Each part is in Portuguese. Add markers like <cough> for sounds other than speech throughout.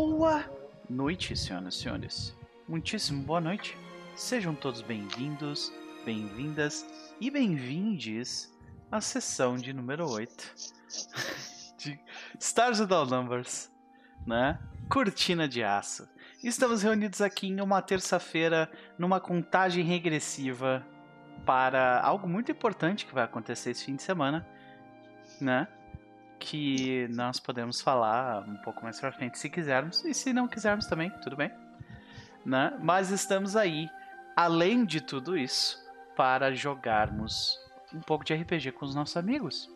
Boa noite, senhoras e senhores. Muitíssimo boa noite. Sejam todos bem-vindos, bem-vindas e bem-vindes à sessão de número 8 <laughs> de Stars Without Numbers, né? Cortina de aço. Estamos reunidos aqui em uma terça-feira numa contagem regressiva para algo muito importante que vai acontecer esse fim de semana, né? Que nós podemos falar um pouco mais pra frente se quisermos, e se não quisermos também, tudo bem, né? Mas estamos aí, além de tudo isso, para jogarmos um pouco de RPG com os nossos amigos,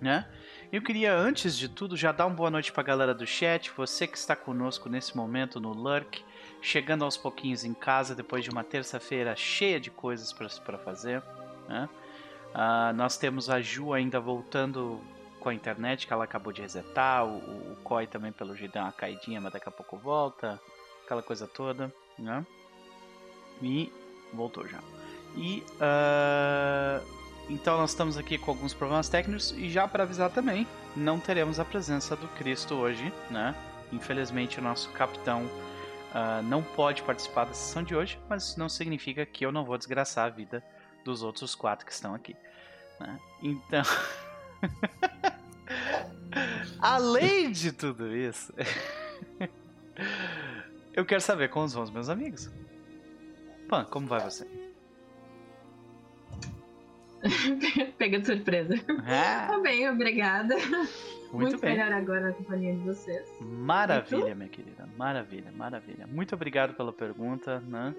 né? Eu queria, antes de tudo, já dar uma boa noite pra galera do chat, você que está conosco nesse momento no Lurk, chegando aos pouquinhos em casa depois de uma terça-feira cheia de coisas para fazer. Né? Uh, nós temos a Ju ainda voltando com a internet, que ela acabou de resetar, o, o Koi também, pelo jeito, deu uma caidinha, mas daqui a pouco volta, aquela coisa toda. Né? E voltou já. E. Uh então nós estamos aqui com alguns problemas técnicos e já para avisar também, não teremos a presença do Cristo hoje, né? Infelizmente o nosso capitão uh, não pode participar da sessão de hoje, mas isso não significa que eu não vou desgraçar a vida dos outros quatro que estão aqui. Né? Então, <laughs> <laughs> além de tudo isso, <laughs> eu quero saber como vão os meus amigos. Pan, como vai você? <laughs> Pega de surpresa. Tá bem, obrigada. Muito, Muito bem. melhor agora na companhia de vocês. Maravilha, minha querida. Maravilha, maravilha. Muito obrigado pela pergunta. Né?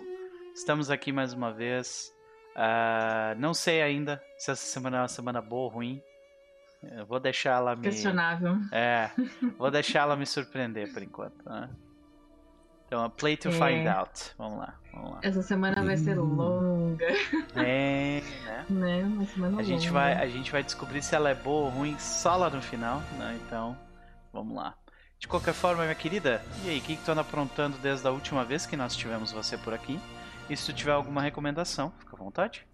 Estamos aqui mais uma vez. Uh, não sei ainda se essa semana é uma semana boa ou ruim. Eu vou deixar ela me. Questionável. É. Vou deixar ela me surpreender por enquanto. Né? Então, play to é. find out. Vamos lá, vamos lá. Essa semana vai ser longa. É, né? <laughs> né? Uma semana a longa. gente vai, a gente vai descobrir se ela é boa ou ruim só lá no final, né? Então, vamos lá. De qualquer forma, minha querida, e aí, o que, que tu anda aprontando desde a última vez que nós tivemos você por aqui? E se tu tiver alguma recomendação, fica à vontade.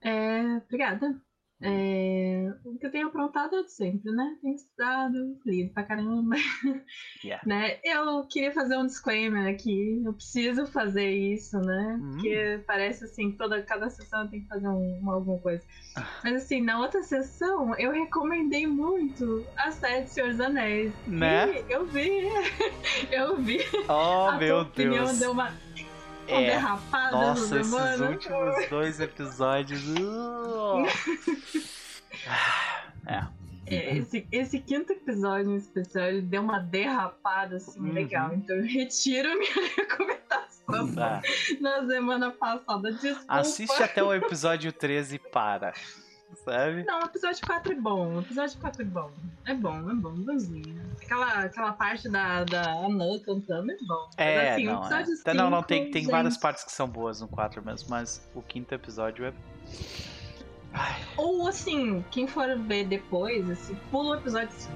É, obrigada. É, o que eu tenho aprontado é de sempre, né? Tenho estudado, lido pra caramba. <laughs> Yeah. né? Eu queria fazer um disclaimer aqui. Eu preciso fazer isso, né? Hum. Porque parece assim, toda cada sessão eu tenho que fazer um, uma, alguma coisa. Ah. Mas assim, na outra sessão eu recomendei muito a série Senhor dos Anéis. Né? E eu vi. <laughs> eu vi. Oh, a meu Deus. Deu uma é. derrapada Nossa, esses mano. últimos dois episódios. Uh. <laughs> é. é. esse, esse quinto episódio em especial, ele deu uma derrapada assim uhum. legal. Então eu retiro minha <laughs> recomendação ah. na semana passada. Desculpa. Assiste até o episódio 13 e para sabe? Não, o episódio 4 é bom. O episódio 4 é bom. É bom, é bom, bonzinho. Aquela, aquela parte da, da Anã cantando é bom. É, mas, assim, não, o episódio é. 5, não, não, tem, tem gente... várias partes que são boas no 4 mesmo, mas o quinto episódio é. Ai. Ou assim, quem for ver depois, assim, pula o episódio 5.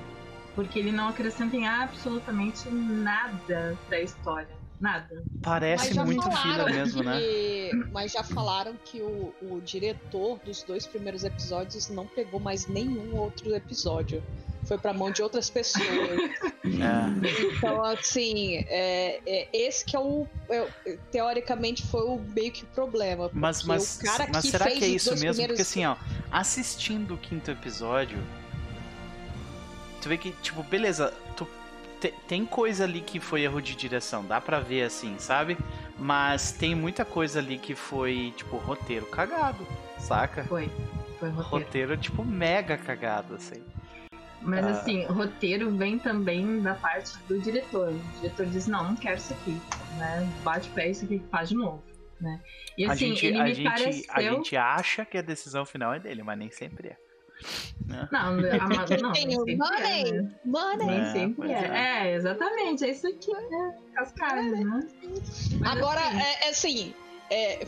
Porque ele não acrescenta em absolutamente nada da história. Nada. Parece muito fila mesmo, né? que... né? Mas já falaram que o, o diretor dos dois primeiros episódios não pegou mais nenhum outro episódio. Foi pra mão de outras pessoas. <laughs> é. Então, assim, é, é, esse que é o. É, teoricamente foi o meio que o problema. Mas, mas, mas será que é isso mesmo? Primeiros... Porque assim, ó, assistindo o quinto episódio, tu vê que, tipo, beleza, tu tem coisa ali que foi erro de direção, dá pra ver assim, sabe? Mas tem muita coisa ali que foi, tipo, roteiro cagado, saca? Foi. Foi roteiro. Roteiro, tipo, mega cagado, assim. Mas uh... assim, o roteiro vem também da parte do diretor. O diretor diz, não, não quero isso aqui, né? Bate pé isso aqui faz de novo. Né? E assim, a gente, ele me gente, pareceu... a gente acha que a decisão final é dele, mas nem sempre é. Né? Não, <laughs> a, não, nem sempre money, é, né? money. É, sempre é. é. é. exatamente, é isso aqui, né? As caras, né? Mas Agora, assim, é, assim é,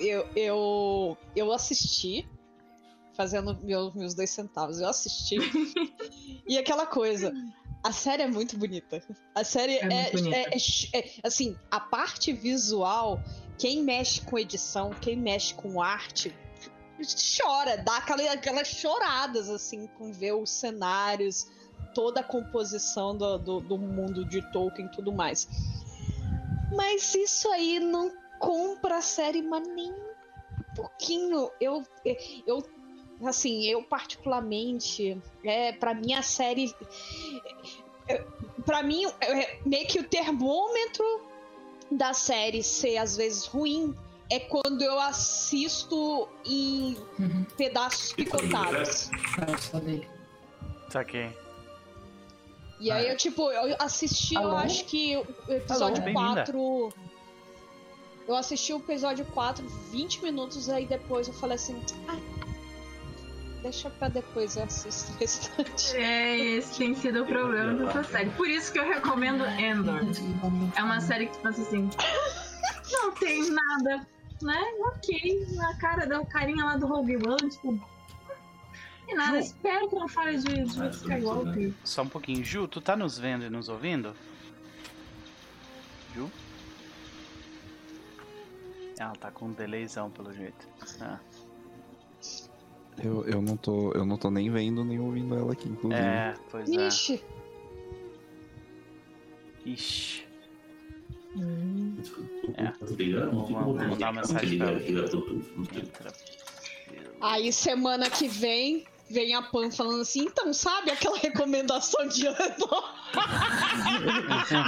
eu, eu, eu assisti, fazendo meus, meus dois centavos, eu assisti, <laughs> e aquela coisa, a série é muito bonita. A série é, é, é, é, assim, a parte visual, quem mexe com edição, quem mexe com arte, chora, dá aquela, aquelas choradas, assim, com ver os cenários. toda a composição do, do, do mundo de Tolkien e tudo mais. Mas isso aí não compra a série, mas nem um pouquinho. Eu, eu assim, eu particularmente, é, para mim a série é, para mim é, meio que o termômetro da série ser às vezes ruim é quando eu assisto em uhum. pedaços picotados. Saquei. E aí eu, tipo, eu assisti, Alô? eu acho que o episódio Alô, 4. Eu assisti o episódio 4, 20 minutos, aí depois eu falei assim. Ah, deixa pra depois eu assisto o restante. É, esse tem sido o problema dessa série. Por isso que eu recomendo Endor. É uma série que, tipo assim, <laughs> não tem nada né? Ok, a cara da carinha lá do Rogue One, tipo. E nada, Ju, espero que não fale de, de Skywalker. Só um pouquinho. Ju, tu tá nos vendo e nos ouvindo? Ju? Ela tá com um delayzão pelo jeito. Ah. Eu, eu, não tô, eu não tô nem vendo nem ouvindo ela aqui, inclusive. É, pois é. Ixi. Ixi. Hum. É. Vou, vou mandar uma mensagem pra ela. Aí semana que vem vem a Pan falando assim, então, sabe aquela <laughs> recomendação de ano?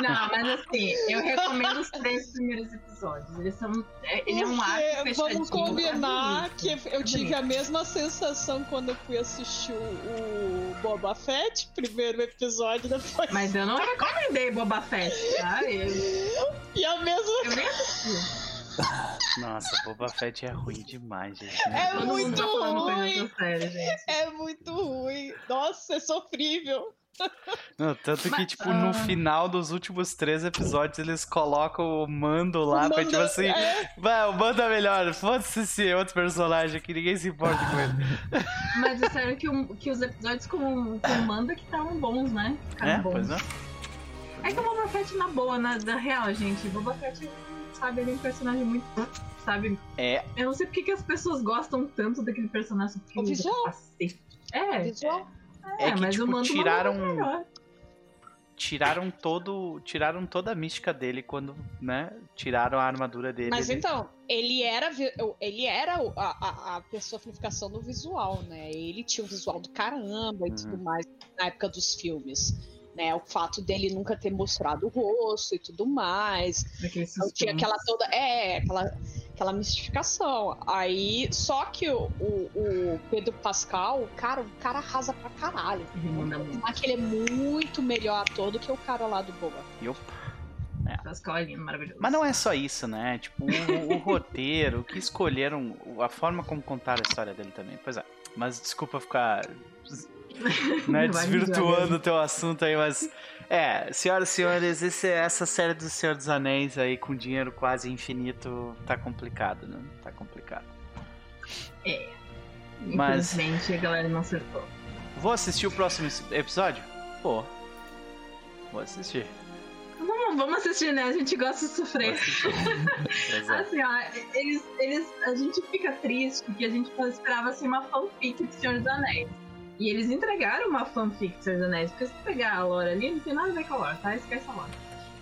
Não, mas assim, eu recomendo os três primeiros episódios. Eles são. É, ele é um arco Vamos combinar que eu tive a mesma sensação quando eu fui assistir o, o Boba Fett, primeiro episódio depois. Mas eu não recomendei Boba Fett, tá? <laughs> Eu... E a mesma. Eu nem assisti. Nossa, Boba Fett é ruim demais, gente. É muito ruim. Série, é muito ruim. Nossa, é sofrível. Não, tanto que, tipo, no final dos últimos três episódios eles colocam o Mando lá, o Mando, pra, tipo assim, é... vai, o Mando é melhor, foda-se esse outro personagem aqui, ninguém se importa com ele. <laughs> Mas disseram que, que os episódios com, com o Mando é que estavam bons, né? Ficaram é, bons. pois é. É que o Boba Fett, na boa, na, da real, gente, Boba Fett sabe? Ele é um personagem muito. Sabe? É. Eu não sei porque que as pessoas gostam tanto daquele personagem. O visual. É. O visual. É, é que, mas tipo, tiraram. Tiraram todo. Tiraram toda a mística dele quando, né? Tiraram a armadura dele. Mas ele... então, ele era. Ele era a, a, a, personificação do visual, né? Ele tinha o visual do caramba e uhum. tudo mais na época dos filmes né? O fato dele nunca ter mostrado o rosto e tudo mais. Então, tinha aquela toda. É, aquela, aquela mistificação. Aí, só que o, o, o Pedro Pascal, cara, o cara arrasa pra caralho. Uhum. Que ele é muito melhor ator do que o cara lá do Boba. Yup. É. Pascal é lindo, maravilhoso. Mas não é só isso, né? Tipo, o, o roteiro, o que escolheram, a forma como contaram a história dele também. Pois é. Mas desculpa ficar <laughs> né, desvirtuando o teu assunto aí, mas. É, senhoras e senhores, esse, essa série do Senhor dos Anéis aí com dinheiro quase infinito tá complicado, né? Tá complicado. É. Mas... Infelizmente a galera não acertou. Vou assistir o próximo episódio? Pô. Vou assistir. Não, vamos assistir, né? A gente gosta de sofrer. <laughs> assim, ó, eles, eles, a gente fica triste porque a gente esperava assim, uma fanfic de Senhor dos Anéis. E eles entregaram uma fanfic de Senhor dos Anéis, porque se pegar a lore ali, não tem nada a ver com a lore, tá? Esquece a lore.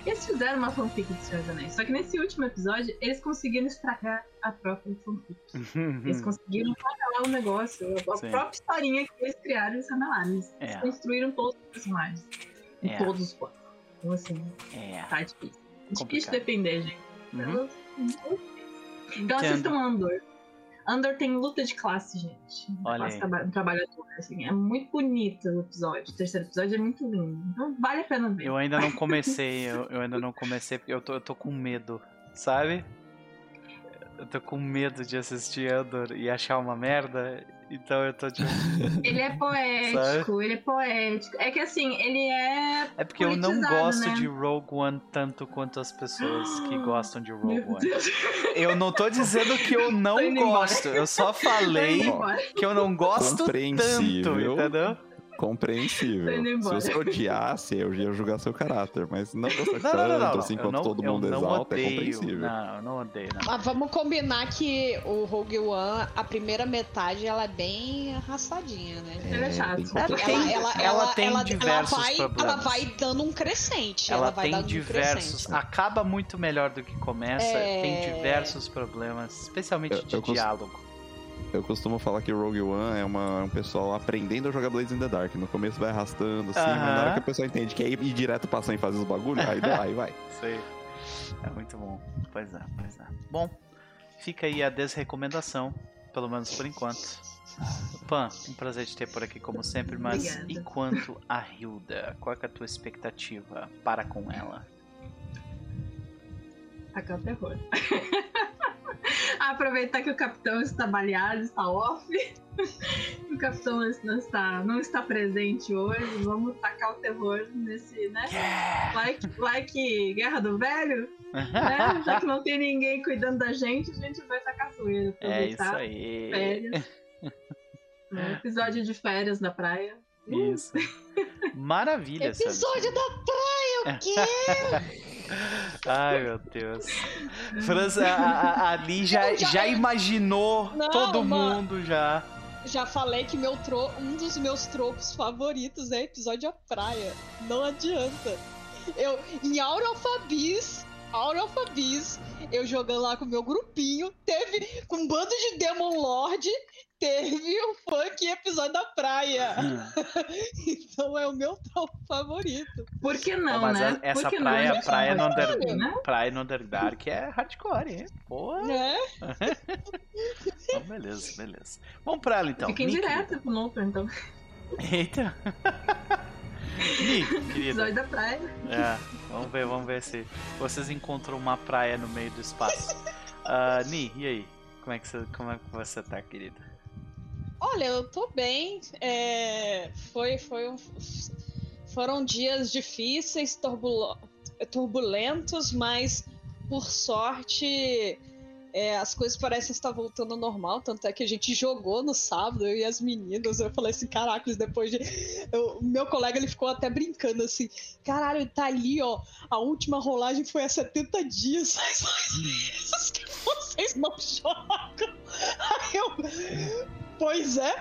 Eles fizeram uma fanfic de Senhor dos Anéis, só que nesse último episódio, eles conseguiram estragar a própria fanfic. <laughs> eles conseguiram lá o negócio, a Sim. própria historinha que eles criaram, eles revelaram. Eles é. construíram todos os personagens. Em é. todos os pontos. Então, assim, é. tá difícil. É difícil depender, gente. Uhum. Então, então assistam Andor. Andor tem luta de classe, gente. Olha classe traba trabalhadora, assim. É muito bonito o episódio. O terceiro episódio é muito lindo. Então vale a pena ver. Eu ainda não <laughs> comecei, eu, eu ainda não comecei porque eu tô, eu tô com medo, sabe? Eu tô com medo de assistir Andor e achar uma merda então eu tô tipo. <laughs> Ele é poético, Sabe? ele é poético. É que assim, ele é. É porque eu não gosto né? de Rogue One tanto quanto as pessoas que <gasps> gostam de Rogue One. Eu não tô dizendo que eu não gosto, eu só falei que eu não gosto tanto, entendeu? Compreensível. Se você odiasse, eu ia julgar seu caráter, mas não gostar Não, não, não, não, tanto assim quanto todo eu mundo não exalta, é odeio, compreensível. Não, eu não odeio, não. Mas vamos combinar que o Rogue One, a primeira metade, ela é bem arrastadinha, né? É chato. tem Ela contra- tem- ela, ela, ela tem ela, diversos ela vai, problemas. Ela vai dando um crescente. Ela, vai tem dando um diversos. crescente. acaba muito melhor do que começa. É. Tem diversos problemas, especialmente Eu- de eu cons- diálogo. Eu costumo falar que Rogue One é uma, um pessoal aprendendo a jogar Blades in the Dark. No começo vai arrastando, assim, mas na hora que a pessoa entende que é ir, ir direto passar e fazer os bagulhos, aí, dá, aí vai. <laughs> Sei. É muito bom. Pois é, pois é. Bom, fica aí a desrecomendação, pelo menos por enquanto. Pan, um prazer te ter por aqui como sempre, mas Obrigada. e quanto a Hilda? Qual é a tua expectativa para com ela? Tacar o terror. <laughs> <laughs> Aproveitar que o capitão está baleado, está off. <laughs> o capitão não está, não está presente hoje. Vamos tacar o terror nesse, né? Like, like Guerra do Velho, né? Já que não tem ninguém cuidando da gente, a gente vai tacar zoeira. É isso aí. Férias. Né? <laughs> Episódio de férias na praia. Uh, Isso. Maravilha, Sam. Episódio da praia, o quê? Ai, meu Deus. França, a, a, ali já, Eu já- já imaginou Não, todo mano. mundo já. Já falei que meu tro... um dos meus tropos favoritos é episódio da praia. Não adianta. Eu, em Aura Alphabis, eu jogando lá com o meu grupinho, teve com um bando de Demon Lord, teve o funk episódio da praia. <laughs> Então é o meu tropo favorito. Por que não, né? a- essa praia, não? praia, no under, Pode, né? praia no Underdark é hardcore, hein? Pô, Né? então, beleza, beleza. Vamos pra ela então. Fiquem direto pro Nupa, então. Eita. <laughs> Mi, querida. Episódio da praia. É, vamos ver, vamos ver se vocês encontram uma praia no meio do espaço. Ah, Ni, e aí? Como é, que você, como é que você tá, querida? Olha, eu tô bem. É, foi, foi um- foram dias difíceis, turbulentos, mas por sorte é, as coisas parecem estar voltando ao normal. Tanto é que a gente jogou no sábado, eu e as meninas. Eu falei assim: caracas, depois de. eu- meu colega ele ficou até brincando assim: caralho, tá ali, ó. A última rolagem foi há 70 dias. <laughs> Mais meses que vocês não jogam. Aí eu. Pois é.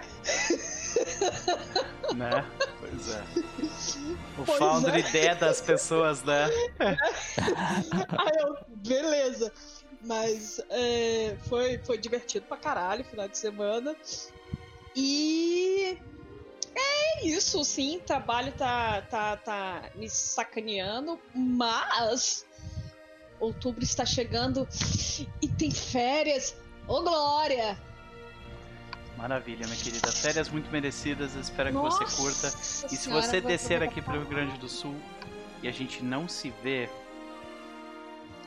Né? Pois é. O Pois founder é. ideia das pessoas, né? <laughs> Aí eu, beleza. Mas é, foi, foi divertido pra caralho final de semana. E é isso, sim. Trabalho tá, tá, tá me sacaneando, mas outubro está chegando e tem férias. Ô, Glória! Maravilha, minha querida. Férias muito merecidas, espero que você Nossa curta. E se você descer aqui pro Rio Grande do Sul e a gente não se vê,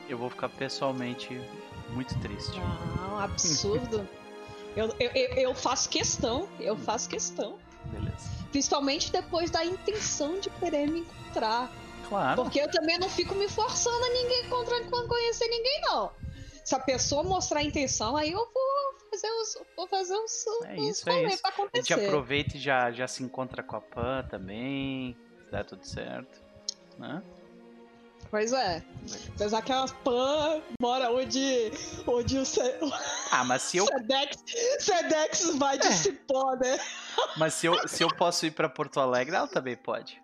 eu vou ficar pessoalmente muito triste. Não, <laughs> absurdo. eu, eu, eu, faço questão, eu faço questão. Beleza. Principalmente depois da intenção de querer me encontrar. Claro. Porque eu também não fico me forçando a ninguém encontrar conhecer ninguém, não. Se a pessoa mostrar a intenção, aí eu vou fazer os. Vou fazer os. É os isso, é isso. A gente aproveita e já, já se encontra com a Pan também. Se der tudo certo. Né? Pois é. Apesar que a Pan mora onde. onde o o Ah, mas se eu, <laughs> Sedex, Sedex vai de É. cipó, né? mas se eu, se eu posso ir pra Porto Alegre, ela também pode.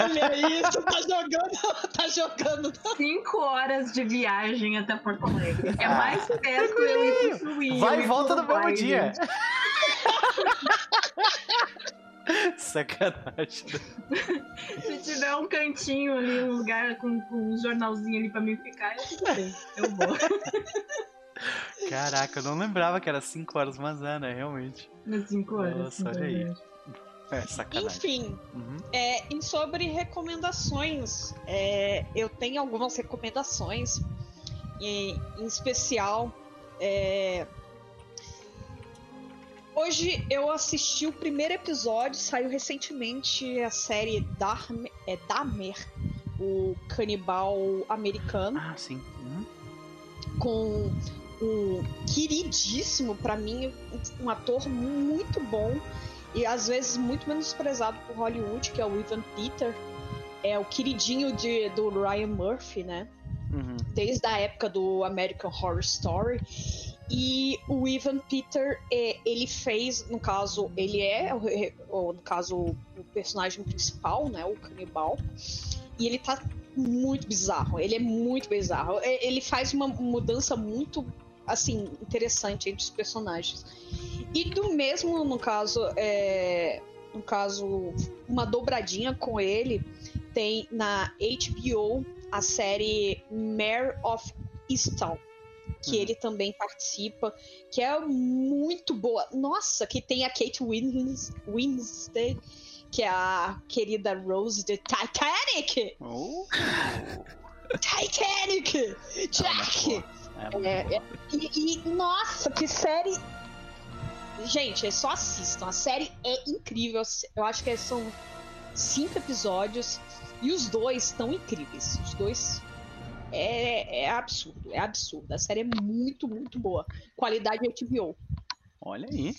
Olha isso, tá jogando. <laughs> Tá jogando. Cinco horas de viagem até Porto Alegre. É Ah, mais perto eu ir pro. Vai e volta no mesmo dia. <laughs> Sacanagem. Se tiver um cantinho ali, um lugar com, com um jornalzinho ali pra mim ficar, eu tudo bem. Eu vou. Caraca, eu não lembrava que era 5 horas, mas é, né? Realmente. Nas cinco horas. Nossa, olha aí. horas. É, sacanagem. Enfim, Uhum. É, e sobre recomendações, é, eu tenho algumas recomendações, e, em especial. é, hoje eu assisti o primeiro episódio, saiu recentemente a série Dahmer, é Dahmer o canibal americano, Ah, sim. Uhum. com um queridíssimo, pra mim, um ator muito bom. E às vezes muito menosprezado por Hollywood, que é o Ivan Peter, é o queridinho de, do Ryan Murphy, né? Uhum. Desde a época do American Horror Story. E o Ivan Peter, é, ele fez, no caso, ele é, no caso, o personagem principal, né? O canibal. E ele tá muito bizarro. Ele é muito bizarro. É, ele faz uma mudança muito, assim, interessante entre os personagens. E do mesmo, no caso, é, no caso, uma dobradinha com ele tem na HBO a série Mare of Easttown que uhum. ele também participa, que é muito boa. Nossa, que tem a Kate Wins Winslet, que é a querida Rose de Titanic. Oh. Titanic! Jack! É, é, é, e, e, nossa, que série. Gente, é só assistam. A série é incrível. Eu acho que são cinco episódios. E os dois estão incríveis. Os dois é, é absurdo, é absurdo. A série é muito, muito boa. Qualidade HBO. Olha aí.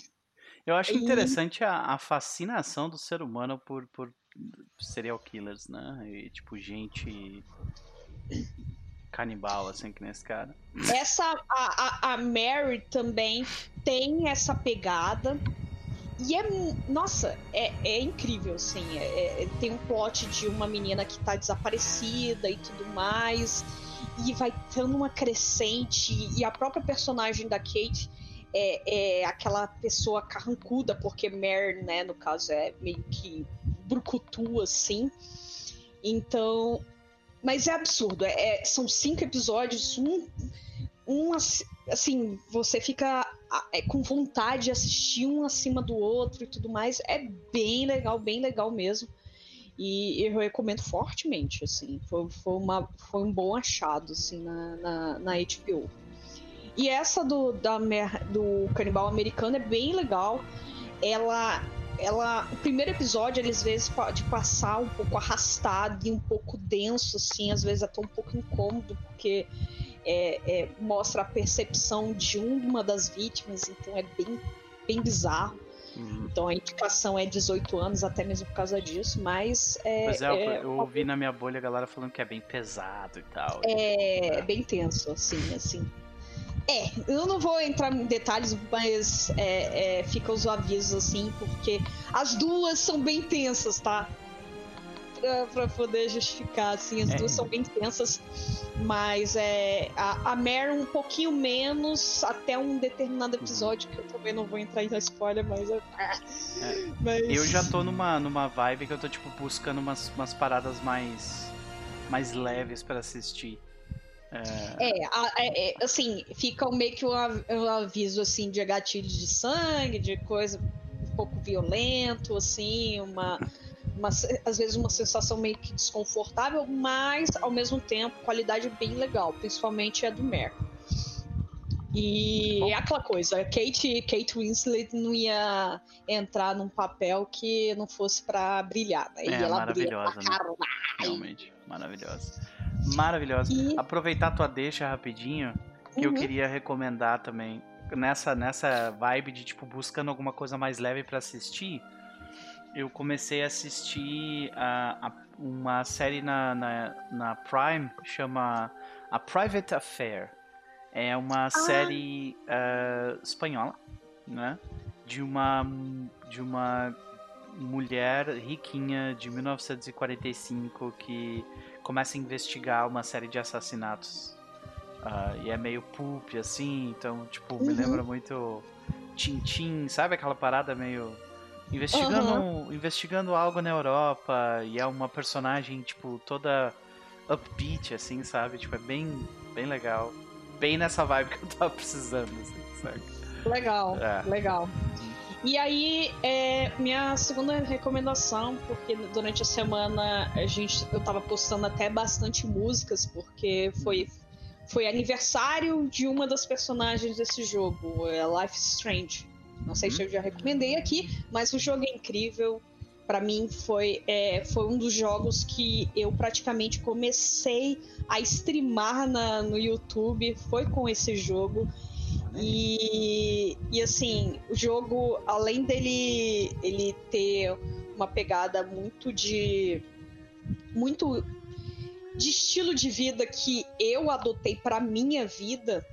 Eu acho e... interessante a, a, fascinação do ser humano por, por serial killers, né? E tipo, gente canibal, assim, que nesse cara. Essa, a, a, a Mary também tem essa pegada. E é, nossa, é, é incrível, assim. É, é, tem um plot de uma menina que tá desaparecida e tudo mais e vai tendo uma crescente e a própria personagem da Kate é, é aquela pessoa carrancuda, porque Mare, né, no caso, é meio que brucutu, assim. Então. Mas é absurdo. É, é, são cinco episódios, um, um assim, você fica é, com vontade de assistir um acima do outro e tudo mais. É bem legal, bem legal mesmo. E eu recomendo fortemente, assim. Foi, foi, uma, foi um bom achado, assim, na, na, na HBO. E essa do, da, do Canibal Americano é bem legal. Ela, ela, o primeiro episódio, ele às vezes pode passar um pouco arrastado e um pouco denso, assim, às vezes até um pouco incômodo, porque é, é, mostra a percepção de uma das vítimas, então é bem, bem bizarro. Uhum. Então a indicação é 18 anos, até mesmo por causa disso, mas. É, mas é, é eu ouvi na minha bolha a galera falando que é bem pesado e tal. É, é. bem tenso, assim, assim. É, eu não vou entrar em detalhes, mas é, é, fica os avisos assim, porque as duas são bem tensas, tá? Pra, pra poder justificar, assim, as é. duas são bem tensas, mas é, a, a Mare um pouquinho menos até um determinado episódio, que eu também não vou entrar em spoiler, mas, é, <laughs> mas... Eu já tô numa, numa vibe que eu tô, tipo, buscando umas, umas paradas mais, mais leves para assistir. É, é, é, assim, fica meio que um, aviso assim de gatilho de sangue, de coisa um pouco violento, assim, uma, uma, às vezes uma sensação meio que desconfortável, mas ao mesmo tempo qualidade bem legal, principalmente a do Mer. E é aquela coisa, Kate, Kate Winslet não ia entrar num papel que não fosse para brilhar, né? E é, ela maravilhosa, né? Realmente, maravilhosa maravilhosa. E... Aproveitar tua deixa rapidinho, que uhum. eu queria recomendar também. Nessa, nessa vibe de, tipo, buscando alguma coisa mais leve para assistir, eu comecei a assistir uh, a, uma série na, na, na, Prime, chama A Private Affair. É uma ah. série uh, espanhola, né? De uma, de uma mulher riquinha de 1945 que começa a investigar uma série de assassinatos. Uh, e é meio pulp, assim, então, tipo, uhum. me lembra muito Tintin, sabe aquela parada meio. Investigando, uhum. investigando algo na Europa, e é uma personagem, tipo, toda upbeat, assim, sabe? Tipo, é bem, bem legal. Bem nessa vibe que eu tava precisando, assim, sabe? Legal, é. legal. E aí, é, minha segunda recomendação, porque durante a semana a gente, eu tava postando até bastante músicas, porque foi, foi aniversário de uma das personagens desse jogo, é Life Strange. Não sei se eu já recomendei aqui, mas o jogo é incrível. Para mim foi, é, foi um dos jogos que eu praticamente comecei a streamar na, no YouTube, foi com esse jogo. E, e assim, o jogo, além dele ele ter uma pegada muito de. muito de estilo de vida que eu adotei para minha vida,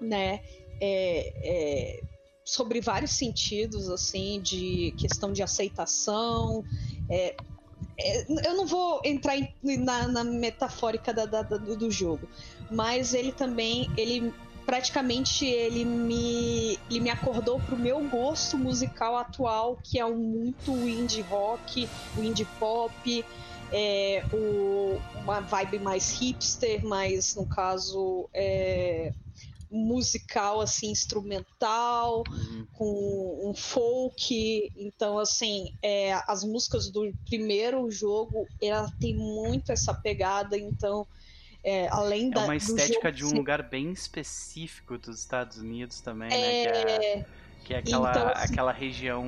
né? É, é, sobre vários sentidos, assim, de questão de aceitação. É, é eu não vou entrar na, na, metafórica da, da, do, do jogo, mas ele também ele praticamente ele me, ele me acordou pro meu gosto musical atual, que é um muito indie rock, indie pop, é, o, uma vibe mais hipster, mas no caso é, musical assim instrumental uhum. com um folk então assim é, as músicas do primeiro jogo ela tem muito essa pegada então é, além é da. É uma estética de um ser... lugar bem específico dos Estados Unidos também, né? Que é, é que é aquela, então, assim... aquela região.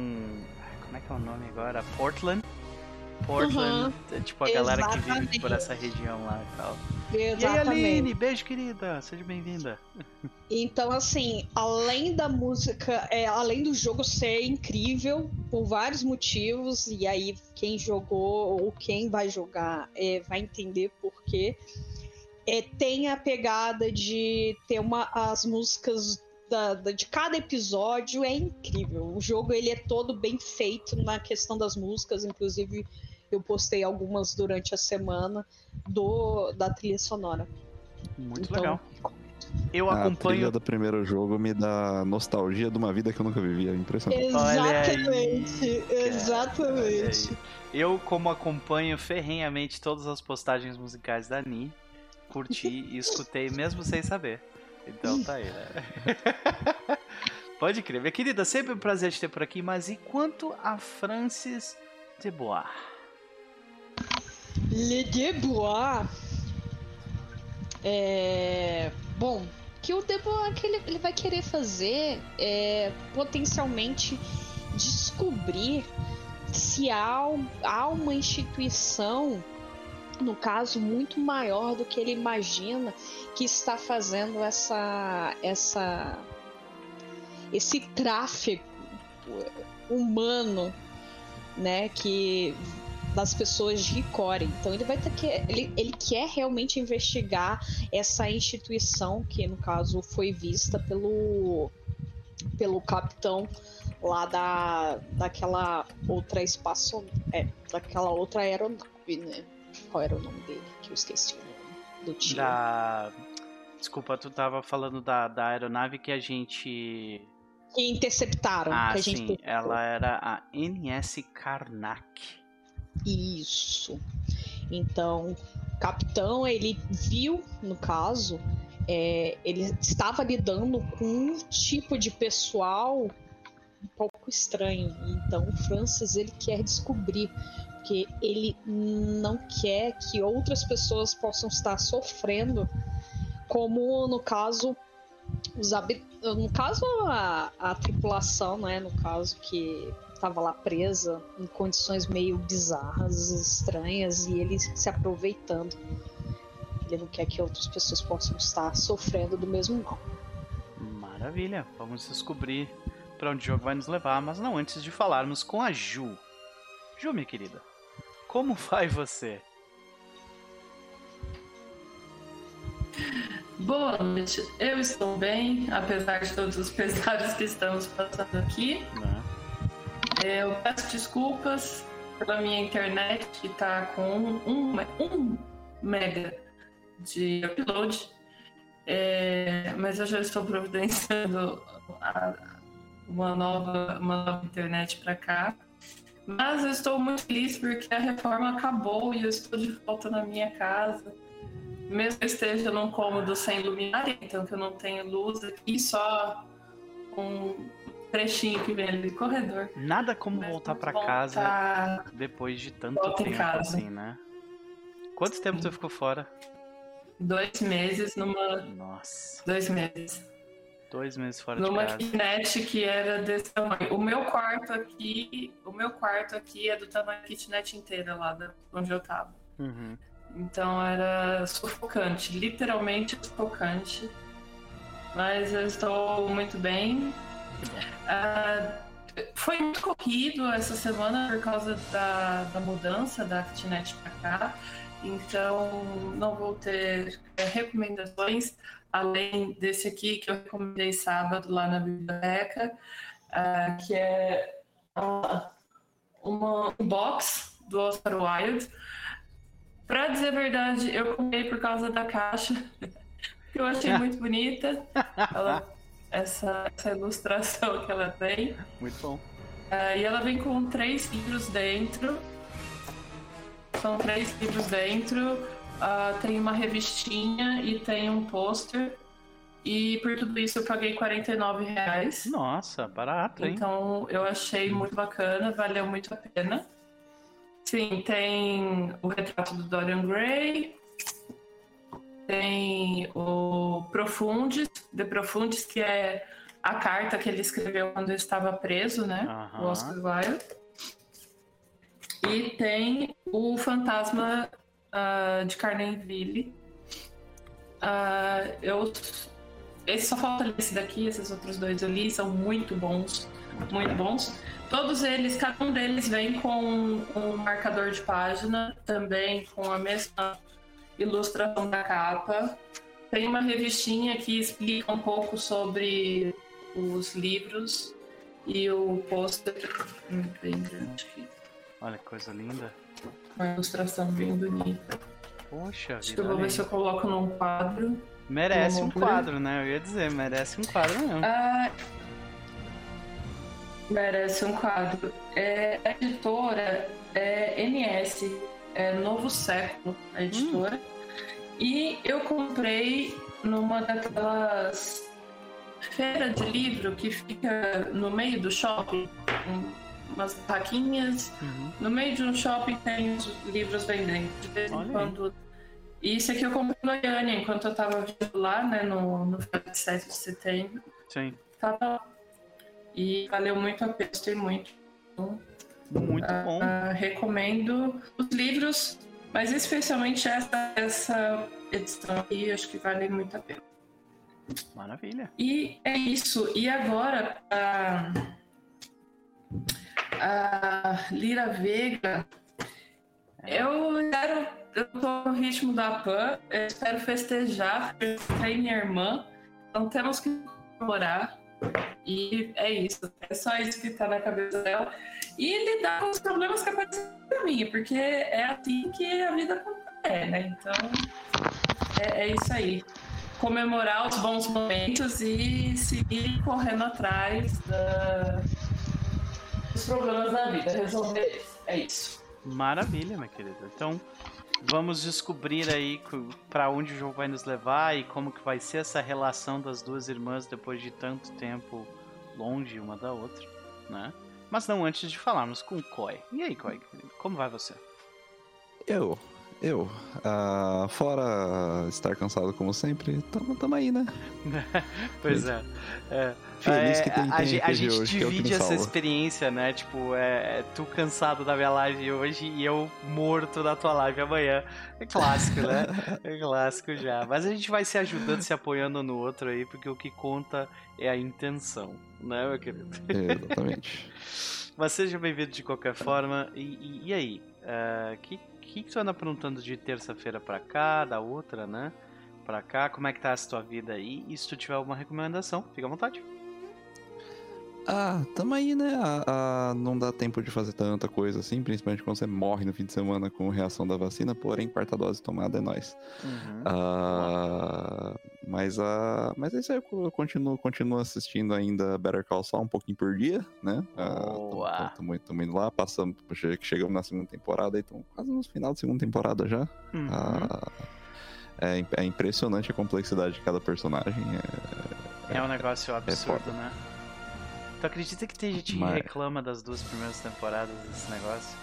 Como é que é o nome agora? Portland? Portland, uhum. tipo a galera Exatamente. que vive por essa região lá e tal. Exatamente. E aí, Aline, beijo querida, seja bem-vinda. Então, assim, além da música, é, além do jogo ser incrível por vários motivos, e aí quem jogou ou quem vai jogar é, vai entender por quê é, tem a pegada de ter uma, as músicas da, da, de cada episódio é incrível. O jogo ele é todo bem feito na questão das músicas, inclusive eu postei algumas durante a semana do da trilha sonora. Muito então, legal. Eu a acompanho. A trilha do primeiro jogo me dá nostalgia de uma vida que eu nunca vivi. É impressionante. Exatamente, exatamente. Eu, como acompanho ferrenhamente todas as postagens musicais da Ni, curti e escutei mesmo sem saber. Então tá aí, né? <laughs> Pode crer. Minha querida, sempre um prazer te ter por aqui, mas e quanto a Francis de Bois? Le Debois. É. Bom, que o Debois que ele, ele vai querer fazer é potencialmente descobrir se há, há uma instituição no caso, muito maior do que ele imagina que está fazendo essa, essa, esse tráfego humano, né, que das pessoas de Core. Então ele vai ter que ele, ele quer realmente investigar essa instituição que no caso foi vista pelo pelo capitão lá da daquela outra espaço é, daquela outra aeronave, né? Qual era o nome dele? Que eu esqueci o nome. Do tio. Da... Desculpa, tu tava falando da, da aeronave que a gente. Que interceptaram. Ah, que sim. Ela era a NS Karnak. Isso. Então, o capitão, ele viu, no caso, é, ele estava lidando com um tipo de pessoal um pouco estranho. Então, o Francis ele quer descobrir porque ele não quer que outras pessoas possam estar sofrendo, como no caso os no caso a, a tripulação, né, no caso que estava lá presa em condições meio bizarras, estranhas e ele se aproveitando. Ele não quer que outras pessoas possam estar sofrendo do mesmo mal. Maravilha, vamos descobrir para onde o jogo vai nos levar, mas não antes de falarmos com a Ju. Ju, minha querida, como vai você? Boa noite. Eu estou bem, apesar de todos os <laughs> pesares que estamos passando aqui. Né? É, eu peço desculpas pela minha internet que está com um, um, um, mega de upload, é, mas eu já estou providenciando a, uma, nova, uma nova internet para cá. Mas eu estou muito feliz porque a reforma acabou e eu estou de volta na minha casa. Mesmo que eu esteja num cômodo sem luminária, então que eu não tenho luz aqui, só um trechinho que vem ali do corredor. Nada como Mas voltar para casa depois de tanto Volta tempo assim, né? Quanto tempo tu ficou fora? Dois meses numa. Nossa. Dois meses. Dois meses fora Numa de casa. kitnet que era desse tamanho. O meu quarto aqui, o meu quarto aqui é do tamanho da kitnet inteira lá da, onde eu tava. Uhum. Então era sufocante, literalmente sufocante. mas eu estou muito bem. Uh, foi muito corrido essa semana por causa da, da mudança da kitnet para cá, então não vou ter é, recomendações além desse aqui que eu recomendei sábado lá na biblioteca, uh, que é uh, uma, um box do Oscar Wilde. Pra dizer a verdade, eu comprei por causa da caixa, <laughs> que eu achei <laughs> muito bonita. Ela, essa, essa ilustração que ela tem. Muito bom. Uh, e ela vem com três livros dentro. São três livros dentro. Uh, tem uma revistinha e tem um pôster. E por tudo isso eu paguei 49 reais. Nossa, barato, hein? Então eu achei muito bacana, valeu muito a pena. Sim, tem o retrato do Dorian Gray, tem o Profundis, The Profundis, que é a carta que ele escreveu quando estava preso, né? Uhum. O Oscar Wilde. E tem o Fantasma uh, de Carneville. Uh, eu esse só falta esse daqui, esses outros dois ali são muito bons, muito bons. Todos eles, cada um deles vem com um marcador de página, também com a mesma ilustração da capa. Tem uma revistinha que explica um pouco sobre os livros e o pôster aqui. Olha que coisa linda. Uma ilustração bem bonita. Poxa, Acho que eu vou ver se eu coloco num quadro. Merece um quadro, né? Eu ia dizer, merece um quadro mesmo. Ah, merece um quadro. É, a editora é NS, é Novo Século, a editora. Hum. E eu comprei numa daquelas feiras de livro que fica no meio do shopping, umas taquinhas. Uhum. No meio de um shopping tem os livros vendendo. De vez em quando e isso aqui eu comprei no Goiânia, enquanto eu tava vindo lá, né, no, no 7 de setembro. Sim. Tava E valeu muito a pena, gostei muito. Muito uh, bom. Uh, recomendo os livros, mas especialmente essa, essa edição aqui, acho que vale muito a pena. Maravilha. E é isso. E agora, a, a Lira Vega, é. eu quero eu tô no ritmo da PAN, eu espero festejar, tem minha irmã, então temos que comemorar. E é isso, é só isso que tá na cabeça dela. E lidar com os problemas que aparecem pra mim, porque é assim que a vida é, né? Então, é, é isso aí. Comemorar os bons momentos e seguir correndo atrás da... dos problemas da vida, resolver eles. É isso. Maravilha, minha querida. Então, Vamos descobrir aí para onde o jogo vai nos levar e como que vai ser essa relação das duas irmãs depois de tanto tempo longe uma da outra, né? Mas não antes de falarmos com o Koi. E aí, Koi, como vai você? Eu eu, uh, fora estar cansado como sempre, tamo, tamo aí, né? <laughs> pois é. é. Feliz que tem, é, tem a, a gente hoje, divide é essa experiência, né? Tipo, é, é, tu cansado da minha live hoje e eu morto da tua live amanhã. É clássico, né? <laughs> É clássico já. Mas a gente vai se ajudando, se apoiando no outro aí, porque o que conta é a intenção, né, meu querido? exatamente. <laughs> Mas seja bem-vindo de qualquer forma. E, e, e aí? Uh, que que, que tu anda aprontando de terça-feira pra cá, da outra, né? Pra cá, como é que tá a tua vida aí? E se tu tiver alguma recomendação, fica à vontade. Ah, tamo aí, né? Ah, ah, não dá tempo de fazer tanta coisa assim, principalmente quando você morre no fim de semana com reação da vacina, porém, quarta dose tomada é nóis. Uhum. Ah, mas, ah, mas é isso aí, eu continuo, continuo assistindo ainda Better Call Saul um pouquinho por dia, né? Ah, tamo, tamo, indo lá, passamos, chegamos na segunda temporada, então quase no final da segunda temporada já. Uhum. Ah, é, é, impressionante a complexidade de cada personagem. É, é um negócio é absurdo, né? Tu acredita que tem gente que Mas... reclama das duas primeiras temporadas desse negócio?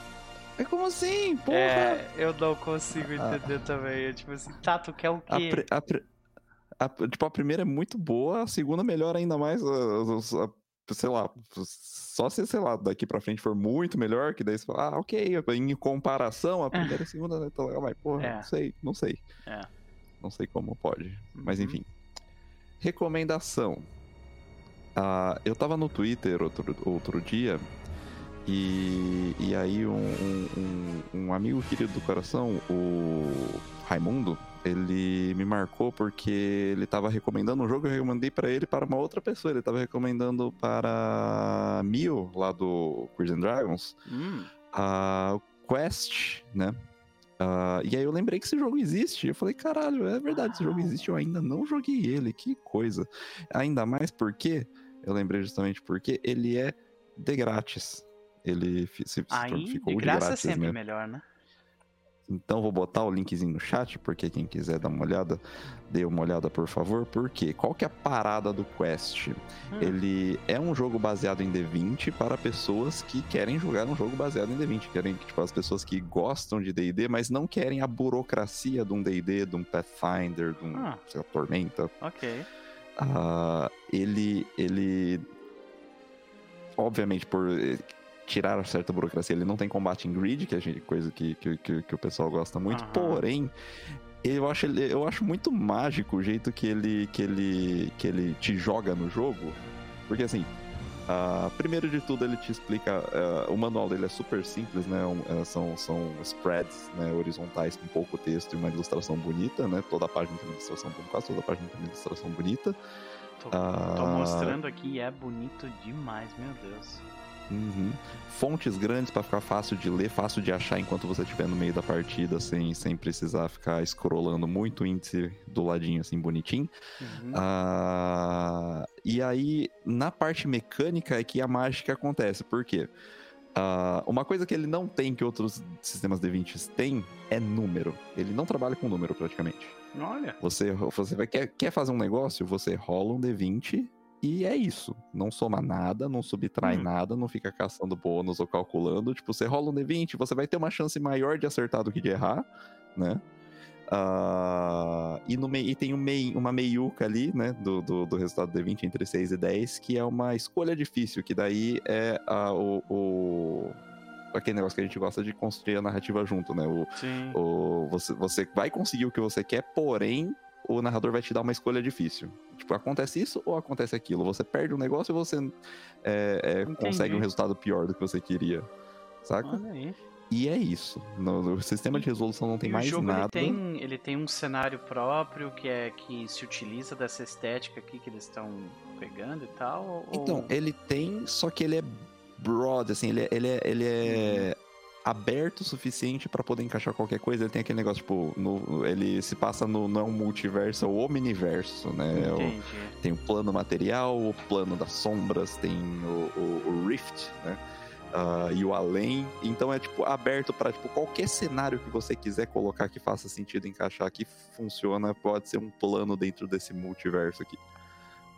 É como assim? Porra! É, eu não consigo ah. entender ah. também. É tipo assim, tá, tu quer o quê? A, a, a, tipo, a primeira é muito boa, a segunda melhora ainda mais. sei lá, só se, sei lá, daqui pra frente for muito melhor, que daí você fala, ah, ok, em comparação, a primeira e a segunda né, tá legal, mas porra, é. não sei, não sei. É. Não sei como pode. Mas uhum. enfim. recomendação. Uh, eu tava no Twitter outro, outro dia e, e aí um, um, um, amigo querido do coração, o Raimundo, ele me marcou porque ele estava recomendando um jogo que eu recomendei para ele para uma outra pessoa. Ele estava recomendando para Mio, lá do Crimson Dragons, hum. a Quest, né? Uh, e aí eu lembrei que esse jogo existe. Eu falei, caralho, é verdade, esse jogo existe. Eu ainda não joguei ele, que coisa. Ainda mais porque, eu lembrei justamente porque ele é de grátis. Ele se, Aí, ficou de graça grátis, é sempre né? melhor, né? Então vou botar o linkzinho no chat, porque quem quiser dar uma olhada, dê uma olhada por favor. Porque qual que é a parada do Quest? Hum. Ele é um jogo baseado em D20 para pessoas que querem jogar um jogo baseado em D20. Querem, tipo, as pessoas que gostam de D&D, mas não querem a burocracia de um D&D, de um Pathfinder, de um ah. Tormenta. Ok. Uh, ele, ele obviamente por tirar certa burocracia. Ele não tem combate em grid, que é coisa que, que, que, que o pessoal gosta muito. Uhum. Porém, eu acho, eu acho muito mágico o jeito que ele, que ele, que ele te joga no jogo. Porque assim, uh, primeiro de tudo ele te explica. Uh, o manual dele é super simples, né? Um, uh, são, são spreads né, horizontais com pouco texto e uma ilustração bonita, né? Toda a página tem uma ilustração, quase toda a página tem uma ilustração bonita. Tô, tô mostrando aqui e é bonito demais, meu Deus. Uhum. Fontes grandes para ficar fácil de ler, fácil de achar enquanto você estiver no meio da partida, sem, sem precisar ficar scrollando muito o índice do ladinho, assim, bonitinho. Uhum. Ah, e aí, na parte mecânica é que a mágica acontece. Por quê? Uh, uma coisa que ele não tem que outros sistemas D20 têm é número. Ele não trabalha com número praticamente. Olha. Você, você vai, quer, quer fazer um negócio, você rola um D20 e é isso. Não soma nada, não subtrai hum. nada, não fica caçando bônus ou calculando. Tipo, você rola um D20, você vai ter uma chance maior de acertar do que de errar, né? Uh, e, no e tem um mei, uma meiuca ali, né, do, do, do, resultado do D20 entre 6 e 10, que é uma escolha difícil, que daí é uh, o, o, aquele negócio que a gente gosta de construir a narrativa junto, né? O, Sim. o, você, você vai conseguir o que você quer, porém o narrador vai te dar uma escolha difícil. Tipo, acontece isso ou acontece aquilo? Você perde um negócio ou você é, é, consegue um resultado pior do que você queria. Saca? Olha aí. E é isso. No, no sistema de resolução não tem mais jogo, nada. Ele tem, ele tem um cenário próprio que é que se utiliza dessa estética aqui que eles estão pegando e tal. Ou... Então, ele tem, só que ele é broad, assim, ele é, ele é, ele é uhum aberto o suficiente para poder encaixar qualquer coisa. Ele tem aquele negócio, tipo, no, ele se passa no não é multiverso, é o omniverso, né? O, tem o plano material, o plano das sombras, tem o, o, o Rift, né? Uh, e o além. Então é tipo aberto para tipo, qualquer cenário que você quiser colocar que faça sentido encaixar que funciona, pode ser um plano dentro desse multiverso aqui.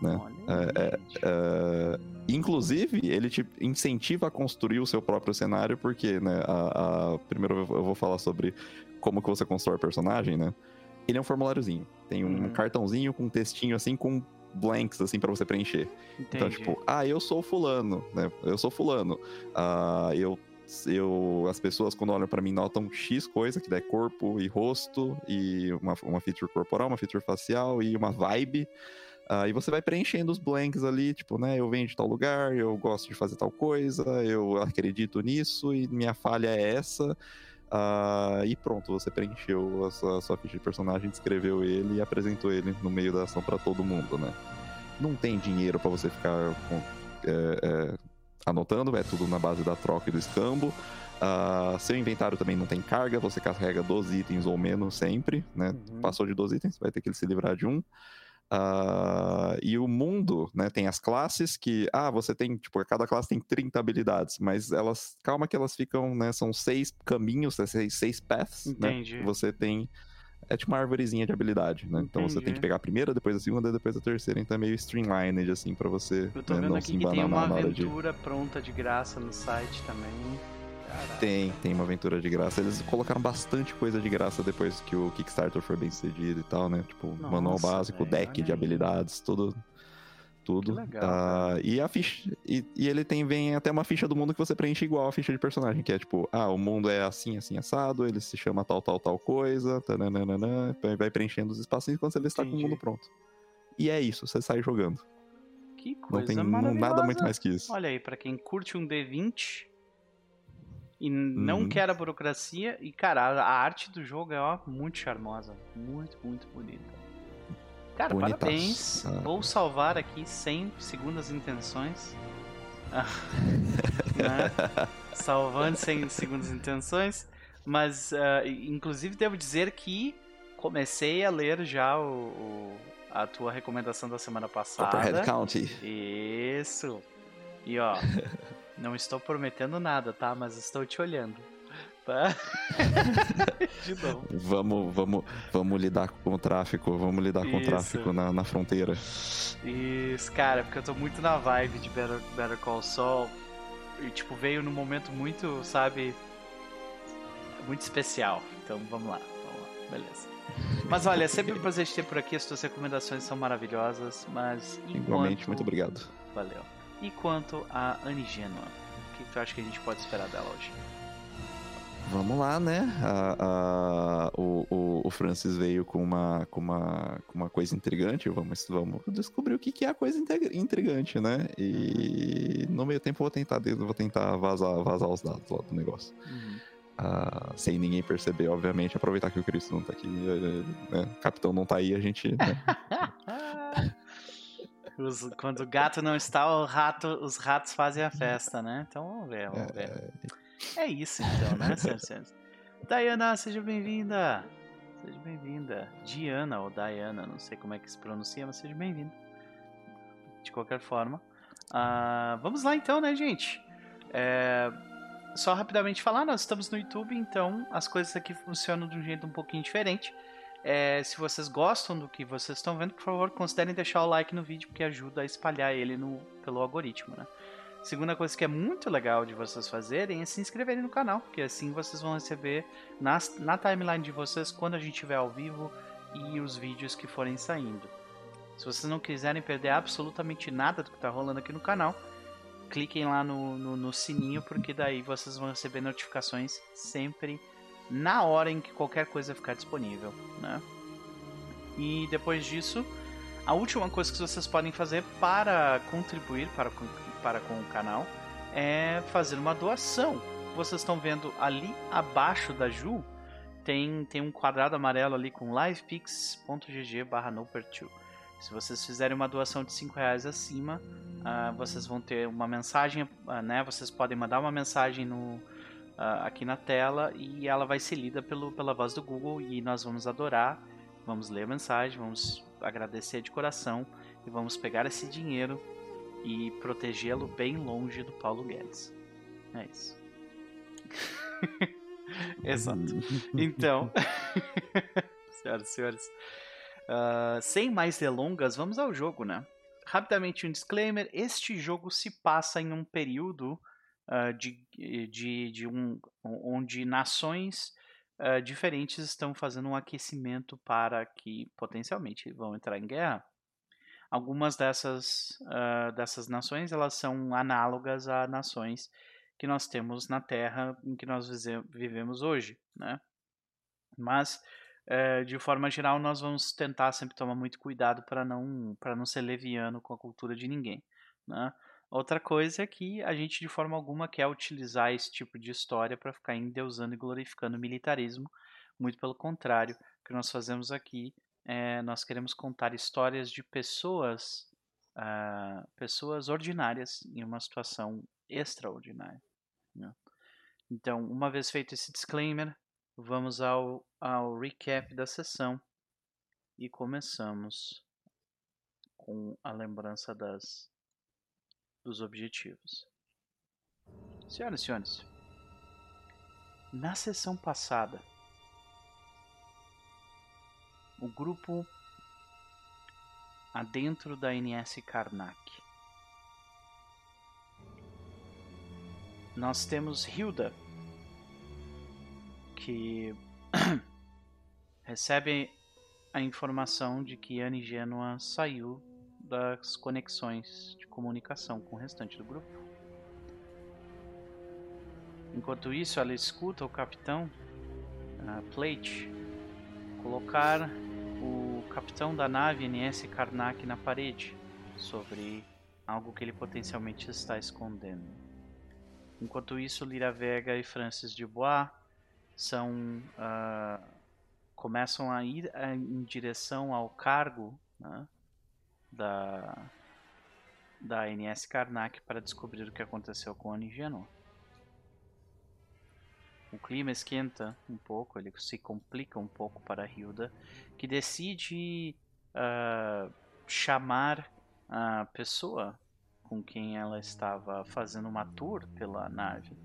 Né? É, é, é, inclusive, ele te incentiva a construir o seu próprio cenário, porque, né, a, a, primeiro eu vou falar sobre como que você constrói o personagem, né? Ele é um formuláriozinho. Tem um uhum. cartãozinho com um textinho assim, com blanks, assim, para você preencher. Então, Entendi. Então, tipo, ah, eu sou fulano, né? Eu sou fulano. Ah, eu eu as pessoas quando olham para mim notam X coisa, que é corpo e rosto e uma, uma feature corporal, uma feature facial e uma vibe. Uh, e você vai preenchendo os blanks ali, tipo, né? Eu venho de tal lugar, eu gosto de fazer tal coisa, eu acredito nisso e minha falha é essa. Uh, e pronto, você preencheu a sua, a sua, ficha de personagem, descreveu ele e apresentou ele no meio da ação para todo mundo, né? Não tem dinheiro para você ficar com, é, é, anotando, é tudo na base da troca e do escambo. Uh, seu inventário também não tem carga, você carrega 12 itens ou menos sempre, né? Uhum. Passou de 12 itens, vai ter que se livrar de um. Uh, e o mundo, né, tem as classes que, ah, você tem, tipo, cada classe tem 30 habilidades, mas elas, calma que elas ficam, né, são seis caminhos, né, seis, seis paths, né, Entendi. né, você tem, é tipo uma árvorezinha de habilidade, né, então Entendi. você tem que pegar a primeira, depois a segunda, depois a terceira, então é meio streamlined, assim, para você Eu tô né, vendo não aqui se que tem uma aventura de... pronta de graça no site também. Tem, tem uma aventura de graça. Eles colocaram bastante coisa de graça depois que o Kickstarter foi bem sucedido e tal, né? Tipo, Nossa, manual básico, véio, deck de habilidades, tudo. Tudo. Legal, uh, e a ficha. E, e, ele tem vem até uma ficha do mundo que você preenche igual a ficha de personagem, que é tipo, ah, o mundo é assim, assim, assado, ele se chama tal, tal, tal coisa, tananana, vai preenchendo os espacinhos quando você vê se tá com o mundo pronto. e é isso, você sai jogando. Que coisa Não tem nada muito mais que isso. Olha aí, para quem curte um D20 e não hum. quer a burocracia, e cara, a arte do jogo é ó, muito charmosa, muito, muito bonita. Cara, Bonitaço. parabéns. Ah. Vou salvar aqui sem segundas intenções. <laughs> né? Salvando sem segundas intenções. Mas, uh, inclusive, devo dizer que comecei a ler já o, o, a tua recomendação da semana passada. Copperhead County. Isso. E ó, <laughs> não estou prometendo nada, tá? Mas estou te olhando. <laughs> De novo. Vamos, vamos, vamos lidar com o tráfico, vamos lidar com Isso. o tráfico na, na fronteira. Isso, cara, porque eu tô muito na vibe de Better, Better Call Saul. E, tipo, veio num momento muito, sabe, muito especial. Então, vamos lá, vamos lá, beleza. Mas olha, é sempre um prazer te ter por aqui, as tuas recomendações são maravilhosas, mas enquanto... Igualmente, muito obrigado. Valeu. E quanto a Anigênua, o que tu acha que a gente pode esperar dela hoje? Vamos lá, né? A, a, o, o, Francis veio com uma, com, uma, com uma coisa intrigante. Vamos, vamos descobrir o que, que é a coisa intrigante, né? E no meio tempo eu vou tentar, vou tentar vazar, vazar os dados lá do negócio. Uhum. Uh, sem ninguém perceber, obviamente. Aproveitar que o Cristo não tá aqui, né? O capitão não tá aí, a gente. Né? <laughs> Os, quando o gato não está, o rato, os ratos fazem a festa, né? Então vamos ver, vamos ver. É... É isso então, né, Santos? Diana, seja bem-vinda! Seja bem-vinda. Diana ou Diana, não sei como é que se pronuncia, mas seja bem-vinda. De qualquer forma. Uh, vamos lá então, né, gente? É, só rapidamente falar, nós estamos no YouTube, então as coisas aqui funcionam de um jeito um pouquinho diferente. É, se vocês gostam do que vocês estão vendo, por favor, considerem deixar o like no vídeo, porque ajuda a espalhar ele no, pelo algoritmo, né? Segunda coisa que é muito legal de vocês fazerem é se inscreverem no canal, porque assim vocês vão receber na, na timeline de vocês quando a gente estiver ao vivo e os vídeos que forem saindo. Se vocês não quiserem perder absolutamente nada do que está rolando aqui no canal, cliquem lá no, no, no, sininho, porque daí vocês vão receber notificações sempre na hora em que qualquer coisa ficar disponível. Né? E depois disso, a última coisa que vocês podem fazer para contribuir para para com o canal é fazer uma doação. Vocês estão vendo ali abaixo da Ju tem, tem um quadrado amarelo ali com livepix.gg barra Se vocês fizerem uma doação de 5 reais acima, uh, vocês vão ter uma mensagem, uh, né? Vocês podem mandar uma mensagem no, uh, aqui na tela e ela vai ser lida pelo, pela voz do Google e nós vamos adorar, vamos ler a mensagem, vamos agradecer de coração e vamos pegar esse dinheiro e protegê-lo bem longe do Paulo Guedes. É isso. <laughs> Exato. Então, <laughs> senhoras e senhores, uh, sem mais delongas, vamos ao jogo, né? Rapidamente um disclaimer: este jogo se passa em um período uh, de, de, de um, onde nações uh, diferentes estão fazendo um aquecimento para que potencialmente vão entrar em guerra. Algumas dessas, uh, dessas nações elas são análogas a nações que nós temos na Terra em que nós vivemos hoje, né? Mas uh, de forma geral nós vamos tentar sempre tomar muito cuidado para não para não ser leviano com a cultura de ninguém, né? Outra coisa é que a gente de forma alguma quer utilizar esse tipo de história para ficar endeusando e glorificando o militarismo, muito pelo contrário, o que nós fazemos aqui é, nós queremos contar histórias de pessoas, uh, pessoas ordinárias em uma situação extraordinária. Né? Então, uma vez feito esse disclaimer, vamos ao, ao recap da sessão e começamos com a lembrança das, dos objetivos. Senhoras e senhores, na sessão passada, o grupo adentro da NS Karnak. Nós temos Hilda, que <clears throat> recebe a informação de que Anne Genoa saiu das conexões de comunicação com o restante do grupo. Enquanto isso, ela escuta o capitão Plate colocar capitão da nave NS Karnak na parede sobre algo que ele potencialmente está escondendo. Enquanto isso, Lira Vega e Francis Dubois são uh, começam a ir uh, em direção ao cargo né, da da NS Karnak para descobrir o que aconteceu com o Anigeno. O clima esquenta um pouco, ele se complica um pouco para Hilda, que decide uh, chamar a pessoa com quem ela estava fazendo uma tour pela nave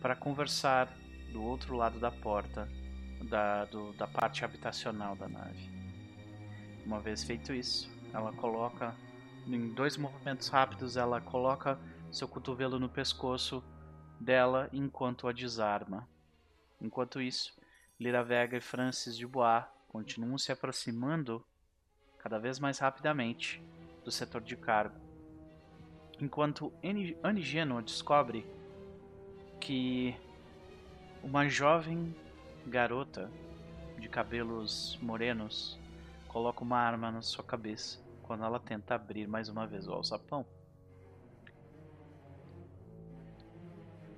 para conversar do outro lado da porta da, do, da parte habitacional da nave. Uma vez feito isso, ela coloca em dois movimentos rápidos ela coloca seu cotovelo no pescoço dela enquanto a desarma. Enquanto isso, Lira Vega e Francis Dubois continuam se aproximando cada vez mais rapidamente do setor de cargo. Enquanto Anigeno descobre que uma jovem garota de cabelos morenos coloca uma arma na sua cabeça quando ela tenta abrir mais uma vez o alçapão.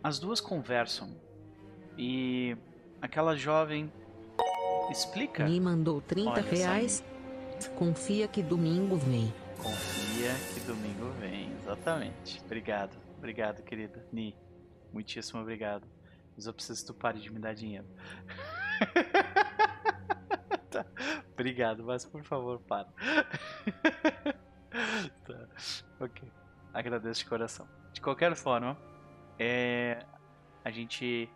As duas conversam e aquela jovem explica. Me mandou 30 Olha, reais. Confia que domingo vem. Confia que domingo vem, exatamente. Obrigado, obrigado, querida Ni. Muitíssimo obrigado. Mas eu preciso que tu pare de me dar dinheiro. <laughs> tá. Obrigado, mas por favor, para. <laughs> tá. Ok. Agradeço de coração. De qualquer forma, é... a gente.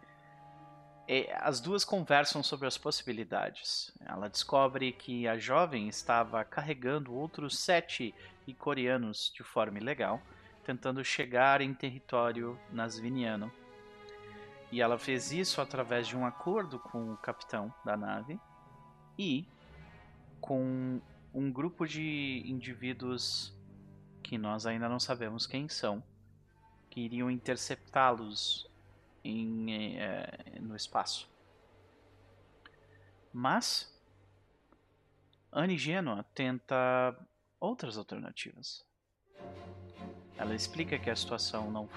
É... As duas conversam sobre as possibilidades. Ela descobre que a jovem estava carregando outros sete coreanos de forma ilegal, tentando chegar em território nasviniano e ela fez isso através de um acordo com o capitão da nave e com um grupo de indivíduos que nós ainda não sabemos quem são, que iriam interceptá-los é, no espaço. Mas Anne Genoa tenta outras alternativas. Ela explica que a situação não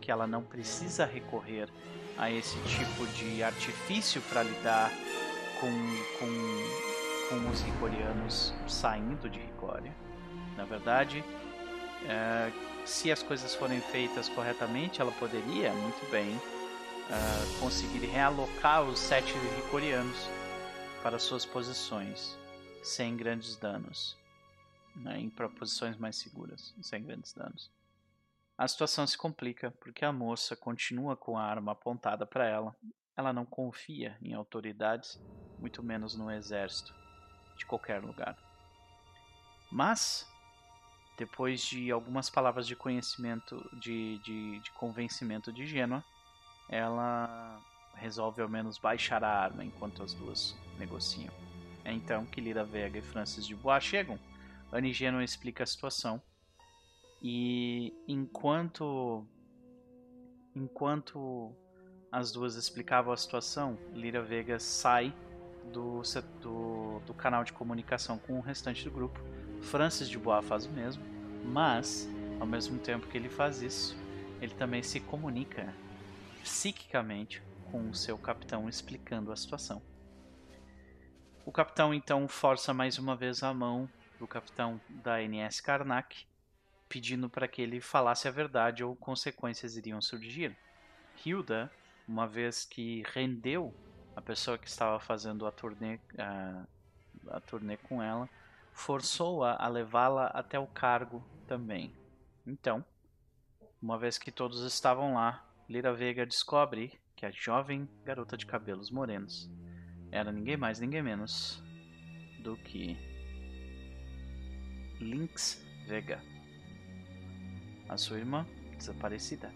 que ela não precisa recorrer a esse tipo de artifício para lidar com, com, com os ricorianos saindo de Ricória. Na verdade, é, se as coisas forem feitas corretamente, ela poderia muito bem é, conseguir realocar os sete ricorianos para suas posições sem grandes danos né, em proposições mais seguras, sem grandes danos. A situação se complica porque a moça continua com a arma apontada para ela. Ela não confia em autoridades, muito menos no exército, de qualquer lugar. Mas, depois de algumas palavras de conhecimento, de, de, de convencimento de Gênua, ela resolve ao menos baixar a arma enquanto as duas negociam. É então que Lira Vega e Francis de Bois chegam Anigeno explica a situação. E enquanto enquanto as duas explicavam a situação, Lira Vega sai do, do, do canal de comunicação com o restante do grupo. Francis de Bois faz o mesmo, mas ao mesmo tempo que ele faz isso, ele também se comunica psiquicamente com o seu capitão explicando a situação. O capitão então força mais uma vez a mão do capitão da NS Karnak, pedindo para que ele falasse a verdade ou consequências iriam surgir. Hilda, uma vez que rendeu a pessoa que estava fazendo a turnê, a, a turnê com ela, forçou-a a, a levá-la até o cargo também. Então, uma vez que todos estavam lá, Lira Vega descobre que a jovem garota de cabelos morenos era ninguém mais, ninguém menos do que Lynx Vega, a sua irmã desaparecida.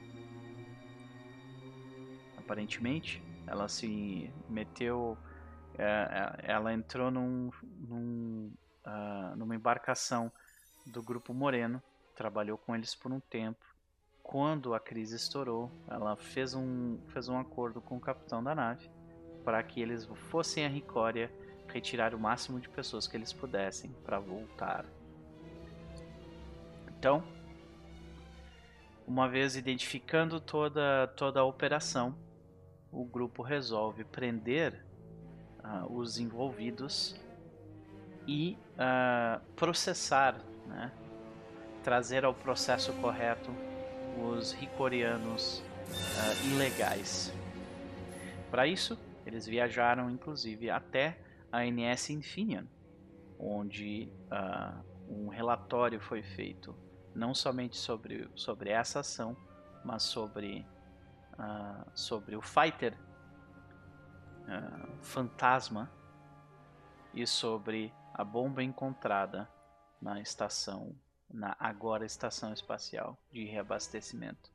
Aparentemente, ela se meteu, é, é, ela entrou num, num, uh, numa embarcação do grupo Moreno, trabalhou com eles por um tempo. Quando a crise estourou, ela fez um, fez um acordo com o capitão da nave para que eles fossem a Ricória retirar o máximo de pessoas que eles pudessem para voltar. Então, uma vez identificando toda, toda a operação, o grupo resolve prender uh, os envolvidos e uh, processar, né, trazer ao processo correto os ricorianos uh, ilegais. Para isso, eles viajaram inclusive até a NS Infineon, onde um relatório foi feito não somente sobre, sobre essa ação, mas sobre, uh, sobre o fighter uh, fantasma e sobre a bomba encontrada na estação, na agora estação espacial de reabastecimento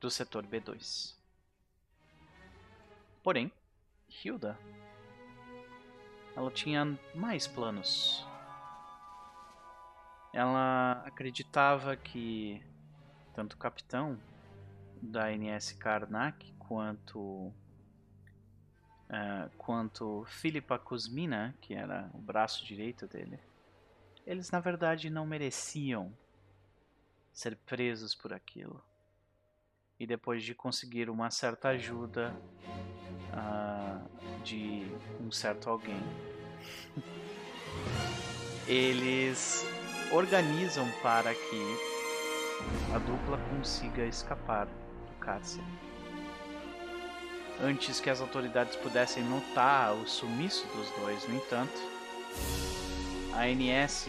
do setor B2. Porém, Hilda ela tinha mais planos. Ela acreditava que tanto o capitão da NS Karnak quanto uh, quanto Filipa Kuzmina, que era o braço direito dele, eles na verdade não mereciam ser presos por aquilo. E depois de conseguir uma certa ajuda uh, de um certo alguém, <laughs> eles organizam para que a dupla consiga escapar cárcere. Antes que as autoridades pudessem notar o sumiço dos dois, no entanto, a NS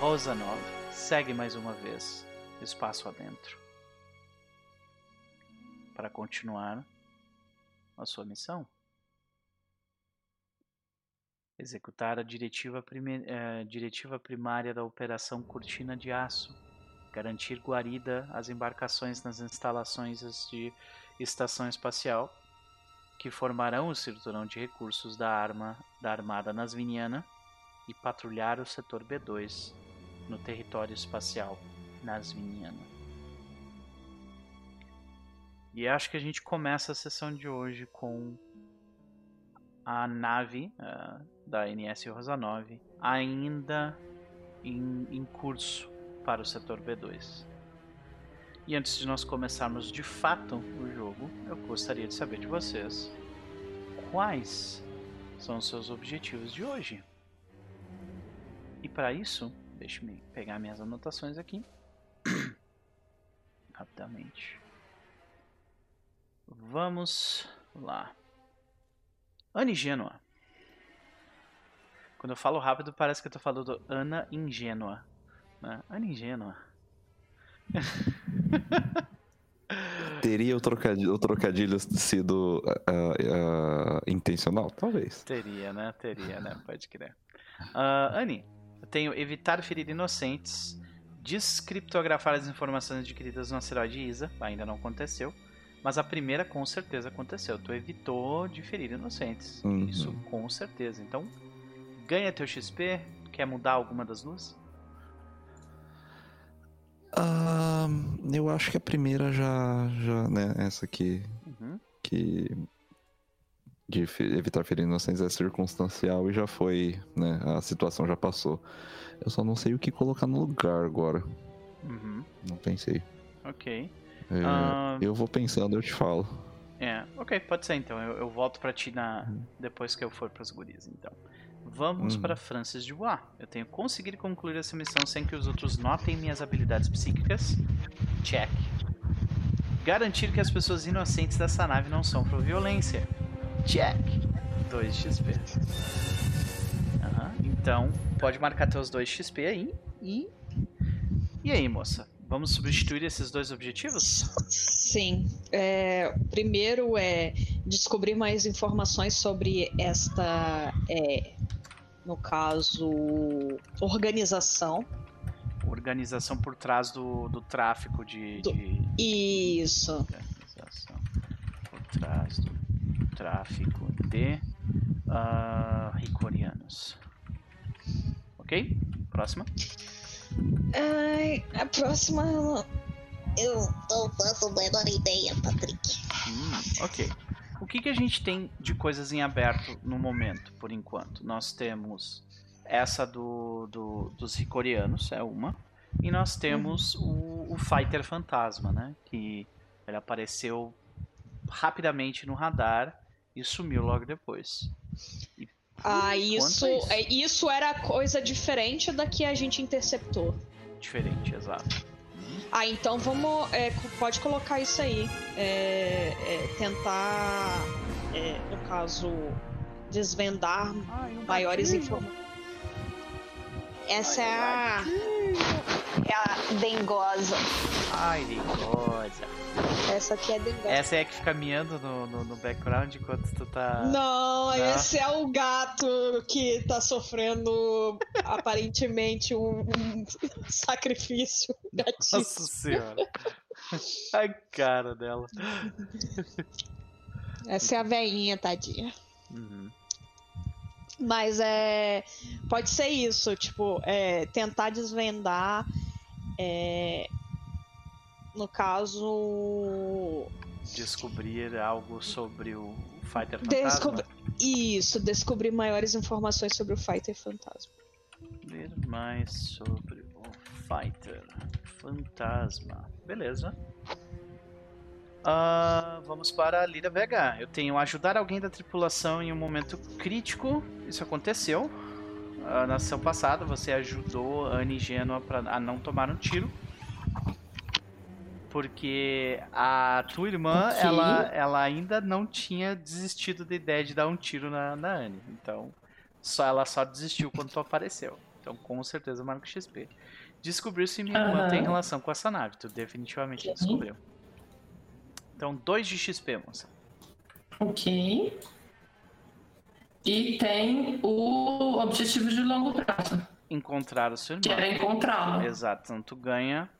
Rosanov segue mais uma vez espaço adentro para continuar a sua missão. Executar a diretiva, prime... eh, diretiva primária da Operação Cortina de Aço. Garantir guarida às embarcações nas instalações de estação espacial, que formarão o cinturão de recursos da, arma, da Armada Nasviniana, e patrulhar o setor B2 no território espacial Nasviniano. E acho que a gente começa a sessão de hoje com a nave uh, da NS Rosanov ainda em, em curso para o setor B2. E antes de nós começarmos de fato o jogo, eu gostaria de saber de vocês quais são os seus objetivos de hoje. E para isso, deixe-me pegar minhas anotações aqui <coughs> rapidamente. Vamos lá. Ana Ingênua. Quando eu falo rápido, parece que eu tô falando Ana Ingênua. Né? Ana Ingênua. <laughs> Teria o trocadilho, o trocadilho sido uh, uh, intencional? Talvez. Teria, né? Teria, né? Pode crer. Uh, Anne, eu tenho evitar ferir inocentes, descriptografar as informações adquiridas no asteroide Isa, ainda não aconteceu. Mas a primeira com certeza aconteceu. Tu evitou de ferir inocentes. Uhum. Isso com certeza. Então, ganha teu XP. Quer mudar alguma das duas? Uh, eu acho que a primeira já, já né, essa aqui, uhum. que de evitar ferir inocentes é circunstancial e já foi, né, a situação já passou. Eu só não sei o que colocar no lugar agora. Uhum. Não pensei. Ok. É, uh... Eu vou pensando, eu te falo. É, ok, pode ser então. Eu, eu volto para ti na... Uhum. depois que eu for pras gurias, então. Vamos uhum. para Francis Dubois. Eu tenho conseguir concluir essa missão sem que os outros notem minhas habilidades psíquicas. Check. Garantir que as pessoas inocentes dessa nave não sofram violência. Check. 2 XP. Uhum. Então, pode marcar teus 2 XP aí. E. E aí, moça? Vamos substituir esses dois objetivos? Sim. É, primeiro é descobrir mais informações sobre esta, é, no caso, organização. Organização por trás do, do tráfico de, do... de... Isso. Organização por trás do tráfico de uh, ricorianos. Ok? Próxima. Ai, a próxima eu não faço a menor ideia, Patrick. Hum, ok. O que, que a gente tem de coisas em aberto no momento, por enquanto? Nós temos essa do, do dos Ricorianos, é uma. E nós temos uhum. o, o Fighter Fantasma, né? Que ele apareceu rapidamente no radar e sumiu logo depois. E, ah, isso, é isso? É, isso era coisa diferente da que a gente interceptou. Diferente, exato. Ah, então vamos. É, pode colocar isso aí. É, é, tentar, é, no caso, desvendar Ai, maiores informações. Essa Ai, é a. É a dengosa. Ai, dengosa. Essa aqui é dengosa. Essa é a que fica miando no, no, no background enquanto tu tá. Não, Não, esse é o gato que tá sofrendo aparentemente um, um sacrifício. Gatíssimo. Nossa senhora. Ai, cara dela. Essa é a velhinha, tadinha. Uhum. Mas é. Pode ser isso, tipo, é, tentar desvendar. É, no caso. Descobrir algo sobre o Fighter Fantasma. Descob... Isso, descobrir maiores informações sobre o Fighter Fantasma. Ver mais sobre o Fighter Fantasma. Beleza. Uh, vamos para a Lira Vega. Eu tenho ajudar alguém da tripulação em um momento crítico. Isso aconteceu. Uh, na sessão passada, você ajudou a Anne e Genoa pra, a não tomar um tiro. Porque a tua irmã, okay. ela, ela ainda não tinha desistido da ideia de dar um tiro na, na Anne. Então, só, ela só desistiu quando tu apareceu. Então, com certeza, marca XP. Descobriu se minha irmã tem relação com essa nave. Tu definitivamente okay. descobriu. Então, 2 de XP, moça. Ok. E tem o objetivo de longo prazo. Encontrar o seu irmão. Que é encontrá-lo. Exato. Então, tu ganha.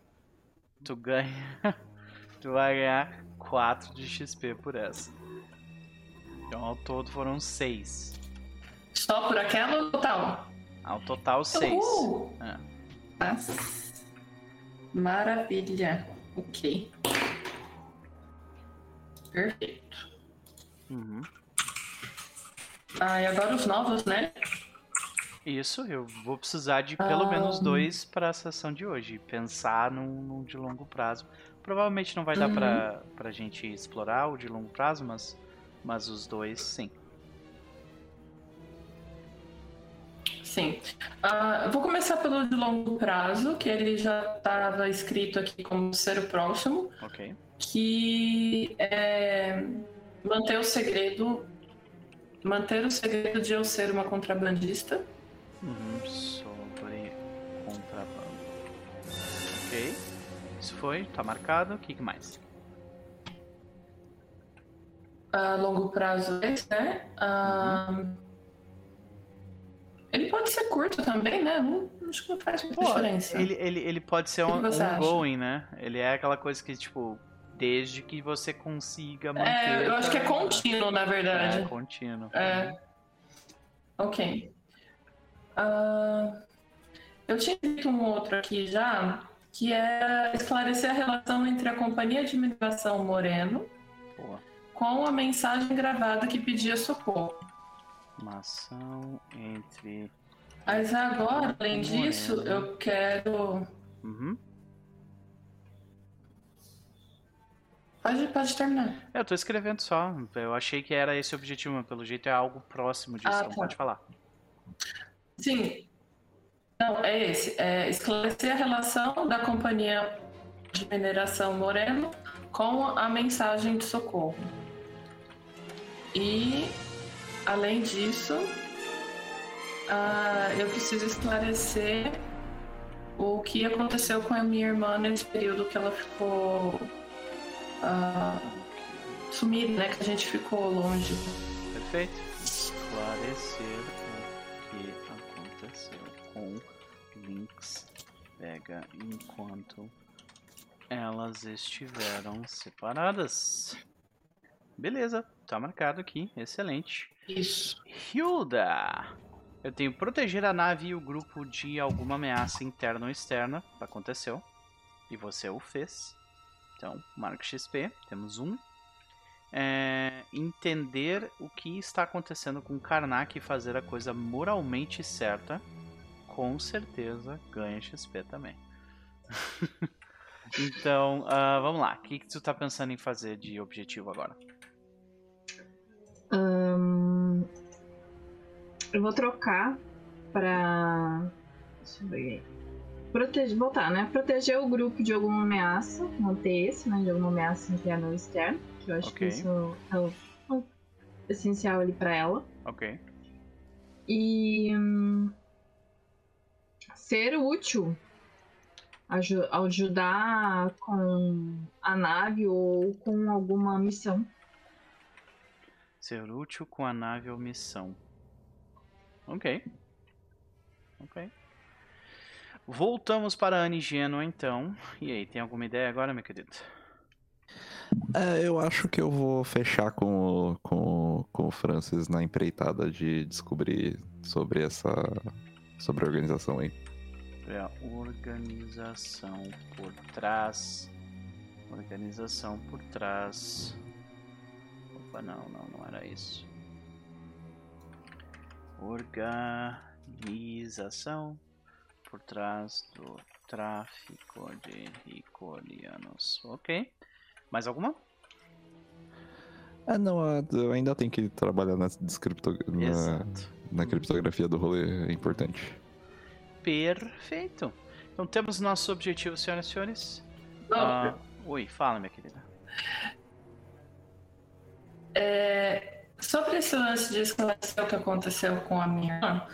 Tu ganha. <laughs> tu vai ganhar 4 de XP por essa. Então, ao todo foram 6. Só por aquela ou total? Ao total, 6. É. Maravilha. Ok. Perfeito. Uhum. Ah, e agora os novos, né? Isso, eu vou precisar de pelo ah, menos dois para a sessão de hoje. Pensar num, num, de longo prazo. Provavelmente não vai dar uhum. pra, pra gente explorar o de longo prazo, mas, mas os dois sim. Sim. Uh, vou começar pelo de longo prazo, que ele já estava escrito aqui como ser o próximo. Ok que é manter o segredo, manter o segredo de eu ser uma contrabandista. Uhum, sobre contrabando. Ok. Isso foi, tá marcado. O que mais? A longo prazo esse, né? Uhum. Ele pode ser curto também, né? Não, acho que não faz muita Pô, diferença. Ele, ele, ele pode ser um, ongoing, né? Ele é aquela coisa que, tipo, Desde que você consiga é, manter. É, eu acho que é contínuo, na verdade. É, contínuo. É. Ok. Uh, eu tinha dito um outro aqui já, que é esclarecer a relação entre a companhia de mineração Moreno Boa. com a mensagem gravada que pedia socorro. Uma ação entre. Mas agora, além disso, eu quero. Uhum. Pode, pode terminar. Eu tô escrevendo só. Eu achei que era esse o objetivo, mas pelo jeito é algo próximo disso. Ah, tá. Pode falar. Sim. Não, é esse. É esclarecer a relação da companhia de mineração Moreno com a mensagem de socorro. E, além disso, uh, eu preciso esclarecer o que aconteceu com a minha irmã nesse período que ela ficou uh, sumir, né? Que a gente ficou longe. Perfeito. Esclarecer o que aconteceu com Lynx Pega enquanto elas estiveram separadas. Beleza, tá marcado aqui, excelente. Isso. Hilda! Eu tenho proteger a nave e o grupo de alguma ameaça interna ou externa. Aconteceu. E você o fez. Então, marco XP, temos um. é, entender o que está acontecendo com Karnak e fazer a coisa moralmente certa, com certeza ganha XP também. <laughs> então, uh, vamos lá. O que, que tu está pensando em fazer de objetivo agora? Eu vou trocar para. Deixa eu ver. Proteger, voltar, né? Proteger o grupo de alguma ameaça, manter esse, né? De alguma ameaça interna ou externa que eu acho okay. que isso é o, o essencial ali para ela. Ok. E hum, ser útil, aj ajudar com a nave ou com alguma missão. Ser útil com a nave ou missão. Ok. Ok. Voltamos para a Anigeno então. E aí, tem alguma ideia agora, meu querido? É, eu acho que eu vou fechar com o, com, com o Francis na empreitada de descobrir sobre essa. sobre a organização aí. É a organização por trás. Organização por trás. Opa, não, não, não era isso. Organização por trás do tráfico de ricolianos. Ok. Mais alguma? Ah, não, eu ainda tenho que trabalhar na, na, na criptografia do rolê, é importante. Perfeito. Então temos nosso objetivo, senhoras e senhores. Ah, oi, fala, minha querida. É, sobre esse lance de esclarecer o que aconteceu com a minha irmã,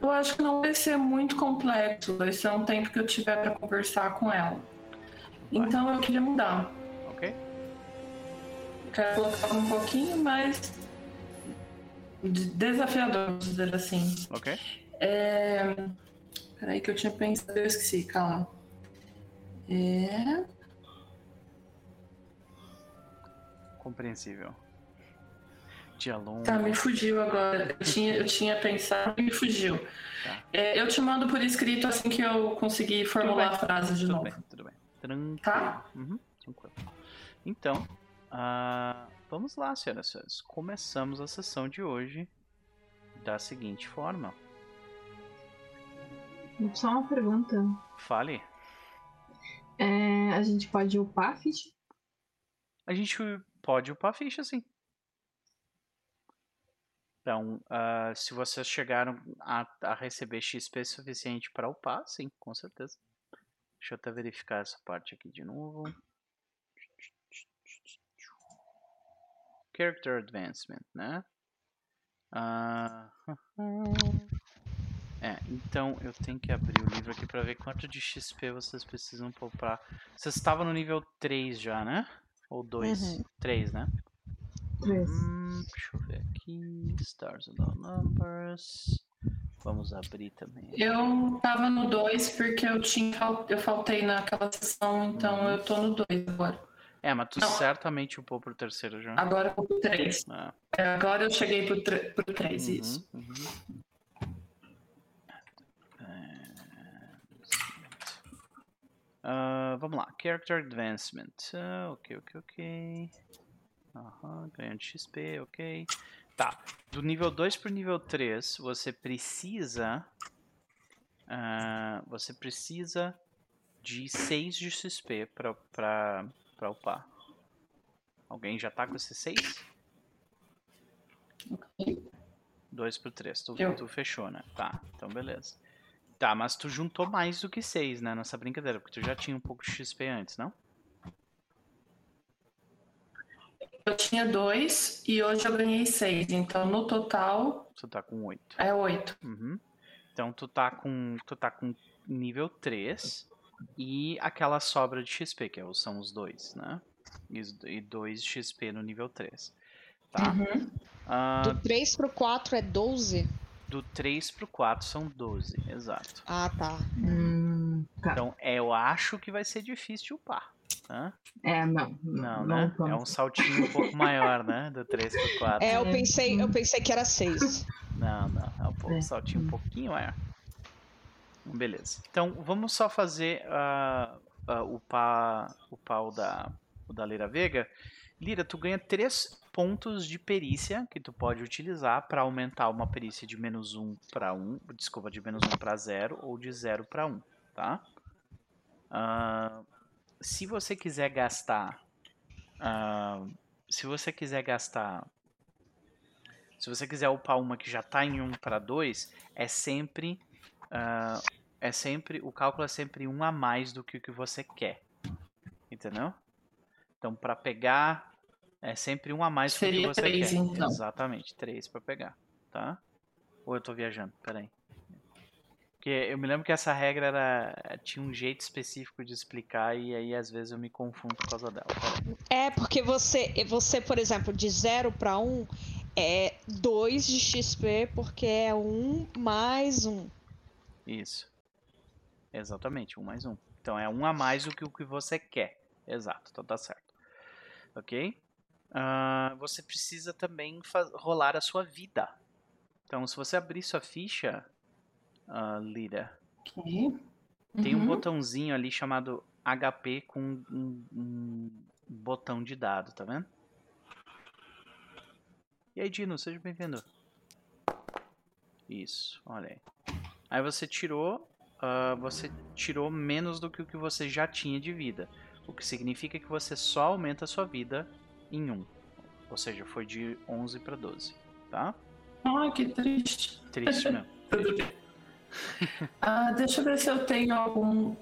eu acho que não vai ser muito complexo. Vai ser um tempo que eu tiver para conversar com ela. Então eu queria mudar quero colocar um pouquinho mais desafiador, vamos dizer assim. Ok. É... Peraí que eu tinha pensado, eu esqueci, calma. É... Compreensível. Dia longo. Tá, me fugiu agora. Eu tinha, eu tinha pensado e me fugiu. Tá. É, eu te mando por escrito assim que eu conseguir formular a frase de tudo novo. Bem, tudo bem, Tranquilo. Tá? Uhum, tranquilo. Então, Uh, vamos lá, senhoras e senhores. Começamos a sessão de hoje da seguinte forma. Só uma pergunta. Fale. É, a gente pode upar a ficha? A gente pode upar a ficha, sim. Então, uh, se vocês chegaram a, a receber XP suficiente para upar, sim, com certeza. Deixa eu até verificar essa parte aqui de novo. Character Advancement, né? Uh... <laughs> É, então eu tenho que abrir o livro aqui para ver quanto de XP vocês precisam poupar. Vocês estavam no nível 3 já, né? Ou 2? Uhum. 3, né? 3. Hum, deixa eu ver aqui. Stars and Numbers. Vamos abrir também. Eu tava no 2 porque eu tinha eu faltei naquela sessão, então uhum. eu tô no 2 agora. É, mas tu Não. certamente upou pro terceiro já. Agora eu pro 3. Ah. É, agora eu cheguei pro, pro 3, uhum, isso. Uhum. Uh, vamos lá, Character Advancement. Uh, ok, ok, ok. Uhum, ganhando XP, ok. Tá, do nível 2 pro nível 3, você precisa. Uh, você precisa de 6 de XP pra, pra, pra upar. Alguém já tá com esse 6? Ok. 2 pro 3. Tu, tu fechou, né? Tá, então beleza. Tá, mas tu juntou mais do que 6, né? Nessa brincadeira, porque tu já tinha um pouco de XP antes, não? Eu tinha 2 e hoje eu ganhei 6. Então no total. Tu tá com 8. É 8. Uhum. Então tu tá com. Tu tá com nível 3 e aquela sobra de XP, que é são os dois, né? E 2 XP no nível 3. Tá? Uhum. Uh, Do 3 pro 4 é 12? Do 3 pro 4 são 12, exato. Ah, tá. Hum, tá. Então, é, eu acho que vai ser difícil upar. Tá? É, não. Não, não né? é um saltinho um pouco maior, né? Do 3 pro 4. É, eu pensei, eu pensei que era 6. <laughs> Não, não. É um, um saltinho um pouquinho maior. Beleza. Então, vamos só fazer uh, uh, o, pá, o pau da, o da Leira Vega. Lira, tu ganha três pontos de perícia que tu pode utilizar para aumentar uma perícia de menos 1 para 1, desculpa, de menos 1 para 0 ou de 0 para 1, tá? Uh, se você quiser gastar, uh, se você quiser gastar, se você quiser upar uma que já está em 1 para 2, é sempre, uh, é sempre, o cálculo é sempre 1 a mais do que o que você quer, entendeu? Então, para pegar é sempre um a mais que que você três, quer. Então. Exatamente, três para pegar, tá? Ou eu tô viajando? Peraí. Porque eu me lembro que essa regra era, tinha um jeito específico de explicar e aí às vezes eu me confundo por causa dela. É, porque você, você por exemplo, de 0 para 1 é 2 de XP porque é 1 mais 1. Isso. Exatamente, 1 mais 1. Então é 1 a mais do que o que você quer. Exato, então tá certo. Ok? uh, você precisa também rolar a sua vida. Então, se você abrir sua ficha, uh, Lira, okay. uhum. tem um botãozinho ali chamado HP com um, um, botão de dado, tá vendo? E aí, Dino, seja bem-vindo. Isso, olha aí. Aí você tirou, uh, você tirou menos do que o que você já tinha de vida. O que significa que você só aumenta a sua vida em 1. Ou seja, foi de 11 para 12, tá? Ai, que triste. Triste mesmo. <laughs> <laughs> Ah, deixa eu ver se eu tenho algum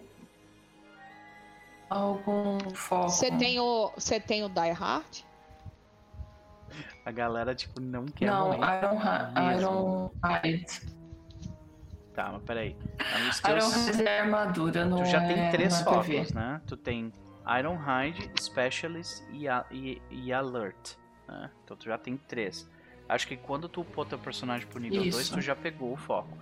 algum foco. Você tem o você tem o Die Hard? A galera tipo não quer Não, Iron Iron Hide. Tá, mas peraí. Teus... Iron Hide é armadura, não Tu já é tem três focos, né? Tu tem Ironhide, Specialist e, e, e Alert. Né? Então tu já tem três. Acho que quando tu upou teu personagem pro nível 2, tu já pegou o foco.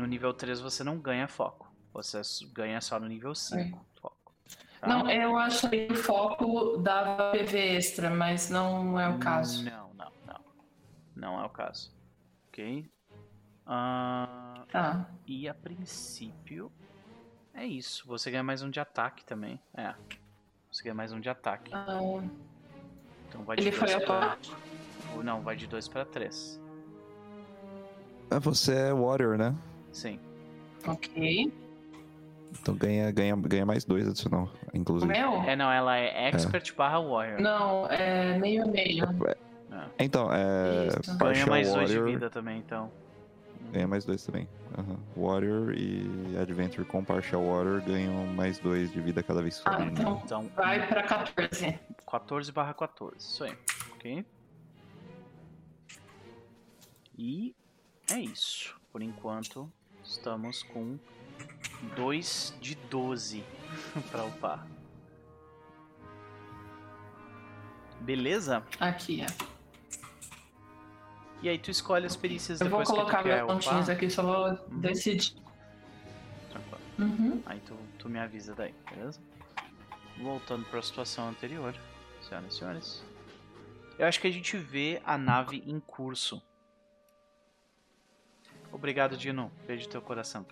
No nível 3 você não ganha foco. Você ganha só no nível 5 é. foco. Tá? Não, eu achei que o foco dava PV extra, mas não é o caso. Não, não, não. Não é o caso. Ok? Uh, tá. E a princípio é isso. Você ganha mais um de ataque também. É. Você ganha mais um de ataque. Ah. Então vai de Ele foi pra... Não, vai de 2 para 3. Ah, você é Warrior, né? Sim. Ok. Então ganha, ganha, ganha mais dois adicional, inclusive. Meu? É, não, ela é Expert é. barra Warrior. Não, é meio meio. É. Então, é. Ganha mais warrior, dois de vida também, então. Ganha mais dois também. Uhum. Warrior e Adventure com Partial Warrior ganham mais dois de vida cada vez que ah, então, então vai pra 14. 14 barra 14, isso aí. Ok. E é isso. Por enquanto, estamos com 2 de 12 <laughs> pra upar. Beleza? Aqui, é. E aí tu escolhe as perícias eu depois vou colocar meus pontinhos aqui, só vou uhum. decidir. Uhum. Aí tu, tu me avisa daí, beleza? Voltando para a situação anterior, senhoras e senhores. Eu acho que a gente vê a nave em curso. Obrigado, Dino. Beijo teu coração.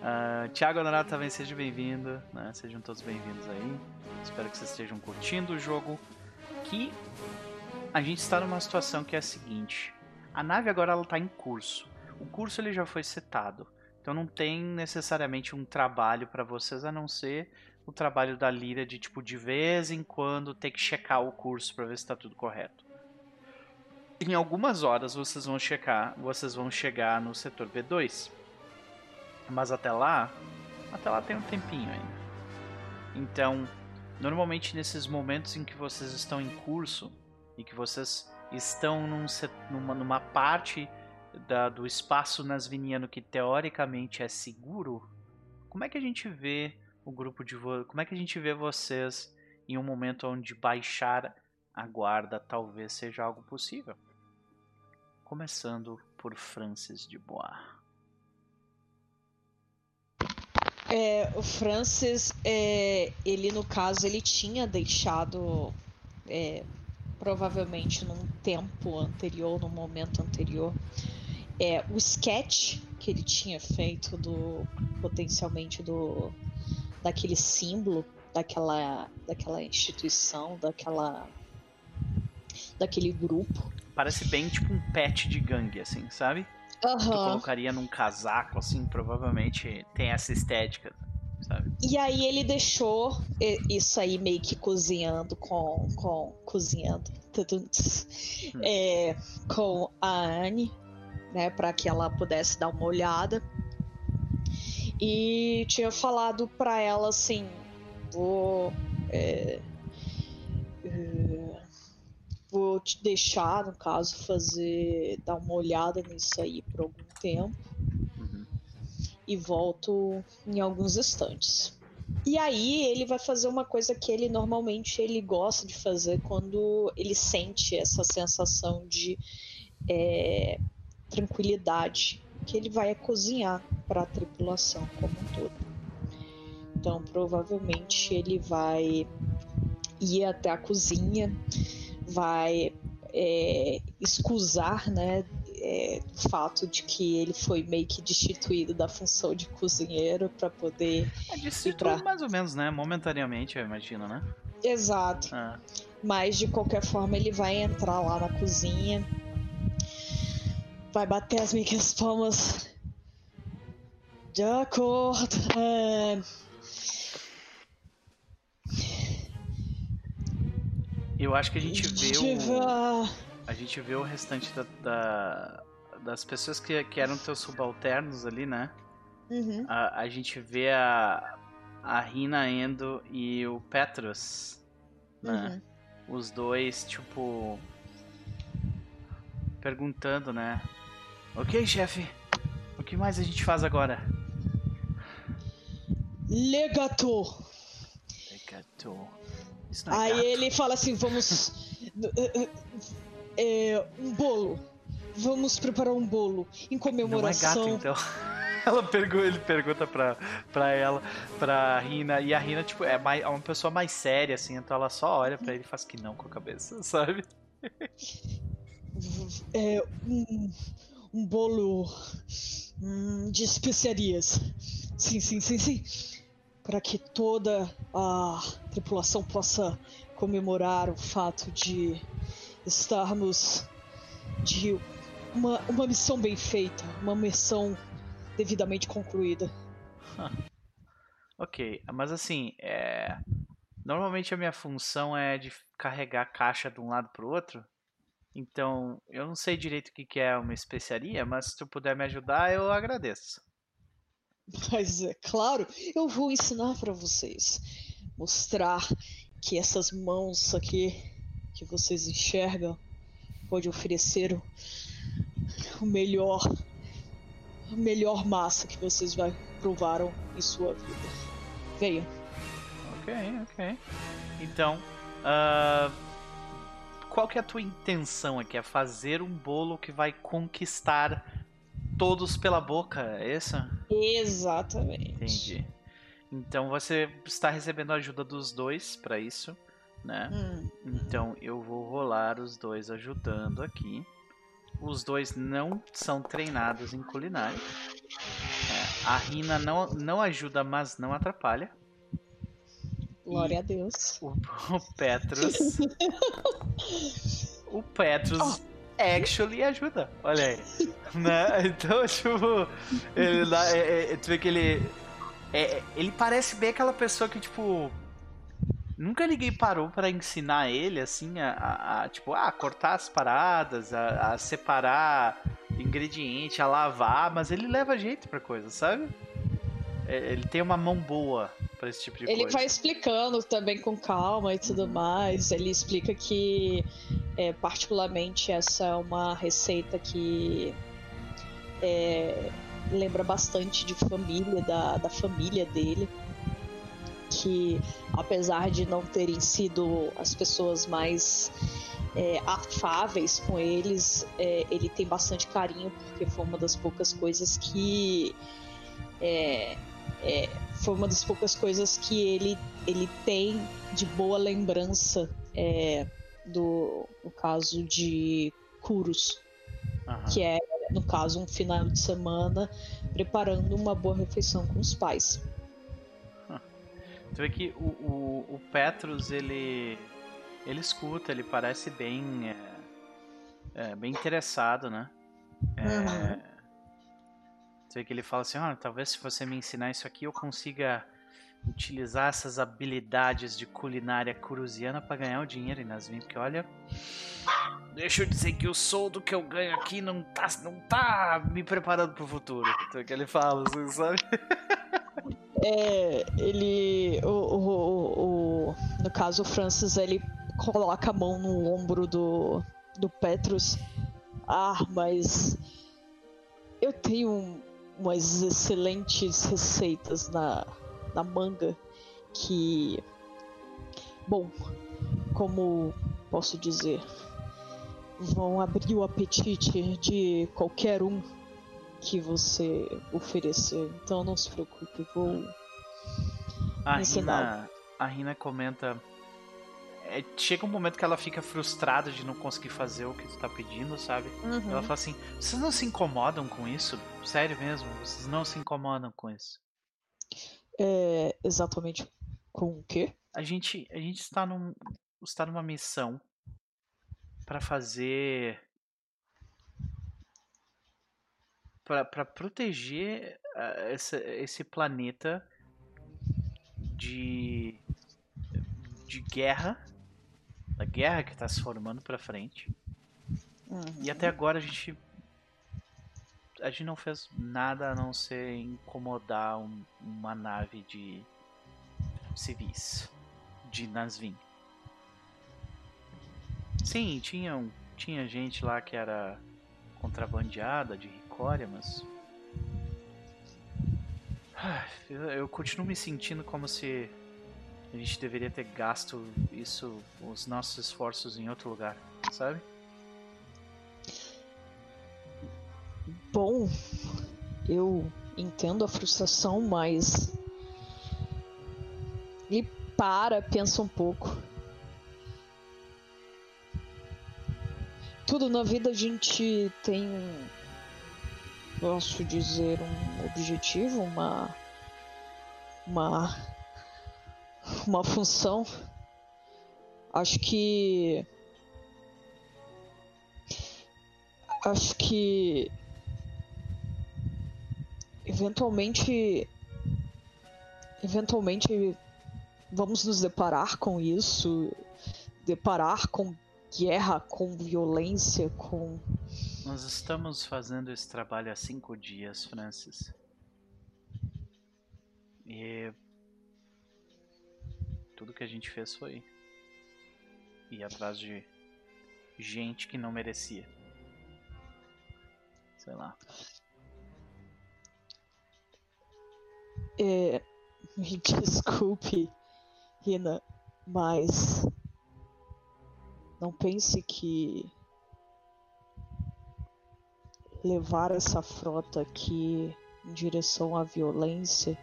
uh, <laughs> Tiago Honorato também seja bem-vindo. Né? Sejam todos bem-vindos aí. Espero que vocês estejam curtindo o jogo. Que a gente está numa situação que é a seguinte: a nave agora ela está em curso. O curso ele já foi setado, então não tem necessariamente um trabalho para vocês a não ser o trabalho da Lira de tipo de vez em quando ter que checar o curso para ver se está tudo correto. Em algumas horas vocês vão checar, vocês vão chegar no setor B2. Mas até lá, até lá tem um tempinho ainda. Então, normalmente nesses momentos em que vocês estão em curso, e que vocês estão num, numa, numa parte da, do espaço nasviniano que teoricamente é seguro, como é que a gente vê o grupo de como é que a gente vê vocês em um momento onde baixar a guarda talvez seja algo possível? Começando por Francis de Bois. É, o Francis, é, ele no caso, ele tinha deixado é, provavelmente num tempo anterior, num momento anterior, é o sketch que ele tinha feito do potencialmente do daquele símbolo daquela, daquela instituição, daquela daquele grupo. Parece bem tipo um pet de gangue, assim, sabe? Uhum. Tu colocaria num casaco, assim, provavelmente tem essa estética, sabe? E aí ele deixou isso aí meio que cozinhando com. com cozinhando. Hum. É, com a Anne, né? Pra que ela pudesse dar uma olhada. E tinha falado pra ela assim: vou. É, vou te deixar, no caso, fazer. dar uma olhada nisso aí por algum tempo. Uhum. E volto em alguns instantes. E aí ele vai fazer uma coisa que ele normalmente ele gosta de fazer quando ele sente essa sensação de é, tranquilidade, que ele vai cozinhar para a tripulação como um todo. Então provavelmente ele vai ir até a cozinha, vai é, escusar, né, é, o fato de que ele foi meio que destituído da função de cozinheiro para poder. É destituído pra... mais ou menos, né? Momentaneamente, eu imagino, né? Exato. Ah. Mas de qualquer forma ele vai entrar lá na cozinha, vai bater as minhas palmas. De acordo. É... Eu acho que a gente vê o. A gente vê o restante da, da das pessoas que, que eram teus subalternos ali, né? Uhum. A, a gente vê a, a Rina Endo e o Petrus, né? Uhum. Os dois, tipo. Perguntando, né? Ok, chefe. O que mais a gente faz agora? Legato. Legato. É Aí gato. ele fala assim: vamos. é, um bolo. Vamos preparar um bolo em comemoração. Não é gato, então. <laughs> Ela pergunta, ele pergunta pra, pra ela, pra Rina, e a Rina, tipo, é, mais, é uma pessoa mais séria, assim, então ela só olha pra ele e faz que não com a cabeça, <laughs> sabe? É um, um bolo hum, de especiarias. Sim, sim, sim, sim para que toda a tripulação possa comemorar o fato de estarmos de uma, uma missão bem feita, uma missão devidamente concluída. <laughs> ok, mas assim, é... normalmente a minha função é de carregar a caixa de um lado para o outro. Então, eu não sei direito o que é uma especiaria, mas se tu puder me ajudar, eu agradeço. Mas é claro, eu vou ensinar para vocês. Mostrar que essas mãos aqui que vocês enxergam pode oferecer o, o melhor a melhor massa que vocês já provaram em sua vida. Venham. Ok, ok. Então, uh, qual que é a tua intenção aqui? É fazer um bolo que vai conquistar todos pela boca, é isso? Exatamente. Entendi. Então você está recebendo a ajuda dos dois para isso, né? Hum. Então eu vou rolar os dois ajudando aqui. Os dois não são treinados em culinária. É, a Rina não, não ajuda, mas não atrapalha. Glória e a Deus. O, <laughs> o Petrus. <laughs> o Petrus oh actually ajuda. Olha aí. né? Então, tipo, ele lá, é, é, tu vê que ele. É, ele parece bem aquela pessoa que, tipo. Nunca ninguém parou para ensinar ele, assim, a, a, a, tipo, a cortar as paradas, a, a separar ingrediente, a lavar, mas ele leva jeito pra coisa, sabe? É, ele tem uma mão boa para esse tipo de ele coisa. Ele vai explicando também com calma e tudo uhum. mais. Ele explica que, é, particularmente, essa é uma receita que é, lembra bastante de família, da, da família dele. Que, apesar de não terem sido as pessoas mais é, afáveis com eles, é, ele tem bastante carinho, porque foi uma das poucas coisas que. É, é, foi uma das poucas coisas que ele, ele tem de boa lembrança é, do no caso de uhum. que é no caso um final de semana preparando uma boa refeição com os pais. Tu vê que o, o, o Petrus, ele. Ele escuta, ele parece bem. É, é, bem interessado, né? É, uhum. Tu vê que ele fala assim: ah, talvez se você me ensinar isso aqui eu consiga utilizar essas habilidades de culinária cruziana para ganhar o dinheiro em Nasvin, porque olha, deixa eu dizer que o soldo que eu ganho aqui não tá, não tá me preparando pro futuro. Então é que ele fala, assim, sabe? É, ele, o, o, o, no caso o Francis, ele coloca a mão no ombro do, do Petrus. Ah, mas eu tenho umas excelentes receitas na na manga que, bom, como posso dizer, vão abrir o apetite de qualquer um que você oferecer. Então não se preocupe, vou a Rina, a Rina comenta. É, chega um momento que ela fica frustrada de não conseguir fazer o que tu tá pedindo, sabe? Uhum. Ela fala assim: vocês não se incomodam com isso? Sério mesmo? Vocês não se incomodam com isso? É, exatamente com o quê? A gente, a gente está, num, está numa missão para fazer. para proteger uh, essa, esse planeta de, de guerra, da guerra que está se formando para frente. Uhum. E até agora a gente a gente não fez nada a não ser incomodar um, uma nave de civis de Nasvin. Sim, tinha, tinha gente lá que era contrabandeada de Ricória, mas. <sighs> Eu continuo me sentindo como se a gente deveria ter gasto isso, os nossos esforços em outro lugar, sabe? Bom, eu entendo a frustração, mas. E para, pensa um pouco. Tudo na vida a gente tem um. Posso dizer, um objetivo, uma. Uma. Uma função. Acho que. Acho que eventualmente eventualmente vamos nos deparar com isso, deparar com guerra, com violência, com Nós estamos fazendo esse trabalho há cinco dias, Francis. E tudo que a gente fez foi ir atrás de gente que não merecia. Sei lá. É, me <laughs> desculpe, Rina, mas não pense que levar essa frota aqui em direção à violência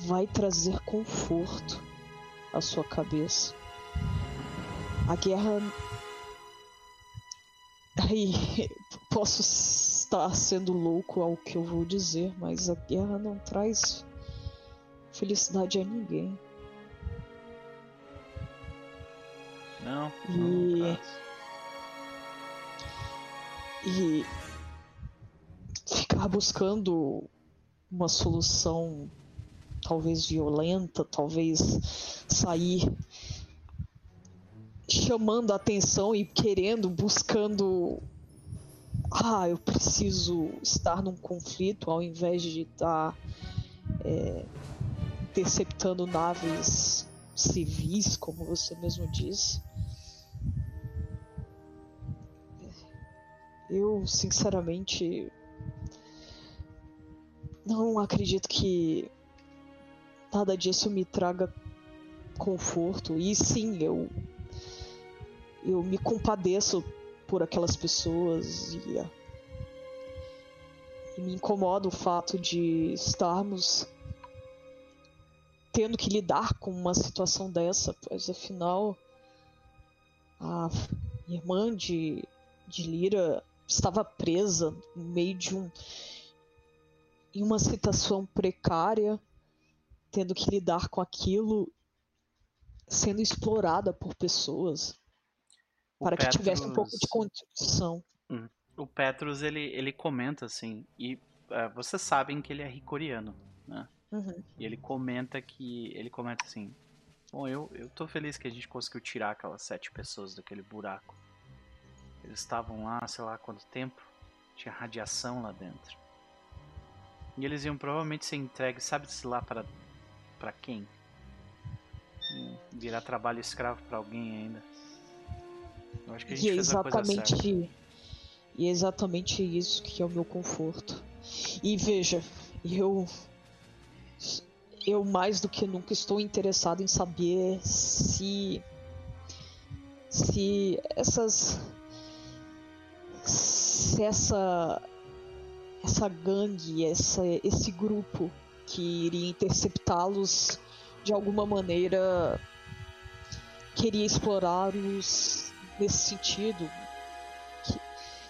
vai trazer conforto à sua cabeça. A guerra. Aí, <laughs> posso estar sendo louco ao que eu vou dizer, mas a guerra não traz felicidade a ninguém. Não, e... não e ficar buscando uma solução talvez violenta, talvez sair chamando a atenção e querendo, buscando ah, eu preciso estar num conflito ao invés de estar é, interceptando naves civis, como você mesmo disse. Eu, sinceramente, não acredito que nada disso me traga conforto. E sim, eu eu me compadeço por aquelas pessoas e, e me incomoda o fato de estarmos tendo que lidar com uma situação dessa, pois afinal a irmã de, de Lira estava presa no meio de um em uma situação precária tendo que lidar com aquilo sendo explorada por pessoas o para Petrus... que tivesse um pouco de condição. Hum. O Petrus ele, ele comenta assim, e uh, vocês sabem que ele é ricoriano, né? Uhum. E ele comenta que. Ele comenta assim. Bom, eu, eu tô feliz que a gente conseguiu tirar aquelas sete pessoas daquele buraco. Eles estavam lá, sei lá quanto tempo. Tinha radiação lá dentro. E eles iam provavelmente ser entregues, sabe-se lá para para quem? Virar trabalho escravo para alguém ainda. Eu acho que a gente e é fez exatamente, a coisa certa. E é exatamente isso que é o meu conforto. E veja, eu eu mais do que nunca estou interessado em saber se se essas se essa essa gangue, essa, esse grupo que iria interceptá-los de alguma maneira queria explorá-los nesse sentido,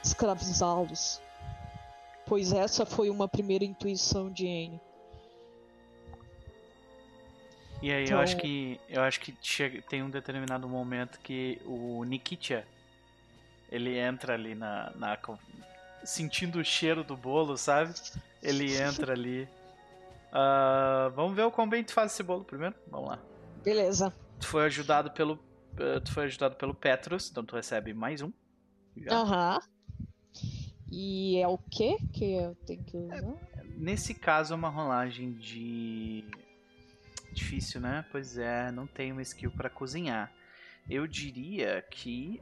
escravizá-los. Pois essa foi uma primeira intuição de Anne. E aí então... eu acho que eu acho que chega, tem um determinado momento que o Nikitya ele entra ali na, na sentindo o cheiro do bolo, sabe? Ele entra ali. <laughs> Uh, vamos ver o quão bem tu faz esse bolo primeiro? Vamos lá. Beleza. Tu foi ajudado pelo. Uh, tu foi ajudado pelo Petrus, então tu recebe mais um. Aham. E é o que que eu tenho que usar? É, nesse caso é uma rolagem de. Difícil, né? Pois é, não tem uma skill para cozinhar. Eu diria que.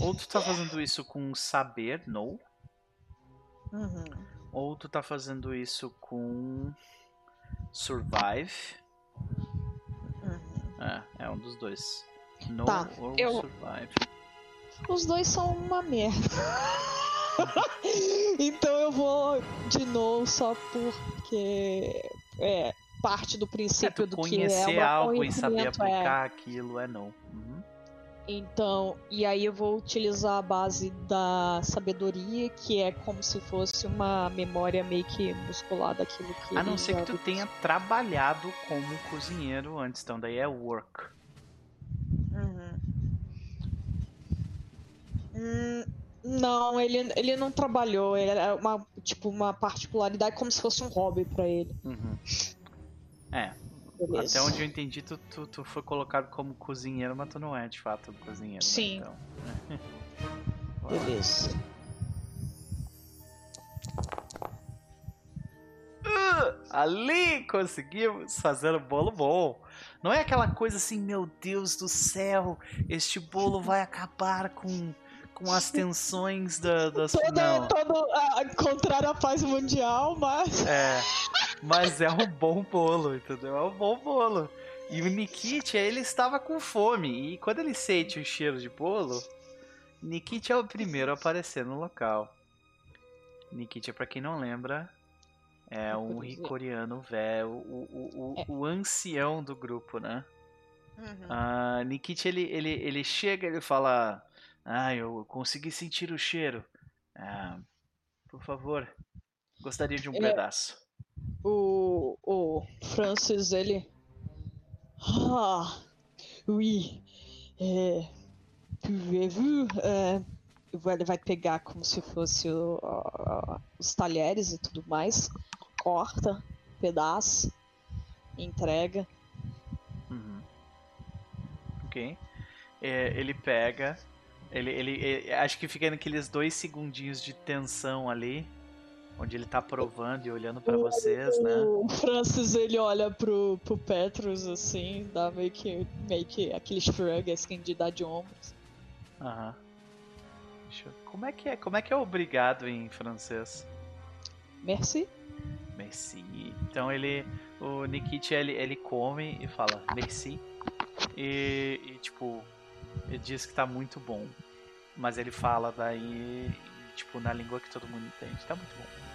Ou tu tá fazendo isso com saber, no. Uhum. Ou tu tá fazendo isso com survive. Uhum. É, é um dos dois. No tá, ou eu... survive. Os dois são uma merda. <laughs> então eu vou de novo só porque é parte do princípio é, do que é conhecer algo e saber é. aplicar é. aquilo é não. Uhum. Então, e aí eu vou utilizar a base da sabedoria, que é como se fosse uma memória meio que muscular daquilo que. A não ser que tu tenha trabalhado como cozinheiro antes, então daí é work. Uhum. Hum, não, ele, ele não trabalhou, ele era uma, tipo, uma particularidade como se fosse um hobby para ele. Uhum. É. Até onde eu entendi, tu, tu, tu, foi colocado como cozinheiro, mas tu não é de fato cozinheiro. Né, Sim. Né? <laughs> Então. Beleza. Uh, ali conseguimos fazer um bolo bom. Não é aquela coisa assim, meu Deus do céu, este bolo vai acabar com com as tensões da, das. Toda, todo a, contrário à paz mundial, mas. É. Mas é um bom bolo, entendeu? É um bom bolo. E o Nikit, ele estava com fome. E quando ele sente o cheiro de bolo, Nikit é o primeiro a aparecer no local. Nikit, para quem não lembra, é um coreano velho, o, o, o, é. o, ancião do grupo, né? Uhum. Uh, Nikit, ele, ele, ele chega ele fala: Ah, eu consegui sentir o cheiro. Ah, por favor, gostaria de um ele, pedaço o, o Francis, ele. Ah, oui. É, pouvez-vous. É, ele vai pegar como se fosse o, os talheres e tudo mais. Corta, pedaço, entrega. Uhum. Ok. É, ele pega. Ele, ele, ele, acho que fica naqueles dois segundinhos de tensão ali onde ele tá provando e olhando para vocês, né? O Francis ele olha pro, pro Petrus assim, dá meio que, meio que aquele shrug assim de dar de ombros. Aham. Como é que é? Como é que é obrigado em francês? Merci. Merci. Então ele, o Nikit ele, ele come e fala merci e, e tipo ele diz que tá muito bom, mas ele fala daí tipo na língua que todo mundo entende. Tá muito bom.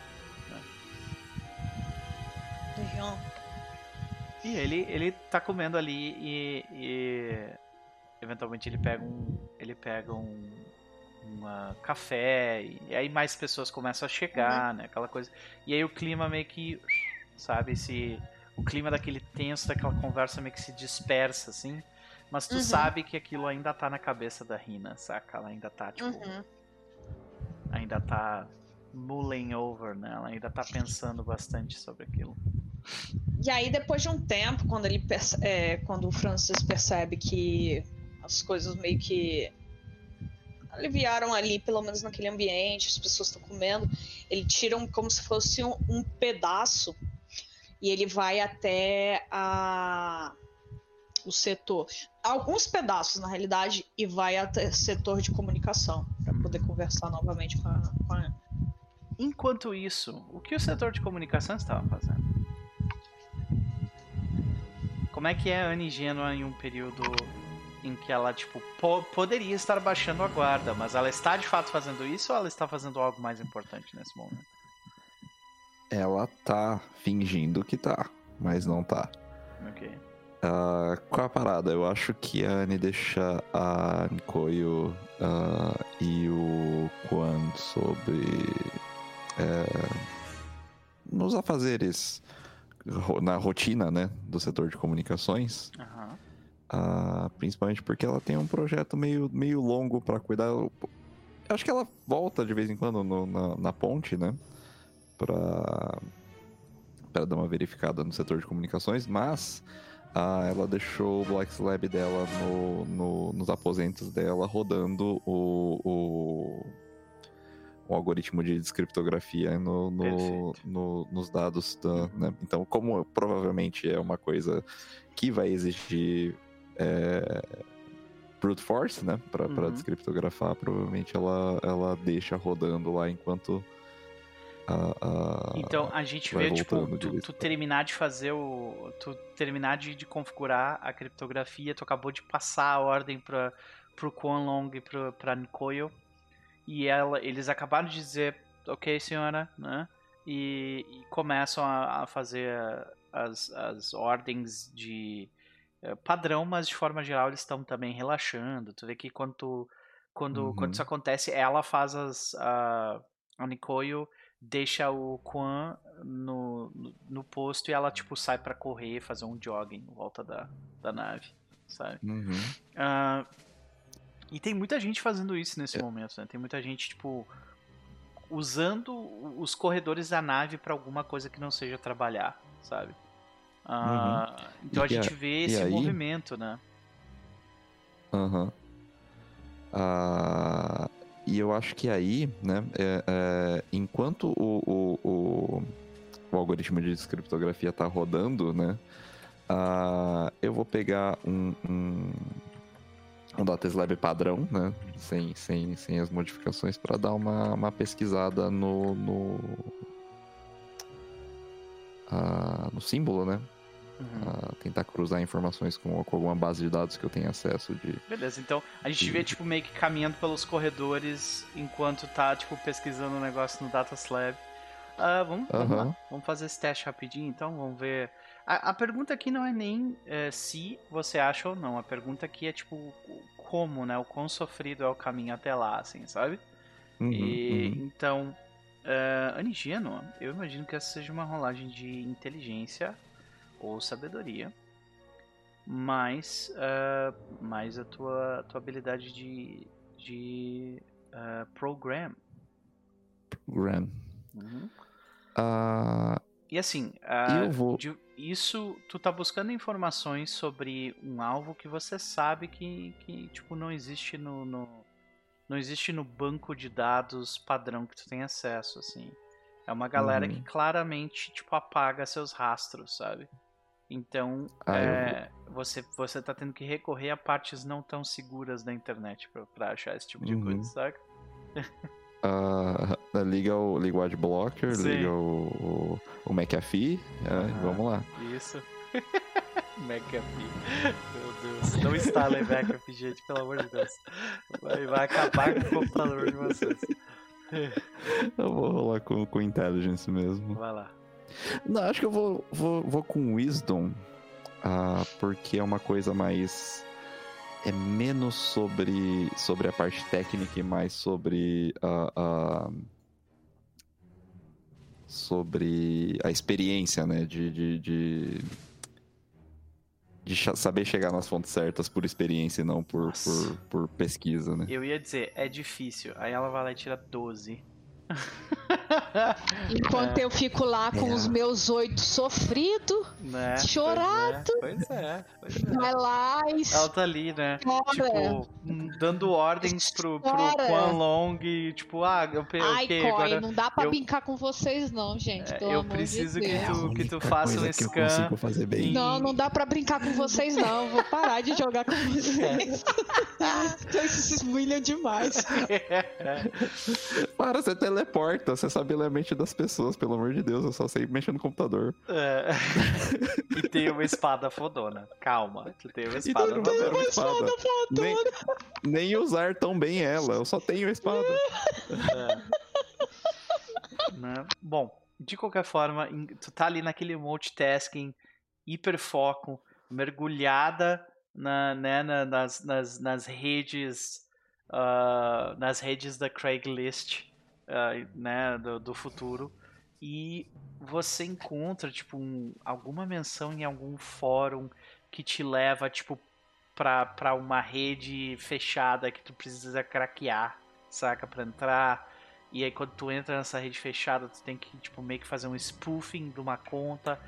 E ele, ele tá comendo ali e, e, eventualmente ele pega um. Ele pega um. uma café, e aí mais pessoas começam a chegar, uhum. né? Aquela coisa. E aí o clima meio que, sabe, esse, o clima daquele tenso, daquela conversa meio que se dispersa, assim. Mas tu uhum. sabe que aquilo ainda tá na cabeça da Rina, saca? Ela ainda tá, tipo. Uhum. Ainda tá mulling over, né? Ela ainda tá pensando bastante sobre aquilo. E aí, depois de um tempo, quando ele é, quando o Francis percebe que as coisas meio que aliviaram ali, pelo menos naquele ambiente, as pessoas estão comendo. Ele tira um, como se fosse um, um, pedaço e ele vai até a, o setor, alguns pedaços na realidade, e vai até setor de comunicação para poder conversar novamente com a, com a. Enquanto isso, o que o setor de comunicação estava fazendo? Como é que é a Anne Gênua em um período em que ela, tipo, po poderia estar baixando a guarda, mas ela está de fato fazendo isso ou ela está fazendo algo mais importante nesse momento? Ela tá fingindo que tá, mas não tá. Ok. Uh, qual a parada? Eu acho que a Anne deixa a Nkoyo uh, e o Quan sobre. É, nos afazeres na rotina, né, do setor de comunicações. Uhum. Uh, principalmente porque ela tem um projeto meio, meio longo para cuidar. Eu acho que ela volta de vez em quando no, na, na, ponte, né? Pra, pra dar uma verificada no setor de comunicações, mas uh, ela deixou o Black Lab dela no, no, nos aposentos dela rodando o, o, o algoritmo de descriptografia no, no, no nos dados. Da, né? Então, como provavelmente é uma coisa que vai exigir é, brute force, né? Pra, uhum. descriptografar, provavelmente ela, ela deixa rodando lá enquanto. A, a, então a gente vê, tipo, tu, tu, terminar de fazer o. Tu terminar de, de, configurar a criptografia, tu acabou de passar a ordem para pro Quanlong e pro, pra Nikoyo. E ela, eles acabaram de dizer, ok, senhora, né? E, e começam a, a fazer as, as ordens de é, padrão, mas de forma geral eles estão também relaxando. Tu vê que quando, tu, quando, uhum. quando isso acontece, ela faz as. A, a Nikoyo deixa o Quan no, no, no, posto e ela, tipo, sai para correr, fazer um jogging em volta da, da nave, sabe? Uhum. Uh, e tem muita gente fazendo isso nesse é. momento, né? Tem muita gente, tipo, usando os corredores da nave para alguma coisa que não seja trabalhar, sabe? Ah, uhum. Então a gente vê esse aí... movimento, né? Aham. Uhum. Ah, e eu acho que aí, né, é, é, enquanto o, o, o, o, algoritmo de descriptografia está rodando, né, ah, eu vou pegar um, um, um Dataslab padrão, né, sem, sem, sem as modificações, para dar uma, uma pesquisada no, no, ah, no símbolo, né, Uhum. tentar cruzar informações com, com, alguma base de dados que eu tenha acesso de. Beleza, então a gente de... vê tipo meio que caminhando pelos corredores enquanto tá tipo pesquisando o um negócio no Dataslab. Uh, vamos, vamos uhum. lá, vamos fazer esse teste rapidinho então, vamos ver. A, a pergunta aqui não é nem é, se você acha ou não, a pergunta aqui é tipo como, né? O quão sofrido é o caminho até lá, assim, sabe? Uhum, e uhum. então. Uh, Anigeno, eu imagino que essa seja uma rolagem de inteligência ou sabedoria, mais, uh, mais a tua, tua habilidade de, de uh, program. Program. Uhum. Uh, e assim, eu vou... de, isso tu tá buscando informações sobre um alvo que você sabe que, que tipo não existe no, no não existe no banco de dados padrão que tu tem acesso assim. É uma galera uhum. que claramente tipo apaga seus rastros, sabe? Então, ah, é, eu... você, você tá tendo que recorrer a partes não tão seguras da internet pra achar esse tipo de uhum. coisa, saca? Uh, <laughs> <laughs> liga o, liga o Adblocker, Sim. liga o, o, o McAfee, é, vamos lá. Isso. <laughs> McAfee. Meu Deus. Não instalem McAfee, gente, pelo amor de Deus. Vai, vai acabar com o computador de vocês. Eu vou rolar com, com Intelligence mesmo. Vai lá. Não, acho que eu vou, vou, vou com Wisdom, uh, porque é uma coisa mais. é menos sobre, sobre a parte técnica e mais sobre a, sobre a experiência, né? De, de, de, de, saber chegar nas fontes certas por experiência e não por, por, por, pesquisa, né? Eu ia dizer, é difícil. Aí ela vai lá e tira 12. <laughs> Enquanto é. eu fico lá com é. os meus oito sofrido, né? chorado. Pois é, pois é, Vai lá e. Ela tá ali, né? Tipo, dando ordens pro, pro Quan Long e, tipo, ah, eu Ai, okay, agora. Não dá pra eu... brincar com vocês, não, gente. É, eu preciso de que, tu, que tu faça um scan. Que não, não dá pra brincar com vocês, não. Vou parar de jogar com vocês. vocês se esmulham demais. <laughs> Para, você teleporta, você sabe ler a mente das pessoas, pelo amor de Deus, eu só sei mexer no computador. É. <laughs> e tem uma espada fodona. Calma, tu tem uma espada fodona. Tem uma espada fodona. Nem, nem, usar tão bem ela, eu só tenho a espada. É. Né? Bom, de qualquer forma, tu tá ali naquele multitasking, hiperfoco, mergulhada na, né, na, nas, nas, nas redes uh, nas redes da Craigslist uh, né, do, do, futuro e você encontra tipo um, alguma menção em algum fórum que te leva tipo para uma rede fechada que tu precisa craquear, saca, para entrar. E aí quando tu entra nessa rede fechada, tu tem que tipo meio que fazer um spoofing de uma conta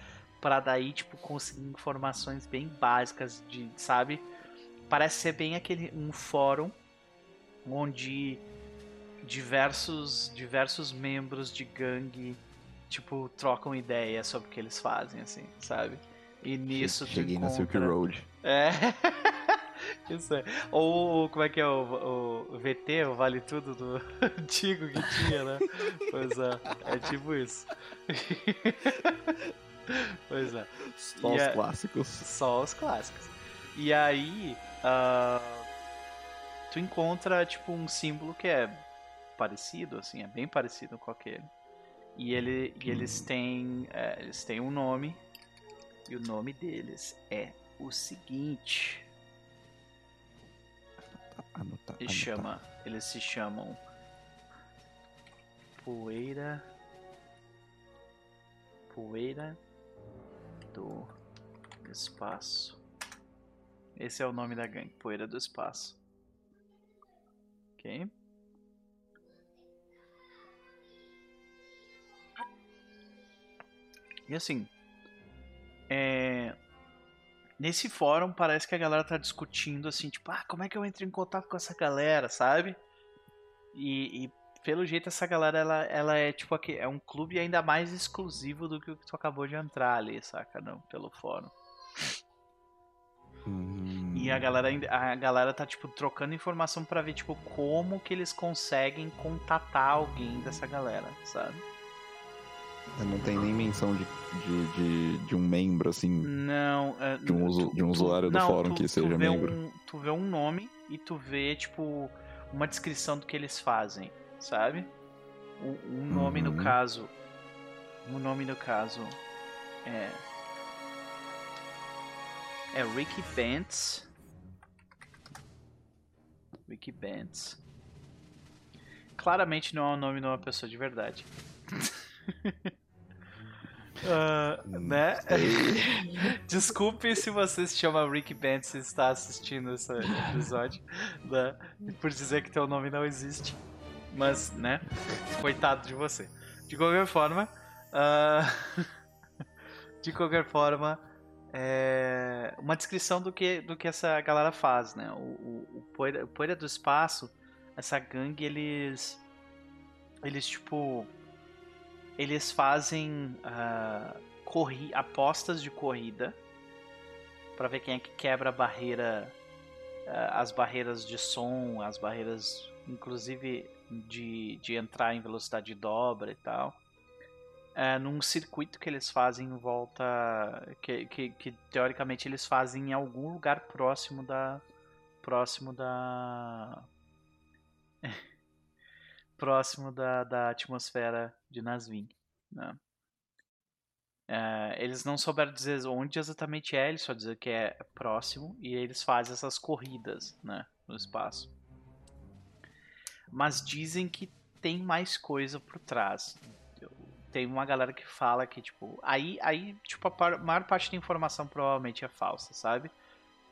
para daí tipo conseguir informações bem básicas de, sabe? Parece ser bem aquele um fórum onde diversos diversos membros de gangue tipo trocam ideia sobre o que eles fazem assim sabe? E nisso cheguei encontra... na Silk Road. É. <laughs> Isso é. Ou como é que é o, o VT o Vale Tudo do <laughs> antigo que tinha né? Pois é é tipo isso. <laughs> Pois é. Só e os a... clássicos. Só os clássicos. E aí uh tu encontra tipo um símbolo que é parecido, assim, é bem parecido com aquele. E, ele, e eles hum. têm é, eles têm um nome e o nome deles é o seguinte. Anotar, Ele chama, eles se chamam Poeira Poeira do Espaço. Esse é o nome da gangue, Poeira do Espaço. Ok. E assim, é... nesse fórum parece que a galera tá discutindo assim, tipo, ah, como é que eu entro em contato com essa galera, sabe? E, e pelo jeito essa galera ela, ela é tipo aqui, é um clube ainda mais exclusivo do que o que tu acabou de entrar ali, saca? Não, pelo fórum. Hum. E a galera, a galera tá, tipo, trocando informação para ver, tipo, como que eles conseguem contatar alguém dessa galera, sabe? Não tem nem menção de, de, de, de um membro, assim. Não. É, de, um, tu, de um usuário do não, fórum tu, que seja membro. Um, tu vê um nome e tu vê, tipo, uma descrição do que eles fazem, sabe? O, um nome uhum. no caso. O um nome no caso é é Ricky Bentz. Ricky Bentz. Claramente não é o nome de uma pessoa de verdade. <laughs> uh, <laughs> né? <laughs> Desculpe se você se chama Ricky Bentz e está assistindo esse episódio, né? por dizer que teu nome não existe. Mas, né? Coitado de você. De qualquer forma, uh... <laughs> de qualquer forma, é, uma descrição do que, do que essa galera faz, né? O, o, o, Poeira, o Poeira do Espaço, essa gangue, eles. Eles, tipo. Eles fazem uh, corri apostas de corrida para ver quem é que quebra a barreira. Uh, as barreiras de som, as barreiras, inclusive, de, de entrar em velocidade de dobra e tal é, num circuito que eles fazem em volta. Que, que, que, teoricamente eles fazem em algum lugar próximo da. Próximo da. <laughs> próximo da, da atmosfera de Nasvin. Né? Uh, eles não souberam dizer onde exatamente é, eles só dizem que é próximo e eles fazem essas corridas né, no espaço. Mas dizem que tem mais coisa por trás. Tem uma galera que fala que, tipo, aí, aí tipo, a maior parte da informação provavelmente é falsa, sabe?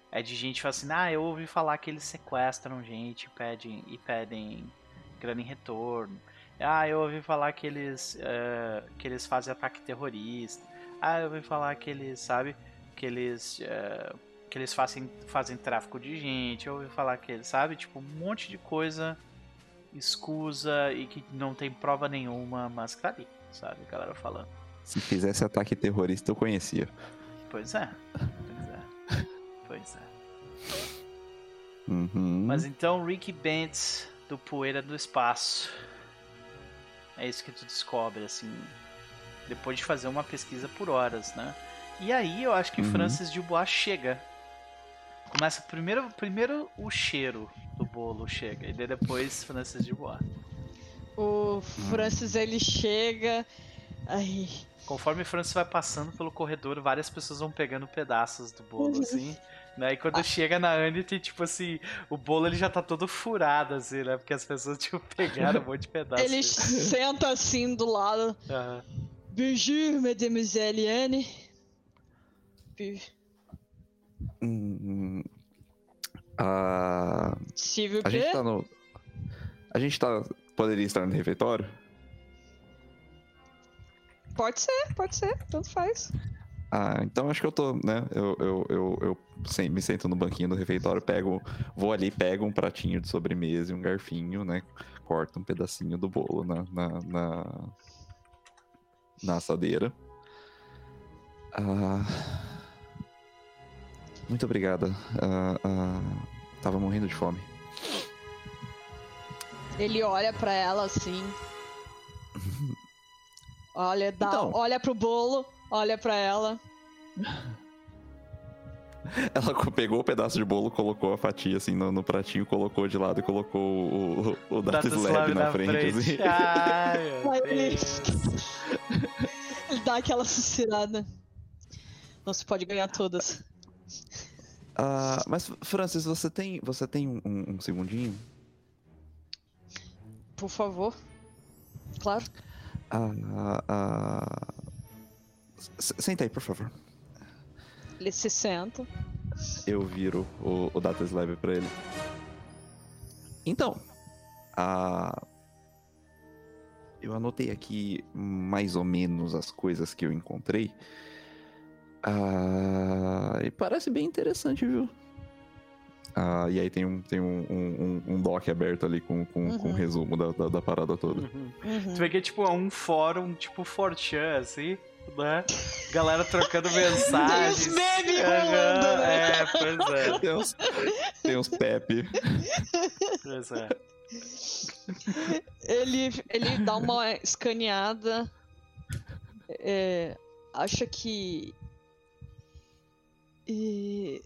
É de gente que fala assim, ah, eu ouvi falar que eles sequestram gente e pedem, e pedem grana em retorno. Ah, eu ouvi falar que eles, uh, que eles fazem ataque terrorista. Ah, eu ouvi falar que eles, sabe, que eles, uh, que eles fazem, fazem tráfico de gente. Eu ouvi falar que eles, sabe, tipo, um monte de coisa escusa e que não tem prova nenhuma, mas que tá ali, sabe, a galera falando. Se fizesse ataque terrorista, eu conhecia. Pois é, pois é, pois é. Uhum. Mas então, Ricky Bentz, do Poeira do Espaço é isso que tu descobre, assim, depois de fazer uma pesquisa por horas, né? E aí eu acho que uhum. Francis Dubois chega. Começa primeiro, primeiro o cheiro do bolo chega, e depois Francis Dubois. O Francis ele chega. Aí. Conforme Francis vai passando pelo corredor, várias pessoas vão pegando pedaços do bolo, <laughs> assim. Né? E quando ah. chega na Anity, tipo assim, o bolo ele já tá todo furado, assim, né? Porque as pessoas, <laughs> tipo, pegaram um monte de pedaços. Ele senta assim do lado. Uhum. Bonjour, mademoiselle Anne. Hum, a... S'il a gente tá no. A gente tá. Poderia estar no refeitório? Pode ser, pode ser, tanto faz. Ah, então acho que eu tô, né? Eu, eu, eu, eu me sento no banquinho do refeitório, pego, vou ali, pego um pratinho de sobremesa e um garfinho, né? Corto um pedacinho do bolo na, na, na, na assadeira. Ah, muito obrigada. Ah, ah, tava morrendo de fome. Ele olha para ela assim. <laughs> olha, dá, então, olha pro bolo olha para ela. <laughs> Ela pegou o pedaço de bolo, colocou a fatia assim no, no pratinho, colocou de lado e colocou o, o, o Slab na, na frente. frente. Assim. <laughs> Ai, ele... ele dá aquela sucirada. Não se pode ganhar todas. Uh, mas, Francis, você tem, você tem um, um segundinho? Por favor. Claro. Uh, uh, Senta aí, por favor. Ele se senta. Eu viro o, o Data Slab pra ele. Então, a... eu anotei aqui mais ou menos as coisas que eu encontrei. Ah, e parece bem interessante, viu? Ah, e aí tem um, tem um, um, um doc aberto ali com, com, uhum. com um resumo da, da, da parada toda. Uhum. Uhum. Tu vê que é tipo um fórum, tipo Fortran, assim né? Galera trocando mensagens. Tem os memes rolando, né? É, pois é. Tem uns, tem uns Pepe. Pois é. Ele, ele dá uma escaneada. É, acha que. E...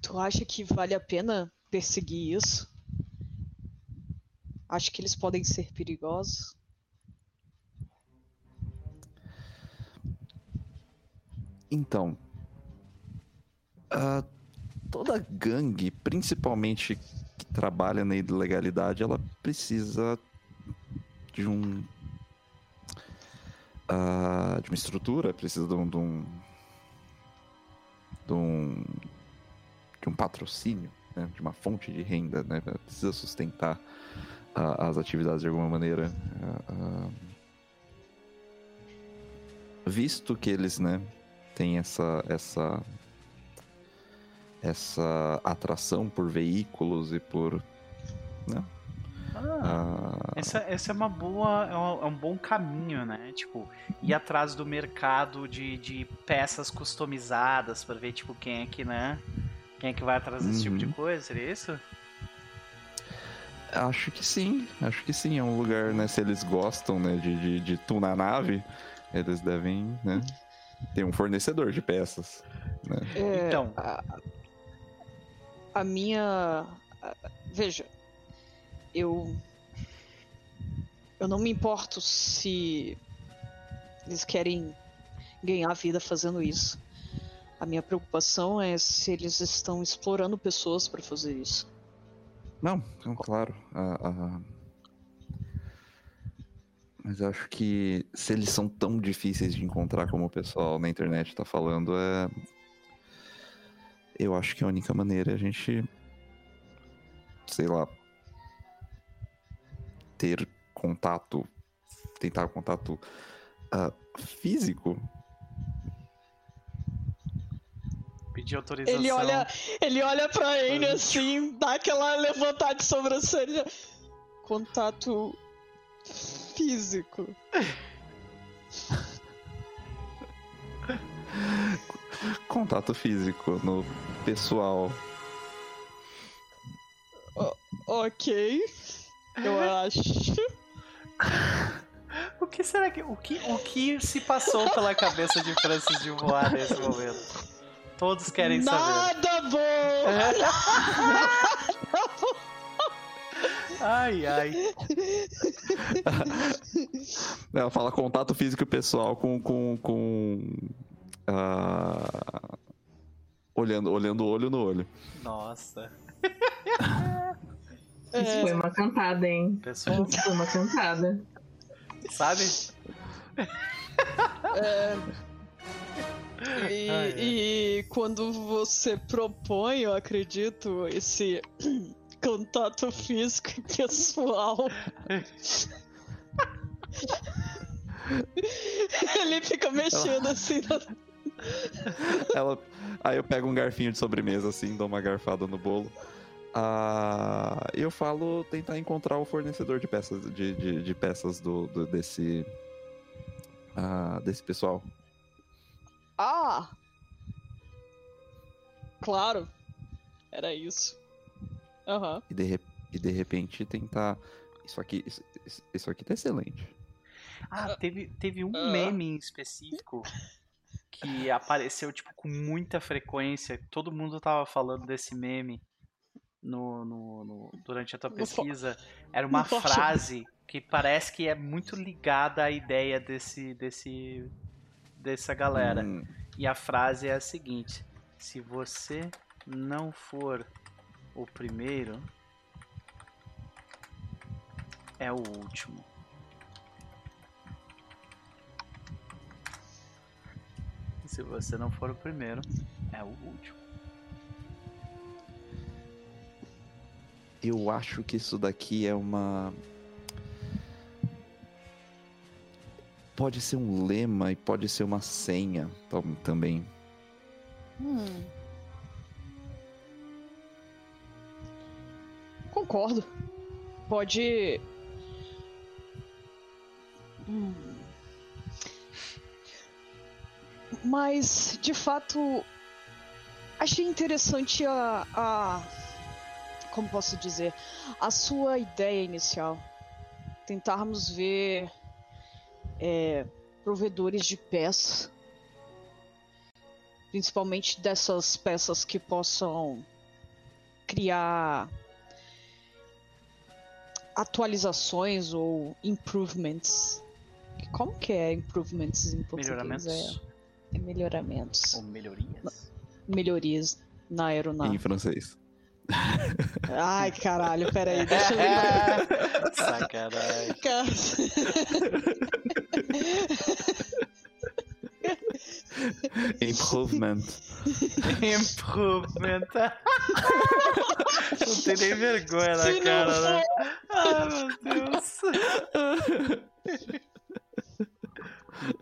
Tu acha que vale a pena perseguir isso? Acho que eles podem ser perigosos. Então, uh, toda gangue, principalmente que trabalha na ilegalidade, ela precisa de um uh, de uma estrutura, precisa de um, de um, de um, de um patrocínio, né? de uma fonte de renda, né? precisa sustentar uh, as atividades de alguma maneira. visto que eles, né, tem essa essa essa atração por veículos e por né? Ah, ah. Essa, essa é uma boa é um, é um, bom caminho né tipo ir atrás do mercado de, de peças customizadas para ver tipo quem é que né quem é que vai atrás desse uhum. tipo de uhum. coisa seria isso acho que sim acho que sim é um lugar né se eles gostam né de, de, de tunar nave eles devem né tem um fornecedor de peças. Né? É, então. A, a minha. A, veja, eu. Eu não me importo se. Eles querem ganhar vida fazendo isso. A minha preocupação é se eles estão explorando pessoas para fazer isso. Não, não claro. Uh, uh... Mas eu acho que se eles são tão difíceis de encontrar como o pessoal na internet está falando, é. Eu acho que a única maneira é a gente. Sei lá. Ter contato. Tentar contato uh, físico Pedir autorização. Ele olha, ele olha pra ele assim, dá aquela levantada de sobrancelha. Contato físico. Contato físico no pessoal. O ok. Eu acho. O que será que. O que, o que se passou pela cabeça de Francis de voar nesse momento? Todos querem Nada saber. Nada bom! <laughs> Ai, ai. <laughs> Ela fala contato físico pessoal com. com, com uh... olhando, olhando olho no olho. Nossa. <laughs> Isso foi uma cantada, hein? Pessoal. Isso foi uma cantada. Sabe? <laughs> É. E, ah, é. e quando você propõe, eu acredito, esse contato físico e pessoal. Ele fica mexendo Ela... assim. Na... Ela... Aí eu pego um garfinho de sobremesa assim, dou uma garfada no bolo. Ah, eu falo tentar encontrar o fornecedor de peças de, de, de peças do, do, desse ah, desse pessoal. Ah! Claro. Era isso. Uhum. E, de, e de repente tentar. Isso aqui, isso, isso aqui tá excelente. Ah, teve, teve um meme em específico que apareceu, tipo, com muita frequência. Todo mundo tava falando desse meme no, no, no durante a tua pesquisa. Era uma frase que parece que é muito ligada à ideia desse, desse dessa galera. Hum. E a frase é a seguinte: se você não for o primeiro, é o último. Se você não for o primeiro, é o último. Eu acho que isso daqui é uma pode ser um lema e pode ser uma senha também. Hum. Concordo. Pode. Hum. Mas, de fato, achei interessante a, a. Como posso dizer? A sua ideia inicial. Tentarmos ver é, provedores de peças, principalmente dessas peças que possam criar atualizações ou improvements. Como que é improvements em português? Melhoramentos. É, é melhoramentos. Ou melhorias. Melhorias na aeronave. Em francês. <laughs> Ai, caralho, peraí, <laughs> deixa eu lembrar. Sacanagem. <laughs> <laughs> Improvement. Improvement. <laughs> Não tem nem vergonha na cara, né? Ai, meu Deus. <laughs>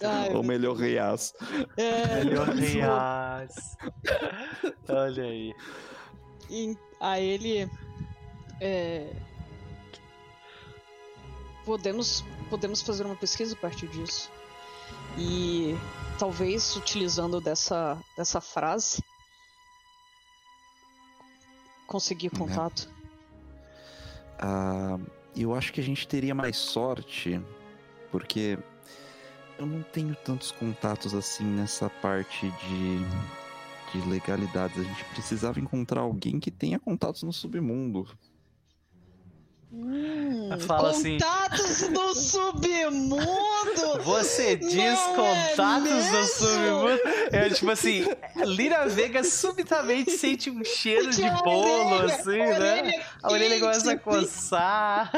Ai, Ou melhor reais. É, melhor reais. Olha aí. E a ele. É, podemos, podemos fazer uma pesquisa a partir disso. E talvez utilizando dessa, dessa frase conseguir uhum. contato. Uh, eu acho que a gente teria mais sorte, porque eu não tenho tantos contatos assim nessa parte de de legalidades. A gente precisava encontrar alguém que tenha contatos no submundo. Hum, Fala assim. Contatos do <laughs> submundo! Você diz é contatos é do submundo? É tipo assim, Lira Vega subitamente sente um cheiro de bolo, orelha, assim, né? a orelha começa a coçar.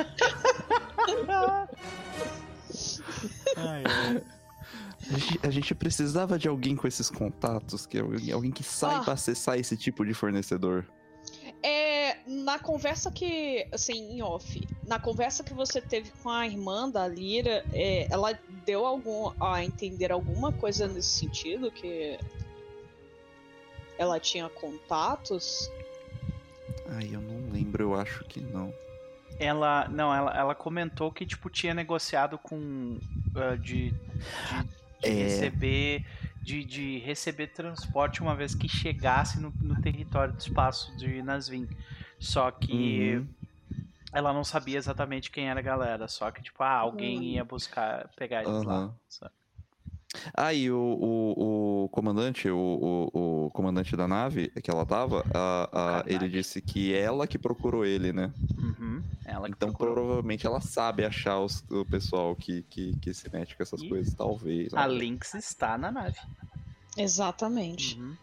ai, <laughs> ai. A gente, a gente, precisava de alguém com esses contatos, que alguém que saiba ah. acessar esse tipo de fornecedor. É, na conversa que, assim, em off, na conversa que você teve com a irmã da Lira, é, ela deu algum a entender alguma coisa nesse sentido que ela tinha contatos? Ai, eu não lembro, eu acho que não. Ela, não, ela, ela comentou que tipo tinha negociado com uh, de, de de é... receber de, de, receber transporte uma vez que chegasse no, no território do espaço de Nasvin. Só que uhum. ela não sabia exatamente quem era a galera, só que tipo, ah, alguém uhum. ia buscar pegar eles uhum. lá. Sabe? Ah, e o, o, o comandante, o, o, o, comandante da nave que ela tava, a, a, ele disse que ela que procurou ele, né? Uhum, ela então procurou. provavelmente ela sabe achar os, o pessoal que, que, que se mete com essas e coisas, talvez. A Lynx está na nave. Exatamente. Uhum.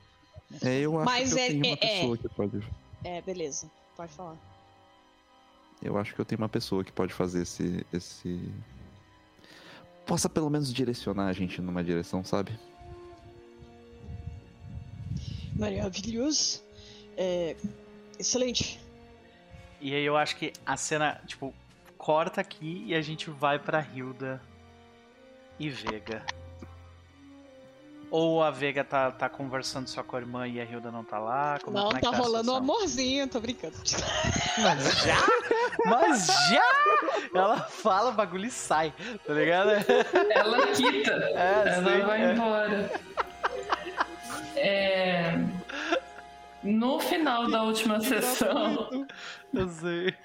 É, eu acho Mas que eu é, tenho uma é, pessoa é... que pode. É, beleza. Pode falar. Eu acho que eu tenho uma pessoa que pode fazer esse, esse possa pelo menos direcionar a gente numa direção, sabe? Maravilhoso. É... Excelente. E aí eu acho que a cena, tipo, corta aqui e a gente vai pra Hilda e Vega. Ou a Vega tá, tá conversando só com a irmã e a Hilda não tá lá? Como, não, é tá, tá rolando um amorzinho, tô brincando. Mas já? <laughs> Mas já? Ela fala, o bagulho e sai, tá ligado? Ela quita. É, ela sei, vai é. embora. É... No final da última sessão. Eu sei.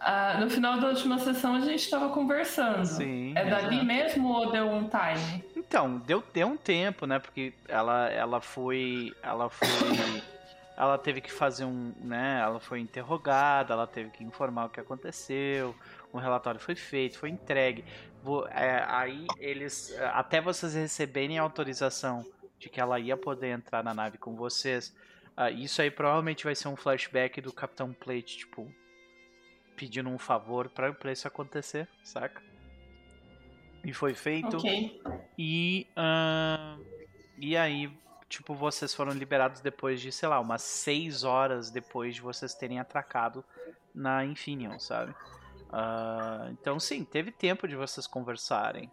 Ah, no final da última sessão a gente estava conversando. Sim. É dali exato. mesmo ou deu um time? Então, deu, deu um tempo, né? Porque ela, ela foi. Ela foi. <coughs> ela teve que fazer um. né? Ela foi interrogada, ela teve que informar o que aconteceu. Um relatório foi feito, foi entregue. É, aí eles. Até vocês receberem a autorização de que ela ia poder entrar na nave com vocês. Uh, isso aí provavelmente vai ser um flashback do Capitão Plate, tipo, pedindo um favor para isso acontecer, saca? E foi feito. Okay. E, uh, e aí, tipo, vocês foram liberados depois de, sei lá, umas seis horas depois de vocês terem atracado na Infinion, sabe? Uh, então, sim, teve tempo de vocês conversarem.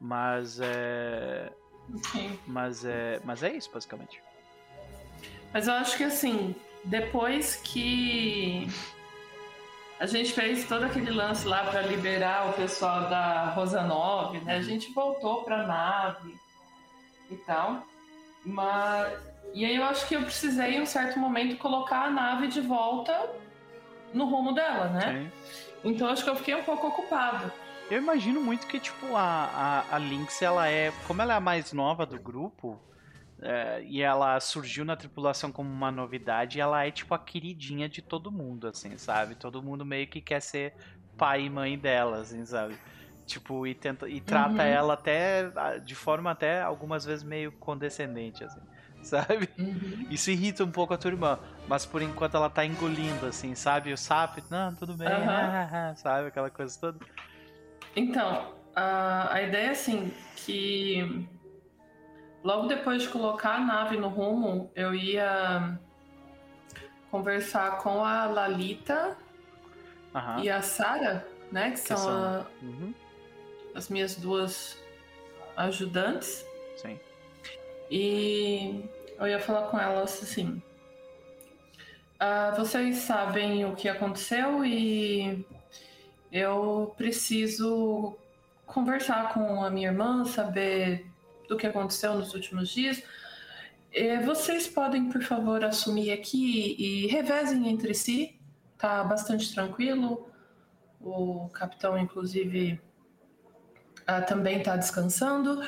Mas é. Okay. Mas é. Mas é isso, basicamente. Mas eu acho que assim, depois que a gente fez todo aquele lance lá para liberar o pessoal da Rosanov, né? A gente voltou para a nave e tal. Mas e aí eu acho que eu precisei em um certo momento colocar a nave de volta no rumo dela, né? Sim. Então acho que eu fiquei um pouco ocupado. Eu imagino muito que tipo a, a, a Lynx ela é, como ela é a mais nova do grupo, é, e ela surgiu na tripulação como uma novidade e ela é tipo a queridinha de todo mundo, assim, sabe? Todo mundo meio que quer ser pai e mãe dela, assim, sabe? Tipo, e, tenta, e trata uhum. ela até de forma até algumas vezes meio condescendente, assim, <laughs> sabe? Uhum. Isso irrita um pouco a tua irmã, mas por enquanto ela tá engolindo, assim, sabe? O sapo, não, tudo bem, uhum. sabe? Aquela coisa toda. Então, a, a ideia é assim, que Logo depois de colocar a nave no rumo, eu ia conversar com a Lalita uhum. e a Sara, né? Que, que são, são... A... Uhum. as minhas duas ajudantes. Sim. E eu ia falar com elas assim. Uh, vocês sabem o que aconteceu e eu preciso conversar com a minha irmã, saber do que aconteceu nos últimos dias. É, vocês podem, por favor, assumir aqui e revezem entre si. Tá bastante tranquilo. O capitão, inclusive, ah, também está descansando.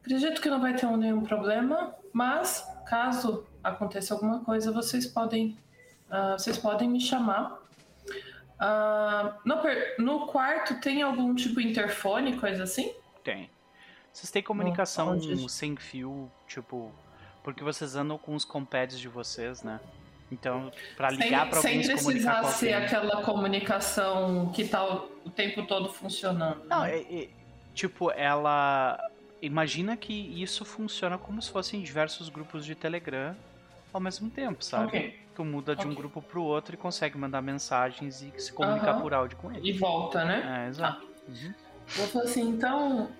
Acredito que não vai ter nenhum problema, mas caso aconteça alguma coisa, vocês podem, uh, vocês podem me chamar. Uh, no, no, quarto tem algum tipo de interfone, coisa assim? Tem. Vocês têm comunicação oh, sem fio, tipo. Porque vocês andam com os compads de vocês, né? Então, para ligar para alguém sem precisar ser aquela comunicação que tá o tempo todo funcionando. Não, né? é, é, tipo, ela. Imagina que isso funciona como se fossem diversos grupos de Telegram ao mesmo tempo, sabe? Okay. Tu muda de okay. um grupo pro outro e consegue mandar mensagens e se comunicar por áudio com ele. E volta, né? É, exato. Ah. Uhum. Eu falei assim, então,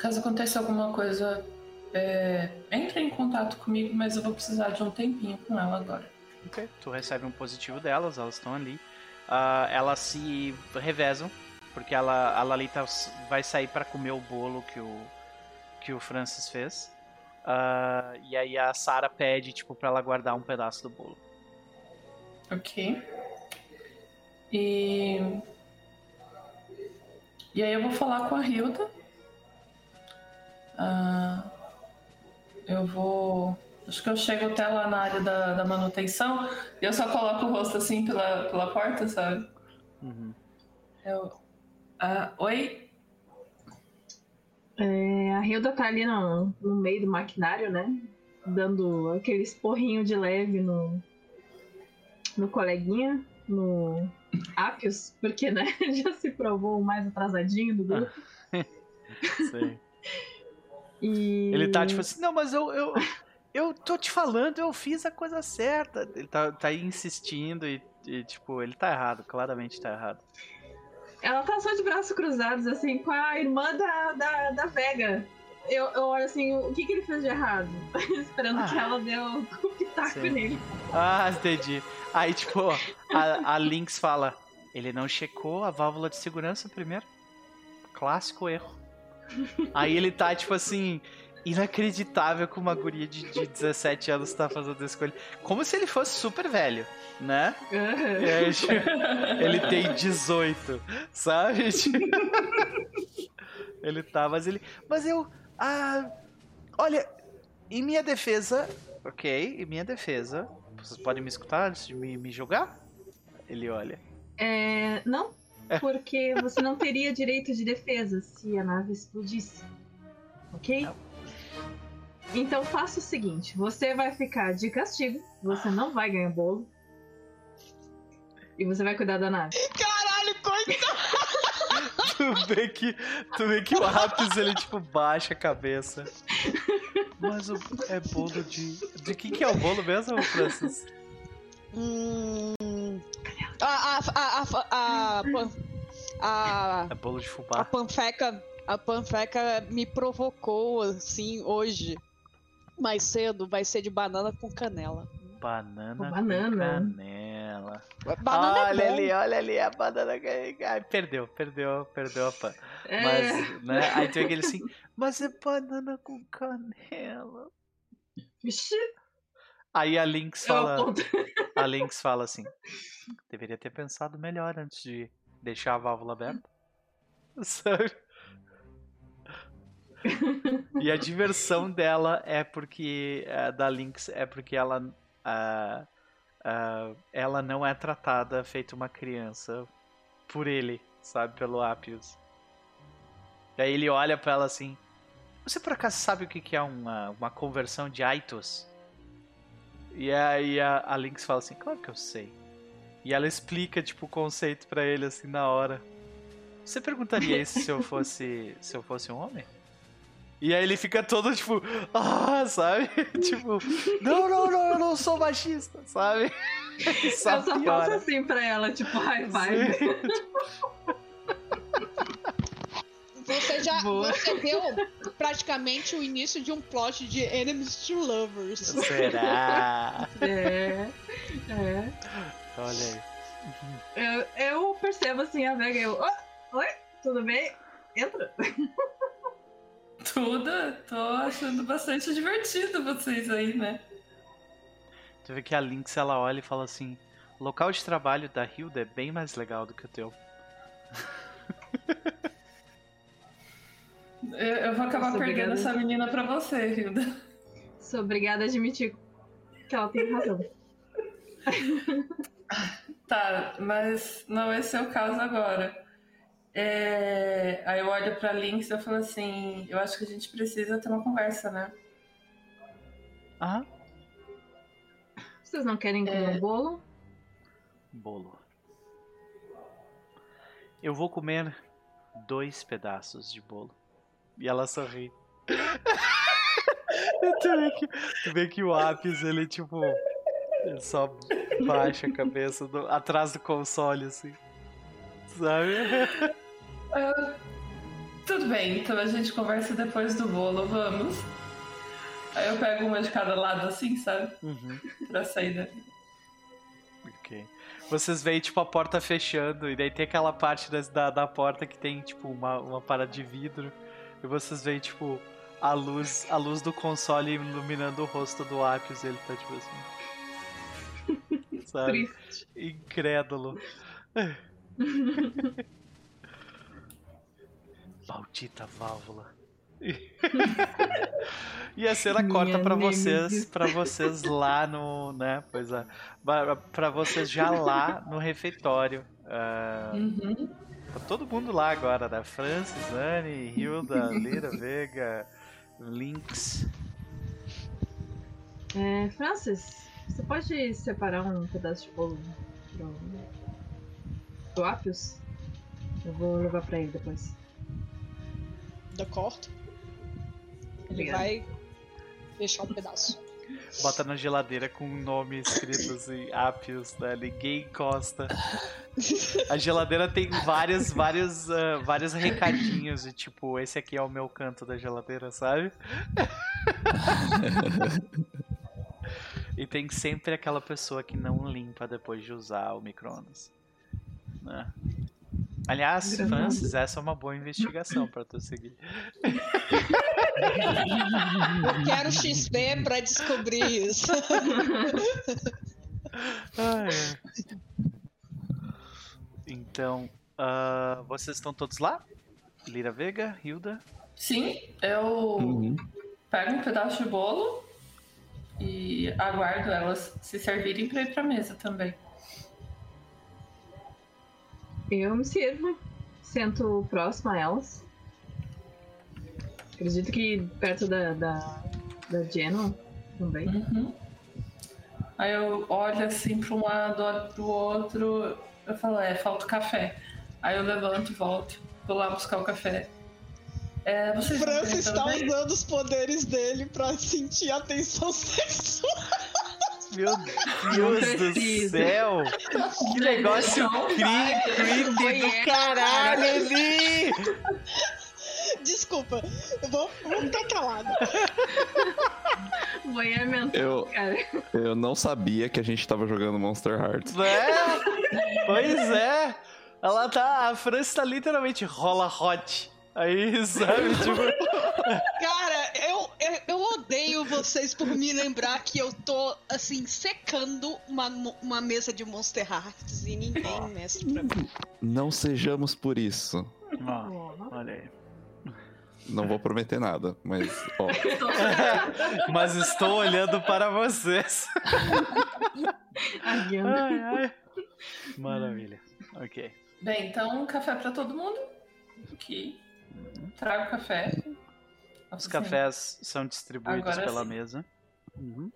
caso aconteça alguma coisa é, entra em contato comigo, mas eu vou precisar de um tempinho com ela agora. Ok, tu recebe um positivo delas, elas estão ali. Uh, elas se revezam, porque ela, a Lalita vai sair para comer o bolo que o, que o Francis fez. Uh, e aí a Sara pede, tipo, pra ela guardar um pedaço do bolo. Ok. E. E aí eu vou falar com a Hilda. Uh, eu vou. Acho que eu chego até lá na área da, da manutenção e eu só coloco o rosto assim pela, pela porta, sabe? Uhum. Eu. Ah, oi? É, a Hilda tá ali no, no meio do maquinário, né? Dando aquele esporrinho de leve no, no coleguinha, no Apios, porque né, <laughs> já se provou o mais atrasadinho do grupo. <laughs> Sei. <laughs> E... Ele tá tipo assim, não, mas eu, eu, eu tô te falando, eu fiz a coisa certa. Ele tá, tá insistindo e, e, tipo, ele tá errado, claramente tá errado. Ela tá só de braços cruzados, assim, com a irmã da, da, da Vega. Eu, eu olho assim, o que, que ele fez de errado? <laughs> Esperando ah, que ela dê um pitaco nele. Ah, entendi. Aí, tipo, a, a Lynx fala: ele não checou a válvula de segurança primeiro? Clássico erro. Aí ele tá, tipo assim, inacreditável que uma guria de, de 17 anos tá fazendo escolha. Como se ele fosse super velho, né? Aí, tipo, ele tem 18, sabe? <laughs> ele tá, mas ele. Mas eu. Ah, olha, em minha defesa. Ok, em minha defesa. Vocês podem me escutar antes de me, me jogar? Ele olha. É. Não, porque você não teria direito de defesa se a nave explodisse. Ok? Então faça o seguinte: você vai ficar de castigo, você não vai ganhar bolo. E você vai cuidar da nave. Caralho, coitado! <laughs> tu vê que, tu vê que o Apis ele tipo baixa a cabeça. Mas o, é bolo de. De quem que é o bolo mesmo, Francis? Hum. A. A. A. A. a, é bolo de fubá. A panfeca. A panfeca me provocou, assim, hoje. Mais cedo, vai ser de banana com canela. Banana, com banana. canela. Banana é olha é ali, olha ali, a banana. Ai, perdeu, perdeu, perdeu a pan. É. Mas, né? Aí tem aquele assim, mas é banana com canela. Vixe. Aí a Lynx fala. <laughs> A Lynx fala assim: deveria ter pensado melhor antes de deixar a válvula aberta. <laughs> Sabe? e a diversão dela é porque. Uh, da Lynx é porque ela. Uh, uh, ela não é tratada feito uma criança por ele, sabe? Pelo Apius. E aí ele olha para ela assim: Você por acaso sabe o que é uma, uma conversão de Aitos? E aí a, a Lynx fala assim, claro que eu sei. E ela explica, tipo, o conceito para ele, assim, na hora. Você perguntaria isso se eu <laughs> fosse. se eu fosse um homem? E aí ele fica todo, tipo, ah, sabe? <laughs> tipo, não, não, não, eu não sou machista, sabe? <laughs> eu só faço assim pra ela, tipo, high five. Você já <laughs> você deu praticamente o início de um plot de Enemies to Lovers. Será? <laughs> é. É. Olha aí. Eu, eu percebo assim a Vega eu. Oh, oi, tudo bem? Entra. <laughs> Tudo, tô achando bastante divertido vocês aí, né? Tu vê que a Lynx ela olha e fala assim: o local de trabalho da Hilda é bem mais legal do que o teu. Eu, eu vou acabar Sou perdendo obrigada... essa menina pra você, Hilda. Sou obrigada a admitir que ela tem razão. <laughs> Tá, mas não esse é o caso agora. É... Aí eu olho pra Lynx e eu falo assim: eu acho que a gente precisa ter uma conversa, né? Ah. Vocês não querem comer é... um bolo? Bolo. Eu vou comer dois pedaços de bolo. E ela sorri. <laughs> tu, vê que, tu vê que o Apis, ele tipo. Ele só baixa a cabeça do, atrás do console, assim. Sabe? Uh, tudo bem, então a gente conversa depois do bolo, vamos. Aí eu pego uma de cada lado, assim, sabe? Uhum. Pra sair daqui. Ok. Vocês veem, tipo, a porta fechando, e daí tem aquela parte da, da porta que tem, tipo, uma, uma parada de vidro. E vocês veem, tipo, a luz, a luz do console iluminando o rosto do Apius, ele tá tipo assim. <laughs> Sabe? Triste. Incrédulo. <laughs> Maldita válvula. <laughs> e a cena corta para vocês, para vocês lá no, né? Pois é, para vocês já lá no refeitório. Uh, uhum. Tá todo mundo lá agora, né? Francis, Anne, Hilda, <laughs> Lira, Vega, Lynx. É, Francis, você pode separar um pedaço de bolo pro, pro Apius? Eu vou levar pra ele depois. Da corto. Ele Obrigado. vai deixar um pedaço. Bota na geladeira com o nome escrito assim, Apios, né? Ninguém encosta. A geladeira tem vários, vários, uh, vários recadinhos de tipo, esse aqui é o meu canto da geladeira, sabe? e tem sempre aquela pessoa que não limpa depois de usar o micro-ondas. Né? Aliás, Francis, essa é uma boa investigação para tu seguir. Eu quero XP para descobrir isso. Ah, é. Então, uh, vocês estão todos lá? Lira Vega, Hilda? Sim, eu uhum. pego um pedaço de bolo e aguardo elas se servirem para ir para mesa também. Eu me sirvo, sento próximo a elas. Acredito que perto da, da, da Genoa também. Uhum. Aí eu olho assim para um lado, olho para o outro, eu falo, é, falta o café. Aí eu levanto, volto, vou lá buscar o café. É, o Francis está usando os poderes dele para sentir a tensão <laughs> sexual. Meu Deus do céu! Que negócio creepy do caralho ali! Desculpa, eu vou, vou ficar calado. Banheiro mental, eu, cara. Eu não sabia que a gente tava jogando Monster Hearts. É? Pois é! Ela tá. A França tá literalmente rola hot. Aí, sabe, tipo. Eu, eu, odeio vocês por me lembrar que eu tô, assim, secando uma, uma mesa de Monster Hearts e ninguém mestre pra mim. Não sejamos por isso. olha aí. Não vou prometer nada, mas. Ó. <laughs> mas estou olhando para vocês. ai, ai. Maravilha. Ok. Bem, então, café para todo mundo. Ok. Trago café. Os sim. cafés são distribuídos Agora pela sim. mesa. Uhum.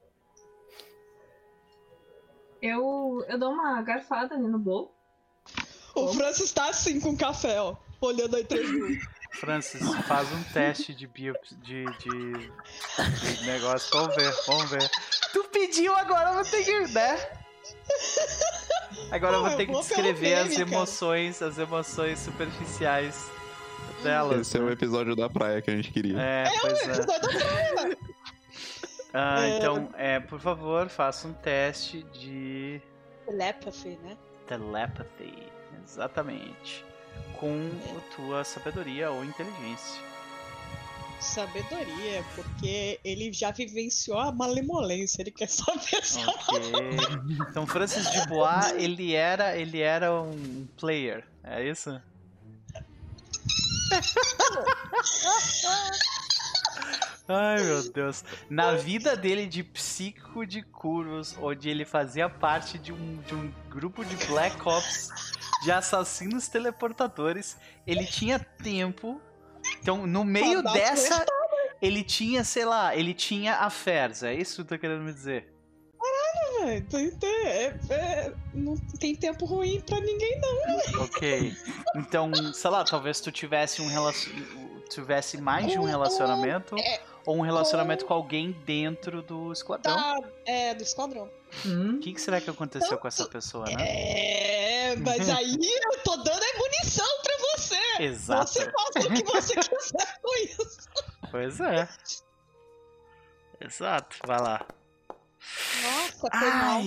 Eu, eu dou uma garfada ali no bolo. O Francis tá assim com café, ó. Olhando aí três Francis, faz um teste de biops de, de, de, negócio. Vamos ver, vamos ver. Tu pediu, agora eu vou ter que. né? Agora Pô, eu vou ter que descrever as emoções, as emoções superficiais delas. Esse né? é o episódio da praia que a gente queria. É, é pois o episódio é. da praia! <laughs> Ah, é... então, é, por favor, faça um teste de. Telepathy, né? Telepathy, exatamente. Com é. a tua sabedoria ou inteligência. Sabedoria, porque ele já vivenciou a malemolência, ele quer saber só. Ok. Então, Francis de Bois, ele era, ele era um player, é isso? Ai, meu Deus. Na vida dele de psíquico de Curvos, onde ele fazia parte de um, de um grupo de Black Ops de assassinos teleportadores, ele tinha tempo. Então, no meio dessa, ele tinha, sei lá, ele tinha affairs. É isso que tu tá querendo me dizer? Tem, é, é, não tem tempo ruim pra ninguém, não. Ok. Então, sei lá, talvez tu tivesse um relacionamento tivesse mais de um relacionamento é, ou um relacionamento com... com... alguém dentro do esquadrão. Tá, é, do esquadrão. Hum. O que, que, será que aconteceu Tanto... com essa pessoa, né? É, mas aí eu tô dando a munição pra você. Exato. Você faça o que você quiser com isso. Pois é. Exato, vai lá. Nossa, Ai. mal.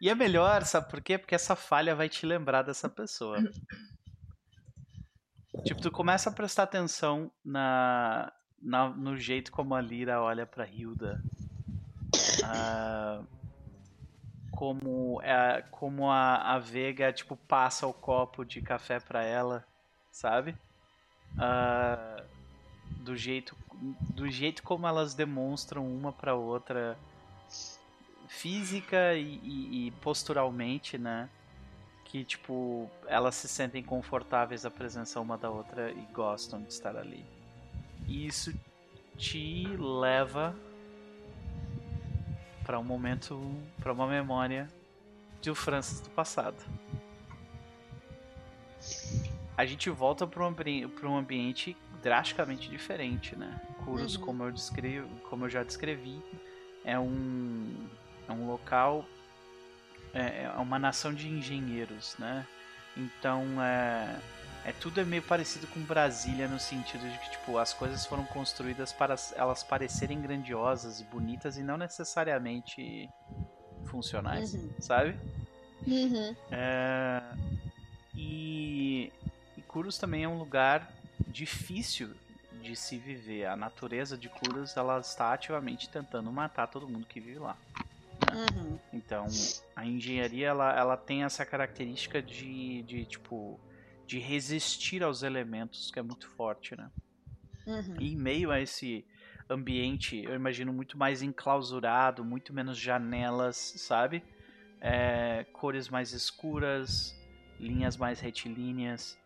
E é melhor, sabe por quê? Porque essa falha vai te lembrar dessa pessoa. Tipo, tu começa a prestar atenção na, na no jeito como a Lira olha pra Hilda. Uh, como, é, como a, a Vega, tipo, passa o copo de café pra ela, sabe? Uh, do jeito do jeito como elas demonstram uma para outra física e, e, e, posturalmente, né? que, tipo, elas se sentem confortáveis a presença uma da outra e gostam de estar ali. E isso te leva para um momento, para uma memória de Francis do passado. A gente volta para um, um ambiente drasticamente diferente, né? Kuros, uhum. como eu descrevi, como eu já descrevi, é um é um local é, é uma nação de engenheiros, né? Então é, é tudo é meio parecido com Brasília no sentido de que tipo as coisas foram construídas para elas parecerem grandiosas e bonitas e não necessariamente funcionais, uhum. sabe? Uhum. É, e, e Kuros também é um lugar difícil de se viver. A natureza de Kuros ela está ativamente tentando matar todo mundo que vive lá. Uhum. Então, a engenharia ela, ela tem essa característica de, de tipo de resistir aos elementos que é muito forte, né? Uhum. E em meio a esse ambiente, eu imagino muito mais enclausurado, muito menos janelas, sabe? É, cores mais escuras, linhas mais retilíneas.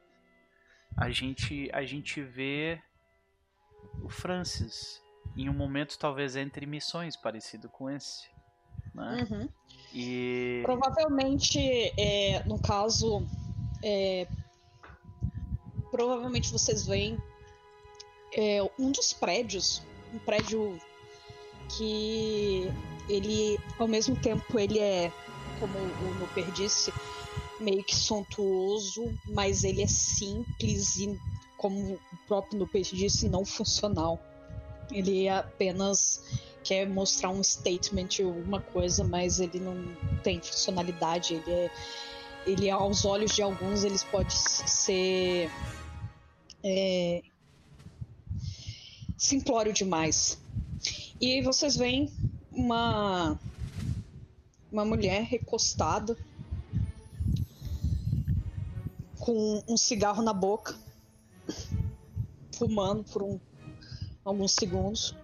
A gente a gente vê o Francis em um momento talvez entre missões parecido com esse né? Uhum. E... Provavelmente, é, no caso, é, provavelmente vocês veem é, um dos prédios, um prédio que ele, ao mesmo tempo, ele é, como o Nuper disse, meio que suntuoso, mas ele é simples e, como o próprio Nuper disse, não funcional. Ele é apenas quer mostrar um statement de alguma coisa, mas ele não tem funcionalidade. Ele é, ele aos olhos de alguns, eles pode ser é, simplório demais. E aí vocês veem uma uma mulher recostada com um cigarro na boca, fumando por um, alguns segundos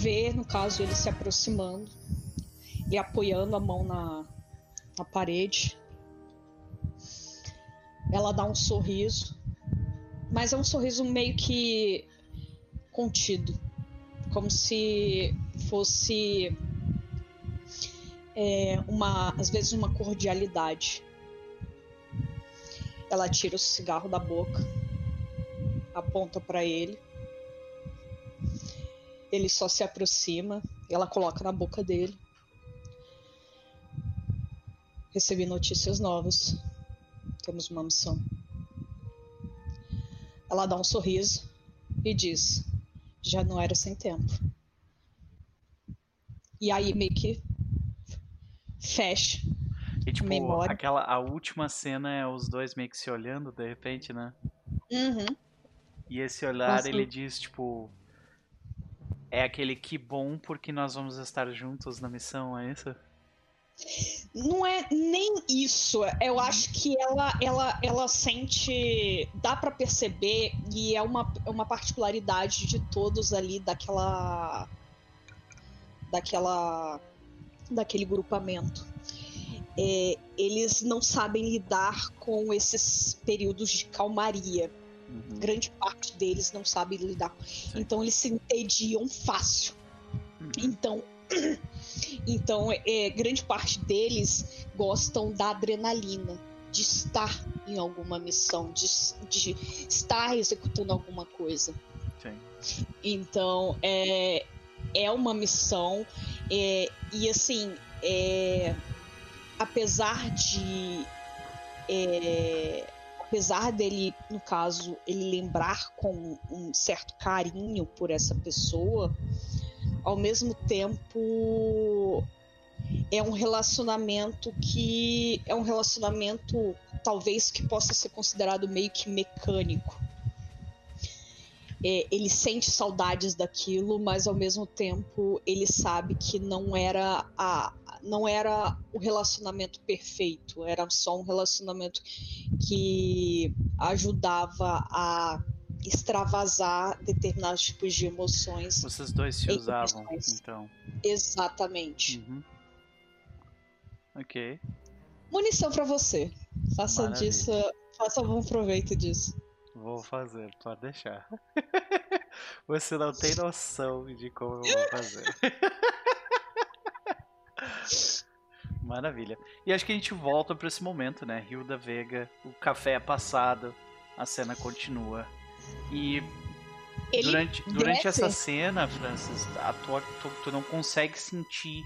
vê, no caso, ele se aproximando e apoiando a mão na, na parede. Ela dá um sorriso, mas é um sorriso meio que contido, como se fosse é, uma, às vezes, uma cordialidade. Ela tira o cigarro da boca, aponta para ele ele só se aproxima, ela coloca na boca dele. Recebi notícias novas. Temos uma missão. Ela dá um sorriso e diz: Já não era sem tempo. E aí meio que fecha. E tipo, memória. aquela a última cena é os dois meio que se olhando de repente, né? Uhum. E esse olhar Nossa. ele diz tipo é aquele que bom porque nós vamos estar juntos na missão, é isso? Não é nem isso. Eu acho que ela, ela, ela sente. Dá para perceber, e é uma, uma particularidade de todos ali daquela. daquela. daquele grupamento. É, eles não sabem lidar com esses períodos de calmaria. Uhum. Grande parte deles não sabe lidar. Sim. Então eles se entediam fácil. Uhum. Então <clears throat> então, é, grande parte deles gostam da adrenalina, de estar em alguma missão, de, de estar executando alguma coisa. Sim. Então, é, é uma missão, é, e assim, é, apesar de. É, apesar dele, no caso, ele lembrar com um certo carinho por essa pessoa, ao mesmo tempo é um relacionamento que é um relacionamento talvez que possa ser considerado meio que mecânico. É, ele sente saudades daquilo, mas ao mesmo tempo ele sabe que não era a não era o relacionamento perfeito, era só um relacionamento que ajudava a extravasar determinados tipos de emoções. Vocês dois se usavam, então. Exatamente. Uhum. Ok. Munição para você. Faça Maravilha. disso, faça bom proveito disso. Vou fazer, pode deixar. <laughs> Você não tem noção de como eu vou fazer. <laughs> Maravilha. E acho que a gente volta para esse momento, né? Rio da Vega, o café é passado, a cena continua. E Ele durante, durante essa cena, Francis, a tua, tu, tu, não consegue sentir.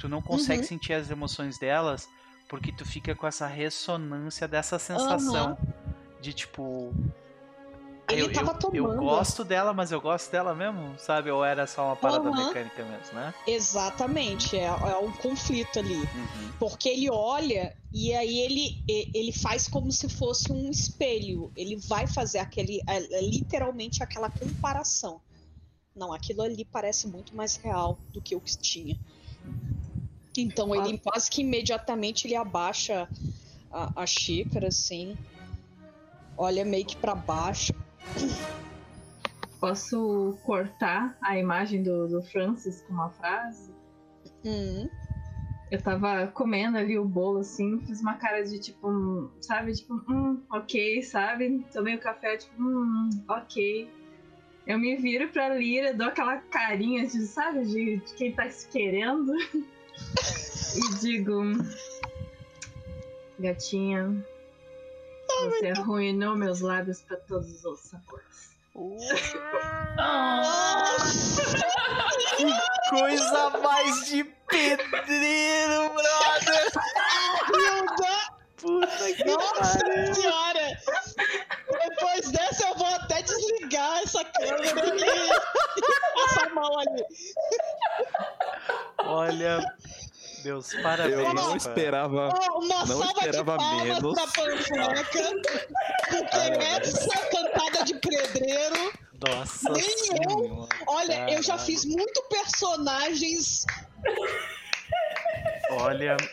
Tu não consegue uhum. sentir as emoções delas porque tu fica com essa ressonância dessa sensação uhum. de tipo ele eu, tava eu, tomando. Eu gosto dela, mas eu gosto dela mesmo, sabe? Ou era só uma parada uhum. mecânica mesmo, né? Exatamente, é, é um conflito ali. Uhum. Porque ele olha e aí ele, ele faz como se fosse um espelho. Ele vai fazer aquele, é, literalmente aquela comparação. Não, aquilo ali parece muito mais real do que o que tinha. Então ele quase que imediatamente ele abaixa a, a xícara, assim, olha meio que para baixo Posso cortar a imagem do, do Francis com uma frase? Hum. Eu tava comendo ali o bolo assim, fiz uma cara de tipo, sabe? Tipo, hum, ok, sabe? Tomei o café, tipo, hum, ok. Eu me viro pra Lira, dou aquela carinha de, sabe, de, de quem tá se querendo. <laughs> e digo: Gatinha, você arruinou meus lábios para todos os sabores. que <laughs> coisa mais de pedreiro, brother! Puta que Nossa pariu. senhora! Depois dessa eu vou até desligar essa câmera e passar mão ali. Olha, Deus, parabéns. Eu não esperava. Uma não esperava menos. Pra Panfleca, porque essa cantada de pedreiro. Nossa Nem senhora, eu. Olha, caralho. eu já fiz muito personagens. Olha. <laughs>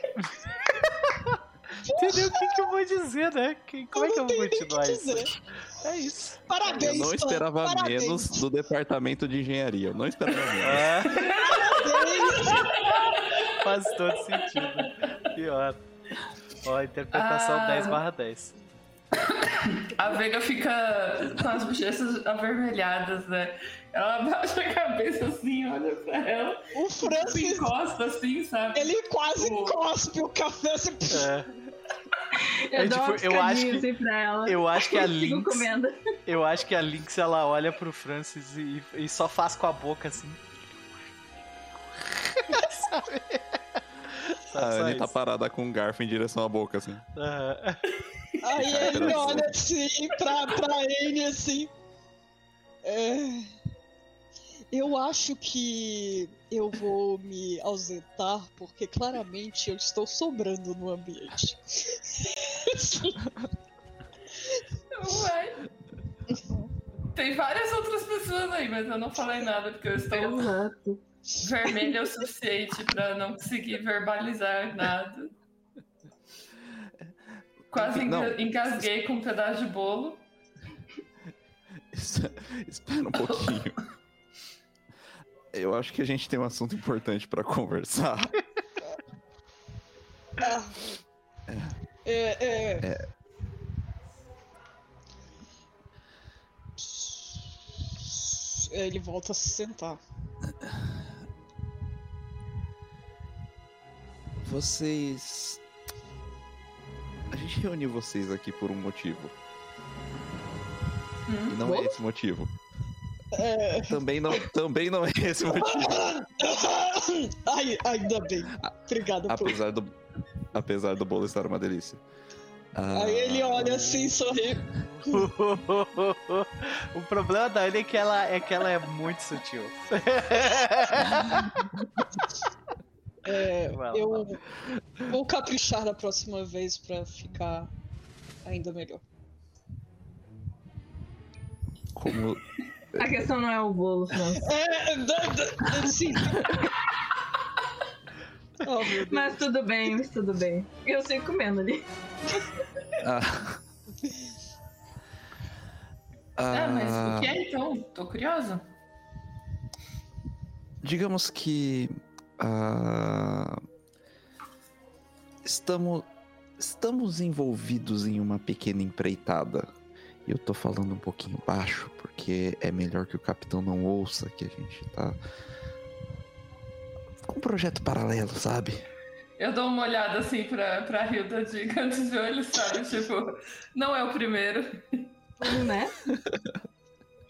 Entendeu o que, que, eu vou dizer, né? como eu é que eu vou continuar isso? É isso. Parabéns, Eu não esperava parabéns. menos do departamento de engenharia. Eu não esperava <laughs> menos. É. Faz todo sentido. Pior. Ó, interpretação ah. 10 barra 10. A Vega fica com as bochechas avermelhadas, né? Ela abaixa a cabeça assim, olha pra ela. O Francis encosta assim, sabe? Ele quase o... cospe o café assim. É. Eu, é, tipo, eu acho que assim pra ela. eu acho que a <laughs> Lynx eu acho que a Lynx ela olha pro Francis e, e só faz com a boca assim? A Annie tá parada com um garfo em direção à boca, assim. Uhum. Aí ele olha assim pra, pra Annie, assim. É... Eu acho que eu vou me ausentar porque claramente eu estou sobrando no ambiente. Ué. Tem várias outras pessoas aí, mas eu não falei nada porque eu estou. Exato vermelha o suficiente para não conseguir verbalizar nada. Quase não. engasguei com um pedaço de bolo. Espera um pouquinho. Eu acho que a gente tem um assunto importante para conversar. É. É, é. é. Ele volta a se sentar. Vocês. A gente reuniu vocês aqui por um motivo. Hum? E não é esse motivo. É... Também, não, também não é esse motivo. <laughs> Ai, ainda bem. Obrigado apesar por... do Apesar do bolo estar uma delícia. Ah... Aí ele olha assim, sorri. <laughs> o problema da Anne é que ela é que ela é muito sutil. <laughs> É, eu vou caprichar da próxima vez para ficar ainda melhor. Como. A questão não é o bolo, não. <laughs> É, sim. <laughs> oh, mas tudo bem, mas tudo bem. Eu sei comendo ali. Ah. Ah, mas o que é então? Tô curiosa. Digamos que Uh, estamos, estamos envolvidos em uma pequena empreitada. E eu tô falando um pouquinho baixo, porque é melhor que o capitão não ouça que a gente tá com um projeto paralelo, sabe? Eu dou uma olhada assim pra, pra Hilda de <laughs> cantos de olho, sabe? Tipo, não é o primeiro. Né?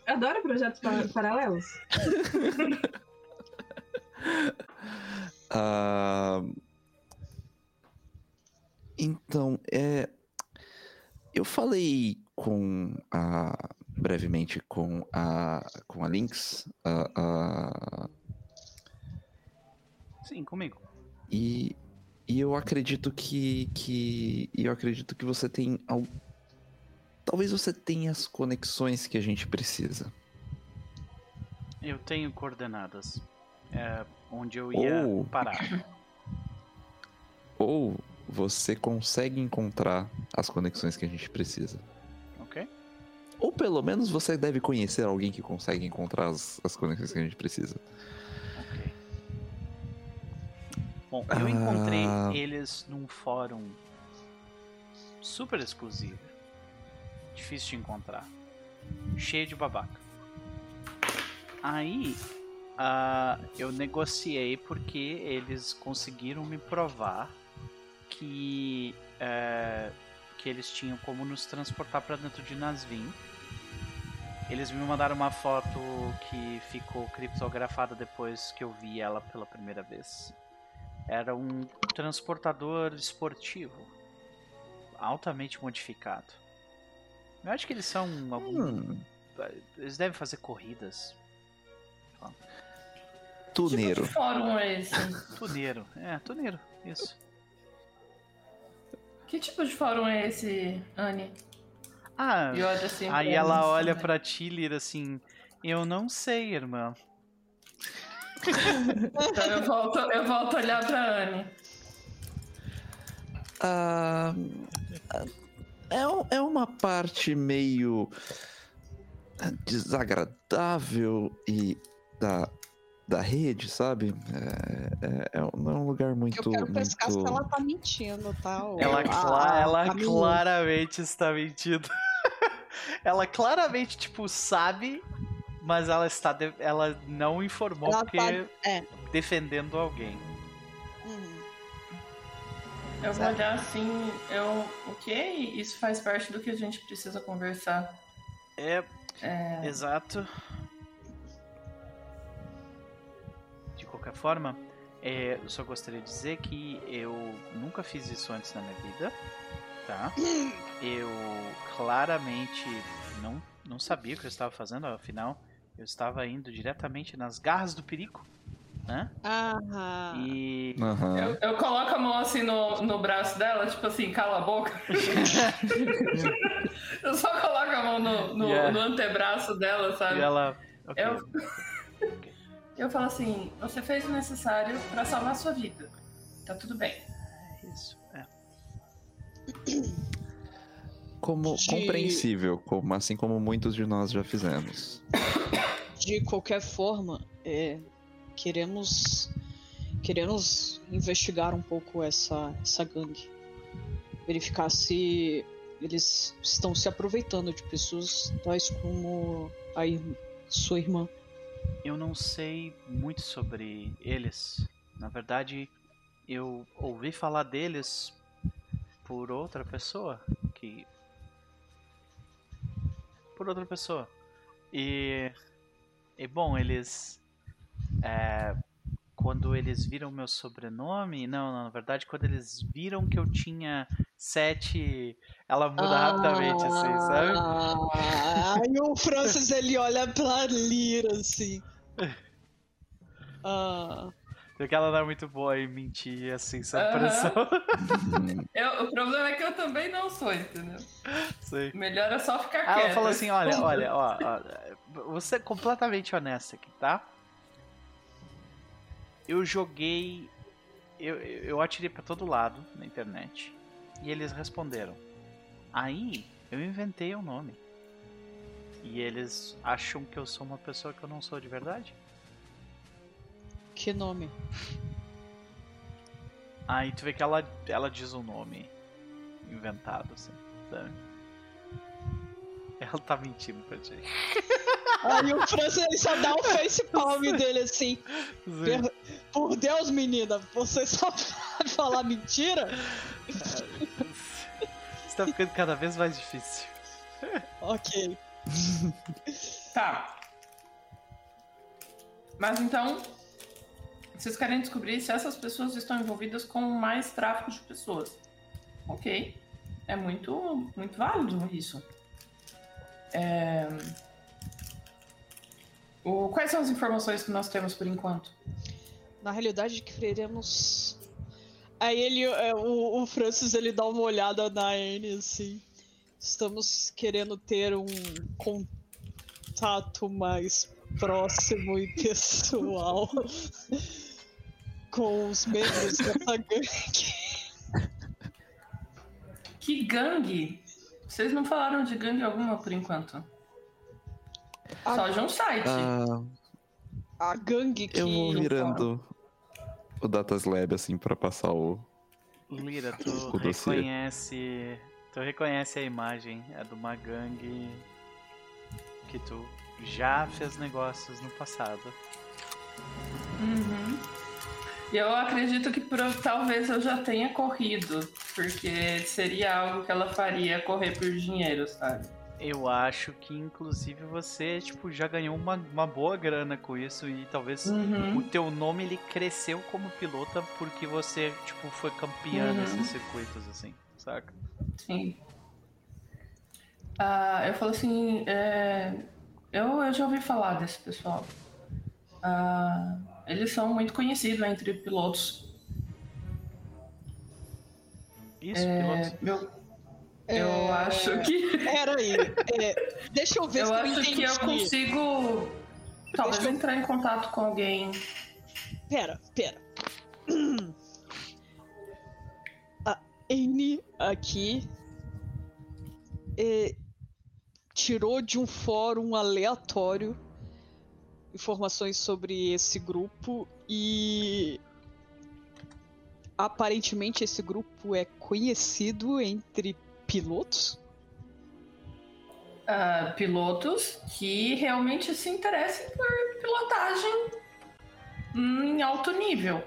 adoro projetos paralelos. <laughs> Uh, <laughs> então, é, eu falei com a brevemente com a com a Lynx. Uh, uh, Sim, comigo. E, e eu acredito que que eu acredito que você tem talvez você tenha as conexões que a gente precisa. Eu tenho coordenadas é, onde eu ia ou, parar. Ou você consegue encontrar as conexões que a gente precisa. Ok. Ou pelo menos você deve conhecer alguém que consegue encontrar as, as conexões que a gente precisa. Ok. Bom, eu ah... encontrei eles num fórum super exclusivo. Difícil de encontrar. Cheio de babaca. Aí uh, eu negociei porque eles conseguiram me provar que, uh, que eles tinham como nos transportar para dentro de Nasvin. Eles me mandaram uma foto que ficou criptografada depois que eu vi ela pela primeira vez. Era um transportador esportivo, altamente modificado. Eu acho que eles são algum. Hum. Eles devem fazer corridas. Tuneiro. Que tipo fórum é esse? <laughs> Tuneiro, é, tuneiro, isso. Que tipo de fórum é esse, Anne? Ah, assim aí ela olha pra Tillir assim, eu não sei, irmã. então eu volto, eu volto a olhar pra Anne. Ah, é, é uma parte meio desagradável e da da rede, sabe? É, é, é, não é um lugar muito. Eu quero muito... se ela tá mentindo, tá? Ela, a, ela a claramente está mentindo. <laughs> ela claramente, tipo, sabe, mas ela está. De... Ela não informou ela porque. Tá... É. Defendendo alguém. Uhum. Eu vou olhar assim, eu. O que? Isso faz parte do que a gente precisa conversar. É. é... Exato. Qualquer forma, é, eu só gostaria de dizer que eu nunca fiz isso antes na minha vida, tá? Eu claramente não, não sabia o que eu estava fazendo, afinal, eu estava indo diretamente nas garras do perigo, né? Aham. E. Uhum. Eu, eu, coloco a mão assim no, no braço dela, tipo assim, cala a boca. <laughs> eu só coloco a mão no, no, yeah. no antebraço dela, sabe? E ela. Okay. Eu... Eu falo assim: você fez o necessário para salvar a sua vida. Tá tudo bem. É isso, é. <coughs> Como De- compreensível, como, assim como muitos de nós já fizemos. <coughs> De qualquer forma, é, queremos queremos investigar um pouco essa, essa gangue. Verificar se eles estão se aproveitando de pessoas tais como a irmã, sua irmã. Eu não sei muito sobre eles. Na verdade, eu ouvi falar deles por outra pessoa que por outra pessoa. E e bom, eles é, quando eles viram meu sobrenome, não, não, na verdade, quando eles viram que eu tinha sete, ela muda rapidamente, assim, sabe? Ah, e o Francis ele olha pra Lira assim. Ah, Porque ela não é muito boa em mentir, assim, sob Aham. pressão. <laughs> Eu- o problema é que eu também não sou, entendeu? Sei. Melhor é só ficar Ah, quieto. ela falou assim, olha, olha, <laughs> ó, ó, você é completamente honesta aqui, tá? Eu joguei, eu, eu atirei pra todo lado na internet e eles responderam. Aí eu inventei o nome e eles acham que eu sou uma pessoa que eu não sou de verdade. que nome? Aí tu vê que ela, ela diz um nome inventado, assim, sabe? Ela tá mentindo pra ti. Aí o Francis ele só dá o face palm dele assim. Per- Por Deus, menina, você só <laughs> sabe falar mentira? Isso tá ficando cada vez mais difícil. Ok. Tá. Mas então, vocês querem descobrir se essas pessoas estão envolvidas com mais tráfico de pessoas. Ok. É muito, muito válido isso. É, o- Quais são as informações que nós temos por enquanto? Na realidade, queremos. Aí ele, é, o, o Francis, ele dá uma olhada na Anne assim. Estamos querendo ter um contato mais próximo e pessoal <laughs> com os membros dessa <laughs> gangue. Que gangue? Vocês não falaram de gangue alguma por enquanto? A- Só de um site. Ah, A gangue que. eu vou virando o Datas Lab assim pra passar o. Lira, tu O reconhece. Tu reconhece a imagem, é de uma gangue que tu já fez negócios no passado. Uhum. E eu acredito que pro- talvez eu já tenha corrido, porque seria algo que ela faria correr por dinheiro, sabe? Eu acho que inclusive você, tipo, já ganhou uma, uma boa grana com isso e talvez Uhum. o teu nome ele cresceu como pilota porque você, tipo, foi campeã Uhum. nesses circuitos, assim, saca? Sim. Ah, eu falo assim, é, eu, eu já ouvi falar desse pessoal. Ah, eles são muito conhecidos entre pilotos. Isso, É, pilotos. eu, É, eu acho que. Peraí. É, deixa eu ver <laughs> Eu se eu acho entendi. que eu consigo. Talvez Deixa eu- entrar em contato com alguém. Pera, pera. <clears throat> A Anne aqui é, tirou de um fórum aleatório informações sobre esse grupo e aparentemente esse grupo é conhecido entre pilotos. ah, pilotos que realmente se interessem por pilotagem em alto nível.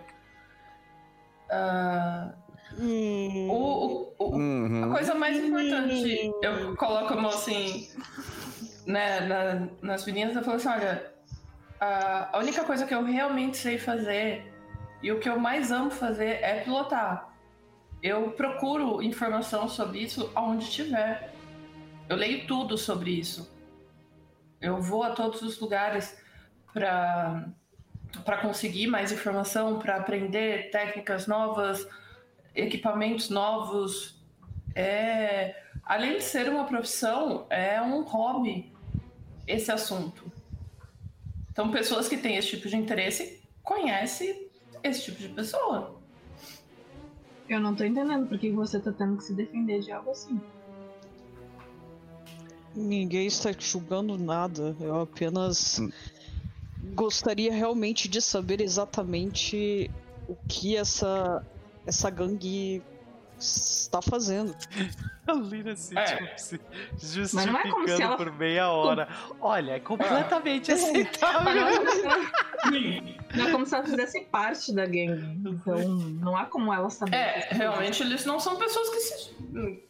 Ah, Hum, o, o- o- a Uhum. coisa mais importante, eu coloco a mão assim, né, na- nas meninas, eu falo assim, olha, a, única coisa que eu realmente sei fazer e o que eu mais amo fazer é pilotar. Eu procuro informação sobre isso aonde tiver. Eu leio tudo sobre isso. Eu vou a todos os lugares para para conseguir mais informação, para aprender técnicas novas, equipamentos novos. É, além de ser uma profissão, é um hobby esse assunto. Então, pessoas que têm esse tipo de interesse conhecem esse tipo de pessoa. Eu não tô entendendo por que você tá tendo que se defender de algo assim. Ninguém está julgando nada. Eu apenas hum. gostaria realmente de saber exatamente o que essa essa gangue está fazendo. <laughs> A Lina se, é. tipo, se justificando é ela... por meia hora. Olha, é completamente ah. aceitável. <laughs> Não é como se ela fizesse parte da gangue. Então, não há como ela saber. É, realmente eles não são pessoas que se.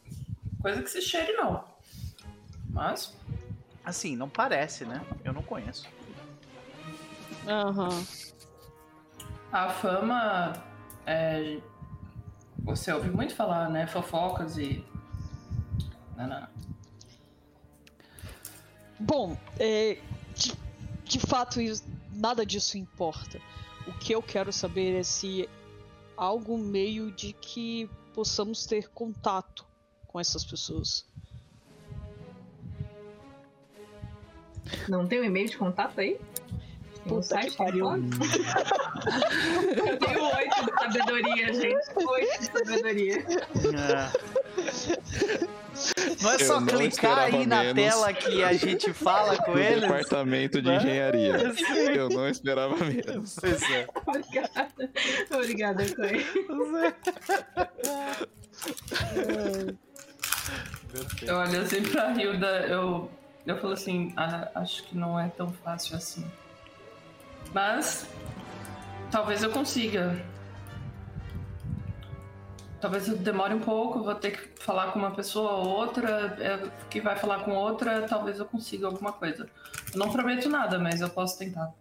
coisa que se cheire, não. Mas. Assim, não parece, né? Eu não conheço. Aham. Uhum. A fama. É, você ouve muito falar, né? Fofocas e. Não, não. Bom, é, de, de fato, nada disso importa. O que eu quero saber é se há algum meio de que possamos ter contato com essas pessoas. Não tem um e-mail de contato aí? Puta que pariu. Eu tenho oito de sabedoria, gente. Oito de sabedoria. É. Não é só clicar aí na tela que a gente fala com eles. Departamento de engenharia. Eu não esperava menos. Pois é. Obrigada. Obrigada, Coi. Eu olho assim pra Hilda, eu, eu falo assim, ah, acho que não é tão fácil assim. Mas talvez eu consiga. Talvez eu demore um pouco, vou ter que falar com uma pessoa ou outra, é, que vai falar com outra, talvez eu consiga alguma coisa. Eu não prometo nada, mas eu posso tentar.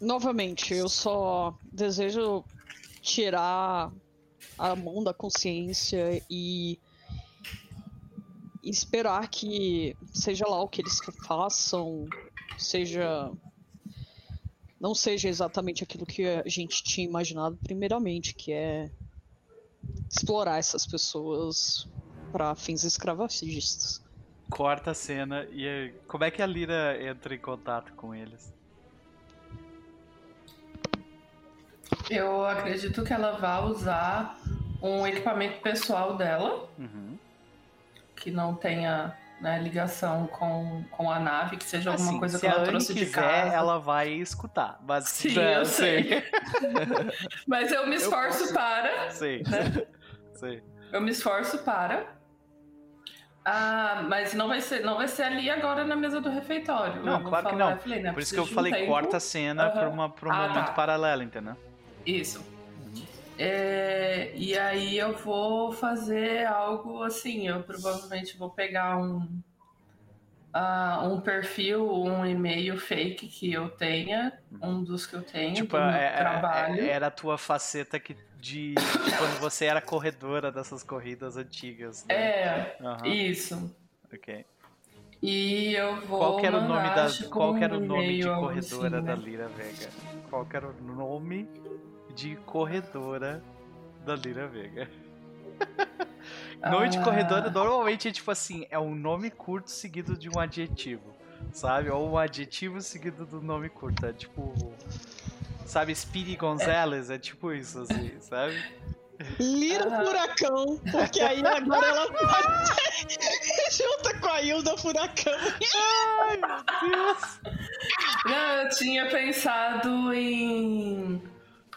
Novamente, eu só desejo tirar a mão da consciência e esperar que seja lá o que eles façam, seja não seja exatamente aquilo que a gente tinha imaginado primeiramente, que é explorar essas pessoas para fins escravagistas. Corta a cena e como é que a Lira entra em contato com eles? Eu acredito que ela vai usar um equipamento pessoal dela, uhum. que não tenha né, ligação com, com a nave, que seja alguma assim, coisa que ela trouxe quiser, de casa. ela vai escutar. Mas, Sim, é, eu sei. <laughs> mas eu me esforço eu para. Sim. Né? <laughs> Sim. Eu me esforço para. Ah, mas não vai ser, não vai ser ali agora na mesa do refeitório. Não, claro que não. Falei, né, Por isso que eu falei corta a cena uhum. para um ah, momento tá. paralelo, entendeu? Isso. É, e aí eu vou fazer algo assim, eu provavelmente vou pegar um, uh, um perfil, um e-mail fake que eu tenha, um dos que eu tenho, tipo, é, é, trabalho. É, era a tua faceta que de, de <coughs> quando você era corredora dessas corridas antigas. Né? É, uhum. isso. Ok. E eu vou. Qual era o nome da, qual era o nome de corredora assim, da né? Lira Vega? Qual era o nome de corredora da Lira Vega. <laughs> Noite ah. corredora normalmente é tipo assim, é um nome curto seguido de um adjetivo, sabe? Ou um adjetivo seguido do nome curto. É tipo. Sabe, Speedy Gonzalez é, é tipo isso, assim, sabe? Lira ah. Furacão, porque aí agora ela pode <laughs> junta com a Hilda Furacão. Ai, meu Deus! Não, eu tinha pensado em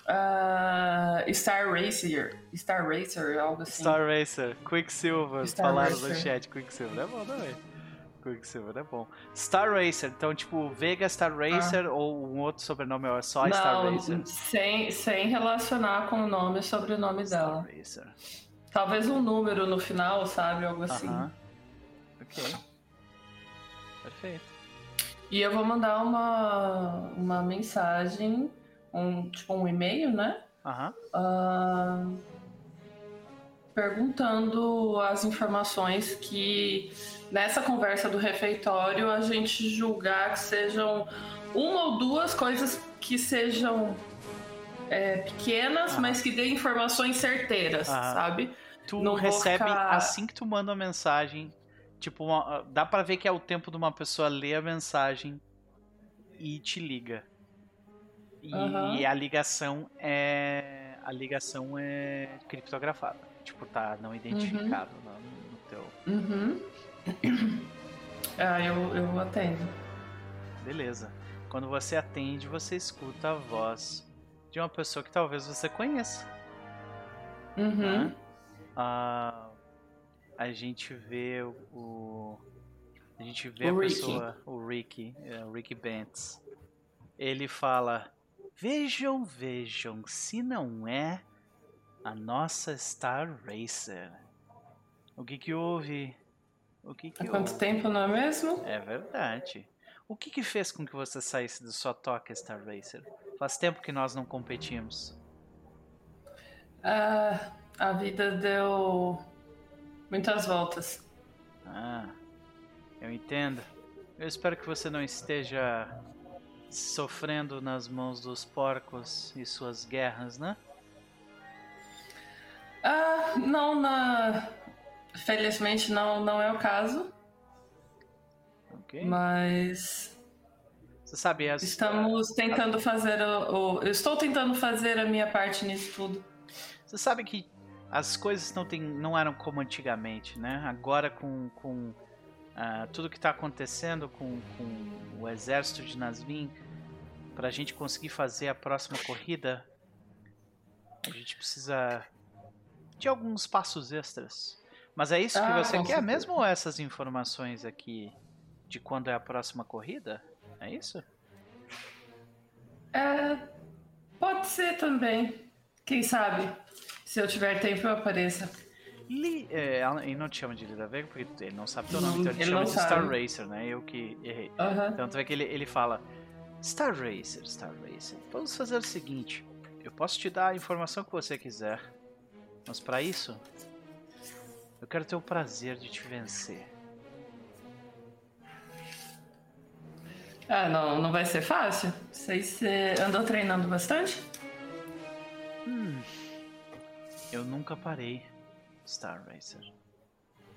Uh, Star Racer, Star Racer, algo assim. Star Racer, Quicksilver, Star falaram Racer. no chat, Quicksilver, é bom também. Quicksilver é bom. Star Racer, então tipo Vega Star Racer ah. ou um outro sobrenome é só Não, Star Racer? Sem, sem relacionar com o nome e sobrenome Star dela. Racer. Talvez um número no final, sabe? Algo assim. Uh -huh. Ok. Perfeito. E eu vou mandar uma, uma mensagem um tipo um e-mail, né? Uhum. Uh, perguntando as informações que nessa conversa do refeitório a gente julgar que sejam uma ou duas coisas que sejam é, pequenas, mas que dêem informações certeiras, sabe? Tu Não recebe ficar... assim que tu manda uma mensagem, tipo, uma, dá para ver que é o tempo de uma pessoa ler a mensagem e te liga. E uhum. a ligação é. A ligação é criptografada. Tipo, tá não identificado uhum. no, no teu. Uhum. <clears throat> ah, eu, eu atendo. Beleza. Quando você atende, você escuta a voz de uma pessoa que talvez você conheça. Uhum. Né? Ah, a gente vê o. A gente vê o a Ricky. pessoa, o Ricky, é, o Ricky Bentz. Ele fala: Vejam, vejam, se não é a nossa Star Racer. O que que houve? O que que Há quanto houve? tempo, não é mesmo? É verdade. O que que fez com que você saísse do sua toca Star Racer? Faz tempo que nós não competimos. Ah, a vida deu muitas voltas. Ah, eu entendo. Eu espero que você não esteja sofrendo nas mãos dos porcos e suas guerras, né? Ah, não, na... felizmente não, não é o caso. Ok. Mas você sabe, as... estamos tentando fazer o, o, eu estou tentando fazer a minha parte nisso tudo. Você sabe que as coisas não, tem, não eram como antigamente, né? Agora com, com uh, tudo que está acontecendo com, com, o exército de Nasvin, para a gente conseguir fazer a próxima corrida, a gente precisa de alguns passos extras. Mas é isso que ah, você quer certeza. mesmo essas informações aqui de quando é a próxima corrida? É isso? É, pode ser também. Quem sabe? Se eu tiver tempo, eu apareça. É, ele não te chama de Lida Vega porque ele não sabe teu nome, então ele, ele chama de sabe. Star Racer, né? Eu que errei. Uhum. Tanto é que ele, ele fala: Star Racer, Star Racer, vamos fazer o seguinte: eu posso te dar a informação que você quiser, mas para isso, eu quero ter o prazer de te vencer. Ah, não, não vai ser fácil. Sei se você andou treinando bastante? Hum. Eu nunca parei, Star Racer.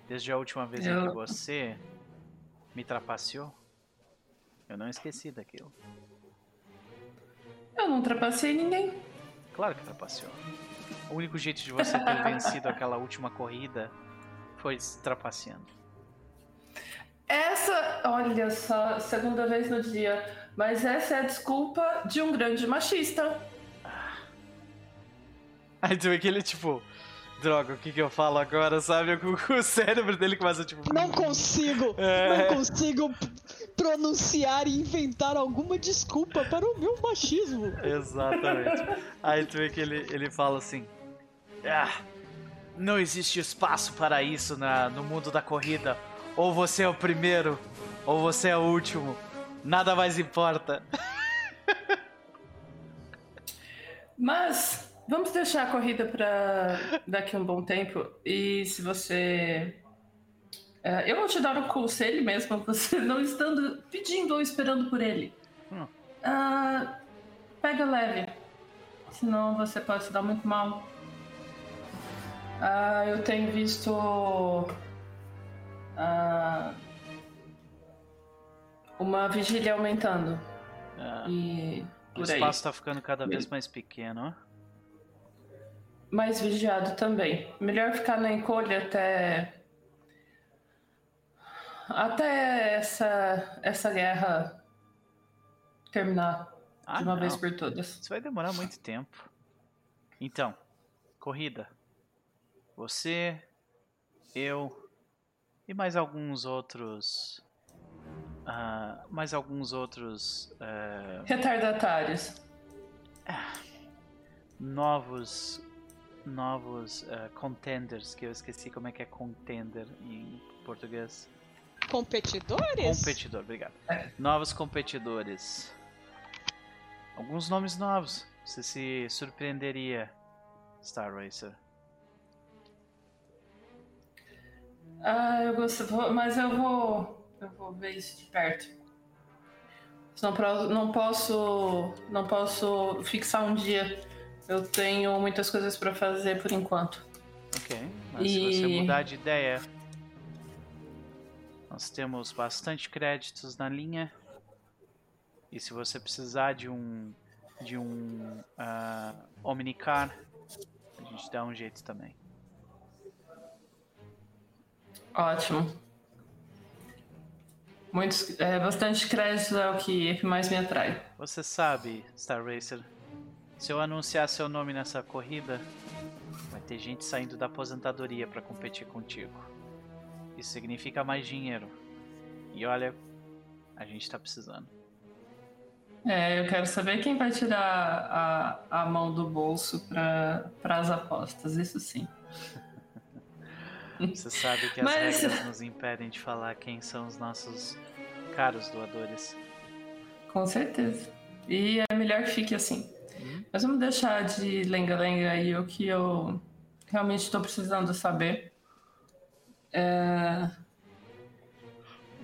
Desde a última vez eu... que você me trapaceou, eu não esqueci daquilo. Eu não trapacei ninguém. Claro que trapaceou. O único jeito de você ter <laughs> vencido aquela última corrida foi trapaceando. Essa, olha só, segunda vez no dia. Mas essa é a desculpa de um grande machista. <laughs> Aí tu vê que ele, tipo, droga, o que que eu falo agora, sabe? O, o cérebro dele começa, tipo... Não consigo, é... não consigo pronunciar e inventar alguma desculpa para o meu machismo. Exatamente. Aí tu vê que ele, ele fala assim... Ah, não existe espaço para isso na, no mundo da corrida. Ou você é o primeiro, ou você é o último. Nada mais importa. Mas vamos deixar a corrida para daqui a um bom tempo. E se você. É, eu vou te dar um conselho mesmo, <laughs> você não estando pedindo ou esperando por ele. Hum. Uh, pega leve. Senão você pode se dar muito mal. Uh, eu tenho visto uh, uma vigília aumentando. É. E o espaço está ficando cada vez mais pequeno. Mais vigiado também. Melhor ficar na encolha até. Até essa, essa guerra terminar ah, de uma não. vez por todas. Isso vai demorar muito tempo. Então, corrida. Você, eu, e mais alguns outros. Uh, mais alguns outros. Uh, Retardatários. novos. Novos uh, contenders, que eu esqueci como é que é contender em português. Competidores? Competidor, obrigado. Novos competidores. Alguns nomes novos. Você se surpreenderia, Star Racer. Ah, eu gosto, mas eu vou, eu vou ver isso de perto. Não, não posso, não posso fixar um dia. Eu tenho muitas coisas para fazer por enquanto. Ok, mas e... se você mudar de ideia, nós temos bastante créditos na linha. E se você precisar de um de um uh, Omnicar, a gente dá um jeito também. Ótimo. Muitos, é, bastante crédito é o que mais me atrai. Você sabe, Star Racer, se eu anunciar seu nome nessa corrida, vai ter gente saindo da aposentadoria para competir contigo. Isso significa mais dinheiro. E olha, a gente tá precisando. É, eu quero saber quem vai tirar a, a mão do bolso para as apostas, isso sim. Você sabe que as Mas... regras nos impedem de falar quem são os nossos caros doadores. Com certeza. E é melhor que fique assim. Mas vamos deixar de lenga-lenga aí o que eu realmente estou precisando saber. É...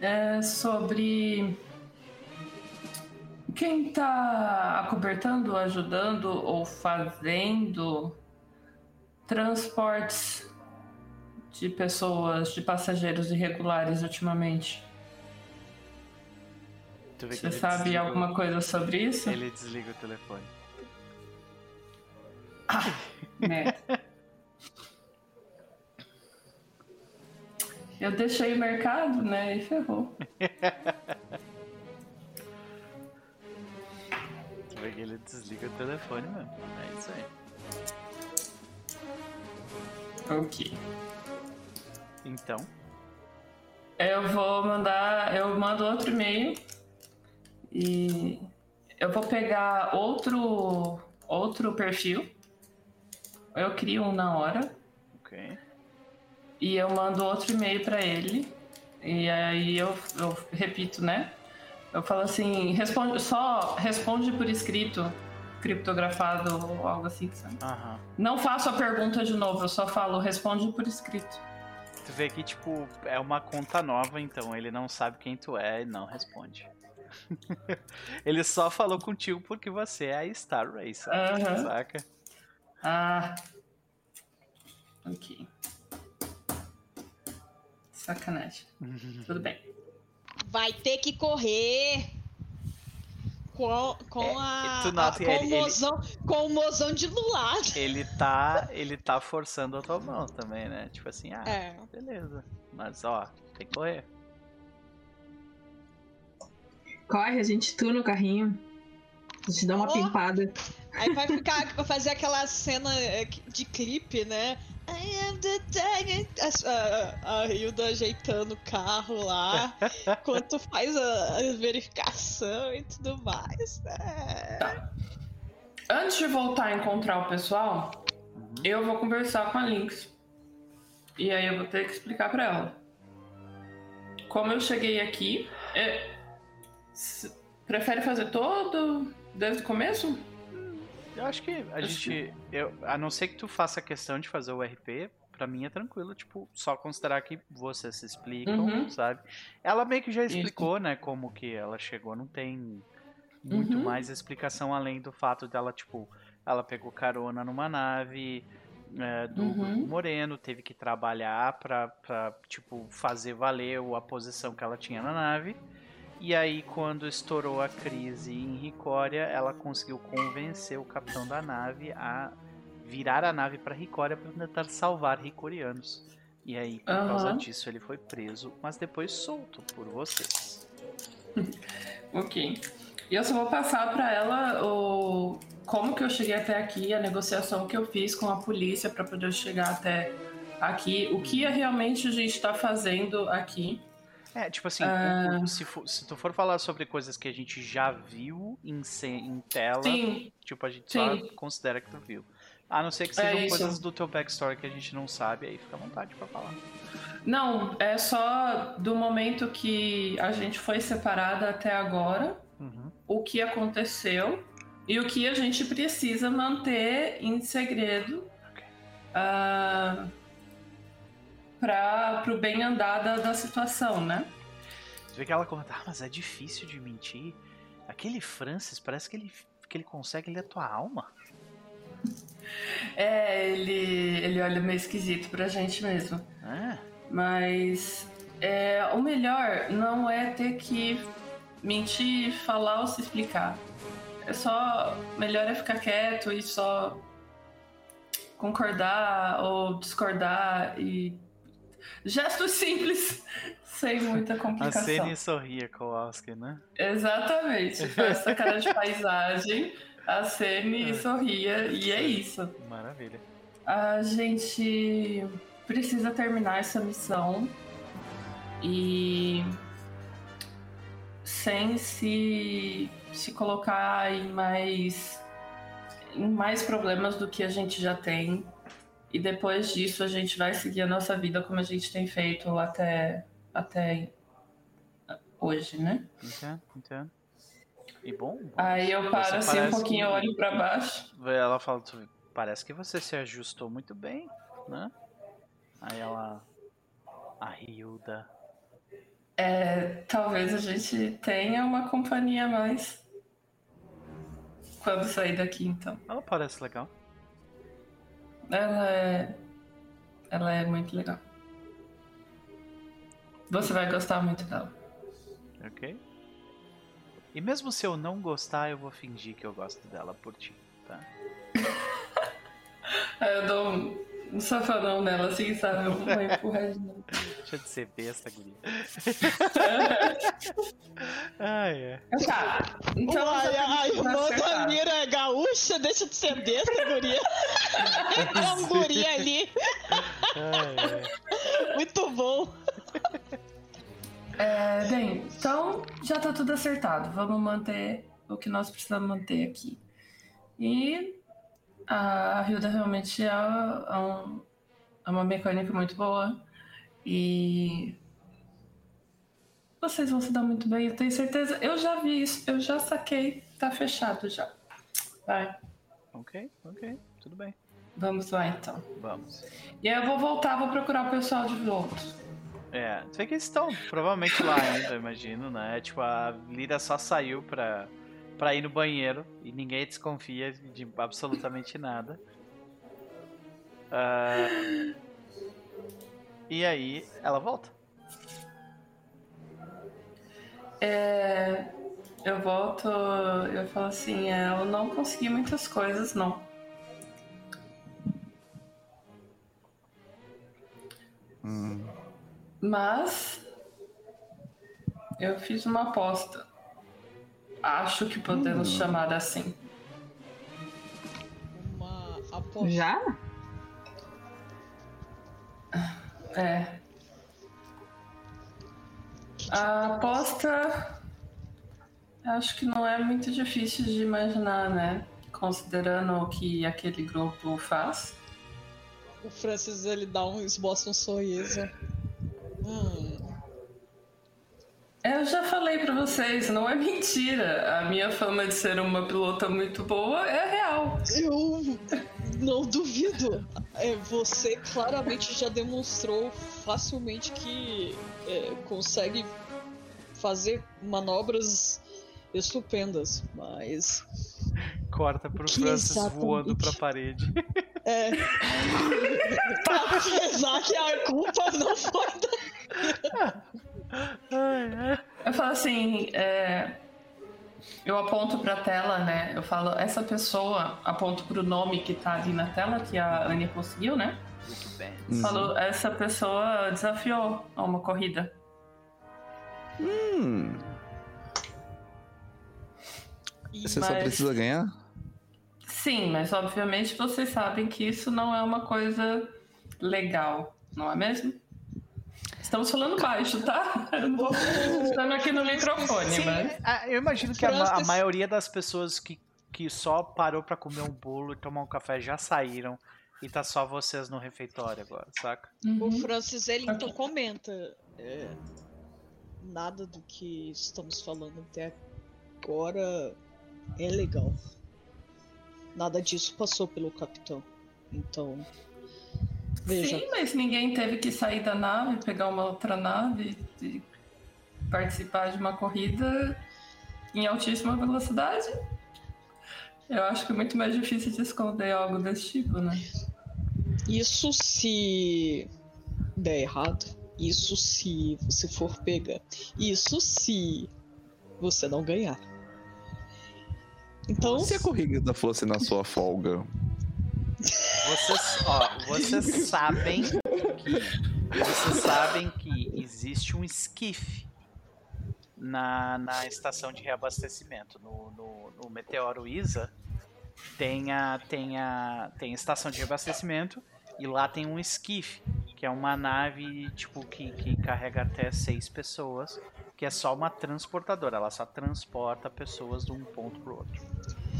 é sobre quem está acobertando, ajudando ou fazendo transportes de pessoas, de passageiros irregulares ultimamente? Você sabe desliga... alguma coisa sobre isso? Ele desliga o telefone. Ah, merda. Eu deixei o mercado, né? E ferrou. tu vê que ele desliga o telefone mesmo. É isso aí. Ok. Então. Eu vou mandar. Eu mando outro e-mail. E eu vou pegar outro outro perfil. Eu crio um na hora. Ok. E eu mando outro e-mail para ele. E aí eu, eu repito, né? Eu falo assim, responde, só responde por escrito, criptografado ou algo assim, sabe? Não faço a pergunta de novo, eu só falo, responde por escrito. Tu vê que, tipo, é uma conta nova, então ele não sabe quem tu é e não responde. <laughs> ele só falou contigo porque você é a Star Racer, uhum. saca? Ah. Ok. Sacanagem. Tudo bem. Vai ter que correr com, com é, a, a com, ele, o mozão, ele, com o mozão de luar. Ele tá, ele tá forçando a tua mão também, né? Tipo assim, ah, é. beleza. Mas ó, tem que correr. Corre, a gente tuna o carrinho. A gente dá uma oh, pimpada. Aí vai ficar, vai fazer aquela cena eh, de clipe, né? I am the tag. A, a Hilda ajeitando o carro lá, <laughs> enquanto faz a, a, verificação e tudo mais. Né? Tá. Antes de voltar a encontrar o pessoal, eu vou conversar com a Lynx. E aí eu vou ter que explicar para ela. Como eu cheguei aqui, é... prefere fazer todo desde o começo? Eu acho que a acho gente. Que... Eu, a não ser que tu faça questão de fazer o RP, pra mim é tranquilo, tipo, só considerar que vocês se explicam, uhum. sabe? Ela meio que já explicou, Isso. né, como que ela chegou, não tem muito uhum. mais explicação além do fato dela, tipo, ela pegou carona numa nave é, do uhum. Moreno, teve que trabalhar pra, pra, tipo, fazer valer a posição que ela tinha na nave. E aí, quando estourou a crise em Ricória, ela conseguiu convencer o capitão da nave a virar a nave para Ricória para tentar salvar ricorianos. E aí, por uhum. causa disso, ele foi preso, mas depois solto por vocês. <laughs> ok. E eu só vou passar para ela o como que eu cheguei até aqui, a negociação que eu fiz com a polícia para poder chegar até aqui, o que realmente a gente está fazendo aqui. É, tipo assim, uh... se, for, se, tu for falar sobre coisas que a gente já viu em, em tela, Sim. tipo, a gente Sim. só considera que tu viu. A não ser que sejam é coisas do teu backstory que a gente não sabe, aí fica à vontade para falar. Não, é só do momento que a gente foi separada até agora, uhum. o que aconteceu e o que a gente precisa manter em segredo okay. uh, para o bem andar da, da, situação, né? Você vê que ela comenta, ah, mas é difícil de mentir. Aquele Francis, parece que ele, que ele consegue ler a tua alma. É, ele, ele olha meio esquisito pra gente mesmo. É. Mas é, o melhor não é ter que mentir, falar ou se explicar. é só. Melhor é ficar quieto e só concordar ou discordar e. Gestos simples, <laughs> sem muita complicação. A Sene sorria, Kowalski, né? Exatamente. Faz essa cara de paisagem, a Sene <laughs> é. sorria e é isso. Maravilha. A gente precisa terminar essa missão e sem se, se colocar em mais, em mais problemas do que a gente já tem. E depois disso a gente vai seguir a nossa vida como a gente tem feito até, até hoje, né? Entendo, entendo. E bom. bom Aí eu paro assim um pouquinho, que... olho para baixo. Ela fala, parece que você se ajustou muito bem, né? Aí ela. A Hilda é, talvez a gente tenha uma companhia a mais quando sair daqui, então. Ela parece legal. Ela é. Ela é muito legal. Você vai gostar muito dela. Ok. E mesmo se eu não gostar, eu vou fingir que eu gosto dela por ti, tá? <laughs> eu dou um, safadão nela, assim, sabe? Eu vou empurrar de novo. Deixa de ser besta, guria. <laughs> ah, é. Tá. Então, Uai, a irmã da Mira é gaúcha, deixa de ser besta, guria. <laughs> é um guria ali. Ah, é. Muito bom. É, bem, então já tá tudo acertado. Vamos manter o que nós precisamos manter aqui. E a Hilda realmente é, é, um, é uma mecânica muito boa. E vocês vão se dar muito bem, eu tenho certeza. Eu já vi isso, eu já saquei, tá fechado já. Vai. Ok, ok, tudo bem. Vamos lá então. Vamos. E aí eu vou voltar, vou procurar o pessoal de volta. É, sei que eles estão provavelmente lá ainda, imagino, né? Tipo, a Lira só saiu pra, pra ir no banheiro e ninguém desconfia de absolutamente nada. Uh, e aí ela volta. É, eu volto, eu falo assim, é, eu não consegui muitas coisas, não. Hum. Mas eu fiz uma aposta. Acho que podemos hum. chamar assim. Uma aposta. Já? É. A aposta. Acho que não é muito difícil de imaginar, né? Considerando o que aquele grupo faz. O Francis ele dá um esboça um sorriso. Hum. Eu já falei para vocês, não é mentira. A minha fama de ser uma pilota muito boa é real. Eu não duvido. É, você claramente já demonstrou facilmente que é, consegue fazer manobras estupendas, mas. Corta pro que Francis exatamente? voando pra parede. É. <laughs> <laughs> Apesar que a culpa não foi da. Eu falo assim, é, eu aponto para a tela, né? Eu falo, essa pessoa, aponto para o nome que tá ali na tela, que a Annie conseguiu, né? Uhum. Falou, essa pessoa desafiou a uma corrida. Hum. Você mas... só precisa ganhar? Sim, mas obviamente vocês sabem que isso não é uma coisa legal, não é mesmo? Estamos falando baixo, tá? <laughs> Eu não vou estando aqui no microfone, Sim, mas... Eu imagino que a, a, maioria das pessoas que, que só parou para comer um bolo e tomar um café já saíram. E tá só vocês no refeitório agora, saca? Uhum. O Francis, ele então comenta. É, nada do que estamos falando até agora é legal. Nada disso passou pelo capitão. Então, Veja. Sim, mas ninguém teve que sair da nave, pegar uma outra nave e participar de uma corrida em altíssima velocidade. Eu acho que é muito mais difícil de esconder algo desse tipo, né? Isso se der errado. Isso se você for pegar. Isso se você não ganhar. Então. Se a corrida fosse na sua folga. Vocês, ó, vocês sabem que. Vocês sabem que existe um esquife na, na estação de reabastecimento. No, no, no Meteoro Isa tem a, tem a tem estação de reabastecimento e lá tem um esquife, que é uma nave tipo que, que carrega até seis pessoas, que é só uma transportadora, ela só transporta pessoas de um ponto pro outro,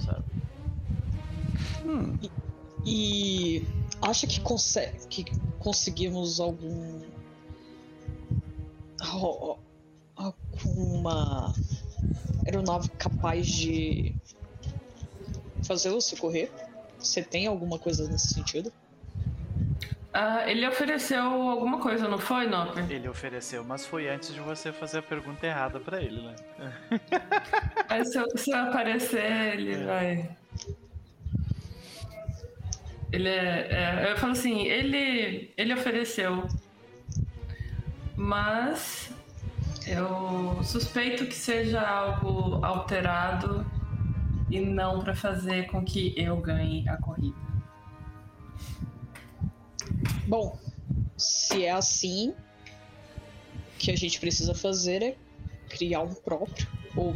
sabe? Hum. E, acha que, consegue, que conseguimos algum alguma aeronave capaz de fazê-lo se correr? Você tem alguma coisa nesse sentido? Ah, ele ofereceu alguma coisa, não foi, Nopper? Ele ofereceu, mas foi antes de você fazer a pergunta errada para ele, né? <laughs> Mas se eu, se eu aparecer, ele é. vai. Ele é, é, Eu falo assim, ele, ele ofereceu. Mas eu suspeito que seja algo alterado e não para fazer com que eu ganhe a corrida. Bom, se é assim, o que a gente precisa fazer é criar um próprio, ou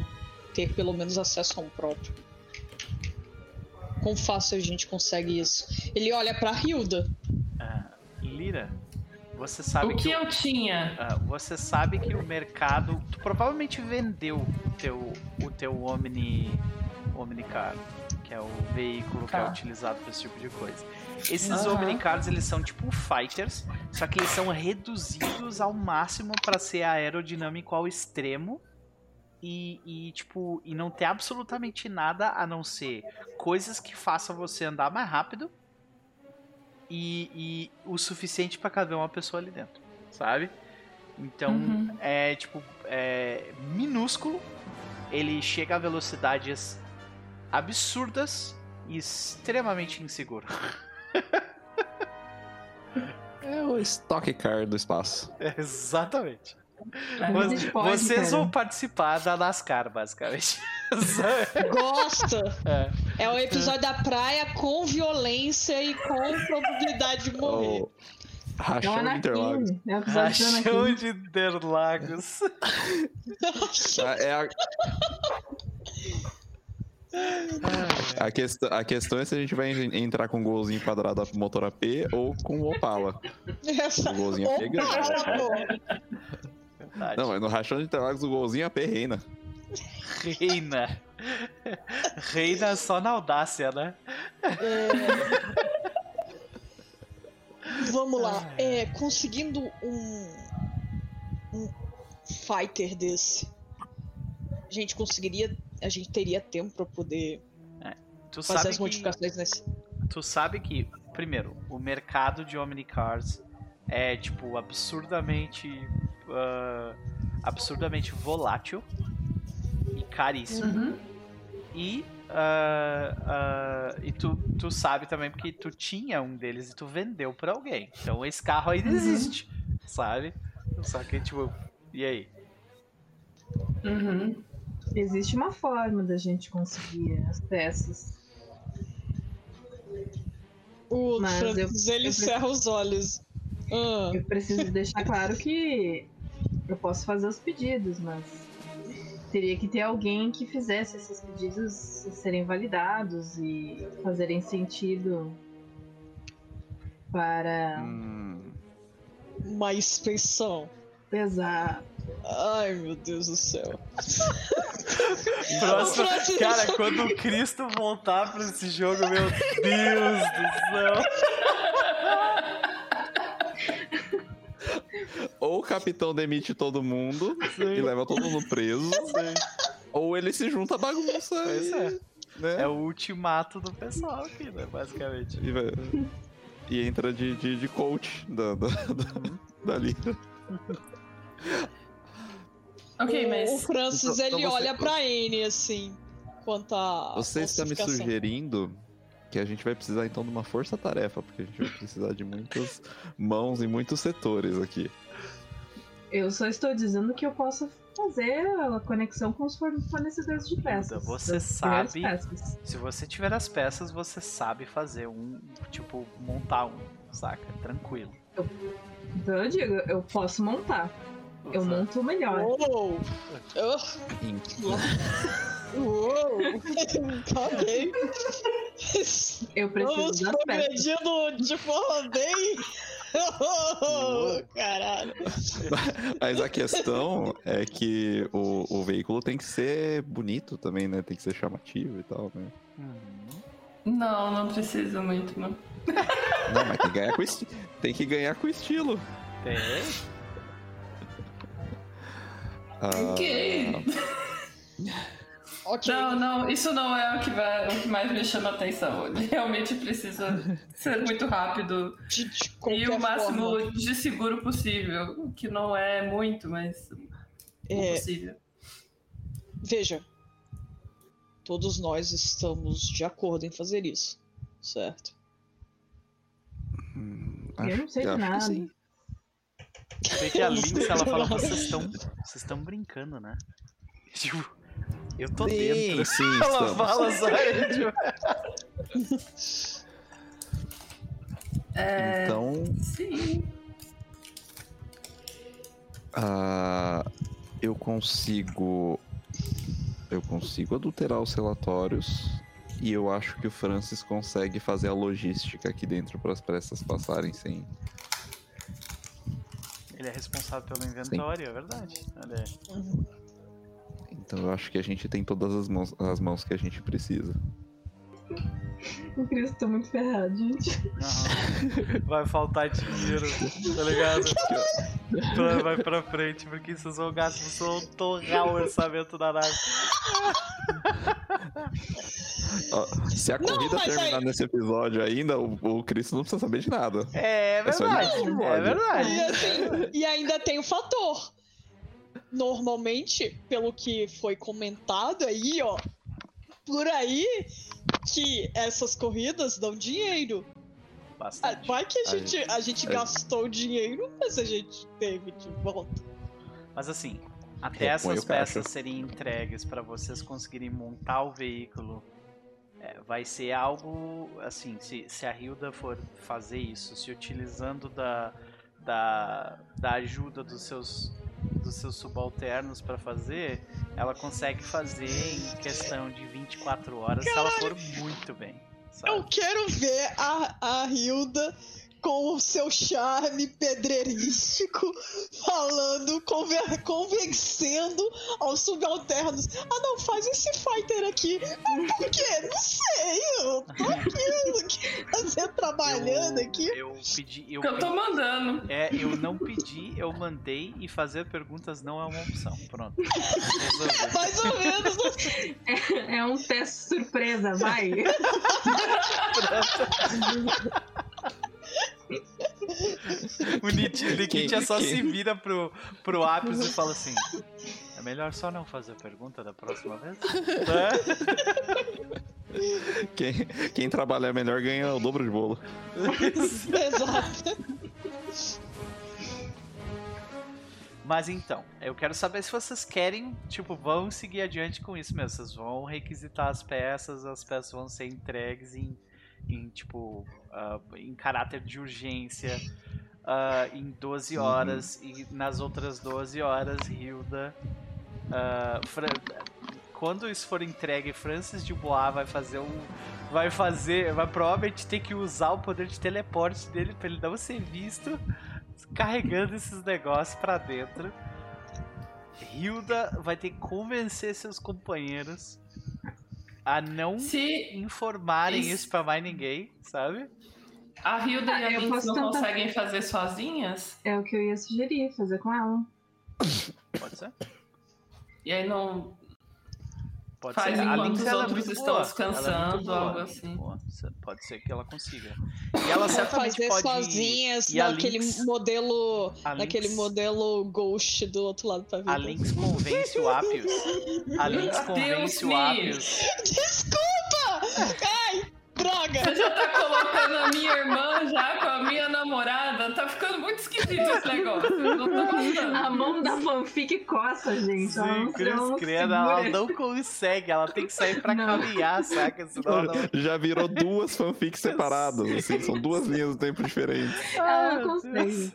ter pelo menos acesso a um próprio. Quão fácil a gente consegue isso? Ele olha pra Hilda. Uh, Lira, você sabe o que, que eu tinha. Uh, você sabe que o mercado. Tu provavelmente vendeu o teu, o teu Omni Omnicar, que é o veículo tá. que é tá. utilizado para esse tipo de coisa. Esses uhum. Omnicars, eles são tipo fighters, só que eles são reduzidos ao máximo para ser aerodinâmico ao extremo. E, e, tipo, e não ter absolutamente nada a não ser coisas que façam você andar mais rápido e, e o suficiente para caber uma pessoa ali dentro, sabe? Então uhum. é tipo é minúsculo. Ele chega a velocidades absurdas e extremamente inseguro. <laughs> é o Stock Car do espaço. É, exatamente. Vocês vão participar da NASCAR, basicamente. <laughs> Gosta! É. é o episódio da praia com violência e com probabilidade de morrer. Oh. Rachão de Interlagos. É Rachão de Interlagos. é a... A, quest a questão é se a gente vai entrar com um golzinho quadrado motor AP ou com o Opala. Essa... O golzinho AP ganha. Não, mas no rachão de Interlagos o golzinho AP reina. Reina. Reina só na audácia, né? É... Vamos lá. É, conseguindo um, um fighter desse, a gente conseguiria a gente teria tempo para poder é, fazer as modificações que, nesse. Tu sabe que, primeiro, o mercado de Omnicars é, tipo, absurdamente. Uh, absurdamente volátil e caríssimo. Uhum. E. Uh, uh, e tu, tu sabe também porque tu tinha um deles e tu vendeu para alguém. Então esse carro ainda uhum. existe, sabe? Só que, tipo, e aí? Uhum. Existe uma forma da gente conseguir as peças. O Mas Francis, eu, ele eu cerra os olhos. Ah. Eu preciso deixar claro que eu posso fazer os pedidos, mas teria que ter alguém que fizesse esses pedidos serem validados e fazerem sentido para hum. uma inspeção. Exato. Ai, meu Deus do céu. <laughs> Próximo, cara, quando o Cristo voltar pra esse jogo, meu Deus do céu. Ou o capitão demite todo mundo Sim. e leva todo mundo preso. Sim. Ou ele se junta à bagunça. Pois e, é. Né? É o ultimato do pessoal aqui, né? Basicamente. E, e entra de, de, de coach da, da, da, uhum. da liga. Ok, mas. O Francis então, ele então você... olha pra N assim. Quanto a. Você está me sugerindo que a gente vai precisar então de uma força-tarefa, porque a gente vai precisar de muitas mãos e muitos setores aqui. Eu só estou dizendo que eu posso fazer a conexão com os fornecedores de peças. Você sabe. Peças. Se você tiver as peças, você sabe fazer um. Tipo, montar um, saca? Tranquilo. Eu, então eu digo, eu posso montar. Eu monto melhor. Uou! Uou! <laughs> Caguei! Eu preciso das peças. de forma bem Oh, <laughs> caralho. Mas a questão é que o, o veículo tem que ser bonito também, né? Tem que ser chamativo e tal, né? Não, não precisa muito, não. <laughs> Não, mas tem que ganhar com, esti tem que ganhar com estilo. Tem. Ah, ok. <laughs> Okay. Não, não, isso não é o que, vai, o que mais me chama atenção. Ele realmente precisa <laughs> ser muito rápido de, de e o máximo forma. de seguro possível. Que não é muito, mas é possível. Veja, todos nós estamos de acordo em fazer isso, certo? Hum, eu não sei de nada. Sei que a <laughs> Lynx, ela fala, vocês estão, <laughs> vocês estão brincando, né? Tipo, eu tô sim, dentro. Sim, <laughs> Ela fala sério. <laughs> é... Então. Sim. Uh, eu consigo. Eu consigo adulterar os relatórios. E eu acho que o Francis consegue fazer a logística aqui dentro para as peças passarem sem. Ele é responsável pelo inventório, Sim. é verdade. Olha Uhum. Então eu acho que a gente tem todas as mãos, as mãos que a gente precisa. O Cristo tá muito ferrado, gente. Uhum. Vai faltar dinheiro, tá ligado? Vai pra frente, porque vocês vão gastar, vocês vão torrar o orçamento da nave. se a corrida não, terminar aí... nesse episódio ainda, o, o Cristo não precisa saber de nada. É verdade, é, é verdade. E, assim, e ainda tem o fator normalmente, pelo que foi comentado aí, ó, por aí, que essas corridas dão dinheiro. Bastante. Vai que a, a gente, gente, a gente é. gastou dinheiro, mas a gente teve de volta. Mas assim, até essas peças serem entregues para vocês conseguirem montar o veículo, é, vai ser algo assim, se, se a Hilda for fazer isso, se utilizando da, da, da ajuda dos seus dos seus subalternos para fazer, ela consegue fazer em questão de 24 horas Caralho. se ela for muito bem. Sabe? Eu quero ver a, a Hilda com o seu charme pedreirístico, falando, conver, convencendo aos subalternos. Ah, não, faz esse fighter aqui. Ah, por quê? Não sei. Eu tô aqui, você trabalhando eu, aqui. Eu pedi. Eu, eu tô mandando. É, eu não pedi, eu mandei e fazer perguntas não é uma opção. Pronto. <laughs> Mais ou menos. É, é um teste surpresa, vai. <laughs> o Nikit só quem? se vira pro, pro Apis e fala assim: É melhor só não fazer pergunta da próxima vez? quem, quem trabalha melhor ganha o dobro de bolo. Exato. Mas então, eu quero saber se vocês querem, tipo, vão seguir adiante com isso mesmo. Vocês vão requisitar as peças, as peças vão ser entregues em em tipo uh, em caráter de urgência uh, em 12 uhum. horas e nas outras 12 horas Hilda uh, quando isso for entregue Francis de Bois vai fazer um vai fazer vai provavelmente ter que usar o poder de teleporte dele para ele não ser visto carregando esses negócios para dentro Hilda vai ter que convencer seus companheiros a não Se informarem isso, isso pra mais ninguém, sabe? A Hilda ah, e a Minx não tentar... conseguem fazer sozinhas? É o que eu ia sugerir, fazer com ela. Pode ser. E aí não. Pode Faz ser. enquanto os outros estão boa. É descansando, é algo assim. Boa. Pode ser que ela consiga. E ela certamente fazer pode sozinhas naquele Lynx... modelo. naquele Lynx... modelo Ghost do outro lado pra vida. A Lynx convence o Apius. A Lynx convence o Apius. Desculpa! Ai! Droga! Você já tá colocando a minha irmã já com a minha namorada? Tá ficando muito esquisito esse negócio. Não tô gostando. A mão da fanfic coça, gente. Sim, ela Cruz Credo, ela não consegue. Ela tem que sair pra não. caminhar, saca? Senão não... Já virou duas fanfics separadas. Assim, são duas linhas do tempo diferentes. Ela não consegue.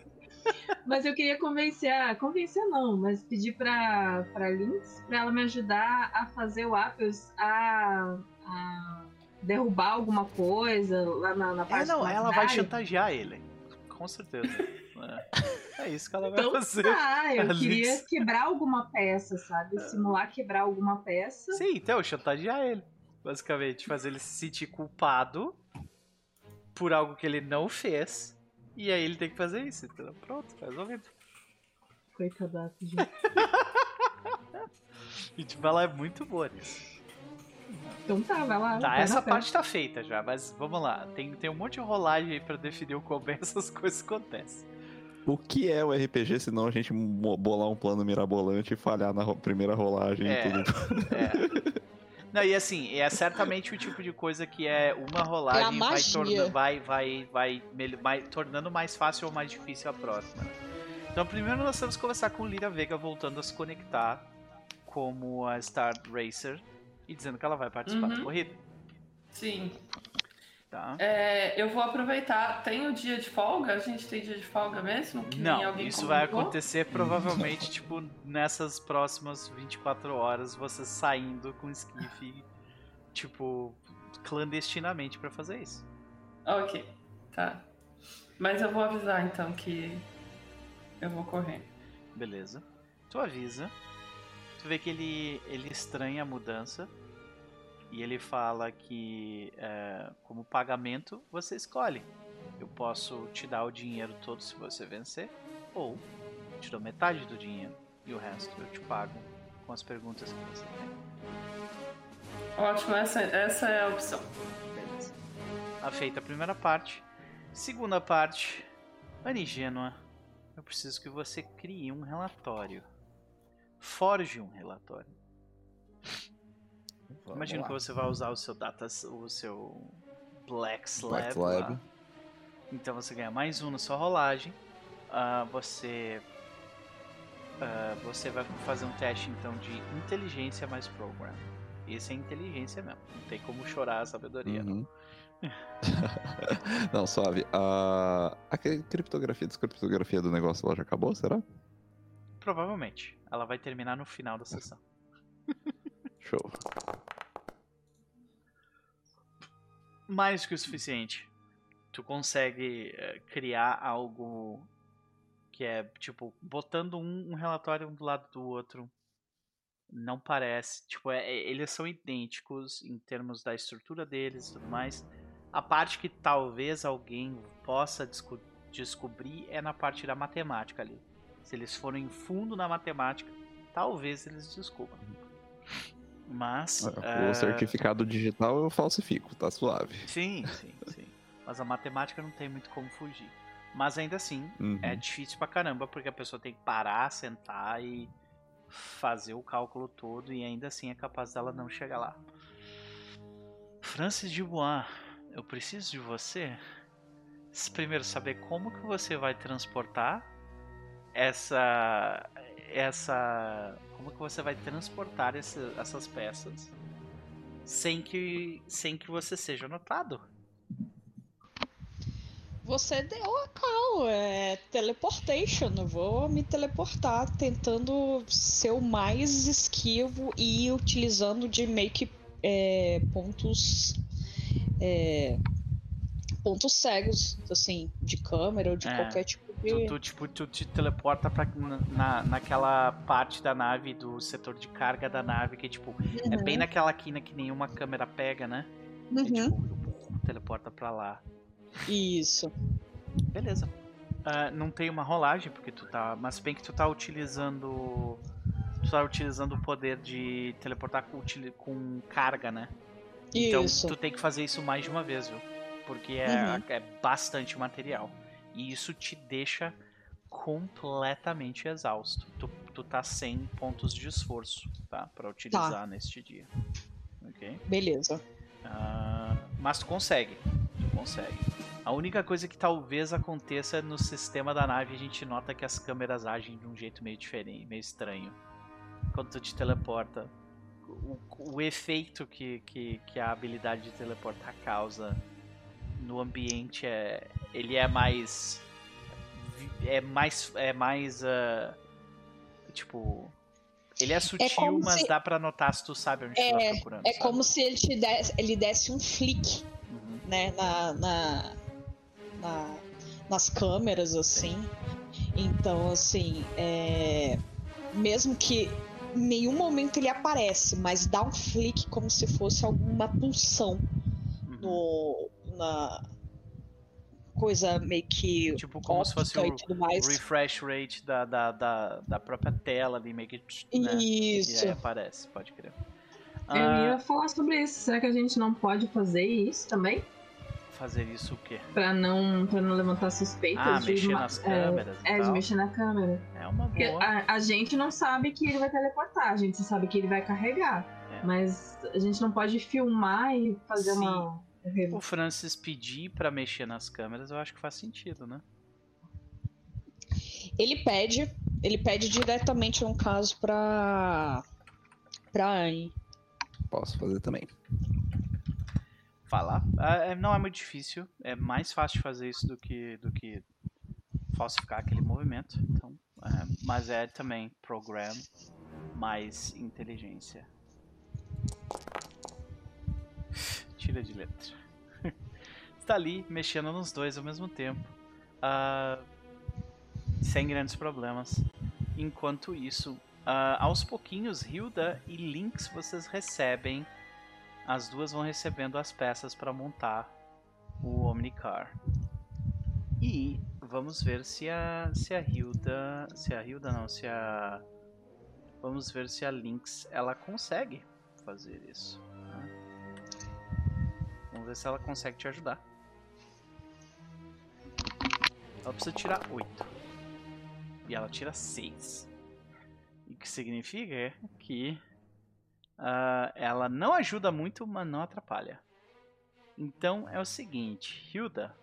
Mas eu queria convencer, convencer não, mas pedir pra, pra Lynx pra ela me ajudar a fazer o Apple a, a derrubar alguma coisa lá na, na é, parte é, não, ela vai chantagear ele. Com certeza. <laughs> é. é. isso que ela vai então, fazer. Tá, eu queria quebrar alguma peça, sabe? Simular quebrar alguma peça. Sim, então, chantagear ele. Basicamente, fazer ele se sentir culpado por algo que ele não fez. E aí ele tem que fazer isso. Então, pronto, tá resolvido. Coitada, <laughs> gente. e tipo, ela é muito boa nisso. Então tá, vai lá. Tá, essa parte tá feita já, mas vamos lá. Tem, tem um monte de rolagem aí pra definir como <laughs> essas coisas acontecem. O que é o RPG, senão a gente bolar um plano mirabolante e falhar na primeira rolagem é, e tudo? É. <laughs> Não, e assim, é certamente o tipo de coisa que é uma rolagem é vai, torna, vai, vai, vai, vai, tornando mais fácil ou mais difícil a próxima. Então, primeiro nós temos que conversar com Lira Vega voltando a se conectar como a Star Racer e dizendo que ela vai participar uhum. da corrida. Sim. Tá. É, eu vou aproveitar. Tem o dia de folga? A gente tem dia de folga mesmo? Que Não, isso vai acontecer provavelmente, tipo, nessas próximas 24 horas, você saindo com skiff, tipo, clandestinamente para fazer isso. Ok, tá. Mas eu vou avisar então que eu vou correr. Beleza. Tu avisa tu vê que ele, ele estranha a mudança e ele fala que é, como pagamento você escolhe. Eu posso te dar o dinheiro todo se você vencer, ou te dou metade do dinheiro e o resto eu te pago com as perguntas que você tem. Ótimo, essa, essa é a opção. Beleza. A feita a primeira parte. Segunda parte, Anigênua, eu preciso que você crie um relatório forge um relatório. Vamos Imagino lá. que você vai usar o seu data, o seu Black Slab. Black Slab. Então você ganha mais um na sua rolagem. Uh, você uh, você vai fazer um teste então de inteligência mais program. Esse é inteligência mesmo. Não tem como chorar a sabedoria, uhum. <laughs> não. não, suave. Uh, a criptografia, descriptografia do negócio lá já acabou, será? Provavelmente. Ela vai terminar no final da sessão. Show. Mais que o suficiente. Tu consegue uh, criar algo que é tipo botando um, um, relatório um do lado do outro. Não parece, tipo, é, é, eles são idênticos em termos da estrutura deles e tudo mais. A parte que talvez alguém possa desco descobrir é na parte da matemática ali. Se eles forem fundo na matemática, talvez eles descubram. Mas. É, o uh... certificado digital eu falsifico, tá suave. Sim, sim, sim. Mas a matemática não tem muito como fugir. Mas ainda assim, uhum. é difícil pra caramba, porque a pessoa tem que parar, sentar e fazer o cálculo todo, e ainda assim é capaz dela não chegar lá. Francis Dubois, eu preciso de você. Primeiro, saber como que você vai transportar essa essa como que você vai transportar esse, essas peças sem que sem que você seja notado você deu a cal, é teleportation. Vou me teleportar tentando ser o mais esquivo e utilizando de que é, pontos é, pontos cegos, assim, de câmera ou de é. qualquer tipo Tu, tu, tipo, tu te teleporta pra, na, naquela parte da nave, do setor de carga da nave, que tipo, uhum. é bem uhum. naquela quina que nenhuma câmera pega, né? Uhum. E, tipo, teleporta pra lá. Isso. Beleza. Uh, não tem uma rolagem, porque tu tá. Mas bem que tu tá utilizando. Tu tá utilizando o poder de teleportar com, com carga, né? Então isso. tu tem que fazer isso mais de uma vez, viu? Porque é, uhum. é bastante material. E isso te deixa completamente exausto. Tu, tu tá sem pontos de esforço, tá? Pra utilizar tá. neste dia. Ok? Beleza. Uh, mas tu consegue. Tu consegue. A única coisa que talvez aconteça no sistema da nave, a gente nota que as câmeras agem de um jeito meio diferente, meio estranho. Quando tu te teleporta, o, o efeito que, que, que a habilidade de teleportar causa no ambiente é ele é mais é mais é mais uh, tipo ele é, é sutil, é mas se... dá para notar se tu sabe onde é, tu tá procurando. É sabe? como se ele te desse, ele desse um flick, uhum. né, na, na, na, nas câmeras assim. Sim. Então, assim, é... mesmo que em nenhum momento ele aparece, mas dá um flick como se fosse alguma pulsão uhum. no, na, coisa meio que. Tipo, como se fosse o, refresh rate da, da, da, da, própria tela ali, meio que. Né? Isso. E aí aparece, pode crer. Eu ia ah, falar sobre isso. Será que a gente não pode fazer isso também? Fazer isso o quê? Pra não, pra não levantar suspeitas ah, de mexer nas câmeras. É, é de mexer na câmera. É uma boa. A, a, gente não sabe que ele vai teleportar, a gente sabe que ele vai carregar. É. Mas a gente não pode filmar e fazer Sim. uma o Francis pedir para mexer nas câmeras, eu acho que faz sentido, né? Ele pede, ele pede diretamente um caso pra pra Anne. Posso fazer também. Falar. Ah, é, não é muito difícil. É mais fácil fazer isso do que do que falsificar aquele movimento. Então, é, mas é também program mais inteligência tira de letra. Está <laughs> ali mexendo nos dois ao mesmo tempo, uh, sem grandes problemas. Enquanto isso, uh, aos pouquinhos, Hilda e Lynx vocês recebem, as duas vão recebendo as peças para montar o Omnicar. E vamos ver se a se a Hilda, se a Hilda não, se a vamos ver se a Lynx ela consegue fazer isso. Vamos ver se ela consegue te ajudar. Ela precisa tirar 8. E ela tira 6. O que significa que uh, ela não ajuda muito, mas não atrapalha. Então é o seguinte, Hilda.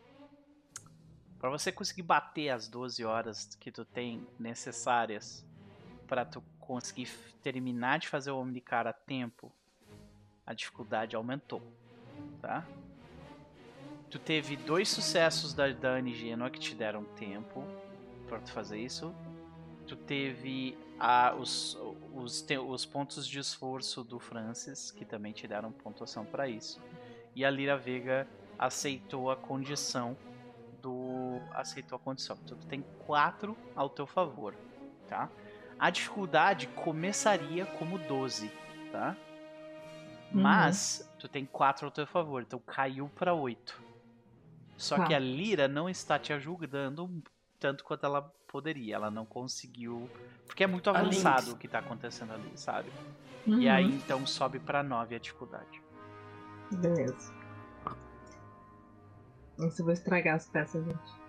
Para você conseguir bater as 12 horas que tu tem necessárias para tu conseguir terminar de fazer o Omnicar a tempo, a dificuldade aumentou tá? Tu teve dois sucessos da, da Genoa que te deram tempo para tu fazer isso. Tu teve a, os, os, os pontos de esforço do Francis, que também te deram pontuação para isso. E a Lira Vega aceitou a condição do. aceitou a condição. Então tu tem quatro ao teu favor, tá? A dificuldade começaria como 12, tá? Uhum. Mas tu tem 4 ao teu favor, então caiu para 8. Só tá. que a Lira não está te ajudando tanto quanto ela poderia. Ela não conseguiu. Porque é muito avançado o que está acontecendo ali, sabe? Uhum. E aí então sobe para 9 a dificuldade. Beleza. Isso eu vou estragar as peças, gente.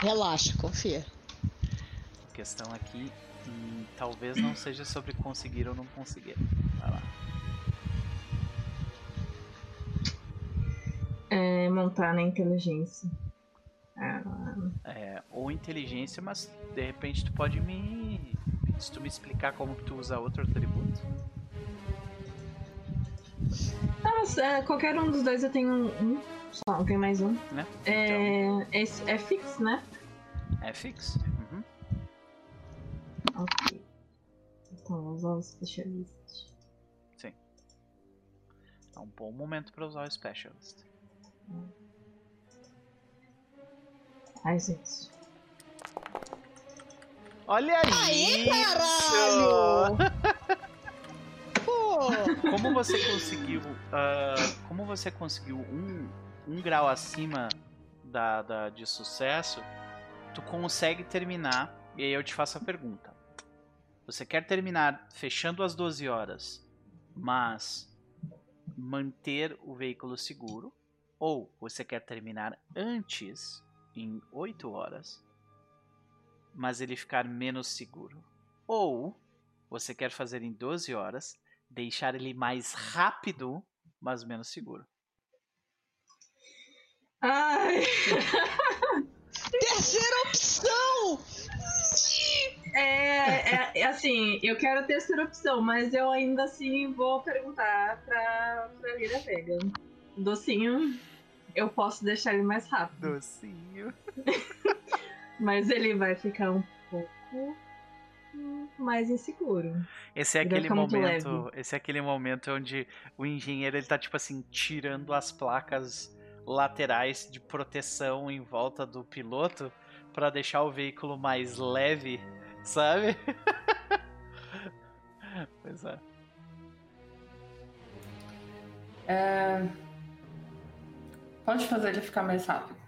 Relaxa, confia. A questão aqui hum, talvez não seja sobre conseguir ou não conseguir. Vai lá. É, montar na inteligência. Ah. É, ou inteligência, mas de repente tu pode me. Se tu me explicar como tu usa outro atributo. Nossa, é, qualquer um dos dois eu tenho um. Só, não tem mais um. Né? É, então... é, é fixo, né? É fixo. Uhum. Ok. Então, vou usar o Specialist. Sim. É um bom momento para usar o Specialist. Ai, gente. Olha aí! Aí, caralho! <laughs> Pô! Como você conseguiu. Uh, como você conseguiu um, um grau acima da, da, de sucesso, tu consegue terminar. E aí eu te faço a pergunta. Você quer terminar fechando as 12 horas, mas manter o veículo seguro? Ou você quer terminar antes, em 8 horas, mas ele ficar menos seguro. Ou você quer fazer em 12 horas, deixar ele mais rápido, mas menos seguro. Ai. <laughs> Terceira opção! É, é, é, assim, eu quero a terceira opção, mas eu ainda assim vou perguntar pra, pra Lira Vega. Docinho, eu posso deixar ele mais rápido. Docinho. <laughs> mas ele vai ficar um pouco mais inseguro. Esse é aquele momento, esse é aquele momento onde o engenheiro ele tá tipo assim tirando as placas laterais de proteção em volta do piloto para deixar o veículo mais leve, sabe? <laughs> pois é. é. Pode fazer ele ficar mais rápido.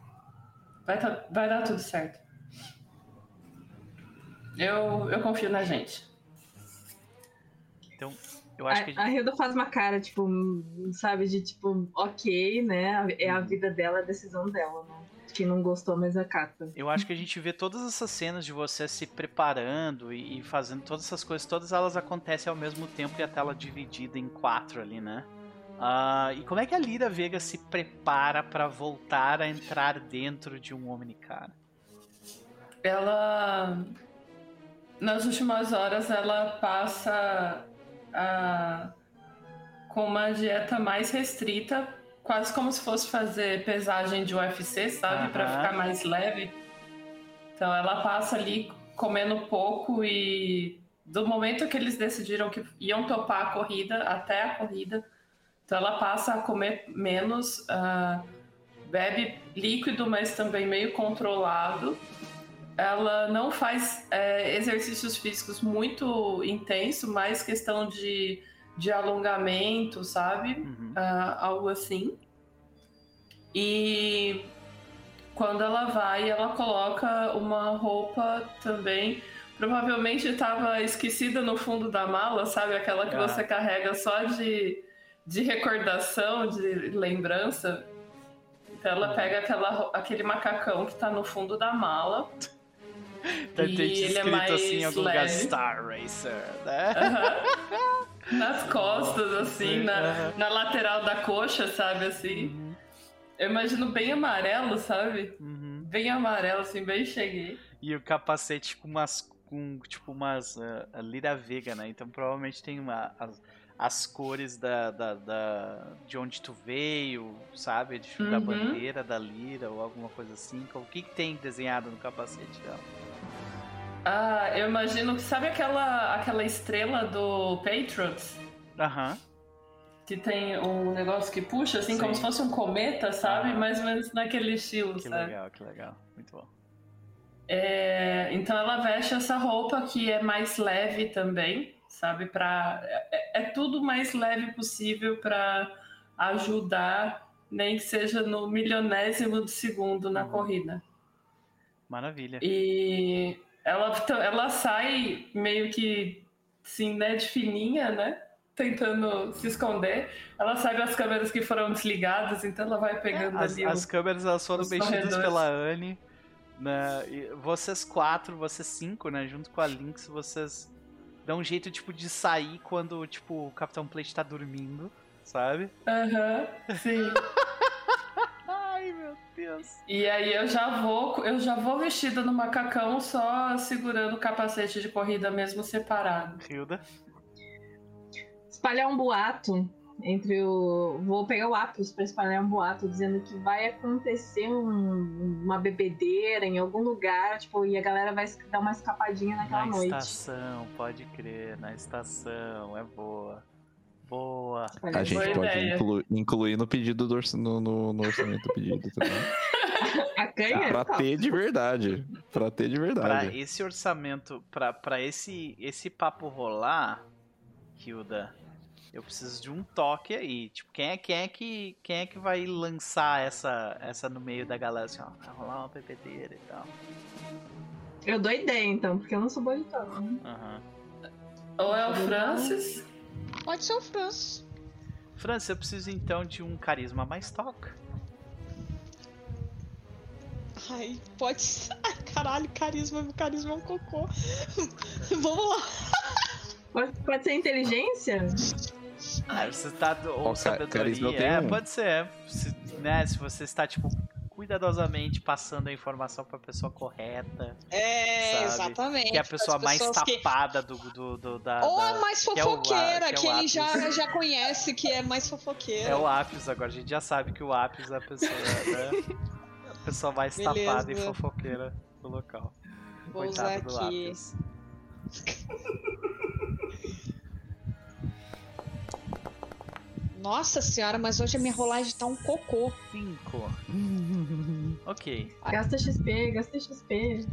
Vai, tá, vai dar tudo certo. Eu, eu confio na gente. Então, eu acho a, que. A, gente... a Hilda faz uma cara, tipo, sabe, de tipo, ok, né? É a vida dela, a decisão dela, né? Quem não gostou, mas acata. Eu acho que a gente vê todas essas cenas de você se preparando e, e fazendo todas essas coisas, todas elas acontecem ao mesmo tempo e a tela dividida em quatro ali, né? Uh, e como é que a Lira Vega se prepara para voltar a entrar dentro de um Omnicara? Ela nas últimas horas ela passa a, com uma dieta mais restrita, quase como se fosse fazer pesagem de UFC, sabe? Uhum. Para ficar mais leve. Então ela passa ali comendo pouco e do momento que eles decidiram que iam topar a corrida até a corrida, então ela passa a comer menos, uh, bebe líquido, mas também meio controlado ela não faz é, exercícios físicos muito intensos, mais questão de, de alongamento, sabe? Uhum. Uh, algo assim. E quando ela vai, ela coloca uma roupa também. Provavelmente estava esquecida no fundo da mala, sabe? Aquela que ah. você carrega só de, de recordação, de lembrança. Então ela pega aquela, aquele macacão que está no fundo da mala <laughs> Deve ter escrito é mais assim em algum lugar Star Racer, né? Nas <laughs> costas, assim, na, na lateral da coxa, sabe, assim. Uhum. Eu imagino bem amarelo, sabe? Uhum. Bem amarelo, assim, bem cheguei. E o capacete com umas, com, tipo, umas uh, lira vega, né? Então provavelmente tem uma... As, as cores da, da, da, de onde tu veio, sabe? De, uhum. Da bandeira, da lira ou alguma coisa assim. O que, que tem desenhado no capacete dela? Ah, eu imagino que sabe aquela, aquela estrela do Patriots? Aham. Que tem um negócio que puxa, assim, Sim. como se fosse um cometa, sabe? Mais ou menos naquele estilo, que sabe? Que legal, que legal. Muito bom. É, então ela veste essa roupa que é mais leve também, sabe? Pra, é, é tudo mais leve possível para ajudar, nem que seja no milionésimo de segundo na uhum. corrida. Maravilha. E ela, ela sai meio que, assim, né, de fininha, né? Tentando se esconder. Ela sabe as câmeras que foram desligadas, então ela vai pegando é, as, ali. As câmeras elas foram mexidas pela Anne. Né? Vocês quatro, vocês cinco, né? Junto com a Lynx, vocês dão um jeito, tipo, de sair quando, tipo, o Capitão Plate tá dormindo, sabe? Aham, uhum, sim. <laughs> Ai, meu Deus. E aí eu já vou, eu já vou vestida no macacão, só segurando o capacete de corrida mesmo separado. Hilda? Espalhar um boato entre o. Vou pegar o Apos para espalhar um boato dizendo que vai acontecer um, uma bebedeira em algum lugar, tipo, e a galera vai dar uma escapadinha naquela na noite. Na estação, pode crer, na estação, é boa. Boa. A gente pode inclu incluir no pedido do no, no, no, orçamento do pedido também. <laughs> A canha? Pra ter de verdade. Pra ter de verdade. Pra esse orçamento, pra, pra esse, esse papo rolar, Hilda, eu preciso de um toque aí. Tipo, quem é, quem é, que, quem é que vai lançar essa, essa no meio da galera assim, ó, vai rolar uma PPT e tal. Eu dou ideia então, porque eu não sou boa de Uhum. Ou é o Francis, Pode ser o Francis. Francis, eu preciso então de um carisma mais toca. Ai, pode ser. Ai, caralho, carisma, carisma é um cocô. <laughs> Vamos lá. Pode, pode ser inteligência? Ah, você tá. Ou oh, sabedoria. É, um. pode ser. Se, né, se você está, tipo, cuidadosamente passando a informação para a pessoa correta. É, sabe? exatamente. Que é a pessoa mais tapada que... do, do, do, da. Ou a mais fofoqueira, que, é o, que, é ele já, já conhece, que é mais fofoqueira. É o ápice agora, a gente já sabe que o ápice é a pessoa, né? A pessoa mais Beleza. tapada e fofoqueira do local. Vou Coitado do aqui. ápice. <laughs> Nossa senhora, mas hoje a minha rolagem tá um cocô. Cinco. <laughs> ok. Gasta XP, gasta XP.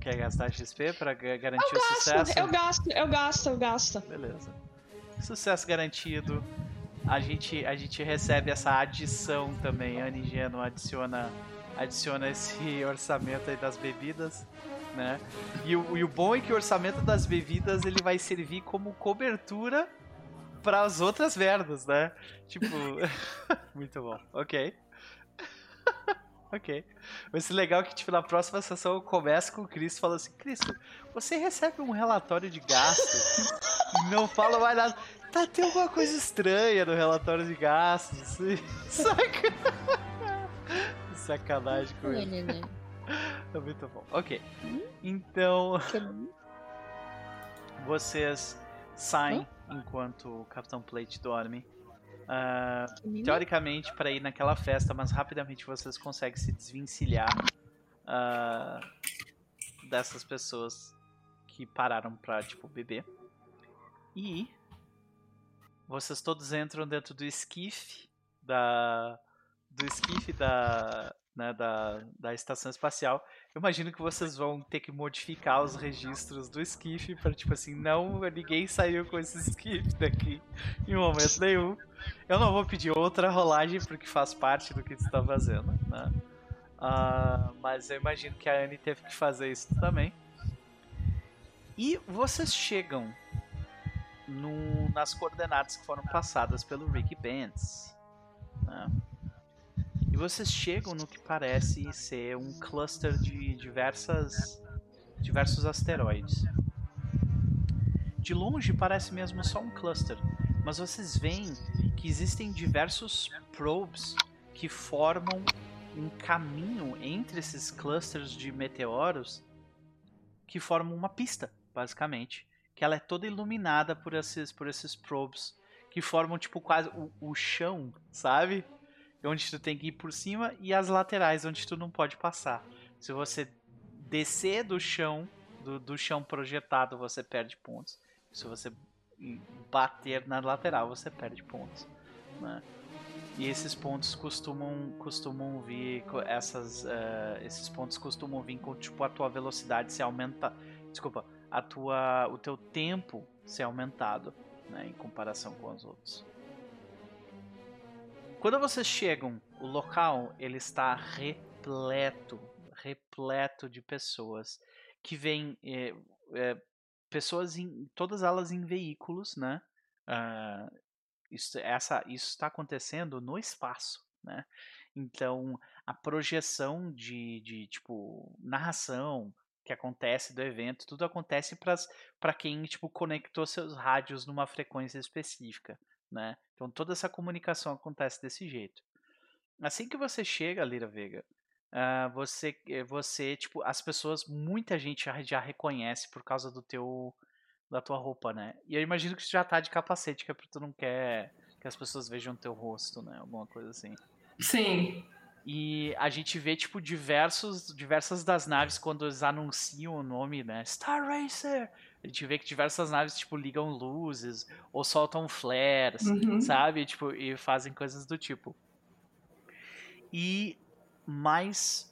Quer gastar XP pra garantir eu o gasto, sucesso? Eu gasto, eu gasto, eu gasto. Beleza. Sucesso garantido. A gente, a gente recebe essa adição também. A Nigeno adiciona, adiciona esse <laughs> orçamento aí das bebidas. Né? E, o, e o bom é que o orçamento das bebidas ele vai servir como cobertura para as outras merdas, né? Tipo, <laughs> muito bom. Ok. <laughs> ok. Vai ser legal que, tipo, na próxima sessão eu começo com o Cristo falando assim, Cristo, você recebe um relatório de gasto e <laughs> não fala mais nada. Tá, tem alguma coisa estranha no relatório de gastos. Assim. Saca? Sacanagem com ele. Né? É muito bom. Ok. Então. Vocês saem enquanto o Capitão Plate dorme. Uh, teoricamente, para ir naquela festa, mas rapidamente vocês conseguem se desvencilhar uh, dessas pessoas que pararam pra, tipo, beber. E vocês todos entram dentro do esquife da do esquife da, né, da, da estação espacial. Eu imagino que vocês vão ter que modificar os registros do esquife para tipo assim, não, ninguém saiu com esse esquife daqui em momento nenhum. Eu não vou pedir outra rolagem porque faz parte do que você está fazendo, né? Uh, mas eu imagino que a Anne teve que fazer isso também. E vocês chegam no, nas coordenadas que foram passadas pelo Rick Benz. Né? E vocês chegam no que parece ser um cluster de diversas, diversos asteroides. De longe parece mesmo só um cluster, mas vocês veem que existem diversos probes que formam um caminho entre esses clusters de meteoros que formam uma pista, basicamente, que ela é toda iluminada por esses por esses probes que formam tipo quase o, o chão, sabe? Onde tu tem que ir por cima, e as laterais, onde tu não pode passar. Se você descer do chão, do, do chão projetado, você perde pontos. Se você bater na lateral, você perde pontos. Né? E esses pontos costumam, costumam vir essas, uh, esses pontos costumam vir com tipo a tua velocidade se aumenta, desculpa, a tua, o teu tempo ser aumentado, né, em comparação com os outros. Quando vocês chegam, o local ele está repleto, repleto de pessoas que vêm, é, é, pessoas em, todas elas em veículos, né? Uh, isso, essa, isso está acontecendo no espaço, né? Então a projeção de, de tipo narração que acontece do evento, tudo acontece para quem tipo conectou seus rádios numa frequência específica né? Então toda essa comunicação acontece desse jeito. Assim que você chega, Lira Vega, uh, você, eh, você, tipo, as pessoas, muita gente já, já, reconhece por causa do teu, da tua roupa, né? E eu imagino que tu já tá de capacete, que é porque tu não quer que as pessoas vejam teu rosto, né? Alguma coisa assim. Sim. E a gente vê, tipo, diversos, diversas das naves quando eles anunciam o nome, né? Star Racer! A gente vê que diversas naves, tipo, ligam luzes ou soltam flares, uhum. sabe? Tipo, e fazem coisas do tipo. E mais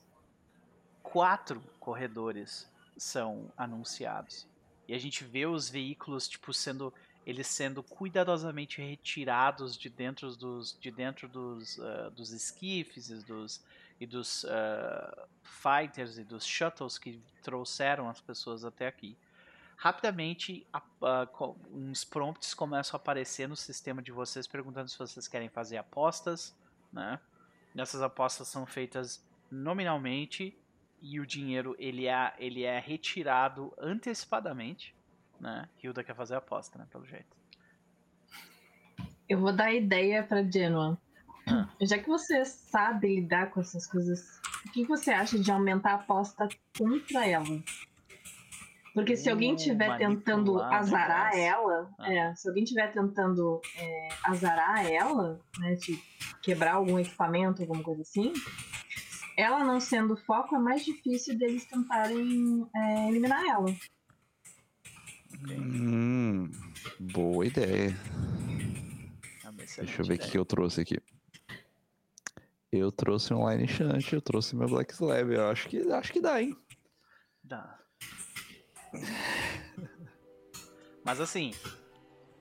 quatro corredores são anunciados. E a gente vê os veículos, tipo, sendo eles sendo cuidadosamente retirados de dentro dos de dentro dos, uh, dos esquifes e dos e dos uh, fighters e dos shuttles que trouxeram as pessoas até aqui rapidamente uns prompts começam a aparecer no sistema de vocês perguntando se vocês querem fazer apostas, né? Essas apostas são feitas nominalmente e o dinheiro ele é, ele é retirado antecipadamente, né? Hilda quer fazer a aposta, né? Pelo jeito. Eu vou dar ideia para Genoa. Ah. Já que você sabe lidar com essas coisas o que você acha de aumentar a aposta contra ela? Porque se alguém estiver tentando azarar ela, ah. é, se alguém estiver tentando é, azarar ela, né, de quebrar algum equipamento, alguma coisa assim, ela não sendo foco, é mais difícil deles tentarem é, eliminar ela. Hum, boa ideia. Deixa eu ver o que eu trouxe aqui. Eu trouxe um Line Shunt, eu trouxe meu Black Slab. Eu acho que, acho que dá, hein? Dá. Mas assim,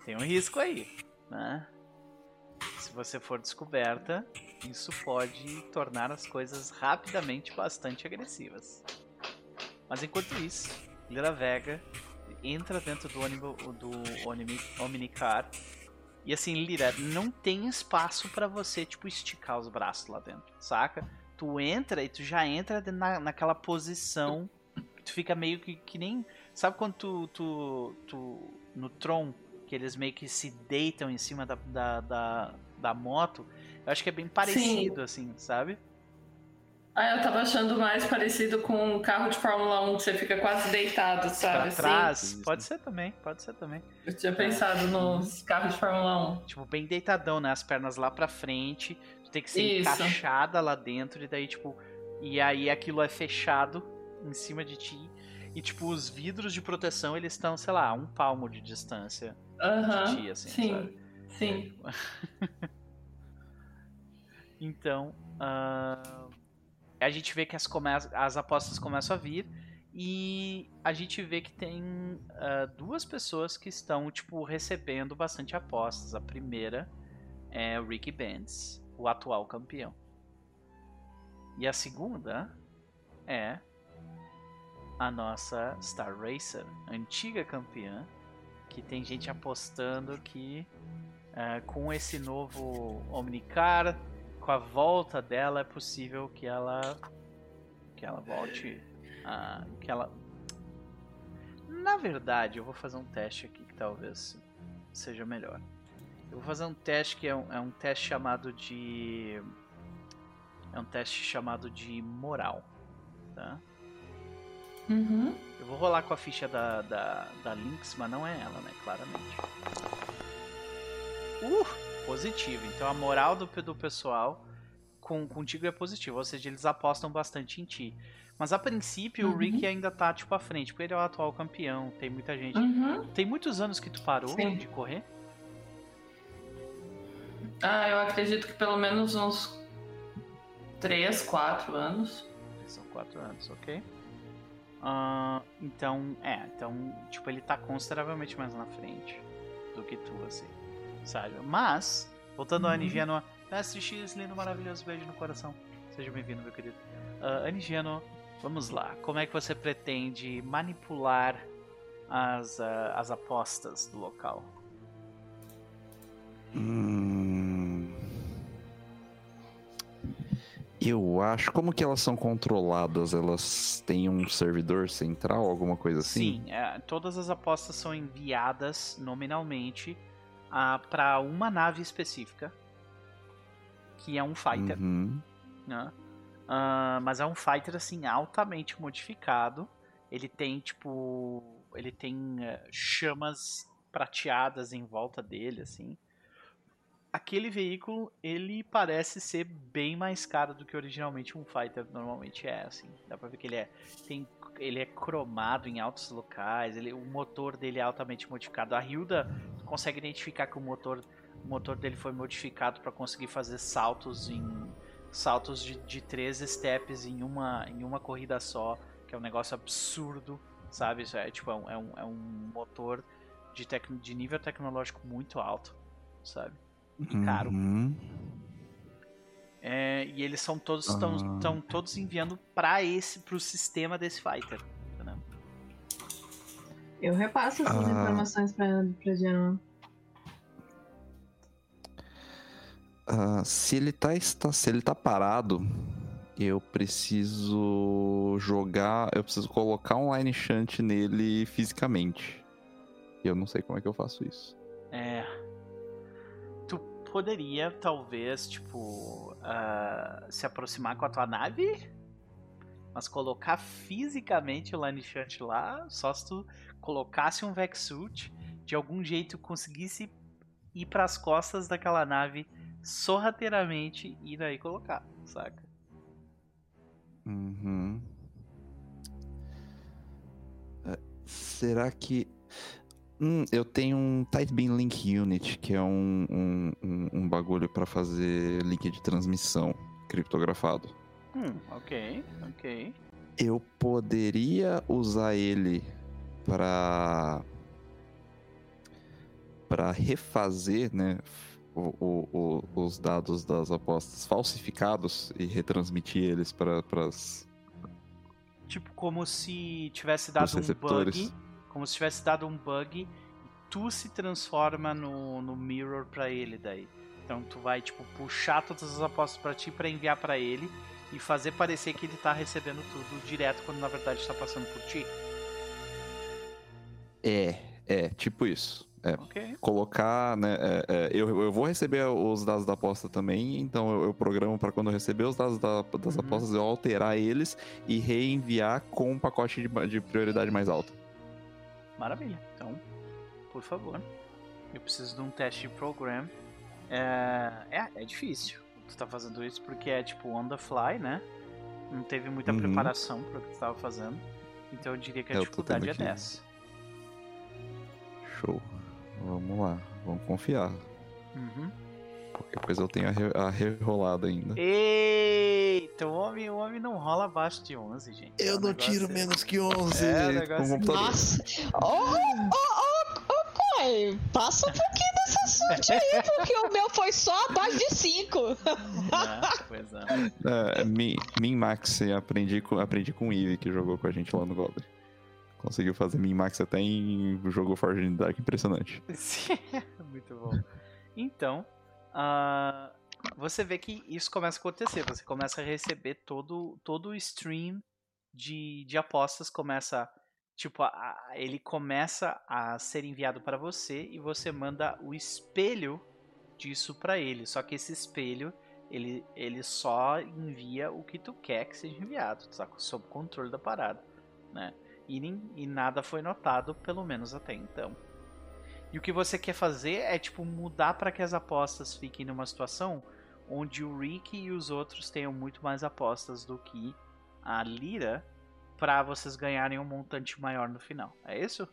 tem um risco aí, né? Se você for descoberta, isso pode tornar as coisas rapidamente bastante agressivas. Mas enquanto isso, Lira Vega entra dentro do, ônibus, do Omnicar e assim, Lira, não tem espaço para você, tipo, esticar os braços lá dentro, saca? Tu entra e tu já entra na, naquela posição tu fica meio que, que nem. Sabe quando tu, tu, tu. No Tron, que eles meio que se deitam em cima da, da, da, da moto? Eu acho que é bem parecido, Sim. assim, sabe? Ah, eu tava achando mais parecido com um carro de Fórmula 1 que você fica quase deitado, sabe? Pra trás. Assim? Pode ser também, pode ser também. Eu tinha pensado é. nos carros de Fórmula 1. Tipo, bem deitadão, né? As pernas lá pra frente, tu tem que ser Isso. encaixada lá dentro, e daí, tipo. E aí aquilo é fechado em cima de ti. E, tipo, os vidros de proteção, eles estão, sei lá, um palmo de distância uh -huh. de ti, assim, Sim. sabe? Sim. <laughs> então. Uh a gente vê que as, as apostas começam a vir e a gente vê que tem uh, duas pessoas que estão tipo recebendo bastante apostas. A primeira é o Ricky Benz, o atual campeão. E a segunda é a nossa Star Racer, antiga campeã, que tem gente apostando que uh, com esse novo Omnicar com a volta dela é possível que ela que ela volte que ela na verdade eu vou fazer um teste aqui que talvez seja melhor. Eu vou fazer um teste que é um, é um teste chamado de é um teste chamado de moral tá uhum. eu vou rolar com a ficha da, da, da Lynx mas não é ela né claramente uh positivo. Então a moral do, do pessoal com, contigo é positiva, ou seja, eles apostam bastante em ti. Mas a princípio uhum. o Rick ainda tá tipo à frente, porque ele é o atual campeão, tem muita gente. Uhum. Tem muitos anos que tu parou Sim. de correr? Ah, eu acredito que pelo menos uns 3, 4 anos. São 4 anos, ok. Uh, então, é, então, tipo, ele tá consideravelmente mais na frente do que tu, assim sabe? Mas, voltando uhum. a Anigeno, Mestre X, lindo, maravilhoso, beijo no coração. Seja bem-vindo, meu querido. Uh, Anigeno, vamos lá. Como é que você pretende manipular as, uh, as apostas do local? Hum... Eu acho. Como que elas são controladas? Elas têm um servidor central, alguma coisa assim? Sim, é, todas as apostas são enviadas nominalmente uh, para uma nave específica, que é um fighter. Uhum. Né? Uh, mas é um fighter assim altamente modificado. Ele tem tipo, ele tem uh, chamas prateadas em volta dele, assim. Aquele veículo ele parece ser bem mais caro do que originalmente um fighter normalmente é, assim. Dá pra ver que ele é tem ele é cromado em altos locais, ele, o motor dele é altamente modificado. A Hilda consegue identificar que o motor, o motor dele foi modificado para conseguir fazer saltos em saltos de, de três steps em uma, em uma corrida só, que é um negócio absurdo, sabe? Isso é tipo é um, é um, é motor de, tec, de nível tecnológico muito alto, sabe? E caro. Uhum. É, e eles são todos estão ah. todos enviando para esse pro sistema desse fighter. Entendeu? Eu repasso essas ah. informações para para Genoa. Uh, se ele tá, está, se ele tá parado, eu preciso jogar, eu preciso colocar um line shunt nele fisicamente. Eu não sei como é que eu faço isso. É, poderia, talvez, tipo, uh, se aproximar com a tua nave Mas colocar fisicamente o Line Shut lá, só se tu colocasse um Vexsuit, de algum jeito conseguisse ir para as costas daquela nave sorrateiramente e daí colocar, saca? Uhum. É, será que. Hum, eu tenho um Tight Beam Link Unit, que é um, um, um, um bagulho para fazer link de transmissão criptografado. Hum, ok, ok. Eu poderia usar ele para para refazer, né, o, o, o, os dados das apostas falsificados e retransmitir eles para as tipo como se tivesse dado um bug, como se tivesse dado um bug, e tu se transforma no, no mirror para ele daí. Então tu vai tipo puxar todas as apostas para ti para enviar para ele e fazer parecer que ele tá recebendo tudo direto quando na verdade está passando por ti. É, é, tipo isso. É, okay. Colocar, né? É, é, eu, eu vou receber os dados da aposta também, então eu, eu programo para quando eu receber os dados da, das uhum. apostas eu alterar eles e reenviar com um pacote de, de prioridade mais alta. Maravilha. Então, por favor, eu preciso de um teste de program. É, é, é difícil tu tá fazendo isso porque é tipo on the fly, né? Não teve muita uhum. preparação para o que tu estava fazendo. Então eu diria que a dificuldade é 10. Show. Vamos lá, vamos confiar. Uhum. Qualquer coisa eu tenho a, re a rerolada ainda. Eita, o homem, o homem não rola abaixo de 11, gente. Eu não tiro é... menos que 11 é, com o computador. Nossa! Ô, ô, ô, Coi, passa um pouquinho dessa sorte aí, porque o meu foi só abaixo de 5. É, pois é. é min, min Max, aprendi com, aprendi com o Eve, que jogou com a gente lá no Goblin. Conseguiu fazer min-max até em jogo Forge in Dark, impressionante. <laughs> Sim, muito bom. Então, uh, você vê que isso começa a acontecer. Você começa a receber todo, todo o stream de, de apostas, começa tipo, a, ele começa a ser enviado para você e você manda o espelho disso para ele. Só que esse espelho, ele, ele só envia o que tu quer que seja enviado, tá sob controle da parada, né? e, e nada foi notado, pelo menos até então. E o que você quer fazer é tipo mudar para que as apostas fiquem numa situação onde o Rick e os outros tenham muito mais apostas do que a Lira para vocês ganharem um montante maior no final. É isso?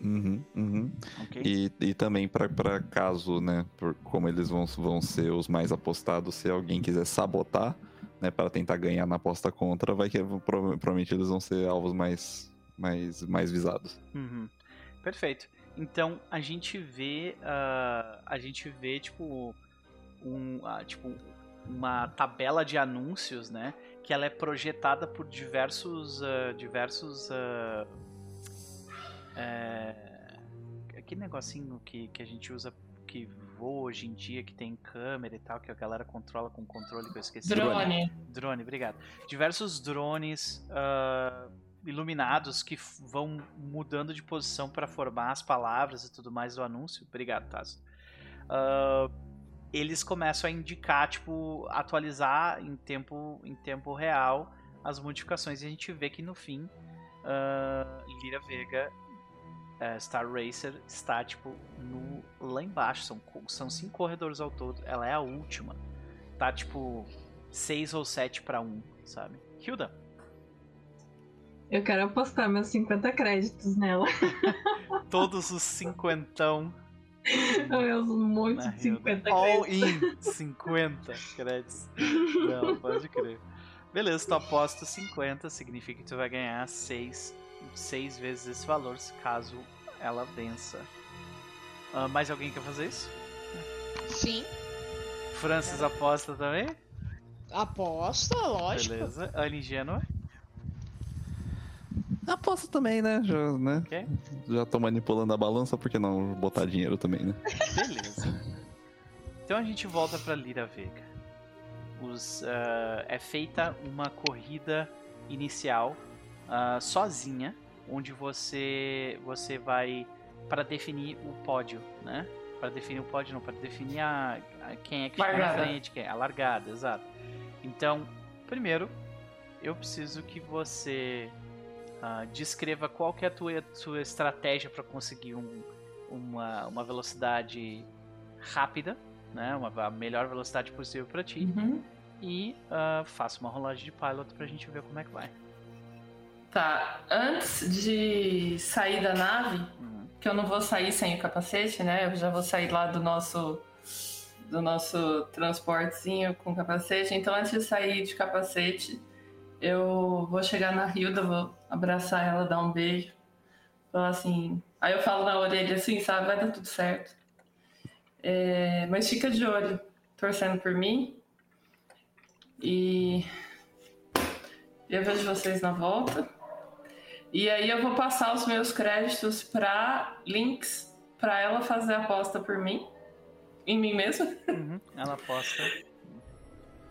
Uhum, uhum. Okay. E, e também para caso, né, por, como eles vão, vão ser os mais apostados, se alguém quiser sabotar, né, para tentar ganhar na aposta contra, vai que provavelmente eles vão ser alvos mais, mais, mais visados. Uhum. Perfeito. Então a gente vê, uh, a gente vê tipo um, uh, tipo uma tabela de anúncios, né, que ela é projetada por diversos, uh, diversos, é, que negocinho que, que a gente usa que voa hoje em dia, que tem câmera e tal, que a galera controla com controle que eu esqueci. Drone. Drone, obrigado. Diversos drones uh, iluminados que vão mudando de posição para formar as palavras e tudo mais do anúncio. Obrigado, Tasso. Uh, eles começam a indicar, tipo, atualizar em tempo, em tempo real as modificações e a gente vê que no fim uh, Lira Vega uh, Star Racer está, tipo, no, lá embaixo. São, são cinco corredores ao todo. Ela é a última. Tá, tipo, seis ou sete para um, sabe? Hilda. Eu quero apostar meus 50 créditos nela. <laughs> Todos os cinquentão. Meus muitos de 50 All in 50 créditos. Não, pode crer. Beleza, tu aposta 50, significa que tu vai ganhar 6 seis vezes esse valor, caso ela vença. Uh, mais alguém quer fazer isso? Sim. Francis aposta também? Aposta, lógico. Beleza. Anne Genoa? Aposta também, né? Já, né? Okay. Já tô manipulando a balança, por que não botar dinheiro também, né? Beleza. Então a gente volta pra Lira Vega. Os, uh, é feita uma corrida inicial uh, sozinha, onde você você vai para definir o pódio, né? Para definir o pódio não, para definir a, a, quem é que está na frente, quem é a largada, exato. Então, primeiro eu preciso que você uh, descreva qual que é a tua, tua estratégia para conseguir um, uma, uma velocidade rápida, né? Uma, a melhor velocidade possível para ti. Uhum. E uh, faça uma rolagem de pilot pra gente ver como é que vai. Tá, antes de sair da nave, uhum. que eu não vou sair sem o capacete, né? Eu já vou sair lá do nosso do nosso transportezinho com capacete. Então, antes de sair de capacete, eu vou chegar na Hilda, vou abraçar ela, dar um beijo. Falar assim. Aí eu falo na orelha assim, sabe? Vai dar tudo certo. É, mas fica de olho, torcendo por mim. E eu vejo vocês na volta. E aí eu vou passar os meus créditos para links para ela fazer a aposta por mim. Em mim mesma. Uhum, ela aposta.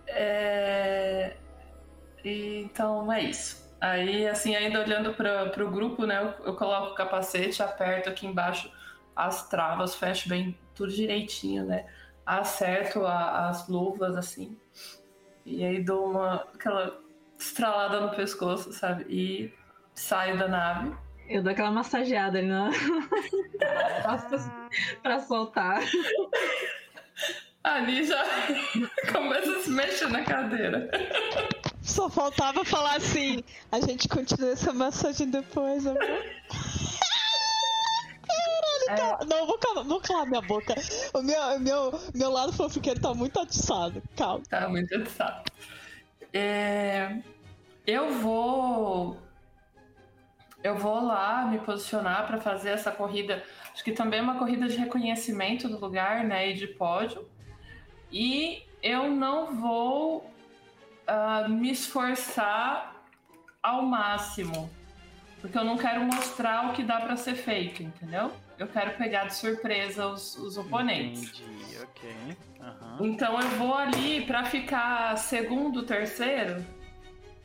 É... Então é isso. Aí, assim, ainda olhando para o grupo, né, eu, eu, coloco o capacete, aperto aqui embaixo as travas, fecho bem tudo direitinho, né? Acerto a, as luvas, assim. E aí dou uma aquela estralada no pescoço, sabe? E saio da nave. Eu dou aquela massageada ali na <laughs> pra soltar. Ali já <laughs> começa a se mexer na cadeira. Só faltava falar assim: a gente continua essa massagem depois, amor. Caralho, é... não, vou calar, vou calar minha boca. O meu, meu, meu lado fofoqueiro tá muito atiçado. Calma. Tá muito atiçado. É... Eu vou. Eu vou lá me posicionar para fazer essa corrida. Acho que também é uma corrida de reconhecimento do lugar, né? E de pódio. E eu não vou uh, me esforçar ao máximo. Porque eu não quero mostrar o que dá para ser feito, entendeu? Eu quero pegar de surpresa os, os oponentes. Entendi, ok. Uhum. Então eu vou ali para ficar segundo, terceiro.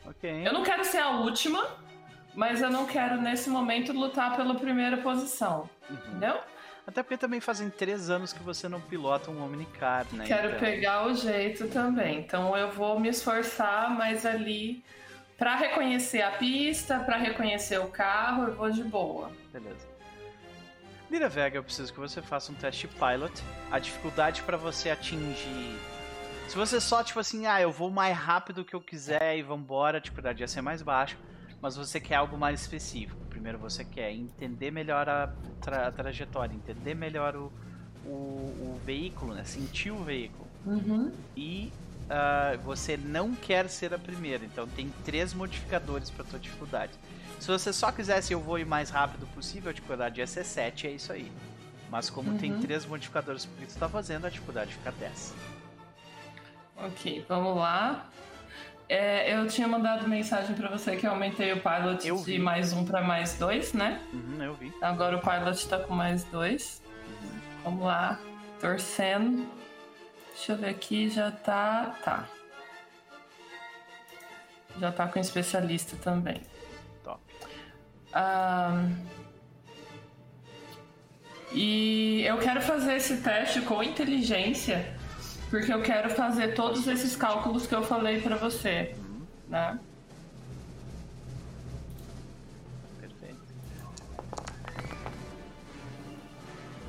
Ok. Eu não quero ser a última, mas eu não quero nesse momento lutar pela primeira posição. Uhum. Entendeu? Até porque também fazem três anos que você não pilota um Omnicar, né? Quero então... pegar o jeito também. Então eu vou me esforçar, mas ali para reconhecer a pista, para reconhecer o carro, eu vou de boa. Beleza. Lira Vega, eu preciso que você faça um teste pilot. A dificuldade para você atingir. Se você só, tipo assim, ah, eu vou mais rápido que eu quiser e vambora, a dificuldade ia ser mais baixa. Mas você quer algo mais específico primeiro você quer entender melhor a, tra a trajetória, entender melhor o, o, o, veículo, né? sentir o veículo. Uhum. E uh, você não quer ser a primeira, então tem três modificadores para tua dificuldade. Se você só quisesse eu vou ir mais rápido possível, a dificuldade ia ser 7, é isso aí. Mas como uhum. tem três modificadores que tu está fazendo, a dificuldade fica 10. Ok, vamos lá. É, eu tinha mandado mensagem para você que eu aumentei o pilot eu de vi. mais um para mais dois, né? Uhum, eu vi. Agora o pilot tá com mais dois. Uhum. Vamos lá, torcendo. Deixa eu ver aqui, já tá. Tá. Já tá com especialista também. Top. Um, e eu quero fazer esse teste com inteligência porque eu quero fazer todos esses cálculos que eu falei para você, né? Perfeito.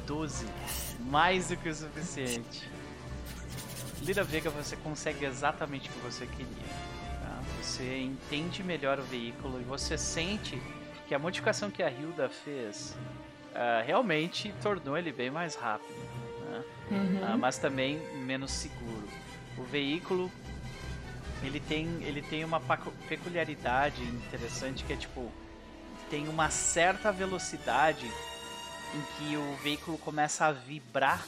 12. Mais do que o suficiente. Lira Vega, você consegue exatamente o que você queria. Tá? Você entende melhor o veículo e você sente que a modificação que a Hilda fez uh, realmente tornou ele bem mais rápido uhum. uh, mas também menos seguro. O veículo ele tem, ele tem uma peculiaridade interessante que é tipo tem uma certa velocidade em que o veículo começa a vibrar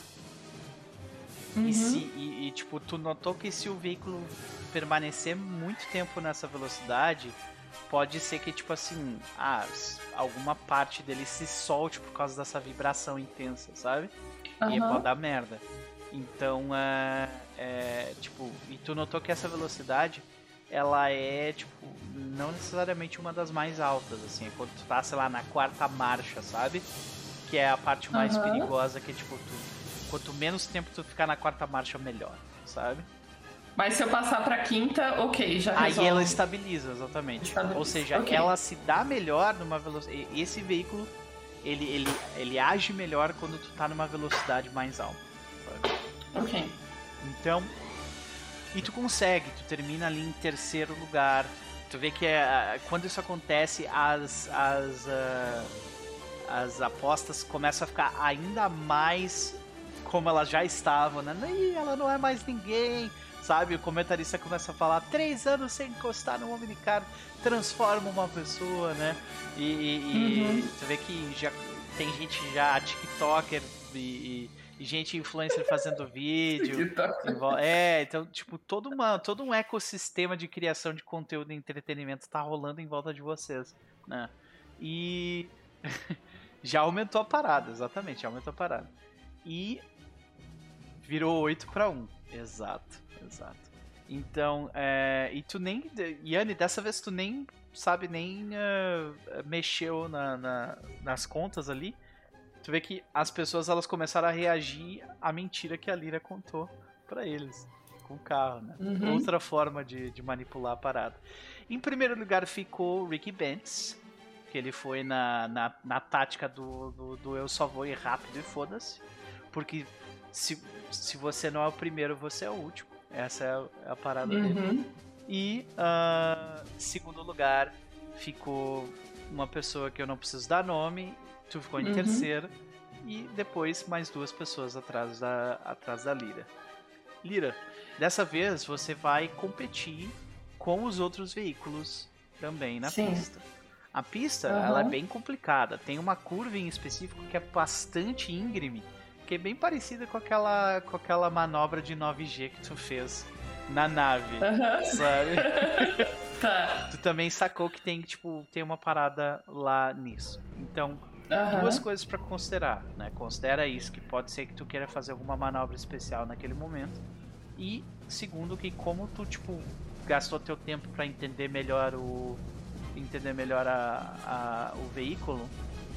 uhum. e, se, e, e, tipo tu notou que se o veículo permanecer muito tempo nessa velocidade pode ser que tipo assim ah, alguma parte dele se solte por causa dessa vibração intensa sabe uhum. e pode dar merda. Então, é, é, tipo, e tu notou que essa velocidade, ela é, tipo, não necessariamente uma das mais altas, assim, é quando tu tá, sei lá, na quarta marcha, sabe? Que é a parte mais uhum. perigosa, que, tipo, tu, quanto menos tempo tu ficar na quarta marcha, melhor, sabe? Mas se eu passar pra quinta, ok, já resolve. Aí ela estabiliza, exatamente. Estabiliza. Ou seja, okay. ela se dá melhor numa velocidade. Esse veículo, ele, ele, ele age melhor quando tu tá numa velocidade mais alta. Ok. Então. E tu consegue, tu termina ali em terceiro lugar. Tu vê que é, quando isso acontece, as, as, uh, as apostas começam a ficar ainda mais como elas já estavam, né? E ela não é mais ninguém, sabe? O comentarista começa a falar: três anos sem encostar no Omnicar transforma uma pessoa, né? E, e, uhum. e você vê que já tem gente já, TikToker e, e gente influencer fazendo <laughs> vídeo. é, então, tipo, todo, uma, todo um ecossistema de criação de conteúdo e entretenimento tá rolando em volta de vocês, né? E <laughs> já aumentou a parada, exatamente, já aumentou a parada. E virou 8 para 1. Exato, exato. Então, é, e tu nem. Yanni, dessa vez tu nem sabe, nem uh, mexeu na, na, nas contas ali. Tu vê que as pessoas elas começaram a reagir à mentira que a Lira contou para eles com o carro, né? Uhum. Outra forma de, de manipular a parada. Em primeiro lugar ficou Ricky Bentz, que ele foi na, na, na tática do, do, do eu só vou ir rápido e foda-se. Porque se, se você não é o primeiro, você é o último. Essa é a, é a parada uhum. dele. E, uh, segundo lugar, ficou uma pessoa que eu não preciso dar nome. Tu ficou em uhum. terceiro. E depois mais duas pessoas atrás da, atrás da Lira. Lira, dessa vez você vai competir com os outros veículos também na Sim. pista. A pista uhum. ela é bem complicada. Tem uma curva em específico que é bastante íngreme que é bem parecida com aquela, com aquela manobra de 9G que tu fez na nave, sabe? <laughs> tá. Tu também sacou que tem, tipo, tem uma parada lá nisso. Então, duas coisas para considerar, né? Considera isso, que pode ser que tu queira fazer alguma manobra especial naquele momento. E segundo que como tu, tipo, gastou teu tempo para entender melhor o entender melhor a, a, o veículo,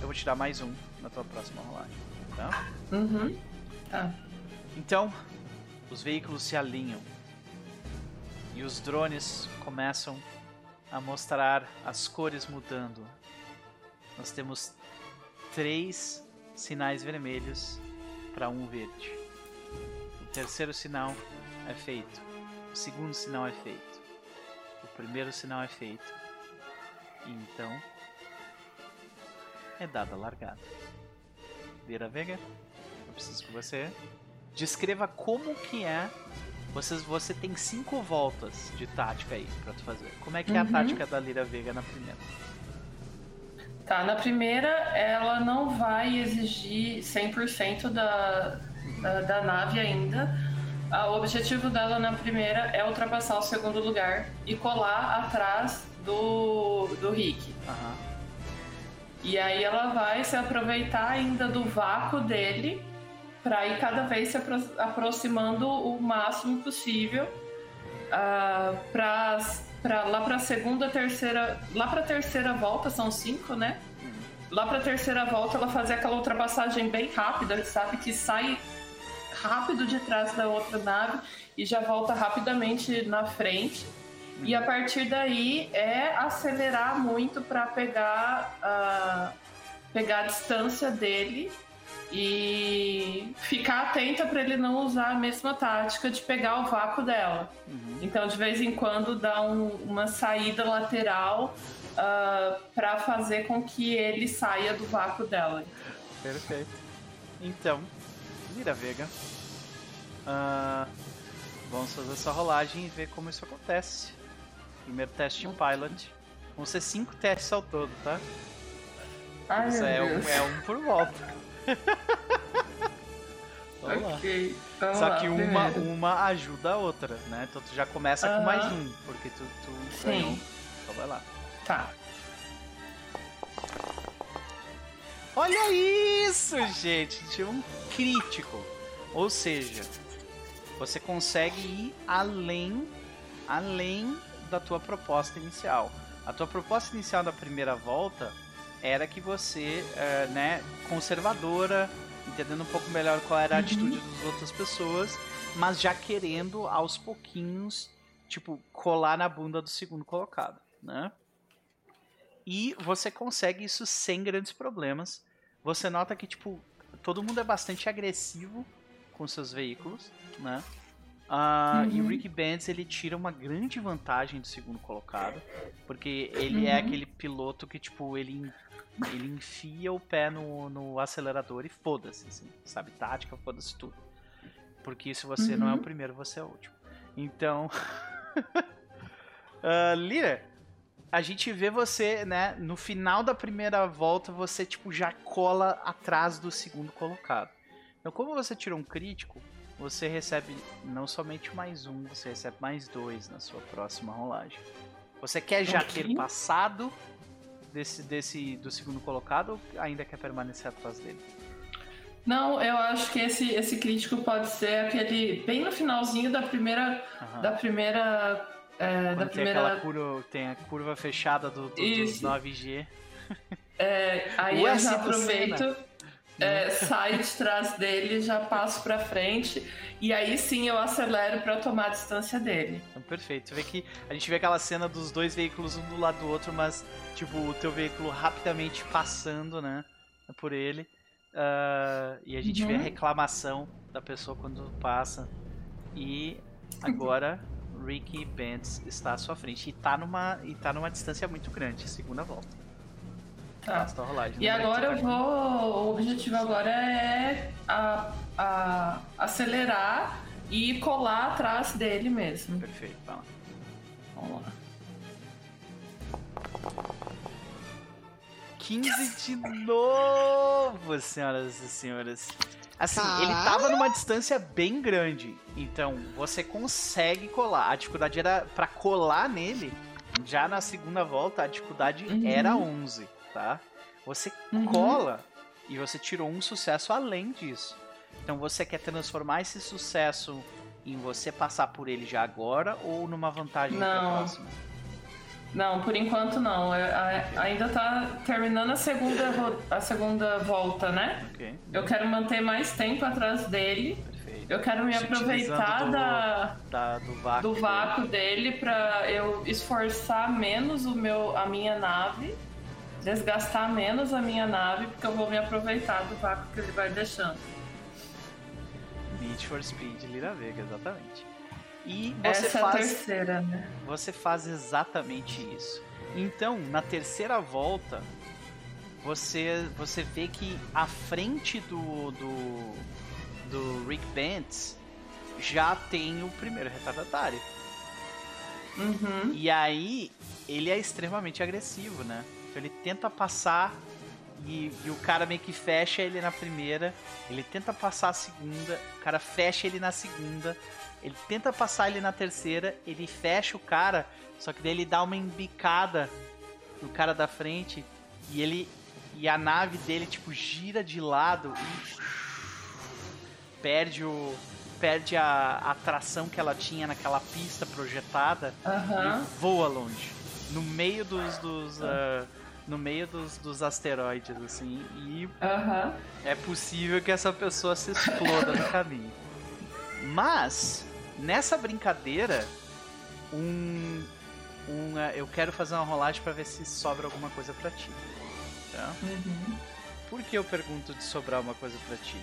eu vou te dar mais um na tua próxima rolagem tá? Uhum. Tá. Então, os veículos se alinham e os drones começam a mostrar as cores mudando. Nós temos três sinais vermelhos para um verde. O terceiro sinal é feito. O segundo sinal é feito. O primeiro sinal é feito. E então é dada a largada. Lira Vega, eu preciso que você descreva como que é. Você, você tem cinco voltas de tática aí pra tu fazer. Como é que uhum. é a uhum. tática da Lira Vega na primeira? Tá, na primeira ela não vai exigir 100% da, da, da nave ainda. O objetivo dela na primeira é ultrapassar o segundo lugar e colar atrás do, do Rick. Uhum. E aí ela vai se aproveitar ainda do vácuo dele para ir cada vez se apro aproximando o máximo possível uh, ah, para lá para segunda, terceira, lá para terceira volta são cinco, né? Lá para terceira volta ela fazer aquela ultrapassagem bem rápida, sabe que sai rápido de trás da outra nave e já volta rapidamente na frente. E a partir daí é acelerar muito para pegar, uh, pegar a distância dele e ficar atenta para ele não usar a mesma tática de pegar o vácuo dela. Uhum. Então, de vez em quando, dá um, uma saída lateral uh, ah, para fazer com que ele saia do vácuo dela. Perfeito. Então, Mira Vega. Uh, vamos fazer essa rolagem e ver como isso acontece. Primeiro teste em pilot. Vão ser cinco testes ao todo, tá? Ai, Isso é um, é um por volta. <laughs> Vamos okay. lá. Só que uma, uma ajuda a outra, né? Então tu já começa uh -huh. com mais um, porque tu, tu ganhou. Então vai lá. Tá. Olha isso, gente! Tinha um crítico. Ou seja, você consegue ir além, além da tua proposta inicial. A tua proposta inicial da primeira volta era que você, é, né, conservadora, entendendo um pouco melhor qual era a uhum. atitude das outras pessoas, mas já querendo aos pouquinhos, tipo, colar na bunda do segundo colocado, né? E você consegue isso sem grandes problemas. Você nota que, tipo, todo mundo é bastante agressivo com seus veículos, né? Uh, uhum. E o Rick Benz ele tira uma grande vantagem do segundo colocado, porque ele é uhum. é aquele piloto que tipo ele ele enfia o pé no, no acelerador e foda-se, assim, sabe? Tática, foda-se tudo. Porque se você uhum. não é o uhum. primeiro, você é o último. Então, uh, <laughs> Lira, a gente vê você, né? No final da primeira volta, você tipo já cola atrás do segundo colocado. Então, como você tirou um crítico, você recebe não somente mais um, você recebe mais dois na sua próxima rolagem. Você quer já ter passado desse, desse do segundo colocado ou ainda quer permanecer atrás dele? Não, eu acho que esse, esse crítico pode ser aquele bem no finalzinho da primeira uhum. da primeira é, da tem primeira curva, tem a curva fechada do, do dos 9G. É, aí o eu já aproveito é, sai de trás dele, já passo para frente e aí sim eu acelero para tomar a distância dele. Então, perfeito. Você vê que a gente vê aquela cena dos dois veículos um do lado do outro, mas tipo o teu veículo rapidamente passando, né, por ele. Uh, e a gente uhum. vê a uhum. reclamação da pessoa quando passa. E agora Ricky Benz está à sua frente e tá numa e tá numa distância muito grande, segunda volta. Tá. rolagem, e agora eu vou. O objetivo agora é a, a acelerar e colar atrás dele mesmo. Perfeito, tá lá. Vamos lá. 15 de novo, senhoras e senhores. Assim, ele tava numa distância bem grande. Então, você consegue colar. A dificuldade era para colar nele. Já na segunda volta, a dificuldade uhum. era 11 tá? Você uhum. cola e você tirou um sucesso além disso. Então você quer transformar esse sucesso em você passar por ele já agora ou numa vantagem não. próxima? Não, por enquanto não. Eu, a, ainda tá terminando a segunda, a segunda volta, né? Okay. Eu quero manter mais tempo atrás dele. Perfeito. Eu quero me Se aproveitar do, da, da, do vácuo, do vácuo dele, dele para eu esforçar menos o meu, a minha nave desgastar menos a minha nave, porque eu vou me aproveitar do vácuo que ele vai deixando. Need for Speed Lira Vega, exatamente. E você Essa faz, é a terceira, né? Você faz exatamente isso. Então, na terceira volta, você, você vê que a frente do, do, do Rick Bentz já tem o primeiro retardatário. Uhum. E aí, ele é extremamente agressivo, né? Então ele tenta passar e, e, o cara meio que fecha ele na primeira. Ele tenta passar a segunda, o cara fecha ele na segunda. Ele tenta passar ele na terceira, ele fecha o cara, só que daí ele dá uma embicada no cara da frente e ele e a nave dele tipo gira de lado e perde o perde a, a tração que ela tinha naquela pista projetada uhum. e voa longe no meio dos, dos uh, no meio dos, dos asteroides, assim, e uhum. é possível que essa pessoa se exploda no caminho. Mas, nessa brincadeira, um, um, uh, eu quero fazer uma rolagem para ver se sobra alguma coisa para ti. Tá? Uhum. Por que eu pergunto de sobrar uma coisa para ti?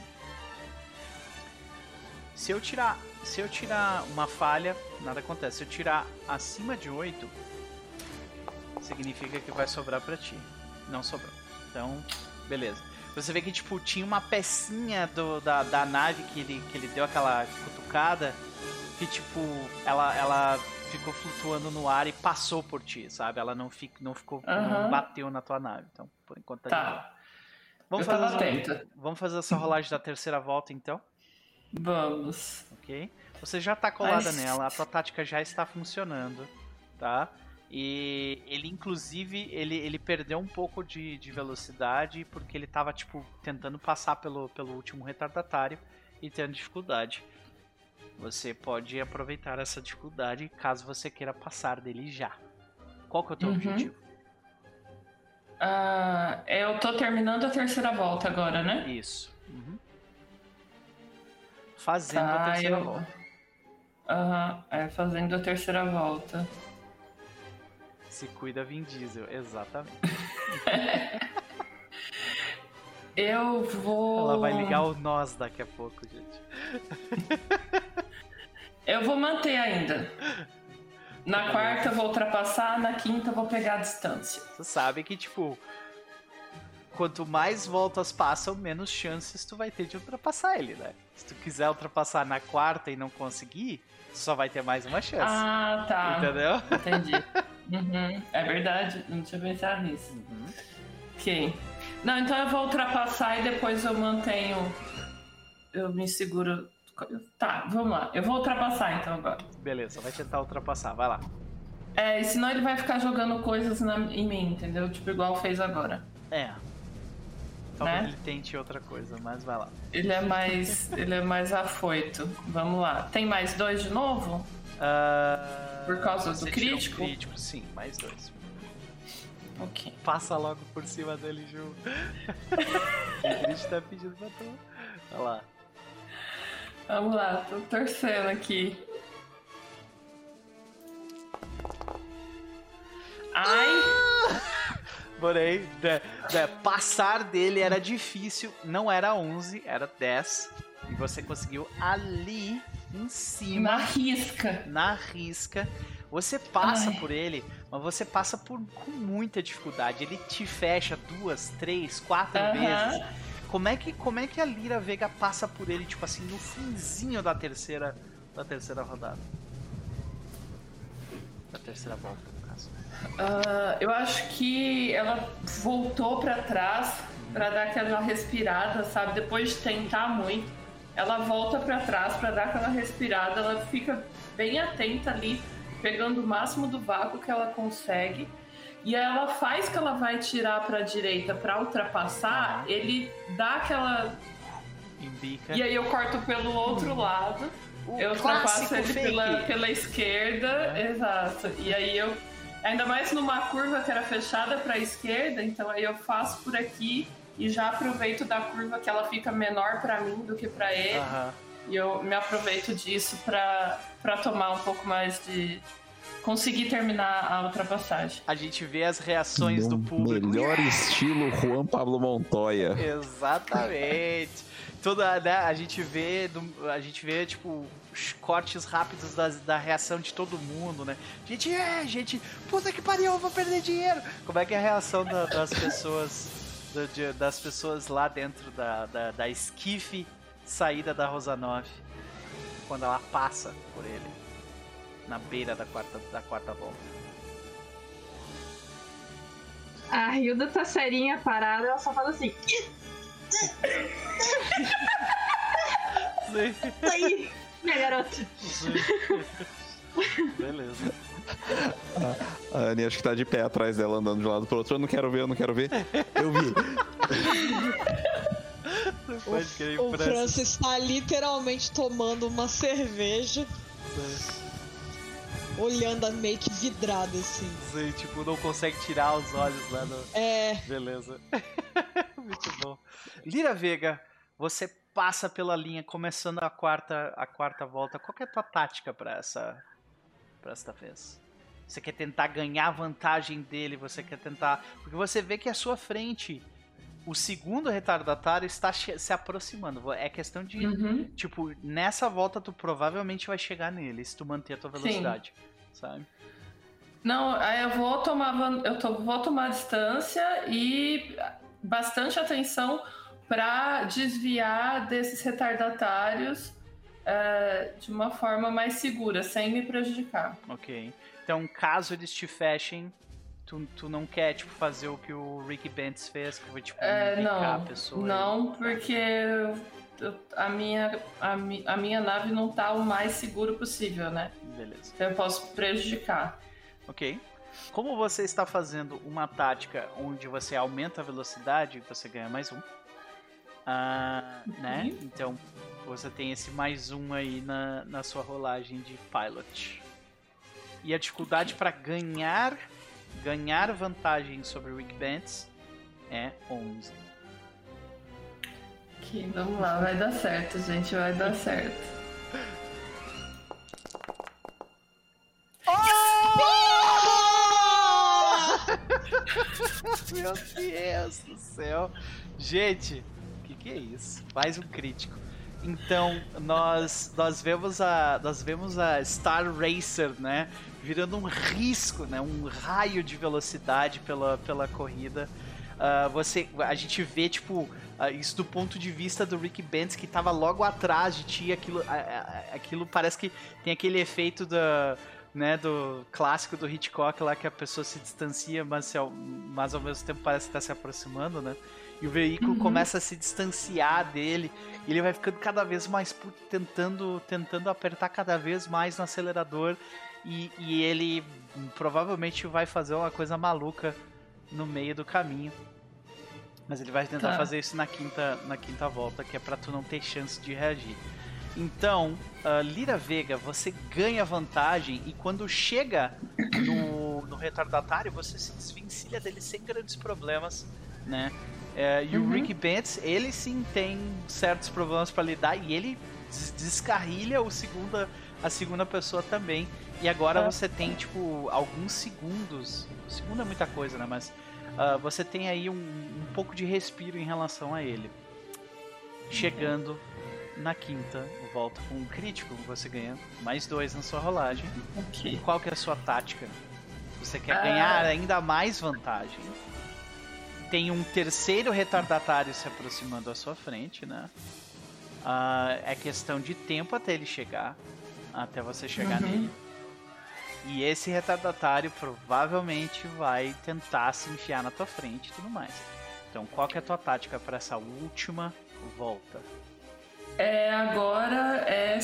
Se eu tirar, se eu tirar uma falha, nada acontece. Se eu tirar acima de 8, significa que vai sobrar para ti. Não sobrou. Então, beleza. Você vê que, tipo, tinha uma pecinha do, da, da nave que ele, que ele deu aquela cutucada que, tipo, ela, ela ficou flutuando no ar e passou por ti, sabe? Ela não, fico, não ficou, uhum. não bateu na tua nave. Então, por enquanto tá, tá. Vamos fazer, vamos fazer essa rolagem da terceira volta, então? Vamos. Ok. Você já tá colada nela, a tua tática já está funcionando, tá? E ele, inclusive, ele, ele perdeu um pouco de, de velocidade porque ele estava tipo, tentando passar pelo, pelo último retardatário e tendo dificuldade. Você pode aproveitar essa dificuldade caso você queira passar dele já. Qual que é o teu uhum. objetivo? Uh, eu tô terminando a terceira volta agora, né? Isso. Uhum. Fazendo tá, a terceira eu... volta Aham, uhum, é fazendo a terceira volta. Se cuida Vin Diesel, exatamente. <laughs> Eu vou. Ela vai ligar o nós daqui a pouco, gente. <laughs> eu vou manter ainda. Na quarta eu vou ultrapassar, na quinta eu vou pegar a distância. Você sabe que, tipo, quanto mais voltas passam, menos chances tu vai ter de ultrapassar ele, né? Se tu quiser ultrapassar na quarta e não conseguir, só vai ter mais uma chance. Ah, tá. Entendeu? Entendi. <laughs> Uhum. É verdade, não tinha pensado nisso. Uhum. Ok. Não, então eu vou ultrapassar e depois eu mantenho. Eu me seguro. Tá, vamos lá. Eu vou ultrapassar então agora. Beleza, vai tentar ultrapassar, vai lá. É, senão ele vai ficar jogando coisas na, em mim, entendeu? Tipo, igual fez agora. É. Talvez né? ele tente outra coisa, mas vai lá. Ele é mais. ele é mais afoito. Vamos lá. Tem mais dois de novo? Uh... Por causa do crítico? Um crítico, sim, mais dois. Ok. Passa logo por cima dele, Ju. <laughs> o Grit tá pedindo pra tu. Olha lá. Vamos lá, tô torcendo aqui. Ai! Porém, né, né, passar dele era difícil, não era 11, era 10. E você conseguiu ali em cima. Na risca. Na risca. Você passa Ai. por ele, mas você passa por com muita dificuldade. Ele te fecha duas, três, quatro vezes. Como é que como é que a Lira Vega passa por ele tipo assim no finzinho da terceira da terceira rodada? Da terceira volta. Uh, eu acho que ela voltou para trás para dar aquela respirada, sabe? Depois de tentar muito, ela volta para trás para dar aquela respirada. Ela fica bem atenta ali, pegando o máximo do vácuo que ela consegue. E aí ela faz que ela vai tirar para a direita para ultrapassar. Ele dá aquela Indica. E aí eu corto pelo outro hum. lado. O eu ultrapasso ele pela, pela esquerda, é. exato. E aí eu Ainda mais numa curva que era fechada para a esquerda, então aí eu faço por aqui e já aproveito da curva que ela fica menor para mim do que para ele. Uhum. E eu me aproveito disso para tomar um pouco mais de conseguir terminar a ultrapassagem. A gente vê as reações no do público. Melhor estilo Juan Pablo Montoya. Exatamente. Toda, né, a gente vê, a gente vê tipo cortes rápidos da, da reação de todo mundo, né? Gente, é, gente, puta que pariu, eu vou perder dinheiro. Como é que é a reação da, das pessoas das pessoas lá dentro da, da, da esquife saída da Rosanov quando ela passa por ele na beira da quarta, da quarta volta? A Hilda tá serinha parada, ela só fala assim. Sim. Aí minha garota. Beleza. A, a Annie acho que tá de pé atrás dela, andando de um lado pro outro. Eu não quero ver, eu não quero ver. Eu vi. <laughs> o, o Francis está literalmente tomando uma cerveja. Sim. Olhando meio que vidrado assim. Sim, tipo, não consegue tirar os olhos lá no. É. Beleza. <laughs> Muito bom. Lira Vega, você passa pela linha, começando a quarta, a quarta volta. Qual é a tua tática para essa para esta vez? Você quer tentar ganhar vantagem dele, você quer tentar, porque você vê que à sua frente o segundo retardatário está se aproximando. É questão de, uhum. tipo, nessa volta tu provavelmente vai chegar nele, se tu manter a tua velocidade, Sim. sabe? Não, aí eu vou tomar eu tô, vou tomar distância e bastante atenção para desviar desses retardatários uh, de uma forma mais segura, sem me prejudicar. Ok. Então, caso eles te fechem, tu, tu não quer tipo, fazer o que o Ricky Bentz fez, que foi tipo, é, não, a pessoa? Não, e... porque a minha, a, a, minha nave não tá o mais seguro possível, né? Beleza. Então eu posso prejudicar. Ok. Como você está fazendo uma tática onde você aumenta a velocidade, você ganha mais um. Uh, né? Uhum. Então você tem esse mais um aí na, na sua rolagem de pilot. E a dificuldade para ganhar ganhar vantagem sobre o Weak Bands é 11. Que vamos lá, vai dar certo, gente, vai dar <laughs> certo. Oh! Meu Deus do céu. Gente, o que, que é isso? Mais um crítico. Então, nós, nós vemos a nós vemos a Star Racer, né, virando um risco, né, um raio de velocidade pela, pela corrida. Uh, você, a gente vê tipo uh, isso do ponto de vista do Rick Benz que estava logo atrás de ti. Aquilo, uh, aquilo parece que tem aquele efeito da né, do clássico do Hitchcock lá que a pessoa se distancia, mas, mas ao mesmo tempo parece estar tá se aproximando, né? E o veículo uhum. começa a se distanciar dele, e ele vai ficando cada vez mais tentando, tentando apertar cada vez mais no acelerador, e, e ele provavelmente vai fazer uma coisa maluca no meio do caminho. Mas ele vai tentar tá. fazer isso na quinta, na quinta volta, que é para tu não ter chance de reagir. Então, uh, Lira Vega, você ganha vantagem e quando chega no, no retardatário, você se desvencilha dele sem grandes problemas, né? É, e uhum. o Ricky Bentz, ele sim tem certos problemas para lidar e ele descarrilha o segunda, a segunda pessoa também. E agora é. você tem, tipo, alguns segundos. Segundo é muita coisa, né? Mas uh, você tem aí um, um pouco de respiro em relação a ele. Chegando na quinta, volta com um crítico, você ganha mais dois na sua rolagem. Okay. E qual que é a sua tática? Você quer ah. ganhar ainda mais vantagem. Tem um terceiro retardatário se aproximando à sua frente, né? Uh, é questão de tempo até ele chegar. Até você chegar uhum. nele. E esse retardatário provavelmente vai tentar se enfiar na tua frente e tudo mais. Então, qual que é a tua tática para essa última volta? é, agora é,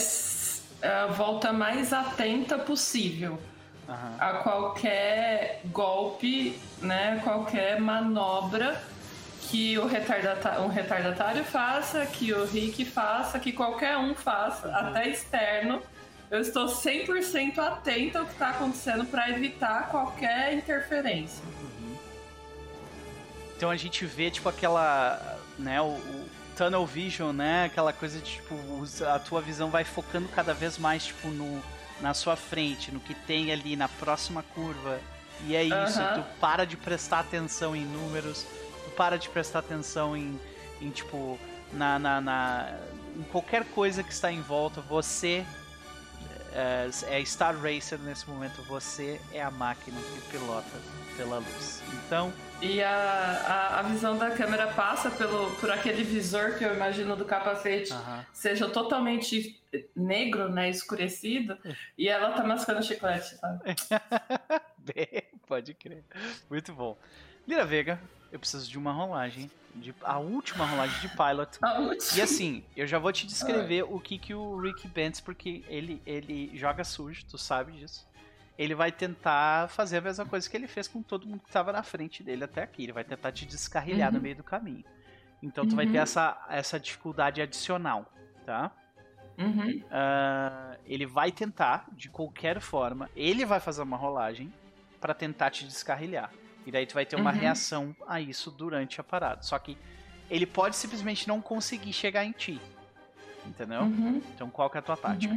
é a volta mais atenta possível uhum. a qualquer golpe, né, qualquer manobra que o retardatário, um retardatário faça, que o Rick faça, que qualquer um faça, uhum. até externo. Eu estou 100% atento ao que está acontecendo para evitar qualquer interferência. Uhum. Então a gente vê tipo aquela, né, o, tunnel vision, né? Aquela coisa de tipo, a tua visão vai focando cada vez mais tipo no na sua frente, no que tem ali na próxima curva. E é isso, tu para de prestar atenção em números, tu para de prestar atenção em, em tipo na, na, na em qualquer coisa que está em volta, você é, é Star Racer nesse momento, você é a máquina que pilota pela luz. Então. E a, a, a, visão da câmera passa pelo, por aquele visor que eu imagino do capacete, uh -huh. seja totalmente negro, né? Escurecido, e ela tá mascando chiclete, sabe? <laughs> Pode crer. Muito bom. Lira Vega, eu preciso de uma rolagem. De, a última rolagem de pilot. E assim, eu já vou te descrever o que, que o Rick Benz, porque ele, ele joga sujo, tu sabe disso ele vai tentar fazer a mesma coisa que ele fez com todo mundo que estava na frente dele até aqui. Ele vai tentar te descarrilhar uhum. no meio do caminho. Então tu uhum. vai ter uhum. essa, essa dificuldade adicional, tá? Uhum. Uh, ele vai tentar, de qualquer forma, ele vai fazer uma rolagem para tentar te descarrilhar. E daí tu vai ter uma uhum. reação a isso durante a parada. Só que ele pode simplesmente não conseguir chegar em ti. Entendeu? Uhum. Então qual que é a tua tática?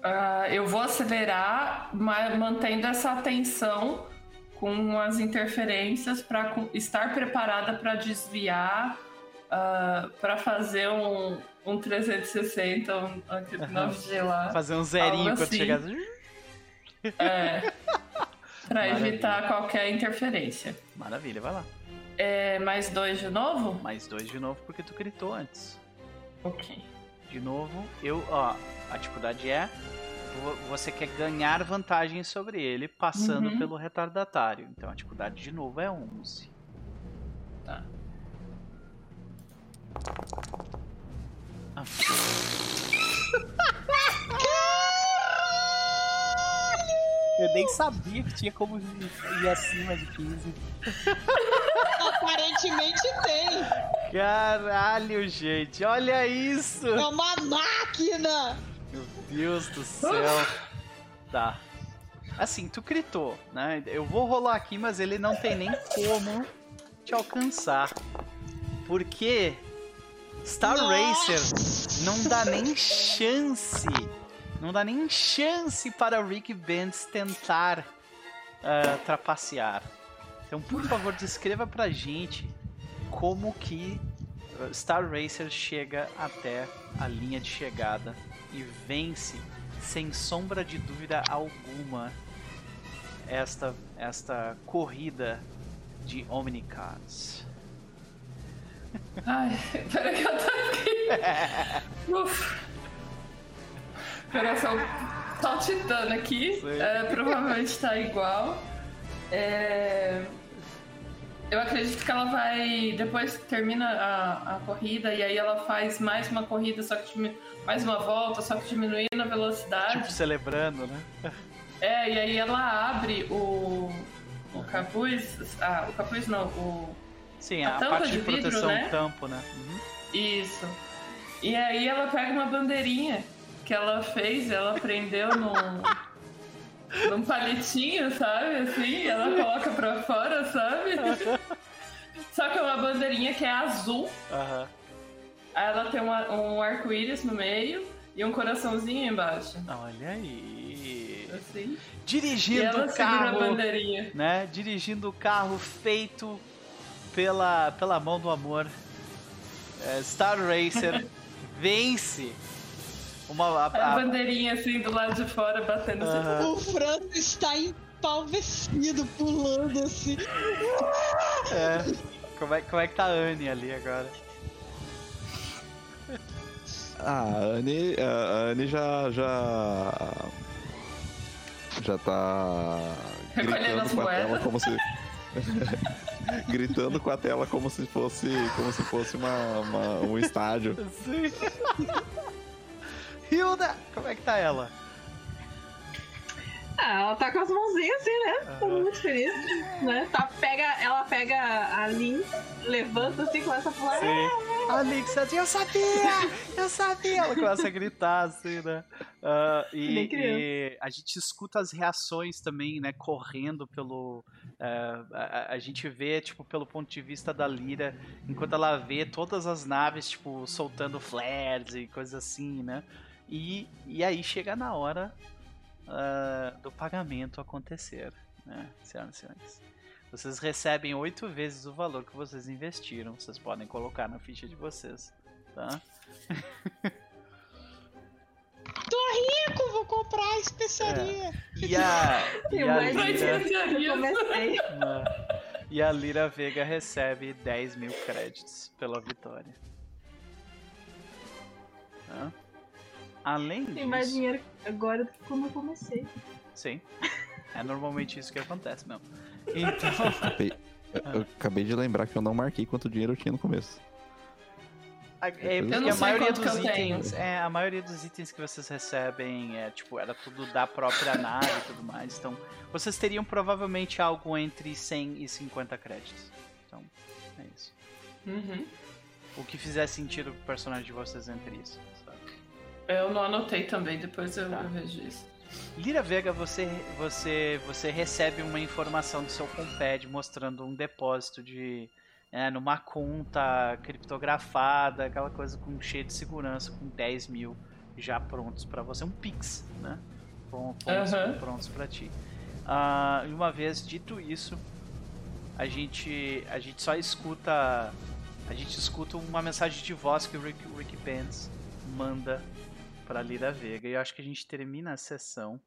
Uh, eu vou acelerar, mantendo essa atenção com as interferências para estar preparada para desviar, uh, ah, para fazer um, um 360, um, um lá. Fazer um zerinho quando assim. chegar. É. Para evitar qualquer interferência. Maravilha, vai lá. É, mais dois de novo? Mais dois de novo porque tu gritou antes. Ok. De novo, eu, ó, a dificuldade é você quer ganhar vantagem sobre ele passando uhum. pelo retardatário. Então a dificuldade de novo é 11. Tá. Ah. Eu nem sabia que tinha como ir acima de 15. Aparentemente tem. Caralho, gente, olha isso! É uma máquina! Meu Deus do céu. Tá. Assim, tu gritou, né? Eu vou rolar aqui, mas ele não tem nem como te alcançar. Porque Star Racer não dá nem chance. Não dá nem chance para Rick Benz tentar uh, trapacear. Então, por favor, descreva pra gente como que Star Racer chega até a linha de chegada e vence sem sombra de dúvida alguma esta esta corrida de Omnicars. <laughs> Ai, peraí que eu tô aqui. <laughs> Uf. Coração saltitando aqui. É, provavelmente tá igual. É... Eu acredito que ela vai. Depois termina a, a corrida e aí ela faz mais uma corrida, só que mais uma volta, só que diminuindo a velocidade. Tipo, celebrando, né? <laughs> É, e aí ela abre o, o capuz. Ah, o capuz não, o. Sim, a, a parte de, de vidro, proteção, né? tampo, né? Uhum. Isso. E aí ela pega uma bandeirinha que ela fez, ela prendeu num. <laughs> num <laughs> palitinho, sabe? Assim, ela <laughs> coloca pra fora, sabe? <laughs> Só que é uma bandeirinha que é azul. Uhum. Aí ela tem uma, um arco-íris no meio e um coraçãozinho embaixo. Olha aí. Assim. Dirigindo o carro. Né? Dirigindo o carro feito pela, pela mão do amor. É, Star Racer vence uma, a, a, a, bandeirinha assim do lado de fora batendo assim. O Franco está empalvecido, pulando assim. É. Como é, como é que tá a Anne ali agora? Ah, a Anne, a Anne já. já. já tá. Gritando com a tela como se. <laughs> gritando com a tela como se fosse. como se fosse uma, uma um estádio. <laughs> Sim. Hilda! Como é que tá ela? Ah, ela tá com as mãozinhas assim, né? Tô muito feliz, né? Tá, pega, ela pega a Lin, levanta assim, começa a pular. Sim. A Lynx assim, eu sabia! Eu sabia! Ela começa a gritar assim, né? Uh, e, e, a gente escuta as reações também, né? Correndo pelo... Uh, a, a, gente vê, tipo, pelo ponto de vista da Lira, enquanto ela vê todas as naves, tipo, soltando flares e coisas assim, né? E, e aí chega na hora uh, do pagamento acontecer, né, senhoras e senhores. Vocês recebem oito vezes o valor que vocês investiram. Vocês podem colocar na ficha de vocês, tá? Tô rico, vou comprar especiaria. É. E a, e a Lira, e a Lira Vega recebe 10 mil créditos pela vitória. Tá? Além Tem disso... mais dinheiro agora do que quando eu comecei. Sim. É normalmente isso que acontece mesmo. Então. Acabei, eu acabei de lembrar que eu não marquei quanto dinheiro eu tinha no começo. É porque a maioria dos itens. É, a maioria dos itens que vocês recebem é, tipo, era tudo da própria nave e tudo mais. Então, vocês teriam provavelmente algo entre 100 e 50 créditos. Então, é isso. Uhum. O que fizer sentido pro personagem de vocês entre isso. Eu não anotei também, depois eu, tá. eu vejo isso. Lira Vega, você, você, você recebe uma informação do seu compad mostrando um depósito de. É, numa conta criptografada, aquela coisa com cheio de segurança, com 10 mil já prontos para você. Um Pix, né? Prontos, uhum. prontos para ti. Uh, e uma vez dito isso, a gente, a gente só escuta. A gente escuta uma mensagem de voz que o Rick, Rick Pence manda para Lira Vega. E eu acho que a gente termina a sessão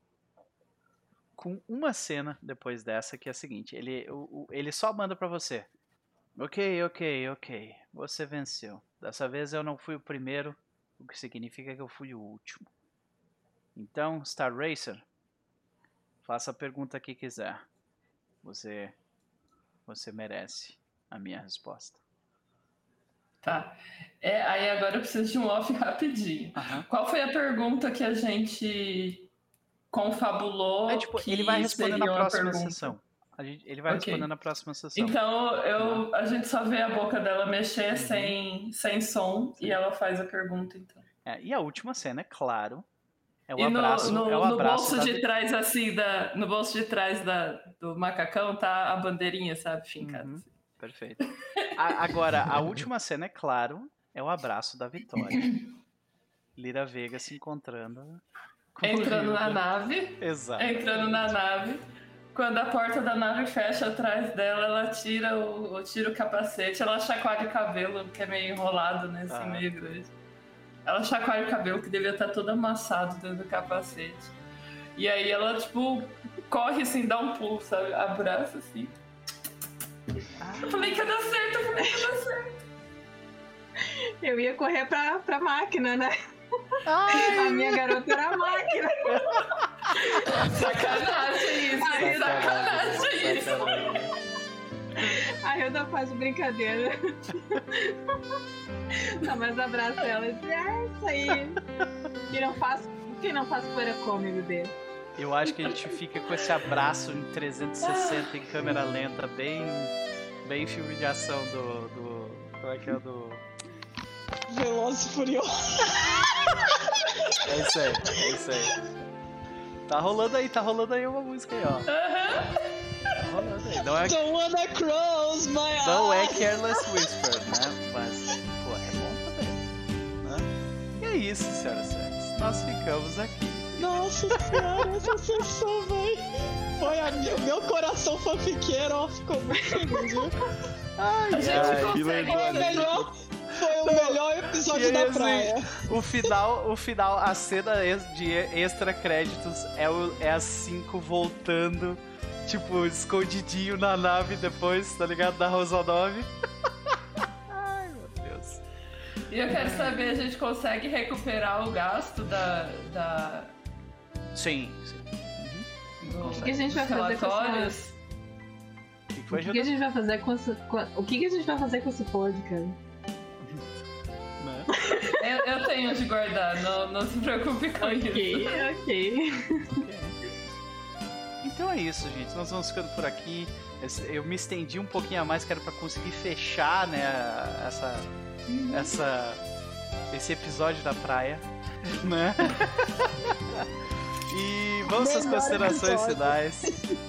com uma cena depois dessa que é a seguinte: ele, o, o, ele só manda para você. Ok, ok, ok. Você venceu. Dessa vez eu não fui o primeiro, o que significa que eu fui o último. Então, Star Racer, faça a pergunta que quiser. Você você merece a minha resposta. Tá. É, aí agora eu preciso de um off <laughs> rapidinho. Uhum. Qual foi a pergunta que a gente confabulou? É, tipo, ele vai responder na próxima sessão. Gente, ele vai okay. responder na próxima sessão. Então eu, a gente só vê a boca dela mexer uhum. sem, sem som Sim. e ela faz a pergunta, então. É, e a última cena, é claro. É o e abraço. No, no, é o abraço no bolso de trás, assim, da, no bolso de trás da, do macacão tá a bandeirinha, sabe, fincada. Uhum. Assim. Perfeito. <laughs> A, agora, a <laughs> última cena, é claro, é o abraço da Vitória. Lira Vega se encontrando. Entrando na nave. Exato. Entrando na nave. quando a porta da nave fecha atrás dela, ela tira o, tira o capacete, ela chacoalha o cabelo, que é meio enrolado, né? Assim, ah. meio grande. Ela chacoalha o cabelo, que devia estar todo amassado dentro do capacete. E aí ela, tipo, corre assim, dá um pulo, sabe? Abraça assim. Eu falei que ia dar certo, eu falei que ia dar certo. Eu ia correr pra, pra máquina, né? Ai. A minha garota era a máquina. Sacanagem isso, Ai, sacanagem isso. A Hilda faz brincadeira. Não, mas abraça ela e diz, é isso aí. Quem não faz, quem não faz poeira come, bebê. Eu acho que a gente fica com esse abraço em 360 em câmera lenta, bem, bem filme de ação do, do como é que é do Veloz e Furioso. É isso aí, é isso aí. Tá rolando aí, tá rolando aí uma música aí, ó. Tá rolando aí. Não é, Don't wanna cross my não é Careless Whisper, né? Mas, pô, é bom também. Né? E é isso, senhoras e senhores. Nós ficamos aqui. Nossa senhora, essa sessão, velho. Foi a minha, meu coração fanfiqueiro, ó, ficou muito feliz, viu? Ai, a gente ai, consegue. Foi a melhor, foi o melhor episódio da assim, praia. O final, o final, a cena de extra créditos é, o, é as cinco voltando, tipo, escondidinho na nave depois, tá ligado? Da Rosa 9. <laughs> Ai, meu Deus. E eu quero saber, a gente consegue recuperar o gasto da. da... Sim, sim. Uhum. O que a gente vai fazer com essa... O que, a gente vai fazer com, o que, a gente vai fazer com esse pod, cara? <laughs> eu, eu, tenho de guardar, não, não se preocupe com okay, isso. Ok, ok. Então é isso, gente. Nós vamos ficando por aqui. Eu me estendi um pouquinho a mais, que era pra conseguir fechar, né, essa, essa, esse episódio da praia, né? <laughs> e vamos às considerações finais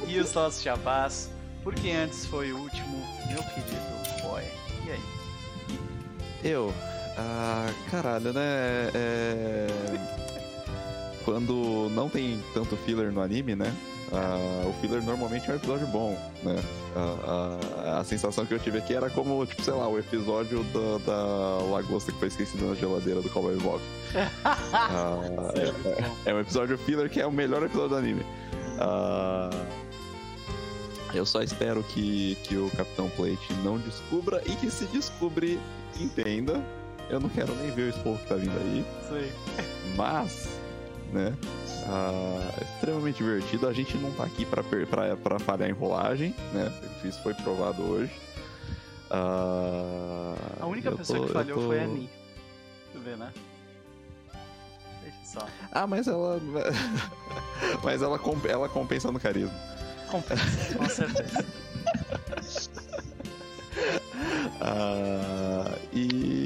e os nossos jabás, porque antes foi o último, meu querido boy. E aí? Eu ah, caralho, né? É... Quando não tem tanto filler no anime, né? Ah, o filler normalmente é um episódio bom, né? Ah, a, a, sensação que eu tive aqui era como, tipo, sei lá, o episódio da, da lagosta que foi esquecido na geladeira do Cowboy Bob. <laughs> ah, é, é, um episódio filler que é o melhor episódio do anime. Eu só espero que, que o Capitão Plate não descubra e que se descobrir, entenda eu não quero nem ver o esporro que tá vindo aí. Sim. Mas, né? Ah, extremamente divertido. A gente não tá aqui pra falhar em rolagem, né? Isso foi provado hoje. Ah, a única pessoa tô, que falhou tô... foi a Ni. Tu vê, né? Deixa só. Ah, mas ela. <laughs> mas ela, ela compensa no carisma. Compensa, com certeza. <laughs> ah, e,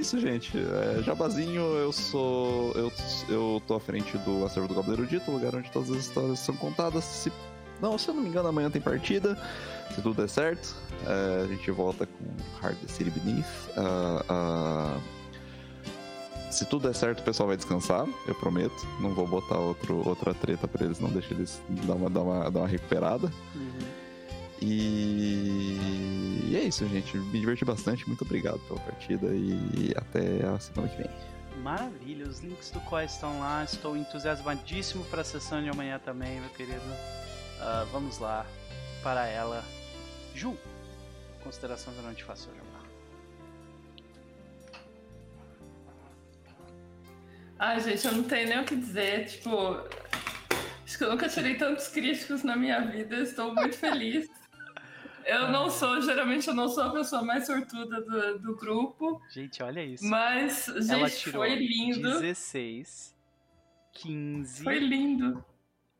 isso, gente. É, Jabazinho, eu sou. Eu, eu tô à frente do acervo do Goblin Erudito, lugar onde todas as histórias são contadas. Se, não, se eu não me engano, amanhã tem partida. Se tudo der certo, é, a gente volta com Hard City Beneath. Uh, uh, se tudo der certo, o pessoal vai descansar, eu prometo. Não vou botar outro, outra treta pra eles, não deixa eles dar uma, dar uma, dar uma recuperada. Uhum. E... e é isso, gente. Me diverti bastante. Muito obrigado pela partida e até a semana que vem. Maravilha, os links do qual estão lá. Estou entusiasmadíssimo para a sessão de amanhã também, meu querido. Uh, vamos lá para ela. Ju, considerações eu não te faço jogar. Ai, gente, eu não tenho nem o que dizer. Tipo, acho que eu nunca tirei tantos críticos na minha vida. Estou muito feliz. Eu não sou, geralmente eu não sou a pessoa mais sortuda do, do grupo. Gente, olha isso. Mas, gente, Ela tirou foi lindo. 16, 15. Foi lindo.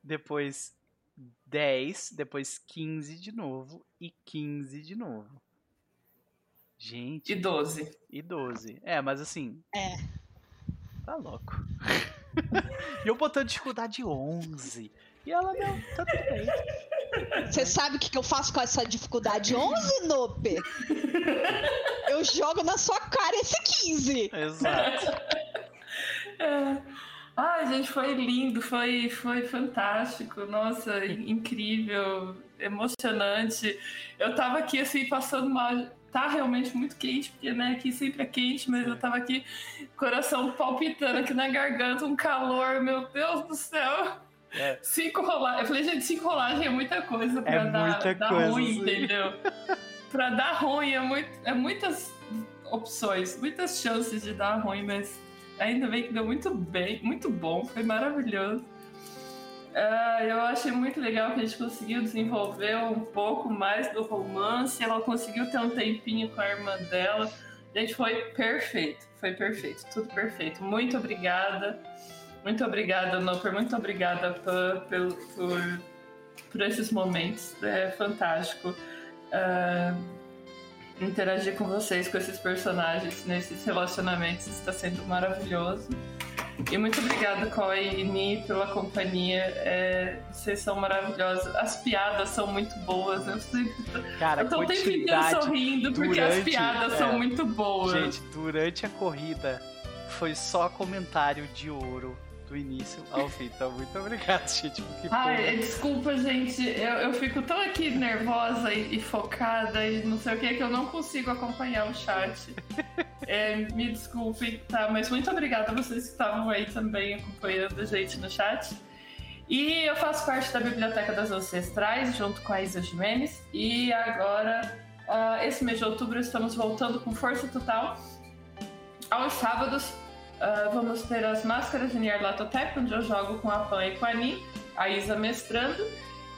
Depois 10, depois 15 de novo e 15 de novo. Gente. E 12. E 12. É, mas assim. É. Tá louco. <laughs> e eu botando dificuldade 11. E ela, não, tá tudo bem. Você sabe o que, que eu faço com essa dificuldade 11, Nope? Eu jogo na sua cara esse 15. Exato. <laughs> É. Ai, gente, foi lindo, foi, foi fantástico, nossa, incrível, emocionante. Eu tava aqui, assim, passando mal. Tá realmente muito quente, porque, né, aqui sempre é quente, mas eu tava aqui, coração palpitando aqui na garganta, um calor, meu Deus do céu. É. Cinco rolagens. Eu falei, gente, cinco rolagens é muita coisa pra é dar, dar coisa, ruim, sim. entendeu? <laughs> pra dar ruim é, muito, é muitas opções, muitas chances de dar ruim, mas ainda bem que deu muito bem, muito bom, foi maravilhoso. Uh, eu achei muito legal que a gente conseguiu desenvolver um pouco mais do romance. Ela conseguiu ter um tempinho com a irmã dela. Gente, foi perfeito, foi perfeito, tudo perfeito. Muito obrigada. Muito obrigada, Noper. Muito obrigada por, por, por, por esses momentos. É fantástico. Uh, interagir com vocês, com esses personagens, nesses relacionamentos, está sendo maravilhoso. E muito obrigada, Koi e Ni, pela companhia. É, vocês são maravilhosos. As piadas são muito boas. Eu, sempre Cara, eu tô o tempo inteiro sorrindo porque durante, as piadas é, são muito boas. Gente, durante a corrida foi só comentário de ouro do início ao fim. Então, muito obrigado, gente. Ai, desculpa, gente. Eu, eu fico tão aqui nervosa e, e, focada e não sei o que que eu não consigo acompanhar o chat. <laughs> é, me desculpem, tá? Mas muito obrigada a vocês que estavam aí também acompanhando a gente no chat. E eu faço parte da Biblioteca das Ancestrais, junto com a Isa Jimenez. E agora, uh, esse mês de outubro, estamos voltando com força total aos sábados Uh, vamos ter as máscaras de Nyarlathotep, onde eu jogo com a Pan e com a Ni, a Isa mestrando.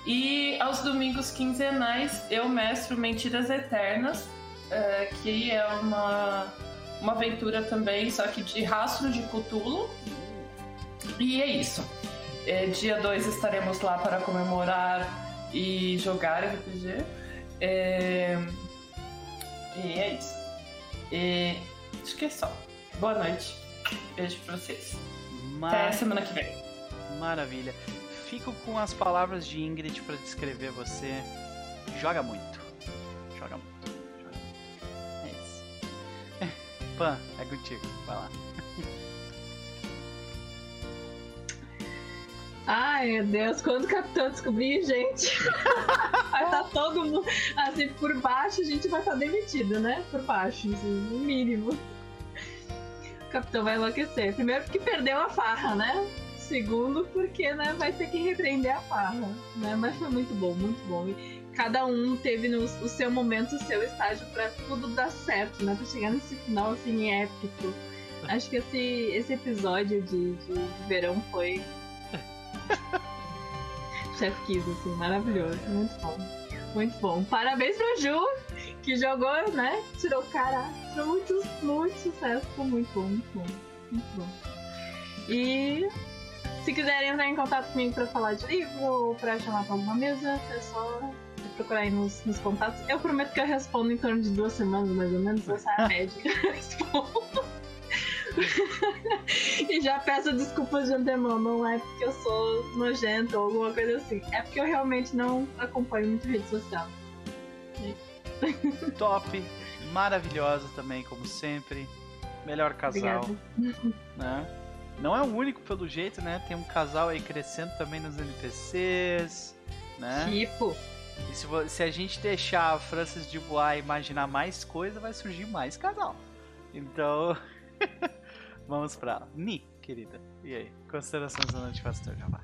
E aos domingos quinzenais eu mestro Mentiras Eternas, uh, que é uma, uma aventura também, só que de rastro de Cthulhu. E é isso. É, dia 2 estaremos lá para comemorar e jogar RPG. É... E é isso. E... Acho que é só. Boa noite. Beijo pra vocês. Mar... Até semana que vem. Maravilha. Fico com as palavras de Ingrid para descrever você. Joga muito. Joga muito. Joga muito. É isso. <laughs> Pan, é contigo. Vai lá. Ai, meu Deus, quando o capitão descobrir, gente, <laughs> vai estar tá todo mundo, assim, por baixo, a gente vai estar tá demitido, né? Por baixo, assim, no mínimo capitão vai enlouquecer. Primeiro porque perdeu a farra, né? Segundo porque, né, vai ter que repreender a farra, né? Mas foi muito bom, muito bom. E cada um teve no, o seu momento, o seu estágio para tudo dar certo, né? Pra chegar nesse final, assim, épico. Acho que esse, esse episódio de, de, verão foi... <laughs> Chef Kiss, assim, maravilhoso. Muito bom. Muito bom. Parabéns pra Ju, que jogou, né? Tirou cara. Tirou muito, muito sucesso. Ficou muito bom, muito bom. Muito bom. E se quiserem entrar em contato comigo pra falar de livro ou pra chamar pra alguma mesa, é só procurar aí nos, nos contatos. Eu prometo que eu respondo em torno de duas semanas, mais ou menos. Essa é a média eu respondo. <laughs> e já peço desculpas de antemão, não é porque eu sou nojenta ou alguma coisa assim. É porque eu realmente não acompanho muito rede social. <laughs> Top, maravilhosa também, como sempre. Melhor casal. Né? Não é o único pelo jeito, né? Tem um casal aí crescendo também nos NPCs. Né? Tipo. E se, se a gente deixar a Francis de Bois imaginar mais coisa, vai surgir mais casal. Então. <laughs> Vamos pra. Ni, querida. E aí? Considerações da noite pastor Jabá.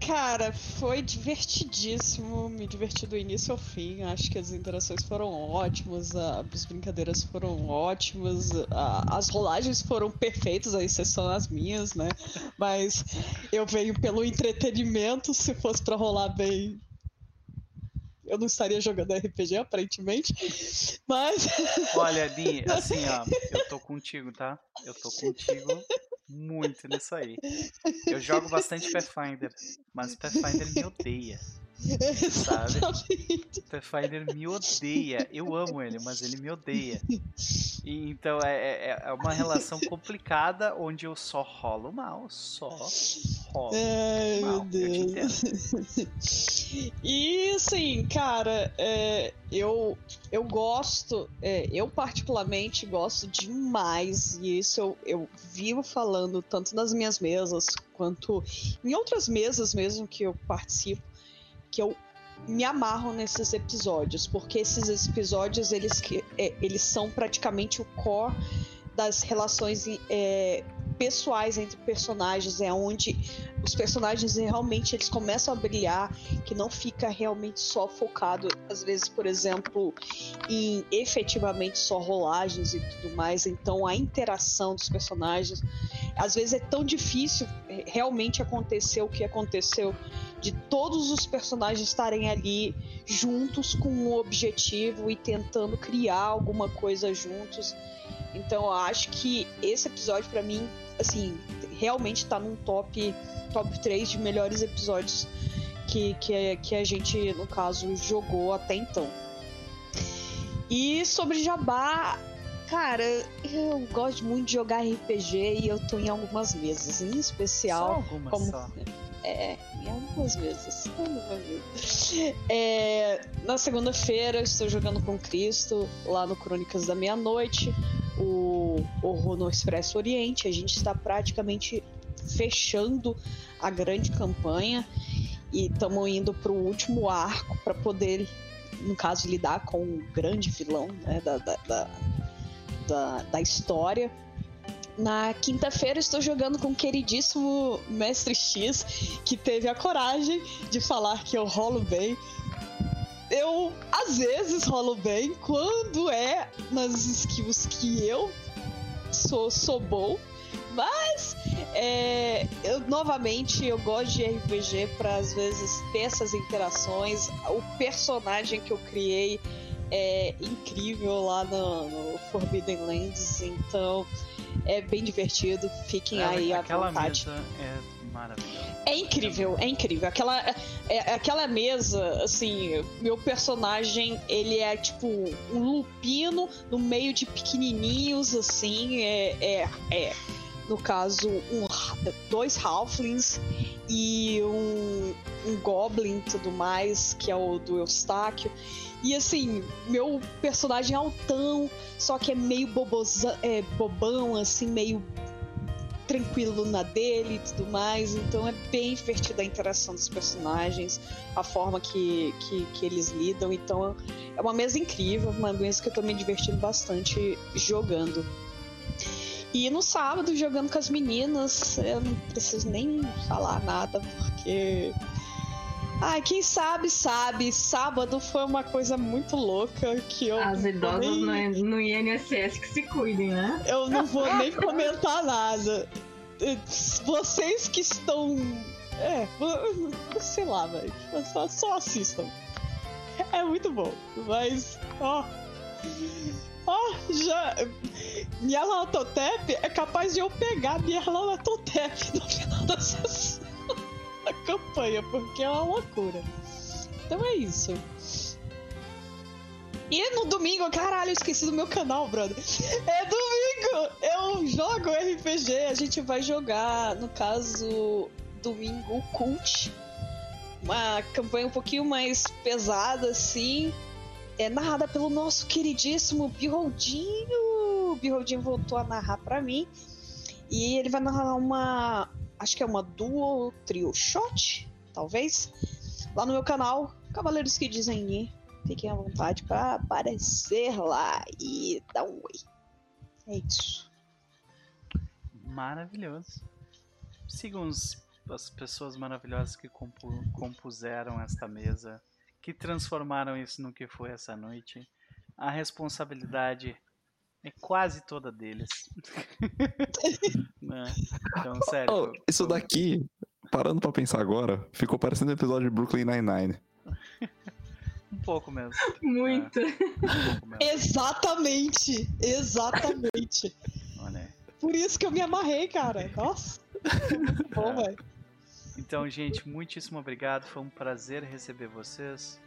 Cara, foi divertidíssimo, me diverti do início ao fim. Acho que as interações foram ótimas, as brincadeiras foram ótimas, as rolagens foram perfeitas, a exceção as minhas, né? Mas eu venho pelo entretenimento, se fosse para rolar bem, eu não estaria jogando RPG, aparentemente. Mas. Olha, Di, <laughs> assim, ó, eu tô contigo, tá? Eu tô contigo muito nisso aí. Eu jogo bastante Pathfinder, mas Pathfinder me odeia. Sabe? Pathfinder me odeia. Eu amo ele, mas ele me odeia. E, então é, é, é uma relação complicada onde eu só rolo mal. Só rolo Ai, mal. Meu Deus. E assim, cara, é, eu, eu gosto, é, eu particularmente gosto demais, e isso eu, eu vivo falando tanto nas minhas mesas quanto em outras mesas mesmo que eu participo que eu me amarro nesses episódios, porque esses episódios eles, é, eles são praticamente o core das relações é, pessoais entre personagens, é onde os personagens realmente eles começam a brilhar, que não fica realmente só focado, às vezes, por exemplo, em efetivamente só rolagens e tudo mais. Então a interação dos personagens, às vezes é tão difícil é, realmente acontecer o que aconteceu de todos os personagens estarem ali juntos com um objetivo e tentando criar alguma coisa juntos. Então eu acho que esse episódio para mim, assim, realmente tá num top top 3 de melhores episódios que, que, que a gente, no caso, jogou até então. E sobre Jabá, cara, eu gosto muito de jogar RPG e eu tô em algumas mesas, em especial. Só algumas como... só. É, em algumas vezes. <laughs> É, na segunda-feira estou jogando com Cristo lá no Crônicas da Meia-Noite, o Horror no Expresso Oriente. A gente está praticamente fechando a grande campanha e estamos indo para o último arco para poder, no caso, lidar com o grande vilão né, da, da, da, da história. Na quinta-feira estou jogando com o queridíssimo Mestre X, que teve a coragem de falar que eu rolo bem. Eu, às vezes, rolo bem quando é nas skills que eu sou, sou bom. Mas, é, eu, novamente, eu gosto de RPG para às vezes ter essas interações. O personagem que eu criei é incrível lá no, no Forbidden Lands, então é bem divertido. Fiquem aí à vontade. Mesa é maravilhosa. É incrível, é incrível. Aquela, é, é, aquela mesa, assim, meu personagem, ele é tipo um lupino no meio de pequenininhos, assim, é, é, é no caso, um, dois halflings e um, um goblin e tudo mais, que é o do Eustáquio. E assim, meu personagem é altão, só que é meio boboza, é, bobão, assim, meio tranquilo na dele e tudo mais. Então é bem divertida a interação dos personagens, a forma que, que, que, eles lidam. Então é uma mesa incrível, uma mesa que eu tô me divertindo bastante jogando. E no sábado, jogando com as meninas, eu não preciso nem falar nada, porque Ai, quem sabe, sabe. Sábado foi uma coisa muito louca que eu. As idosas nem... no INSS que se cuidem, né? Eu não vou <laughs> nem comentar nada. Vocês que estão. É, sei lá, velho. Só, só assistam. É muito bom. Mas, ó. Ó, já. Minha Latotep é capaz de eu pegar minha Latotep no final da sessão a campanha, porque é uma loucura. Então é isso. E no domingo, caralho, eu esqueci do meu canal, brother. <laughs> É domingo! Eu jogo RPG, a gente vai jogar, no caso, domingo, Cult. Uma campanha um pouquinho mais pesada, assim. É narrada pelo nosso queridíssimo Birroldinho. O Birroldinho voltou a narrar para mim. E ele vai narrar uma, acho que é uma duo trio shot, talvez, lá no meu canal, Cavaleiros que Dizem Fiquem à vontade para aparecer lá e dar um oi. É isso. Maravilhoso. Sigam as pessoas maravilhosas que compu, compuseram esta mesa, que transformaram isso no que foi essa noite. A responsabilidade é quase toda deles. né? <laughs> Então, sério. Oh, isso daqui, parando pra pensar agora, ficou parecendo um episódio de Brooklyn Nine-Nine. <laughs> um pouco mesmo. Muito. É, um pouco mesmo. Exatamente. Exatamente. Olha. Por isso que eu me amarrei, cara. <laughs> Nossa. Muito bom, é. velho. Então, gente, muitíssimo obrigado. Foi um prazer receber vocês,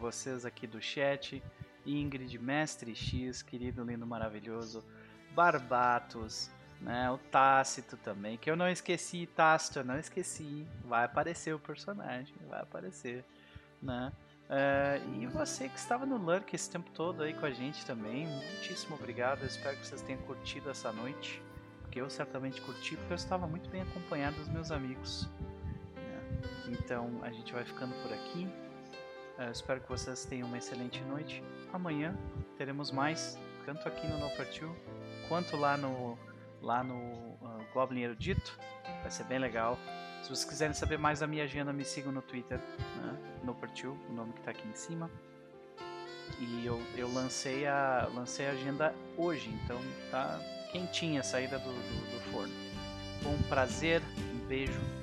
vocês aqui do chat. Ingrid, Mestre X, querido, lindo, maravilhoso. Barbatos, né? O Tácito também, que eu não esqueci, Tácito, eu não esqueci. Vai aparecer o personagem, vai aparecer, né? Uh, e você que estava no Lurk esse tempo todo aí com a gente também, muitíssimo obrigado. Eu espero que vocês tenham curtido essa noite, porque eu certamente curti, porque eu estava muito bem acompanhado dos meus amigos. Né? Então a gente vai ficando por aqui. Uh, espero que vocês tenham uma excelente noite. Amanhã teremos mais, tanto aqui no No Partiu, quanto lá no lá no uh, Goblin Erudito. Vai ser bem legal. Se vocês quiserem saber mais da minha agenda, me sigam no Twitter, né? no Partiu, o nome que está aqui em cima. E eu, eu lancei, a, lancei a agenda hoje, então tá quentinha a saída do, do, do forno. Um prazer, um beijo